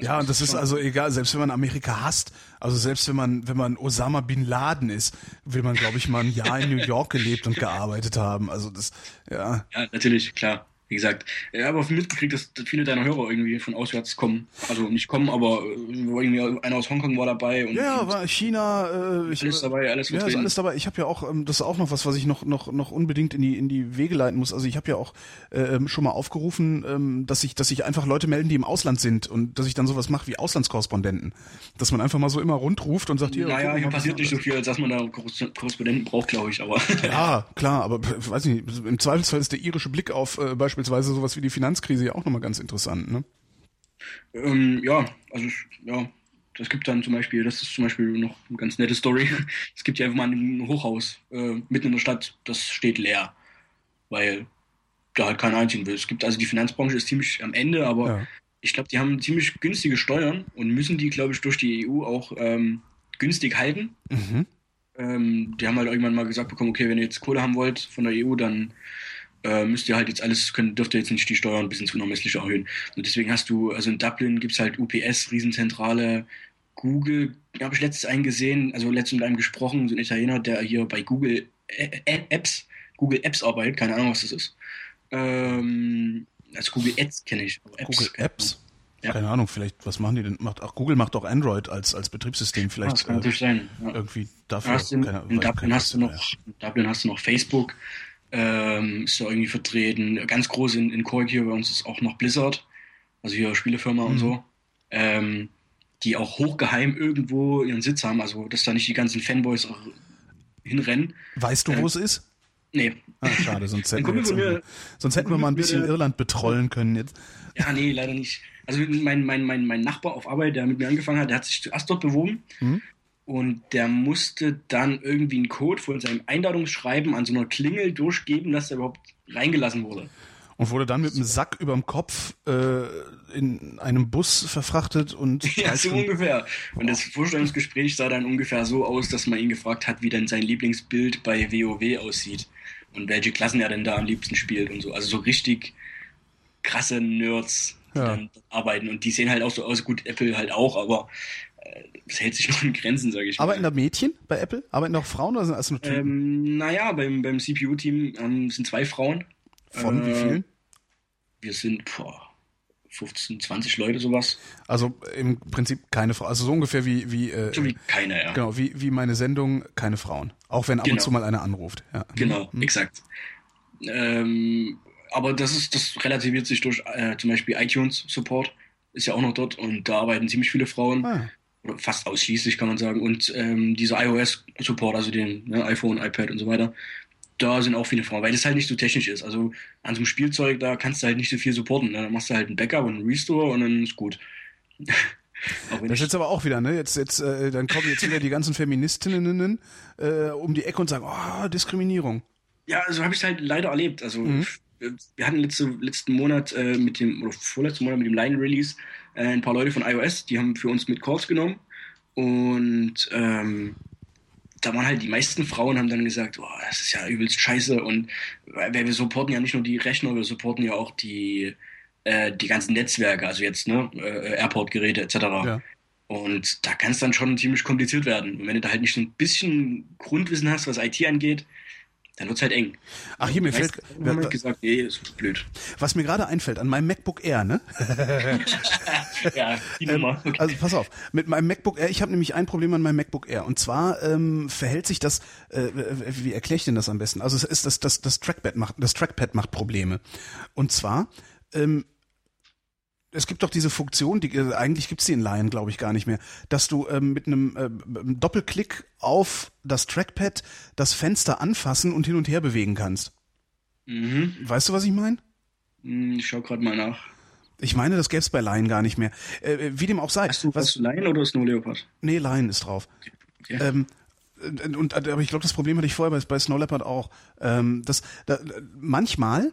Ja, und das ist also egal, selbst wenn man Amerika hasst, also selbst wenn man, wenn man Osama Bin Laden ist, will man, glaube ich, mal ein Jahr in New York gelebt und gearbeitet haben. Also das, ja. Ja, natürlich, klar. Wie gesagt, ich habe auch mitgekriegt, dass, viele deiner Hörer irgendwie von auswärts kommen. Also nicht kommen, aber äh, irgendwie einer aus Hongkong war dabei. Und, Ja, war China, äh, ich, alles dabei, alles Ja, ist vertreten. alles dabei. Ich habe ja auch, ähm, das ist auch noch was, was ich noch noch noch unbedingt in die in die Wege leiten muss. Also ich habe ja auch äh, ähm, schon mal aufgerufen, ähm, dass sich dass sich einfach Leute melden, die im Ausland sind und dass ich dann sowas mache wie Auslandskorrespondenten, dass man einfach mal so immer rundruft und sagt hier. naja, hier mal, passiert nicht so viel, als dass man da Korres- Korrespondenten braucht, glaube ich, aber. Ja, klar, aber weiß nicht, im Zweifelsfall ist der irische Blick auf äh, beispielsweise sowas wie die Finanzkrise ja auch nochmal ganz interessant, ne? Ähm, ja, also ja, das gibt dann zum Beispiel, das ist zum Beispiel noch eine ganz nette Story. Es gibt ja einfach mal ein Hochhaus äh, mitten in der Stadt, das steht leer, weil da halt keiner einziehen will. Es gibt also die Finanzbranche ist ziemlich am Ende, aber Ja. ich glaube, die haben ziemlich günstige Steuern und müssen die, glaube ich, durch die EU auch ähm, günstig halten. Mhm. Ähm, die haben halt irgendwann mal gesagt bekommen, okay, wenn ihr jetzt Kohle haben wollt von der EU, dann äh, müsst ihr halt jetzt alles, könnt, dürft ihr jetzt nicht die Steuern bis ins Unermessliche erhöhen. Und deswegen hast du, also in Dublin gibt's halt UPS, Riesenzentrale, Google, da habe ich letztens einen gesehen, also letztens mit einem gesprochen, so ein Italiener, der hier bei Google Apps, Google Apps arbeitet, keine Ahnung, was das ist. Ähm, also Google Ads kenne ich. Apps, Google Apps? Ja. Keine Ahnung, vielleicht, was machen die denn? Macht, ach, Google macht auch Android als, als Betriebssystem. Ja, vielleicht das kann äh, natürlich sein. Ja. irgendwie Da dafür. hast du in, keine- in Dublin keine hast du Ahnung, noch, in Dublin hast du noch Facebook, ähm, ist da irgendwie vertreten. Ganz groß in, in Cork hier bei uns ist auch noch Blizzard, also hier Spielefirma und Mhm. so, ähm, die auch hochgeheim irgendwo ihren Sitz haben, also dass da nicht die ganzen Fanboys auch hinrennen. Weißt du, wo äh, es ist? Nee, Ah, schade, sonst hätten wir, jetzt mir- sonst hätten wir mal ein bisschen mir, Irland betrollen können jetzt. ja, nee, leider nicht. Also mein, mein, mein, mein Nachbar auf Arbeit, der mit mir angefangen hat, der hat sich zuerst dort beworben Mhm. Und der musste dann irgendwie einen Code von seinem Einladungsschreiben an so einer Klingel durchgeben, dass er überhaupt reingelassen wurde. Und wurde dann mit einem Sack überm Kopf äh, in einem Bus verfrachtet und Ja, so ungefähr. Und das Vorstellungsgespräch sah dann ungefähr so aus, dass man ihn gefragt hat, wie denn sein Lieblingsbild bei WoW aussieht und welche Klassen er denn da am liebsten spielt und so. Also so richtig krasse Nerds, die Ja. dann arbeiten. Und die sehen halt auch so aus, gut, Apple halt auch, aber es hält sich noch in Grenzen, sage ich mal. Arbeiten da Mädchen bei Apple? Arbeiten auch Frauen oder sind das nur Typen? ähm, naja, beim, beim CPU-Team ähm, sind zwei Frauen. Von wie äh, vielen? Wir sind boah, 15, 20 Leute sowas. Also im Prinzip keine Frau. Also so ungefähr wie, wie, äh, So wie keiner, ja. genau, wie, wie meine Sendung, keine Frauen. Auch wenn ab und Genau. zu mal einer anruft. Ja. Genau, Mhm. exakt. Ähm, aber das ist, das relativiert sich durch äh, zum Beispiel iTunes Support, ist ja auch noch dort und da arbeiten ziemlich viele Frauen, Ah, fast ausschließlich kann man sagen. Und ähm, dieser iOS Support, also den ne, iPhone, iPad und so weiter, da sind auch viele Frauen, weil das halt nicht so technisch ist. Also an so einem Spielzeug, da kannst du halt nicht so viel supporten. Ne? Da machst du halt ein Backup und einen Restore und dann ist gut. Das ist aber auch wieder, ne? Jetzt, jetzt, äh, dann kommen jetzt wieder die ganzen Feministinnen äh, um die Ecke und sagen, oh, Diskriminierung. Ja, also habe ich es halt leider erlebt. Also Mhm. wir hatten letzte, letzten Monat äh, mit dem, oder vorletzten Monat mit dem Line-Release äh, ein paar Leute von iOS, die haben für uns mit Calls genommen. Und ähm, da waren halt die meisten Frauen haben dann gesagt, oh, das ist ja übelst scheiße. Und weil wir supporten ja nicht nur die Rechner, wir supporten ja auch die, äh, die ganzen Netzwerke, also jetzt ne, äh, Airport-Geräte etc. Ja. Und da kann es dann schon ziemlich kompliziert werden. Und wenn du da halt nicht so ein bisschen Grundwissen hast, was IT angeht, dann wird's halt eng. Ach, hier, mir fällt, halt gesagt, nee, ist blöd. was mir gerade einfällt, an meinem MacBook Air, ne? ja, die Ähm, Nummer. Okay. Also pass auf, mit meinem MacBook Air, ich habe nämlich ein Problem an meinem MacBook Air und zwar ähm, verhält sich das, äh, wie erkläre ich denn das am besten? Also es ist das, das, das Trackpad macht, das Trackpad macht Probleme und zwar ähm, es gibt doch diese Funktion, die äh, eigentlich gibt's die in Lion, glaube ich, gar nicht mehr, dass du ähm, mit einem äh, Doppelklick auf das Trackpad das Fenster anfassen und hin und her bewegen kannst. mhm. Weißt du, was ich meine? Hm, Ich schau gerade mal nach. Ich meine, das gäb's bei Lion gar nicht mehr. Äh, wie dem auch sei. Hast du, was, hast du Lion oder Snow Leopard? Nee, Lion ist drauf. Okay. Ähm, äh, und, aber ich glaube, das Problem hatte ich vorher bei, bei Snow Leopard auch. Ähm, das, da, manchmal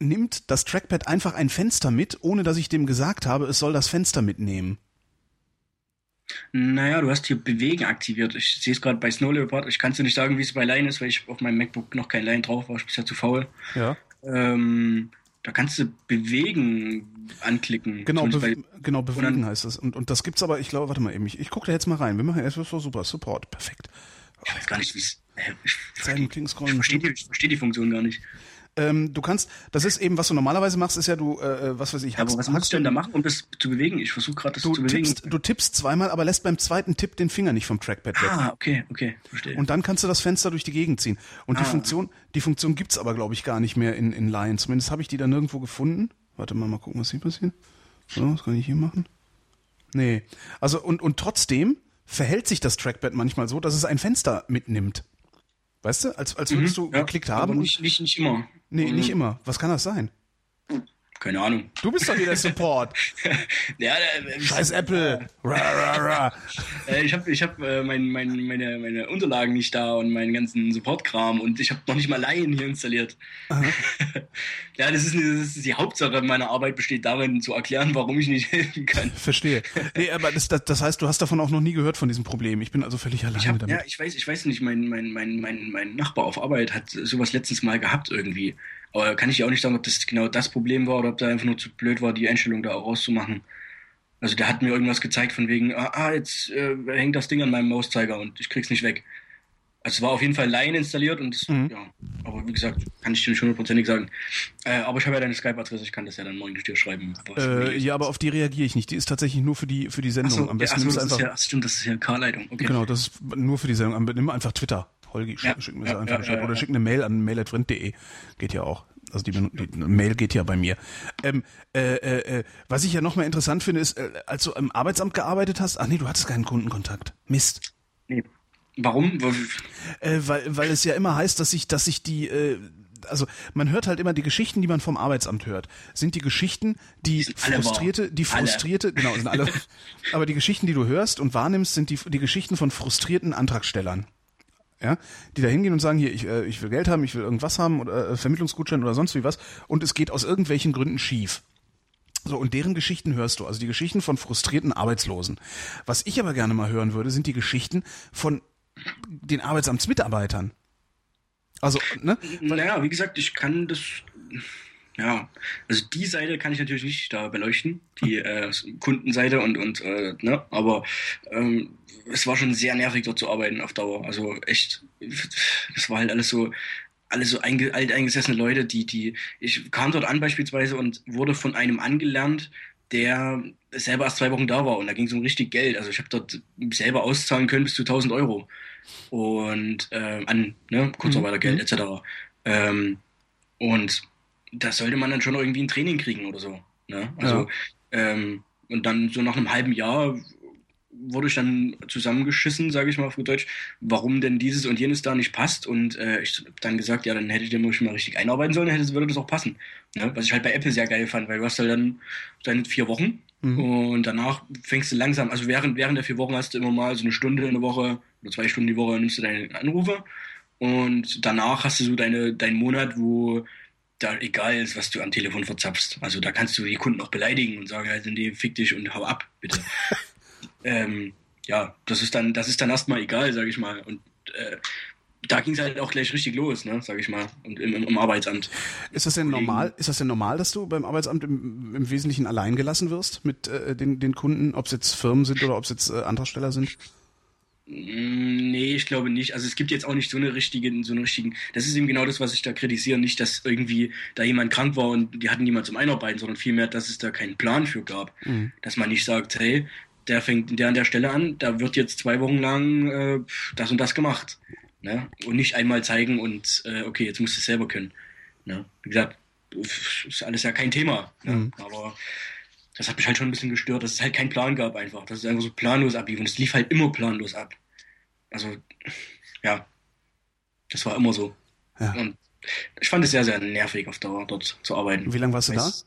nimmt das Trackpad einfach ein Fenster mit, ohne dass ich dem gesagt habe, es soll das Fenster mitnehmen. Naja, du hast hier Bewegen aktiviert. Ich sehe es gerade bei Snow Leopard. Ich kann es dir nicht sagen, wie es bei Line ist, weil ich auf meinem MacBook noch kein Line drauf war. Ich bin ja zu faul. Ja. Ähm, da kannst du Bewegen anklicken. Genau, be genau bewegen heißt das. Und, und das gibt's aber, ich glaube, warte mal eben, ich, ich gucke da jetzt mal rein. Wir machen erst so super, Support, perfekt. Ich weiß gar nicht, wie es. äh, Ich ich verstehe die, versteh die Funktion gar nicht. Ähm, du kannst, das ist eben, was du normalerweise machst, ist ja du, äh, was weiß ich, Ja, aber was musst du denn da machen, um das zu bewegen? Ich versuche gerade das Du zu bewegen. tippst, du tippst zweimal, aber lässt beim zweiten Tipp den Finger nicht vom Trackpad weg. ah, okay, okay, verstehe. Und dann kannst du das Fenster durch die Gegend ziehen. Und die Ah. Funktion, die Funktion gibt's aber, glaube ich, gar nicht mehr in, in Line. Zumindest habe ich die da nirgendwo gefunden. Warte mal, mal gucken, was hier passiert. So, was kann ich hier machen? Nee. Also, und, und trotzdem verhält sich das Trackpad manchmal so, dass es ein Fenster mitnimmt. Weißt du? Als, als würdest du Mhm, ja, geklickt aber haben. und- nicht, nicht, nicht immer. Nee, Mhm. nicht immer. Was kann das sein? Keine Ahnung. Du bist doch hier der Support. Ja, äh, Scheiß Apple. Ra, ra, ra. Äh, ich habe ich hab, äh, mein, mein, meine, meine Unterlagen nicht da und meinen ganzen Support-Kram und ich habe noch nicht mal Lion hier installiert. ja, das ist, das ist die Hauptsache meiner Arbeit besteht darin, zu erklären, warum ich nicht helfen kann. Verstehe. Nee, aber das, das, das heißt, du hast davon auch noch nie gehört von diesem Problem. Ich bin also völlig alleine hab, damit. ja, ich weiß, ich weiß nicht, mein, mein, mein, mein, mein Nachbar auf Arbeit hat sowas letztens mal gehabt irgendwie. Aber kann ich ja auch nicht sagen, ob das genau das Problem war oder ob der einfach nur zu blöd war, die Einstellung da auch rauszumachen. Also der hat mir irgendwas gezeigt von wegen, ah, ah, jetzt äh, hängt das Ding an meinem Mauszeiger und ich krieg's nicht weg. Also es war auf jeden Fall Line installiert und das, Mhm. ja, aber wie gesagt, kann ich dir nicht hundertprozentig sagen. Äh, aber ich habe ja deine Skype-Adresse, ich kann das ja dann morgen dir schreiben. Äh, ist. ja, aber auf die reagiere ich nicht. Die ist tatsächlich nur für die für die Sendung. Ach so, Am ja, besten ach so, das ist einfach. ja, ach, stimmt, das ist ja K-Leitung. Okay. Genau, das ist nur für die Sendung. Nimm einfach Twitter. Holgi, schick, Ja, schick mir ja, einfach ja, Bescheid. Oder schick eine Mail an mail.vrind.de. Geht ja auch. Also die, die, die Mail geht ja bei mir. Ähm, äh, äh, äh, was ich ja noch mal interessant finde, ist, äh, als du im Arbeitsamt gearbeitet hast, ach nee, du hattest keinen Kundenkontakt. Mist. Nee. Warum? Weil- Äh, weil, weil es ja immer heißt, dass sich, dass sich die, äh, also man hört halt immer die Geschichten, die man vom Arbeitsamt hört, sind die Geschichten, die, alle wahr. frustrierte, die Alle. frustrierte, genau, sind alle. aber die Geschichten, die du hörst und wahrnimmst, sind die, die Geschichten von frustrierten Antragstellern. Ja, die da hingehen und sagen, hier, ich, äh, ich will Geld haben, ich will irgendwas haben oder äh, Vermittlungsgutschein oder sonst wie was und es geht aus irgendwelchen Gründen schief. So, und deren Geschichten hörst du, also die Geschichten von frustrierten Arbeitslosen. Was ich aber gerne mal hören würde, sind die Geschichten von den Arbeitsamtsmitarbeitern. Also, ne? Naja, wie gesagt, ich kann das. Ja, also die Seite kann ich natürlich nicht da beleuchten, die äh, Kundenseite und, und äh, ne, aber ähm, es war schon sehr nervig dort zu arbeiten auf Dauer. Also echt, das war halt alles so, alles so einge, alteingesessene Leute, die, die, ich kam dort an beispielsweise und wurde von einem angelernt, der selber erst zwei Wochen da war und da ging es um richtig Geld. Also ich habe dort selber auszahlen können bis zu 1000 Euro und äh, an ne, Kurzarbeitergeld etc. Ähm, und da sollte man dann schon irgendwie ein Training kriegen oder so. Ne? Also ähm, und dann so nach einem halben Jahr wurde ich dann zusammengeschissen, sage ich mal auf gut Deutsch, warum denn dieses und jenes da nicht passt. Und äh, ich habe dann gesagt, ja, dann hätte ich den mal richtig einarbeiten sollen, dann hätte, würde das auch passen. Ne? Was ich halt bei Apple sehr geil fand, weil du hast halt dann deine vier Wochen und danach fängst du langsam, also während, während der vier Wochen hast du immer mal so eine Stunde in der Woche oder zwei Stunden die Woche nimmst du deine Anrufe und danach hast du so deine, deinen Monat, wo da egal ist, was du am Telefon verzapfst. Also da kannst du die Kunden auch beleidigen und sagen halt, nee, fick dich und hau ab, bitte. ähm, ja, das ist dann, das ist dann erstmal egal, sag ich mal. Und äh, da ging es halt auch gleich richtig los, ne, sag ich mal, und im, im, im Arbeitsamt. Ist das denn normal? Ist das denn normal, dass du beim Arbeitsamt im, im Wesentlichen allein gelassen wirst mit äh, den, den Kunden, ob es jetzt Firmen sind oder ob es jetzt äh, Antragsteller sind? Mm, Nee, ich glaube nicht. Also es gibt jetzt auch nicht so eine richtige, so einen richtigen. Das ist eben genau das, was ich da kritisiere. Nicht, dass irgendwie da jemand krank war und die hatten niemand zum Einarbeiten, sondern vielmehr, dass es da keinen Plan für gab. Mhm. Dass man nicht sagt, hey, der fängt der an der Stelle an, da wird jetzt zwei Wochen lang äh, das und das gemacht. Ne? Und nicht einmal zeigen und äh, okay, jetzt musst du es selber können. Ne? Wie gesagt, ist alles ja kein Thema. Ne? Mhm. Aber das hat mich halt schon ein bisschen gestört, dass es halt keinen Plan gab einfach. Dass es einfach so planlos ablief. Und es lief halt immer planlos ab. Also, ja, das war immer so. Ja. Und ich fand es sehr, sehr nervig auf Dauer dort zu arbeiten. Wie lange warst du da? Weiß-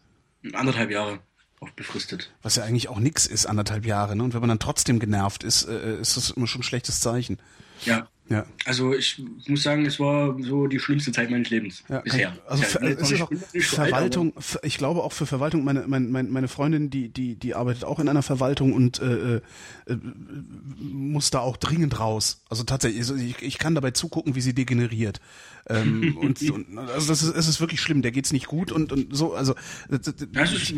Anderthalb Jahre. auf befristet. Was ja eigentlich auch nix ist, anderthalb Jahre. Ne? Und wenn man dann trotzdem genervt ist, äh, ist das immer schon ein schlechtes Zeichen. Ja. Ja. Also ich muss sagen, es war so die schlimmste Zeit meines Lebens Ja, bisher. Also Jetzt es ist auch so alt, Verwaltung, ich glaube auch für Verwaltung, meine, meine, meine Freundin, die, die, die arbeitet auch in einer Verwaltung und äh, äh, äh, muss da auch dringend raus. Also tatsächlich, ich, ich kann dabei zugucken, wie sie degeneriert. Ähm, und, und also das ist, es ist wirklich schlimm, der geht's nicht gut und, und so, also es ist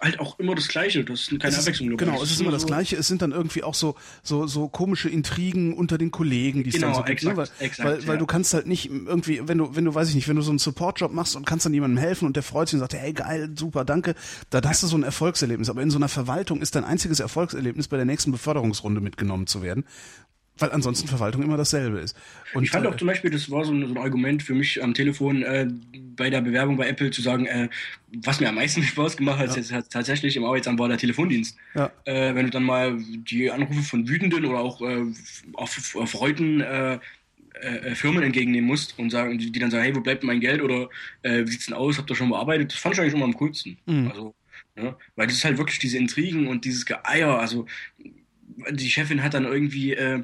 halt auch immer das Gleiche. Das ist keine ist, Abwechslung. dabei. Genau, es ist immer das Gleiche. Es sind dann irgendwie auch so so so komische Intrigen unter den Kollegen, die es Genau, dann so gibt, ne? exakt, weil, exakt, weil, weil ja. du kannst halt nicht irgendwie, wenn du wenn du weiß ich nicht, wenn du so einen Supportjob machst und kannst dann jemandem helfen und der freut sich und sagt, hey geil, super, danke, dann hast du so ein Erfolgserlebnis. Aber in so einer Verwaltung ist dein einziges Erfolgserlebnis bei der nächsten Beförderungsrunde mitgenommen zu werden, weil ansonsten Verwaltung immer dasselbe ist. Und ich fand äh, auch zum Beispiel, das war so ein, so ein Argument für mich am Telefon äh, bei der Bewerbung bei Apple zu sagen, äh, was mir am meisten Spaß gemacht hat, ist jetzt tatsächlich im Arbeitsamt war der Telefondienst. Ja. Äh, wenn du dann mal die Anrufe von wütenden oder auch äh, auf, Freuden äh, äh, Firmen entgegennehmen musst und sagen, die, die dann sagen, hey, wo bleibt mein Geld oder äh, wie sieht's denn aus, habt ihr schon bearbeitet? Das fand ich eigentlich immer am coolsten. Mhm. Also, ja, weil das ist halt wirklich diese Intrigen und dieses Geeier, also die Chefin hat dann irgendwie äh,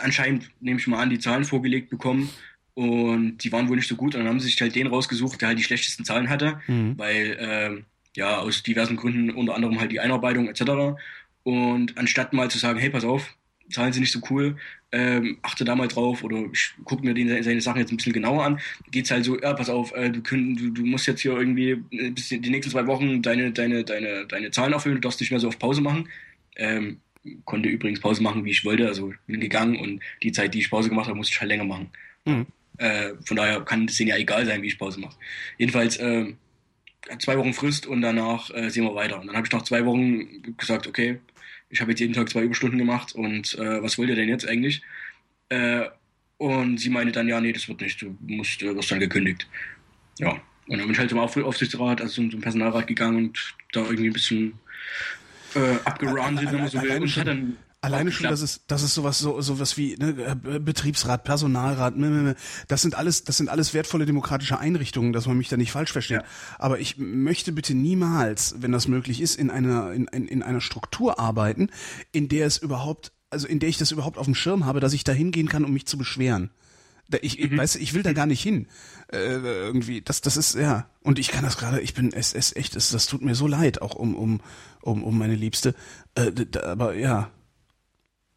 anscheinend, nehme ich mal an, die Zahlen vorgelegt bekommen und die waren wohl nicht so gut und dann haben sie sich halt den rausgesucht, der halt die schlechtesten Zahlen hatte, Mhm. weil ähm, ja aus diversen Gründen, unter anderem halt die Einarbeitung etc. Und anstatt mal zu sagen, hey, pass auf, Zahlen sind nicht so cool, ähm, achte da mal drauf oder ich gucke mir den, seine Sachen jetzt ein bisschen genauer an, geht's halt so, ja, pass auf, äh, du, könnt, du, du musst jetzt hier irgendwie äh, bis die die nächsten zwei Wochen deine, deine, deine, deine Zahlen erfüllen, du darfst nicht mehr so auf Pause machen. Ähm, konnte übrigens Pause machen, wie ich wollte, also bin gegangen und die Zeit, die ich Pause gemacht habe, musste ich halt länger machen. Mhm. Äh, von daher kann es denen ja egal sein, wie ich Pause mache. Jedenfalls äh, zwei Wochen Frist und danach äh, sehen wir weiter. Und dann habe ich nach zwei Wochen gesagt, okay, ich habe jetzt jeden Tag zwei Überstunden gemacht und äh, was wollt ihr denn jetzt eigentlich? Äh, und sie meinte dann, ja, nee, das wird nicht, du musst, du wirst dann gekündigt. Ja, und dann bin ich halt zum Auf Aufsichtsrat, also zum Personalrat gegangen und da irgendwie ein bisschen äh, abgerantet, wenn man so will. Alleine Und schon- hat dann Alleine schon, dass es, dass es sowas, so, sowas wie ne, äh, Betriebsrat, Personalrat, das sind alles, das sind alles wertvolle demokratische Einrichtungen, dass man mich da nicht falsch versteht. Aber ich möchte bitte niemals, wenn das möglich ist, in einer, in, in, in einer Struktur arbeiten, in der es überhaupt, also in der ich das überhaupt auf dem Schirm habe, dass ich da hingehen kann, um mich zu beschweren. Ich, ich, weißt, du, ich will da gar nicht hin. Äh, irgendwie, das, das ist, ja. Und ich kann das gerade, ich bin, es, es echt, es, das tut mir so leid, auch um, um, um, um meine Liebste. Äh, d- d- aber ja,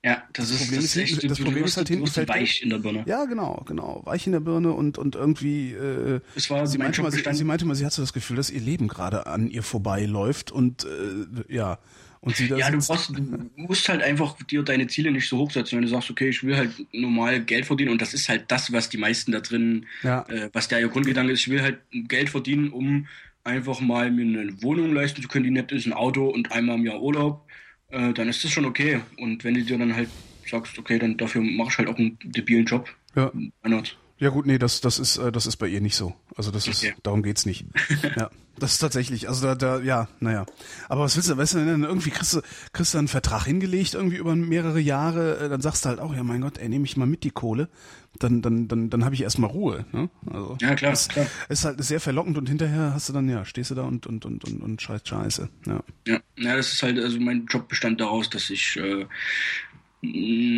Ja, das, ist, Problem das ist ist echt, das du- Problem du ist halt du hinten fällt weich in der Birne. Ja, genau, genau. Weich in der Birne und, und irgendwie. Äh, Es war sie, mein meinte mal, sie, sie meinte mal, sie hat so das Gefühl, dass ihr Leben gerade an ihr vorbeiläuft und äh, ja. Und sie da Ja, du, brauchst, du musst halt einfach dir deine Ziele nicht so hoch setzen. Wenn du sagst, okay, ich will halt normal Geld verdienen und das ist halt das, was die meisten da drin, Ja. äh, was der ihr Grundgedanke ist, ich will halt Geld verdienen, um einfach mal mir eine Wohnung leisten zu können, die nett ist, ein Auto und einmal im Jahr Urlaub, äh, dann ist das schon okay. Und wenn du dir dann halt sagst, okay, dann dafür mache ich halt auch einen debilen Job, ja. why not? Ja gut, nee, das, das ist, äh, das ist bei ihr nicht so. Also das ist, Okay. darum geht's nicht. ja. Das ist tatsächlich, also da, da, ja, naja. Aber was willst du, weißt du, irgendwie kriegst du, kriegst du einen Vertrag hingelegt, irgendwie über mehrere Jahre, äh, dann sagst du halt auch, ja mein Gott, ey, nehme ich mal mit die Kohle, dann, dann, dann, dann habe ich erstmal Ruhe. Ne? Also, Ja, klar, das klar. ist halt sehr verlockend und hinterher hast du dann, ja, stehst du da und, und, und, und, und scheiß Scheiße. Ja. Ja, ja, das ist halt, also mein Job bestand daraus, dass ich äh,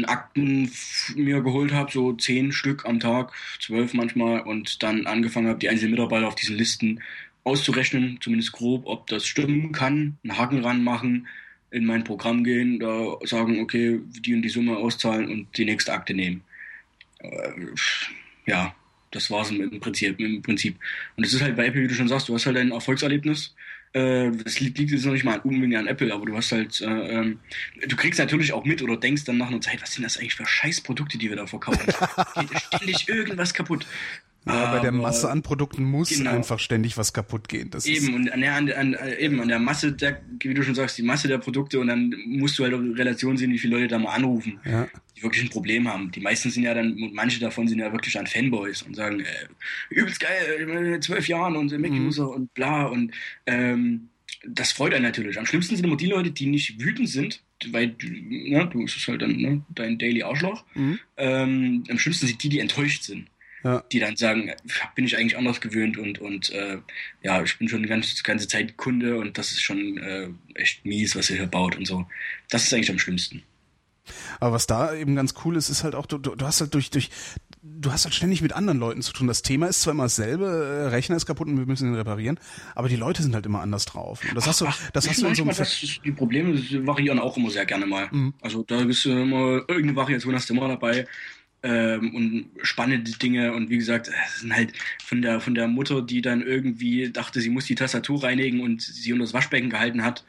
Akten f- mir geholt habe, so zehn Stück am Tag, zwölf manchmal, und dann angefangen habe, die einzelnen Mitarbeiter auf diesen Listen auszurechnen, zumindest grob, ob das stimmen kann, einen Haken ranmachen, in mein Programm gehen, da sagen, okay, die und die Summe auszahlen und die nächste Akte nehmen. Äh, ja, das im Prinzip, im Prinzip. Und es ist halt bei Apple, wie du schon sagst, du hast halt ein Erfolgserlebnis. Äh, das liegt, liegt jetzt noch nicht mal unbedingt an Apple, aber du hast halt, äh, ähm, du kriegst natürlich auch mit oder denkst dann nach einer Zeit, was sind das eigentlich für Scheißprodukte, die wir da verkaufen? Geht ständig irgendwas kaputt. Ja, bei der Masse an Produkten muss Genau. einfach ständig was kaputt gehen. Das Eben, und an der, an, an, äh, eben an der Masse der, wie du schon sagst, die Masse der Produkte und dann musst du halt auch in Relation sehen, wie viele Leute da mal anrufen, ja. die wirklich ein Problem haben. Die meisten sind ja dann, und manche davon sind ja wirklich an Fanboys und sagen, äh, übelst geil, in zwölf Jahren und Mac-User und bla und ähm, das freut einen natürlich. Am schlimmsten sind immer die Leute, die nicht wütend sind, weil du, ne, du bist halt dann ne, dein Daily Arschloch. Mhm. Ähm, am schlimmsten sind die, die enttäuscht sind. Ja. die dann sagen, bin ich eigentlich anders gewöhnt und, und äh, ja, ich bin schon die ganze, ganze Zeit Kunde und das ist schon äh, echt mies, was ihr hier baut und so. Das ist eigentlich am schlimmsten. Aber was da eben ganz cool ist, ist halt auch, du, du du hast halt durch, durch, du hast halt ständig mit anderen Leuten zu tun. Das Thema ist zwar immer dasselbe, äh, Rechner ist kaputt und wir müssen ihn reparieren, aber die Leute sind halt immer anders drauf. Und das hast du, das hast du in so einem das die Probleme variieren auch immer sehr gerne mal. Mhm. Also da ist äh, immer irgendeine Variation hast du immer dabei. Ähm, und spannende Dinge und wie gesagt, es sind halt von der von der Mutter, die dann irgendwie dachte, sie muss die Tastatur reinigen und sie unter das Waschbecken gehalten hat,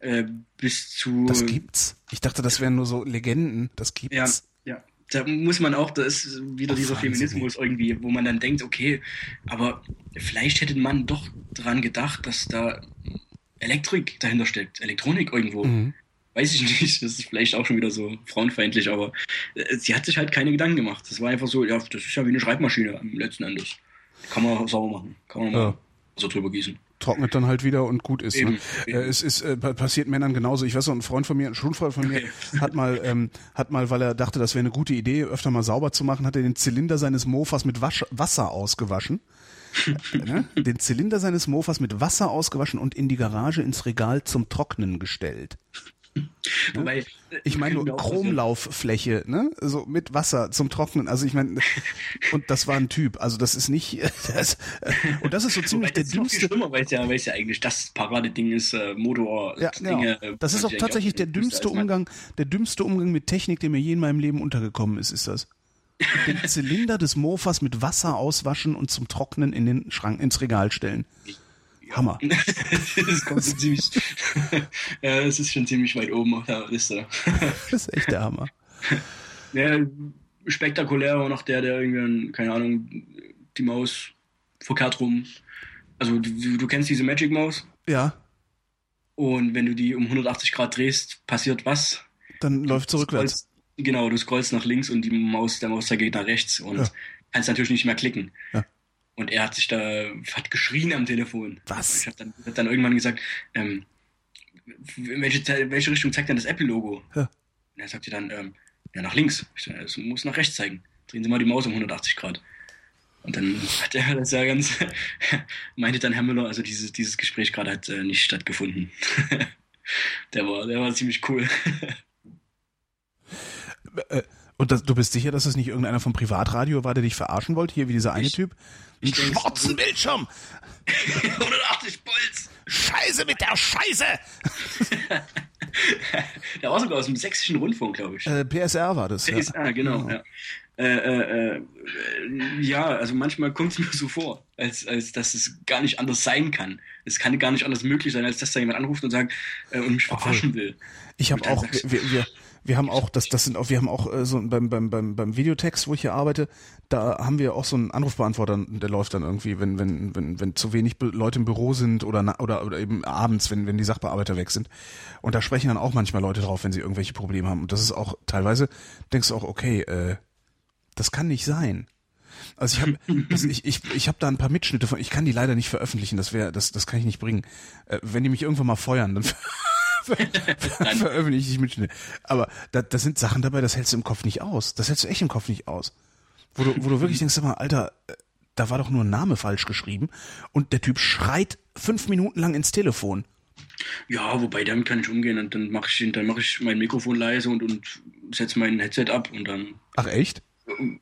äh, bis zu Das gibt's. Ich dachte, das wären nur so Legenden. Das gibt's. ja. Da muss man auch, da ist wieder Oh, dieser Wahnsinn, Feminismus irgendwie, wo man dann denkt, okay, aber vielleicht hätte man doch dran gedacht, dass da Elektrik dahinter steckt, Elektronik irgendwo. Mhm. Weiß ich nicht, das ist vielleicht auch schon wieder so frauenfeindlich, aber äh, sie hat sich halt keine Gedanken gemacht. Das war einfach so, ja, das ist ja wie eine Schreibmaschine am letzten Endes. Kann man auch sauber machen, kann man Ja. mal so drüber gießen. Trocknet dann halt wieder und gut ist. Ne? Eben, Äh, eben. es ist äh, pa- passiert Männern genauso. Ich weiß noch, ein Freund von mir, ein Schulfreund von mir, Okay. hat mal, ähm, hat mal, weil er dachte, das wäre eine gute Idee, öfter mal sauber zu machen, hat er den Zylinder seines Mofas mit Wasch Wasser ausgewaschen. Ne? Den Zylinder seines Mofas mit Wasser ausgewaschen und in die Garage ins Regal zum Trocknen gestellt. Wobei, äh, Ich meine wir nur auch passieren. Chromlauffläche, ne? So mit Wasser zum Trocknen. Also ich meine, und das war ein Typ. Also das ist nicht, das, und das ist so ziemlich Wobei, der dümmste. schlimmer, weil es ja, weil es ja eigentlich das Paradeding ist, äh, Motor, Ja, Dinge. ja. äh, Das ist auch ich tatsächlich eigentlich der dümmste. Umgang, der dümmste Umgang mit Technik, der mir je in meinem Leben untergekommen ist, ist das. Den Zylinder des Mofas mit Wasser auswaschen und zum Trocknen in den Schrank, ins Regal stellen. Hammer. das kommt so ziemlich, ja, es ist schon ziemlich weit oben auf der Liste. Das ist echt der Hammer. Ja, spektakulär war noch der, der irgendwie, keine Ahnung, die Maus verkehrt rum. Also du, du kennst diese Magic Maus Ja, und wenn du die um 180 Grad drehst, passiert was? dann läuft Du rückwärts. Genau, du scrollst nach links und die Maus, der Mauszeiger geht nach rechts und Ja. kannst natürlich nicht mehr klicken. Ja. Und er hat sich da, hat geschrien am Telefon. Was? Ich habe dann, hab dann irgendwann gesagt, ähm, in welche, welche Richtung zeigt denn das Apple-Logo? Ja. Und er sagte dann, ähm, ja, nach links. Ich so, es muss nach rechts zeigen. Drehen Sie mal die Maus um 180 Grad. Und dann hat er das ja ganz, meinte dann Herr Müller, also dieses, dieses Gespräch gerade hat äh, nicht stattgefunden. der war, der war ziemlich cool. Äh, Und das, du bist sicher, dass es nicht irgendeiner vom Privatradio war, der dich verarschen wollte? Hier wie dieser eine Ich- Typ? Ich Einen schwarzen Bildschirm! 180 Puls! Scheiße mit der Scheiße! Der war sogar aus dem sächsischen Rundfunk, glaube ich. Äh, PSR war das. Ja. Ah, genau, ja. Äh, äh, äh, ja, also manchmal kommt es mir so vor, als, als dass es gar nicht anders sein kann. Es kann gar nicht anders möglich sein, als dass da jemand anruft und sagt äh, und mich verarschen will. Ich habe auch, wir, wir, wir haben auch, das, das sind auch, wir haben auch äh, so beim, beim, beim, beim Videotext, wo ich hier arbeite, da haben wir auch so einen Anrufbeantworter, der läuft dann irgendwie, wenn, wenn, wenn, wenn zu wenig Leute im Büro sind oder, oder, oder eben abends, wenn, wenn die Sachbearbeiter weg sind. Und da sprechen dann auch manchmal Leute drauf, wenn sie irgendwelche Probleme haben. Und das ist auch teilweise, denkst du auch, okay, äh, das kann nicht sein. Also ich habe also ich, ich, ich hab da ein paar Mitschnitte von, ich kann die leider nicht veröffentlichen, das wäre, das, das kann ich nicht bringen. Äh, wenn die mich irgendwann mal feuern, dann veröffentliche ich Mitschnitte. Aber da, da sind Sachen dabei, das hältst du im Kopf nicht aus. Das hältst du echt im Kopf nicht aus. Wo du, wo du wirklich denkst, sag mal, Alter, äh, da war doch nur ein Name falsch geschrieben und der Typ schreit fünf Minuten lang ins Telefon. Ja, wobei damit kann ich umgehen und dann mache ich, dann mach ich mein Mikrofon leise und, und setze mein Headset ab und dann. Ach echt?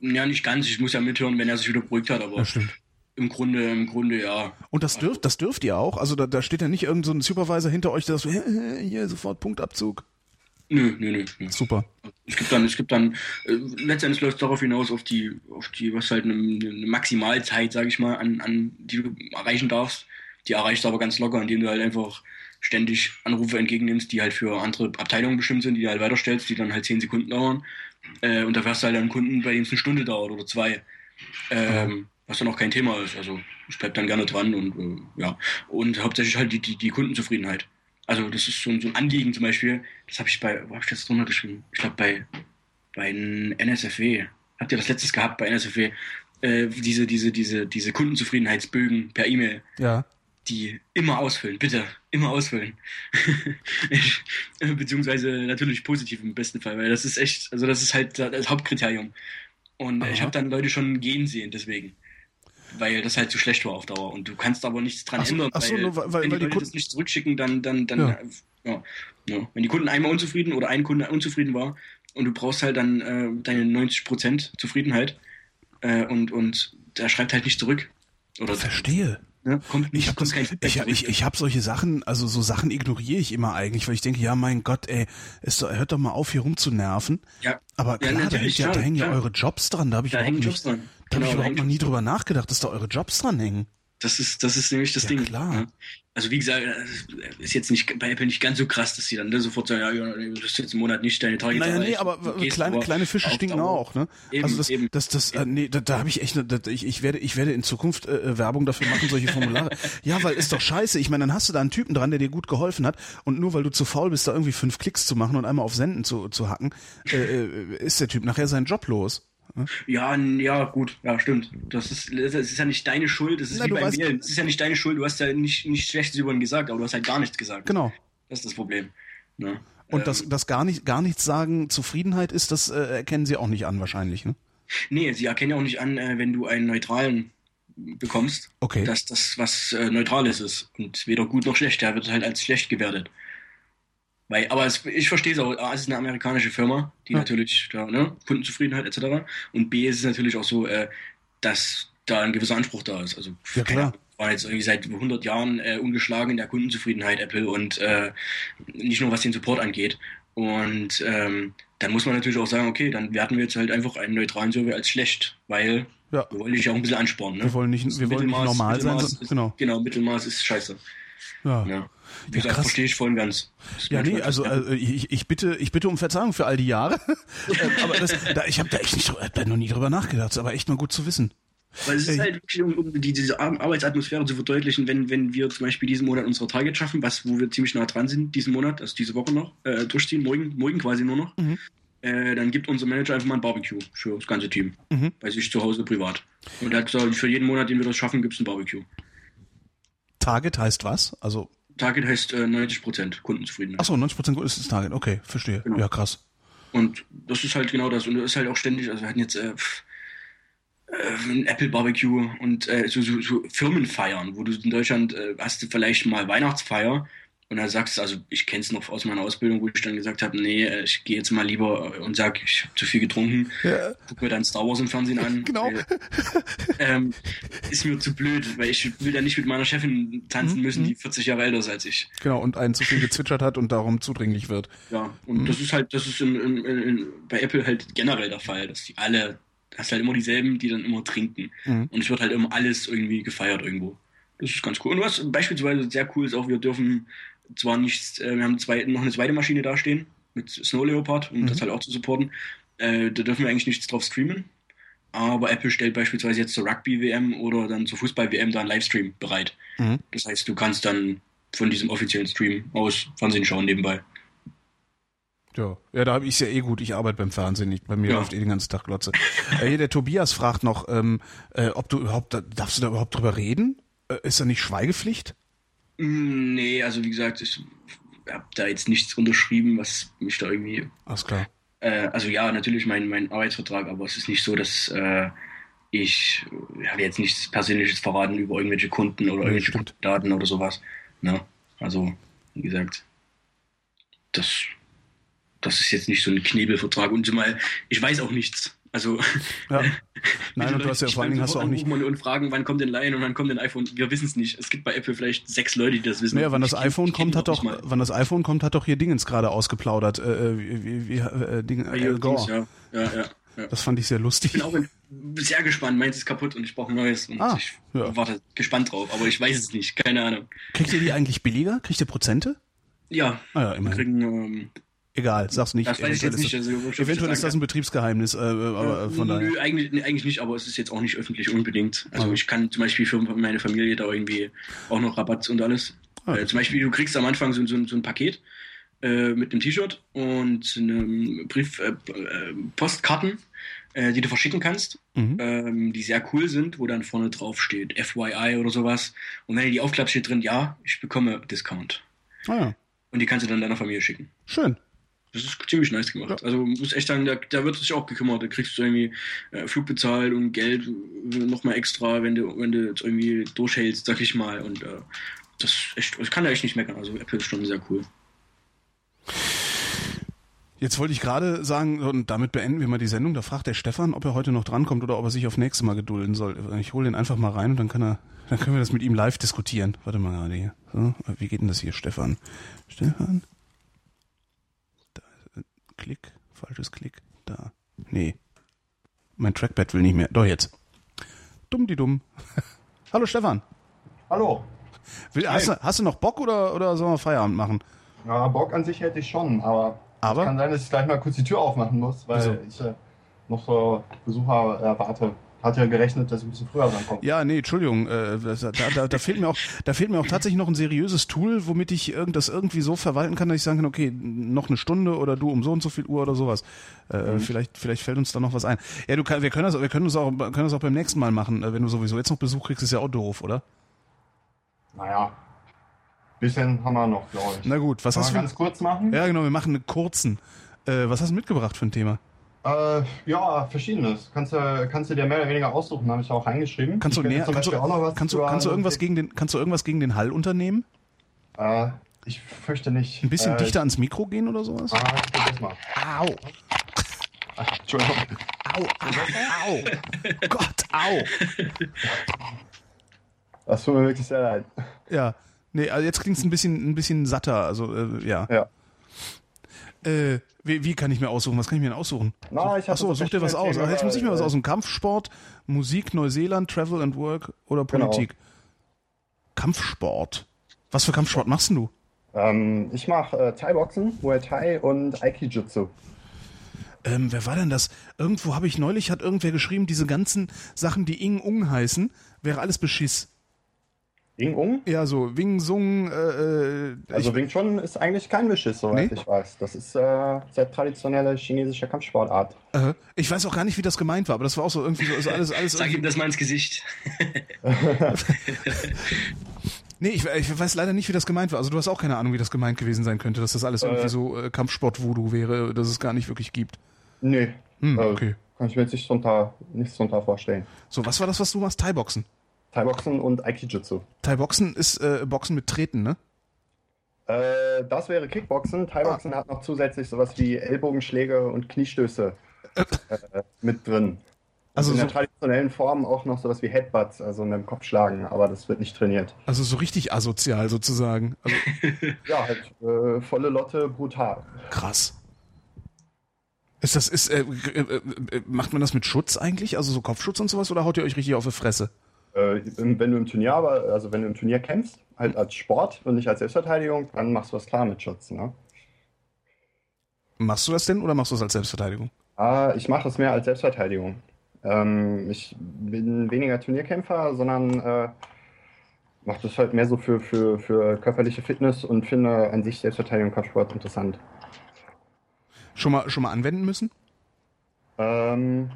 Ja, nicht ganz. Ich muss ja mithören, wenn er sich wieder beruhigt hat, aber Ja, stimmt. Im Grunde, im Grunde ja. Und das dürft, das dürft ihr auch. Also da, da steht ja nicht irgend so ein Supervisor hinter euch, der so, hier sofort Punktabzug. Nö, nö, nö. nö. Super. Es gibt dann, es gibt dann, äh, letztendlich läuft es darauf hinaus, auf die, auf die, was halt eine, eine Maximalzeit, sage ich mal, an, an, die du erreichen darfst. Die erreichst du aber ganz locker, indem du halt einfach ständig Anrufe entgegennimmst, die halt für andere Abteilungen bestimmt sind, die du halt weiterstellst, die dann halt zehn Sekunden dauern. Äh, und da wärst du halt einen Kunden, bei dem es eine Stunde dauert oder zwei. Ähm, was dann auch kein Thema ist. Also ich bleib dann gerne dran und äh, ja. Und hauptsächlich halt die, die, die Kundenzufriedenheit. Also das ist so ein, so ein Anliegen zum Beispiel, das habe ich bei, wo habe ich das drunter geschrieben? Ich glaube bei, bei NSFW. Habt ihr das letztes gehabt bei NSFW? Äh, diese, diese, diese, diese Kundenzufriedenheitsbögen per E-Mail, Ja. die immer ausfüllen, bitte, immer ausfüllen. ich, äh, beziehungsweise natürlich positiv im besten Fall, weil das ist echt, also das ist halt das Hauptkriterium. Und äh, ich Aha. habe dann Leute schon gehen sehen, deswegen. Weil das halt zu schlecht war auf Dauer. Und du kannst aber nichts dran Ach ändern, ach so, weil, nur weil- weil wenn die die Leute Kunden- das nicht zurückschicken, dann, dann, dann, Ja. ja. Ja, Wenn die Kunden einmal unzufrieden oder ein Kunde unzufrieden war und du brauchst halt dann äh, deine 90% Zufriedenheit äh, und, und der schreibt halt nicht zurück. Oder Verstehe. ne, kommt nicht, Ich habe ich, ich, ich habe solche Sachen, also so Sachen ignoriere ich immer eigentlich, weil ich denke, ja mein Gott, ey, doch, hört doch mal auf, hier rumzunerven. Ja. Aber Ja, klar, da, natürlich, hängt ja, da hängen ja eure Jobs dran. Da habe ich Da überhaupt hängen nicht, Jobs dran. Da habe Genau, ich da überhaupt noch nie drüber nachgedacht, dass da eure Jobs dran hängen. Das ist, das ist nämlich das Ja, Ding. klar. ne? Also wie gesagt, es ist jetzt nicht bei Apple nicht ganz so krass, dass sie dann ne, sofort sagen, ja, du hast jetzt einen Monat nicht deine Targets Naja, nee, aber gehst kleine, aber kleine Fische stinken auch, ne? Eben, also das, eben. das, das, äh, nee, da, da habe ich echt, da, ich, ich werde, ich werde in Zukunft äh, Werbung dafür machen, solche Formulare. ja, weil ist doch scheiße. Ich meine, dann hast du da einen Typen dran, der dir gut geholfen hat, und nur weil du zu faul bist, da irgendwie fünf Klicks zu machen und einmal auf Senden zu, zu hacken, äh, äh, ist der Typ nachher seinen Job los. Ja, ja, gut, ja, stimmt. Das ist, das ist ja nicht deine Schuld, das ist Na, wie du beim Wählen. Das ist ja nicht deine Schuld, du hast ja nicht, nicht Schlechtes über ihn gesagt, aber du hast halt gar nichts gesagt. Genau. Das ist das Problem. Ne? Und Ähm, das, das gar nicht, gar nichts sagen, Zufriedenheit ist, das äh, erkennen sie auch nicht an wahrscheinlich, ne? Nee, sie erkennen ja auch nicht an, äh, wenn du einen neutralen bekommst, Okay. dass das was äh, Neutrales ist. Und weder gut noch schlecht. Der wird halt als schlecht gewertet. Weil, aber es, ich verstehe es auch, A, es ist eine amerikanische Firma, die Ja. natürlich da, ne, Kundenzufriedenheit etc. Und B ist es natürlich auch so, äh, dass da ein gewisser Anspruch da ist. Also Ja, klar. War jetzt irgendwie seit 100 Jahren äh, ungeschlagen in der Kundenzufriedenheit Apple und äh, nicht nur was den Support angeht. Und ähm, dann muss man natürlich auch sagen, okay, dann werten wir jetzt halt einfach einen neutralen Server als schlecht, weil Ja. wir wollen dich ja auch ein bisschen anspornen. Ne? Wir wollen nicht, wir wollen nicht normal sein, Mittelmaß sondern, ist, genau. Genau, Mittelmaß ist scheiße. Ja. Ja. Wie Ja, gesagt, krass. verstehe ich voll und ganz. Ja, nee, also äh, ich, ich bitte, ich bitte um Verzeihung für all die Jahre. Ähm, aber das, da, ich habe da echt nicht, hab da noch nie drüber nachgedacht. Aber echt mal gut zu wissen. Weil es ist halt wirklich, um, um die, diese Ar- Arbeitsatmosphäre zu verdeutlichen, wenn, wenn wir zum Beispiel diesen Monat unsere Target schaffen, was, wo wir ziemlich nah dran sind, diesen Monat, also diese Woche noch, äh, durchziehen, morgen, morgen quasi nur noch, Mhm. äh, dann gibt unser Manager einfach mal ein Barbecue für das ganze Team. Mhm. Bei sich zu Hause privat. Und er hat gesagt, für jeden Monat, den wir das schaffen, gibt es ein Barbecue. Target heißt was? Also, Target heißt äh, 90% Kundenzufriedenheit. ach so, 90% gut ist das Target. Okay, verstehe. Genau. Ja, krass. Und das ist halt genau das. Und das ist halt auch ständig, also wir hatten jetzt äh, pff, äh, ein Apple Barbecue und äh, so, so, so Firmenfeiern, wo du in Deutschland äh, hast du vielleicht mal Weihnachtsfeier und dann sagst du, also ich kenne es noch aus meiner Ausbildung, wo ich dann gesagt habe, nee, äh, ich gehe jetzt mal lieber äh, und sag, ich habe zu viel getrunken, Ja. guck mir dann Star Wars im Fernsehen an. Genau. Weil, ähm, ist mir zu blöd, weil ich will ja nicht mit meiner Chefin tanzen Mhm, müssen, mhm. die 40 Jahre älter ist als ich. Genau, und einen zu viel gezwitschert hat und darum zudringlich wird. Ja, und Mhm. das ist halt, das ist in, in, in, bei Apple halt generell der Fall, dass die alle, hast halt immer dieselben, die dann immer trinken. Mhm. Und es wird halt immer alles irgendwie gefeiert irgendwo. Das ist ganz cool. Und was beispielsweise sehr cool ist auch, wir dürfen zwar nicht, äh, wir haben zwei, noch eine zweite Maschine da stehen mit Snow Leopard, um Mhm. das halt auch zu supporten. Äh, da dürfen wir eigentlich nichts drauf streamen. Aber Apple stellt beispielsweise jetzt zur Rugby-WM oder dann zur Fußball-WM da einen Livestream bereit. Mhm. Das heißt, du kannst dann von diesem offiziellen Stream aus Fernsehen schauen nebenbei. Ja, ja da habe ich es ja eh gut. Ich arbeite beim Fernsehen nicht. Bei mir Ja. läuft eh den ganzen Tag Glotze. äh, hier, der Tobias fragt noch, ähm, äh, ob du überhaupt, da- darfst du da überhaupt drüber reden? Äh, ist da nicht Schweigepflicht? Mm, Nee, also wie gesagt, ich habe da jetzt nichts unterschrieben, was mich da irgendwie. Alles klar. Äh, also ja, natürlich mein, mein Arbeitsvertrag, aber es ist nicht so, dass äh, ich ich habe jetzt nichts Persönliches verraten über irgendwelche Kunden oder irgendwelche stimmt. Daten oder sowas. Ne? Also, wie gesagt, das, das ist jetzt nicht so ein Knebelvertrag und zumal, ich weiß auch nichts. Also, Ja. Nein, und du hast ja vor allen Dingen hast du auch nicht. anrufen Und, und fragen, wann kommt denn Line und wann kommt denn iPhone? Wir wissen es nicht. Es gibt bei Apple vielleicht sechs Leute, die das wissen. Naja, wann das iPhone kenn kommt, hat doch, nicht wann das iPhone kommt, hat doch hier Dingens gerade ausgeplaudert. Äh, äh, wie, wie, wie äh, Ding, Ja, Al Dings, ja, ja, ja, ja. Das fand ich sehr lustig. Ich bin auch sehr gespannt. Meins ist kaputt und ich brauche ein neues. Und Ah, ich ja. warte gespannt drauf, aber ich weiß es nicht. Keine Ahnung. Kriegt ihr die eigentlich billiger? Kriegt ihr Prozente? Ja, Ah ja, wir immerhin. kriegen. Ähm, Egal, sag's nicht. das weiß ich jetzt Eventuell nicht. ist Also, das, eventuell ist das ein Betriebsgeheimnis, äh, aber äh, von daher. Nö, eigentlich, nee, eigentlich nicht, aber es ist jetzt auch nicht öffentlich unbedingt. Also Ah. ich kann zum Beispiel für meine Familie da irgendwie auch noch Rabatt und alles. Ah. Äh, zum Beispiel, du kriegst am Anfang so, so, so ein Paket äh, mit einem T-Shirt und einem Brief, äh, äh, Postkarten, äh, die du verschicken kannst, Mhm. ähm, die sehr cool sind, wo dann vorne drauf steht FYI oder sowas. Und wenn du die aufklappst, steht drin, ja, ich bekomme Discount. Ah Und die kannst du dann deiner Familie schicken. schön. Das ist ziemlich nice gemacht. Also muss echt sagen, da, da wird sich auch gekümmert. Da kriegst du irgendwie äh, Flug bezahlt und Geld nochmal extra, wenn du, wenn du jetzt irgendwie durchhältst, sag ich mal. Und äh, das echt, ich kann da echt nicht meckern. Also Apple ist schon sehr cool. Jetzt wollte ich gerade sagen, und damit beenden wir mal die Sendung. Da fragt der Stefan, ob er heute noch drankommt oder ob er sich auf nächstes Mal gedulden soll. Ich hole ihn einfach mal rein und dann kann er, dann können wir das mit ihm live diskutieren. Warte mal gerade hier. So, wie geht denn das hier, Stefan? Stefan? Klick, falsches Klick, da. Nee. Mein Trackpad will nicht mehr. Doch jetzt. Dumm die dumm. Hallo Stefan. Hallo. Will, hast, du, hast du noch Bock oder, oder sollen wir Feierabend machen? Ja, Bock an sich hätte ich schon, aber, Aber? kann sein, dass ich gleich mal kurz die Tür aufmachen muss, weil Wieso? ich äh, noch so Besucher erwarte. Hat ja gerechnet, dass ich ein bisschen früher rankomme. Ja, nee, Entschuldigung, äh, da, da, da fehlt mir auch, da fehlt mir auch tatsächlich noch ein seriöses Tool, womit ich irgend, das irgendwie so verwalten kann, dass ich sagen kann, okay, noch eine Stunde oder du um so und so viel Uhr oder sowas. Äh, Vielleicht, vielleicht fällt uns da noch was ein. Ja, du kann, wir können das, wir können das auch, können das auch beim nächsten Mal machen. Äh, Wenn du sowieso jetzt noch Besuch kriegst, ist ja auch doof, oder? Naja, bisschen haben wir noch, glaube ich. Na gut, was Sollen hast du? ganz kurz machen? Ja, genau, wir machen einen kurzen. Äh, was hast du mitgebracht für ein Thema? Äh, ja, verschiedenes. Kannst du, kannst du dir mehr oder weniger aussuchen, habe ich auch reingeschrieben. Kannst du zum kannst du, Beispiel auch noch was kannst du, kannst du irgendwas gegen den, kannst du irgendwas gegen den Hall unternehmen? Äh, ich fürchte nicht. Ein bisschen äh, dichter ans Mikro gehen oder sowas? Ah, ich probier's mal. Au. Ach, Entschuldigung. Au, au, au. Gott, au. Das tut mir wirklich sehr leid. Ja. Nee, also jetzt klingt es ein bisschen, ein bisschen satter, also äh, ja. Ja. Äh, wie, wie kann ich mir aussuchen? Was kann ich mir denn aussuchen? Na, ich Achso, such dir was aus. Ach, jetzt muss ich mir was äh, aus dem Kampfsport, Musik, Neuseeland, Travel and Work oder Genau. Politik. Kampfsport. Was für Kampfsport machst du? Ähm, ich mache äh, Thai-Boxen, Muay Thai und Aikijutsu. Ähm, wer war denn das? Irgendwo habe ich neulich, hat irgendwer geschrieben, diese ganzen Sachen, die Ing Ung heißen, wäre alles Beschiss. Ing Ung? Ja, so Wing Sung, äh, äh, Also Wing Chun ist eigentlich kein Beschiss, soweit Nee? ich weiß. Das ist äh, sehr traditionelle chinesische Kampfsportart. äh, ich weiß auch gar nicht, wie das gemeint war, aber das war auch so irgendwie so, ist alles, alles Sag ihm das mal ins Gesicht. Nee, ich, ich weiß leider nicht, wie das gemeint war. Also du hast auch keine Ahnung, wie das gemeint gewesen sein könnte, dass das alles irgendwie Äh. so äh, Kampfsport-Voodoo wäre, dass es gar nicht wirklich gibt. Nee. Hm, äh, okay. Kann ich mir jetzt nicht drunter, nichts drunter vorstellen. So, was war das, was du machst? Thai-Boxen. Thai-Boxen und Aikijutsu. Thai-Boxen ist äh, Boxen mit Treten, ne? Äh, das wäre Kickboxen. Thai-Boxen hat noch zusätzlich sowas wie Ellbogenschläge und Kniestöße äh, mit drin. Also in der so, traditionellen Form auch noch sowas wie Headbutts, also mit dem Kopf schlagen, aber das wird nicht trainiert. also so richtig asozial sozusagen. Also, Ja, halt äh, volle Lotte, brutal. krass. Ist das, ist, äh, äh, äh, macht man das mit Schutz eigentlich? Also so Kopfschutz und sowas oder haut ihr euch richtig auf die Fresse? Äh, wenn du im Turnier aber, also wenn du im Turnier kämpfst, halt als Sport und nicht als Selbstverteidigung, dann machst du das klar mit Schutz, ne? Machst du das denn oder machst du das als Selbstverteidigung? Ah, ich mache es mehr als Selbstverteidigung. Ähm, ich bin weniger Turnierkämpfer, sondern äh, mache das halt mehr so für, für, für körperliche Fitness und finde an sich Selbstverteidigung und Kampfsport interessant. Schon mal, schon mal anwenden müssen? Ähm,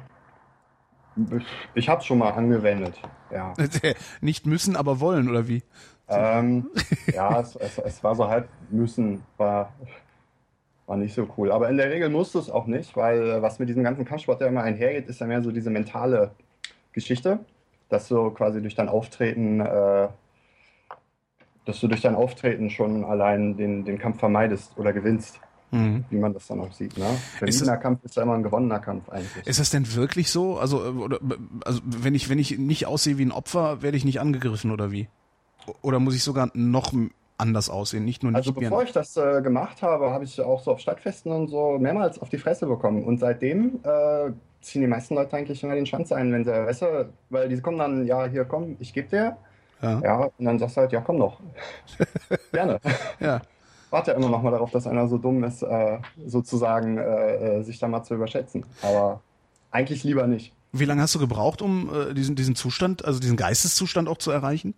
ich habe es schon mal angewendet, ja. Nicht müssen, aber wollen, oder wie? Ähm, ja, es, es, es war so halb müssen, war, war nicht so cool. Aber in der Regel musst du es auch nicht, weil äh, was mit diesem ganzen Kampfsport ja immer einhergeht, ist ja mehr so diese mentale Geschichte, dass du quasi durch dein Auftreten, äh, dass du durch dein Auftreten schon allein den, den Kampf vermeidest oder gewinnst, Mhm. wie man das dann auch sieht. Ne? Ist Verlierener das- Kampf ist ja immer ein gewonnener Kampf eigentlich. Ist das denn wirklich so? Also, äh, oder, also wenn ich wenn ich nicht aussehe wie ein Opfer, werde ich nicht angegriffen oder wie? Oder muss ich sogar noch anders aussehen, nicht nur nicht Also bevor ich das äh, gemacht habe, habe ich auch so auf Stadtfesten und so mehrmals auf die Fresse bekommen. Und seitdem äh, ziehen die meisten Leute eigentlich immer den Schwanz ein, wenn sie, weißt du, weil die kommen dann, ja, hier komm, ich gebe dir. Ja. Ja, und dann sagst du halt, ja, komm doch. Gerne. Ja. Warte ja immer noch mal darauf, dass einer so dumm ist, äh, sozusagen äh, äh, sich da mal zu überschätzen. Aber eigentlich lieber nicht. Wie lange hast du gebraucht, um äh, diesen diesen Zustand, also diesen Geisteszustand auch zu erreichen?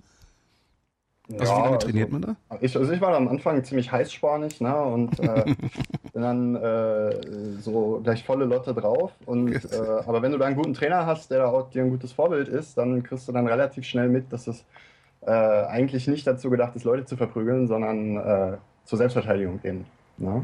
Also wie lange trainiert man da? Ich, also ich war am Anfang ziemlich heißspornig ne, und äh, bin dann äh, so gleich volle Lotte drauf. Und, äh, aber wenn du da einen guten Trainer hast, der da auch dir ein gutes Vorbild ist, dann kriegst du dann relativ schnell mit, dass es eigentlich nicht dazu gedacht ist, Leute zu verprügeln, sondern zur Selbstverteidigung gehen. Ne?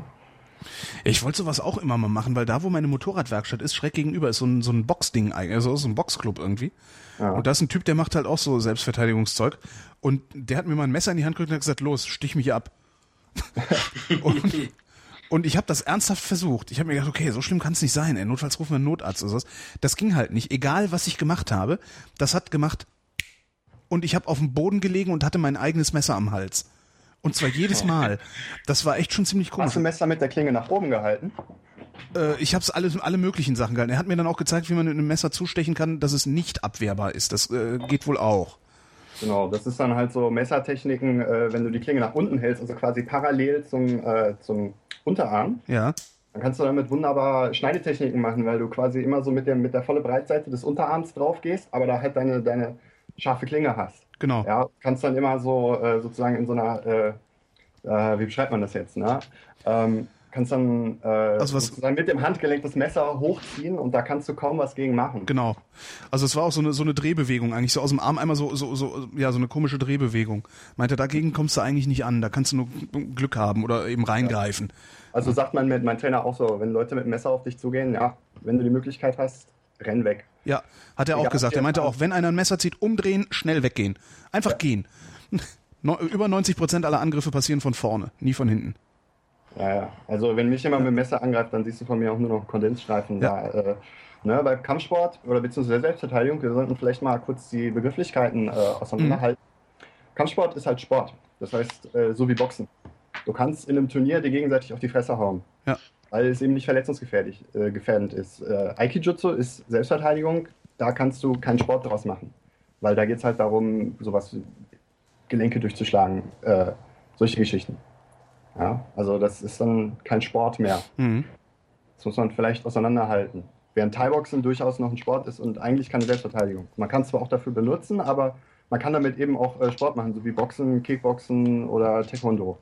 Ich wollte sowas auch immer mal machen, weil da, wo meine Motorradwerkstatt ist, schräg gegenüber ist so ein, so ein Boxding, also so ein Boxclub irgendwie. Ja. Und da ist ein Typ, der macht halt auch so Selbstverteidigungszeug. Und der hat mir mal ein Messer in die Hand gedrückt und hat gesagt, los, stich mich ab. und, und ich habe das ernsthaft versucht. Ich habe mir gedacht, okay, so schlimm kann es nicht sein. Ey. Notfalls rufen wir einen Notarzt oder sowas. Das ging halt nicht. Egal, was ich gemacht habe, das hat gemacht. Und ich habe auf dem Boden gelegen und hatte mein eigenes Messer am Hals. Und zwar jedes Mal. Das war echt schon ziemlich komisch. Hast du Messer mit der Klinge nach oben gehalten? Äh, ich habe es alle, alle möglichen Sachen gehalten. Er hat mir dann auch gezeigt, wie man mit einem Messer zustechen kann, dass es nicht abwehrbar ist. Das äh, geht wohl auch. Genau, das ist dann halt so Messertechniken, äh, wenn du die Klinge nach unten hältst, also quasi parallel zum, äh, zum Unterarm. Ja. Dann kannst du damit wunderbar Schneidetechniken machen, weil du quasi immer so mit der, mit der volle Breitseite des Unterarms drauf gehst, aber da halt deine, deine scharfe Klinge hast. Genau. Ja, kannst dann immer so äh, sozusagen in so einer, äh, äh, wie beschreibt man das jetzt, ne? Ähm, kannst dann äh, also was, sozusagen mit dem Handgelenk das Messer hochziehen und da kannst du kaum was gegen machen. Genau. Also es war auch so eine, so eine Drehbewegung eigentlich, so aus dem Arm einmal so, so, so, ja, so eine komische Drehbewegung. Meinte, dagegen kommst du eigentlich nicht an, da kannst du nur Glück haben oder eben reingreifen. Ja. Also sagt man mit mein Trainer auch so, wenn Leute mit Messer auf dich zugehen, ja, wenn du die Möglichkeit hast, renn weg. Ja, hat er auch gesagt. Er meinte auch, wenn einer ein Messer zieht, umdrehen, schnell weggehen. Einfach ja. gehen. Über 90 Prozent aller Angriffe passieren von vorne, nie von hinten. Ja, ja. Also wenn mich jemand mit dem Messer angreift, dann siehst du von mir auch nur noch Kondensstreifen ja. da. Äh, ne, bei Kampfsport oder beziehungsweise Selbstverteidigung, wir sollten vielleicht mal kurz die Begrifflichkeiten äh, auseinanderhalten. Mhm. Kampfsport ist halt Sport. Das heißt, äh, so wie Boxen. Du kannst in einem Turnier dir gegenseitig auf die Fresse hauen. Ja. Weil es eben nicht verletzungsgefährlich äh, gefährdend ist. Äh, Aikijutsu ist Selbstverteidigung, da kannst du keinen Sport draus machen. Weil da geht es halt darum, sowas Gelenke durchzuschlagen, äh, solche Geschichten. Ja, also das ist dann kein Sport mehr. Mhm. Das muss man vielleicht auseinanderhalten. Während Thai-Boxen durchaus noch ein Sport ist und eigentlich keine Selbstverteidigung. Man kann es zwar auch dafür benutzen, aber man kann damit eben auch äh, Sport machen, so wie Boxen, Kickboxen oder Taekwondo.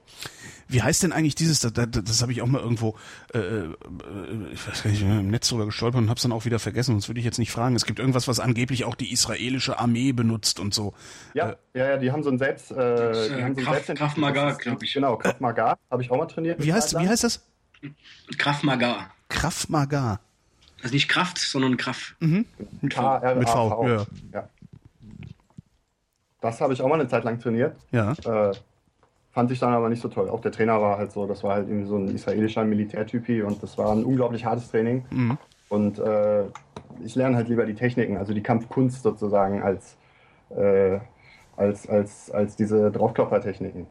Wie heißt denn eigentlich dieses, das, das, das habe ich auch mal irgendwo, äh, äh, ich weiß gar nicht, im Netz drüber gestolpert und habe es dann auch wieder vergessen, sonst würde ich jetzt nicht fragen. Es gibt irgendwas, was angeblich auch die israelische Armee benutzt und so. Ja, äh, ja, ja, die haben so ein Selbst... Äh, das, die haben so Kraft, Selbst Kraft Maga, glaube ich. Genau, Kraft Maga, habe ich auch mal trainiert. Wie heißt, wie heißt das? Kraft Maga. Kraft Maga. Also nicht Kraft, sondern Kraft. Mhm. Mit V. Mit v. Ja. ja. Das habe ich auch mal eine Zeit lang trainiert. Ja. Äh, fand ich dann aber nicht so toll. Auch der Trainer war halt so, das war halt irgendwie so ein israelischer Militärtypi und das war ein unglaublich hartes Training. Mhm. Und äh, ich lerne halt lieber die Techniken, also die Kampfkunst sozusagen, als, äh, als, als, als diese Draufklopfertechniken.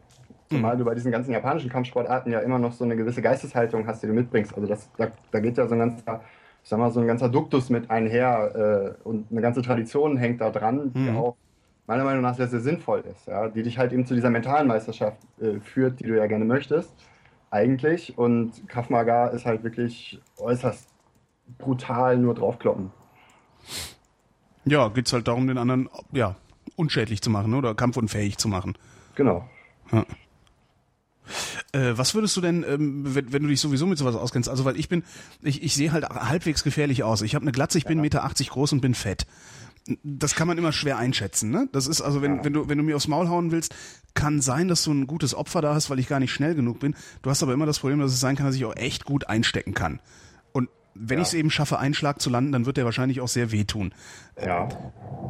Zumal mhm. du bei diesen ganzen japanischen Kampfsportarten ja immer noch so eine gewisse Geisteshaltung hast, die du mitbringst. Also das, da, da geht ja so ein ganzer, ich sag mal, so ein ganzer Duktus mit einher äh, und eine ganze Tradition hängt da dran, die mhm. auch meiner Meinung nach sehr, sehr sinnvoll ist, ja, die dich halt eben zu dieser mentalen Meisterschaft äh, führt, die du ja gerne möchtest, eigentlich. Und Krav Maga ist halt wirklich äußerst brutal nur draufkloppen. Ja, geht es halt darum, den anderen ja, unschädlich zu machen oder kampfunfähig zu machen. Genau. Ja. Äh, was würdest du denn, ähm, wenn, wenn, du dich sowieso mit sowas auskennst? Also, weil ich bin, ich, ich sehe halt halbwegs gefährlich aus. Ich habe eine Glatze, ich bin 1,80 Meter groß und bin fett das kann man immer schwer einschätzen. Ne? Das ist also, wenn, ja. wenn, du, wenn du mir aufs Maul hauen willst, kann sein, dass du ein gutes Opfer da hast, weil ich gar nicht schnell genug bin. Du hast aber immer das Problem, dass es sein kann, dass ich auch echt gut einstecken kann. Und wenn ja. ich es eben schaffe, einen Schlag zu landen, dann wird der wahrscheinlich auch sehr wehtun. Ja.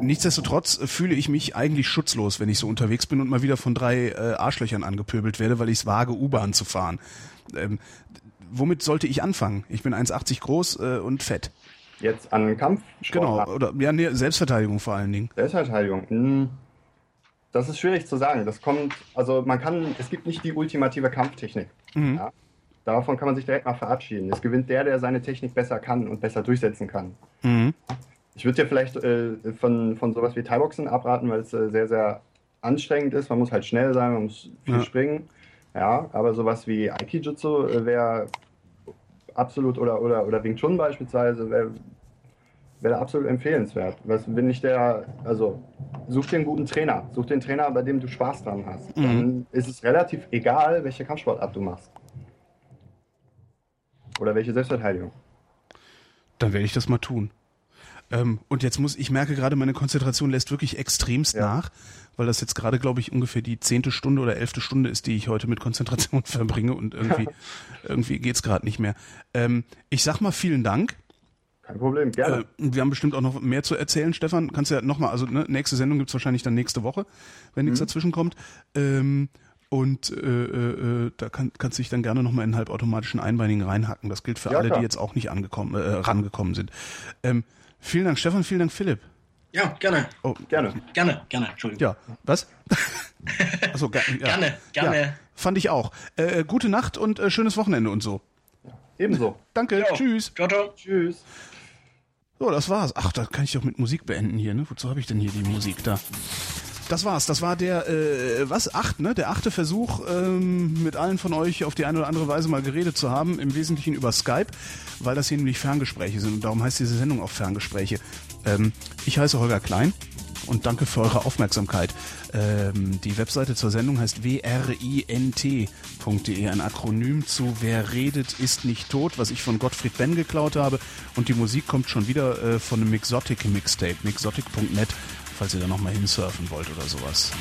Nichtsdestotrotz fühle ich mich eigentlich schutzlos, wenn ich so unterwegs bin und mal wieder von drei äh, Arschlöchern angepöbelt werde, weil ich es wage, U-Bahn zu fahren. Ähm, womit sollte ich anfangen? Ich bin 1,80 groß äh, und fett. Jetzt an Kampf. Genau, oder ja, nee, Selbstverteidigung vor allen Dingen. Selbstverteidigung. Hm. Das ist schwierig zu sagen. Das kommt, also man kann, es gibt nicht die ultimative Kampftechnik. Mhm. Ja? Davon kann man sich direkt mal verabschieden. Es gewinnt der, der seine Technik besser kann und besser durchsetzen kann. Mhm. Ich würde dir vielleicht äh, von, von sowas wie Thai-Boxen abraten, weil es äh, sehr, sehr anstrengend ist. Man muss halt schnell sein, man muss viel ja. springen. Ja, aber sowas wie Aikijutsu äh, wäre absolut oder, oder, oder Wing Chun beispielsweise wäre wär absolut empfehlenswert. Was, wenn nicht der, also such dir einen guten Trainer, such den Trainer, bei dem du Spaß dran hast. Mhm. Dann ist es relativ egal, welche Kampfsportart du machst. Oder welche Selbstverteidigung. Dann werde ich das mal tun. Ähm, und jetzt muss, ich merke gerade, meine Konzentration lässt wirklich extremst Ja. nach, weil das jetzt gerade, glaube ich, ungefähr die zehnte Stunde oder elfte Stunde ist, die ich heute mit Konzentration verbringe und irgendwie, irgendwie geht's gerade nicht mehr. Ähm, ich sag mal vielen Dank. Kein Problem, gerne. Äh, wir haben bestimmt auch noch mehr zu erzählen, Stefan. Kannst ja nochmal, also ne, nächste Sendung gibt's wahrscheinlich dann nächste Woche, wenn Mhm. nichts dazwischen kommt. Ähm, und äh, äh, äh, da kann, kannst du dich dann gerne nochmal in halbautomatischen Einbeinigen reinhacken. Das gilt für Ja, alle, klar. die jetzt auch nicht angekommen, äh, rangekommen sind. Ähm, vielen Dank, Stefan, vielen Dank, Philipp. Ja, gerne. Oh, gerne. Gerne, gerne, Entschuldigung. ja, was? Achso, ja. Gerne, gerne. Ja, fand ich auch. Äh, gute Nacht und äh, schönes Wochenende und so. Ebenso. Danke, Ja. tschüss. Ciao, ciao. Tschüss. So, das war's. Ach, da kann ich doch mit Musik beenden hier, ne? Wozu habe ich denn hier die Musik da? Das war's. Das war der, äh, was, acht, ne? Der achte Versuch, ähm, mit allen von euch auf die eine oder andere Weise mal geredet zu haben. Im Wesentlichen über Skype, weil das hier nämlich Ferngespräche sind. Und darum heißt diese Sendung auch Ferngespräche. Ähm, ich heiße Holger Klein und danke für eure Aufmerksamkeit. Ähm, die Webseite zur Sendung heißt wrint.de, ein Akronym zu Wer redet, ist nicht tot, was ich von Gottfried Benn geklaut habe. Und die Musik kommt schon wieder äh, von einem Mixotic Mixtape, mixotic.net, falls ihr da nochmal hinsurfen wollt oder sowas.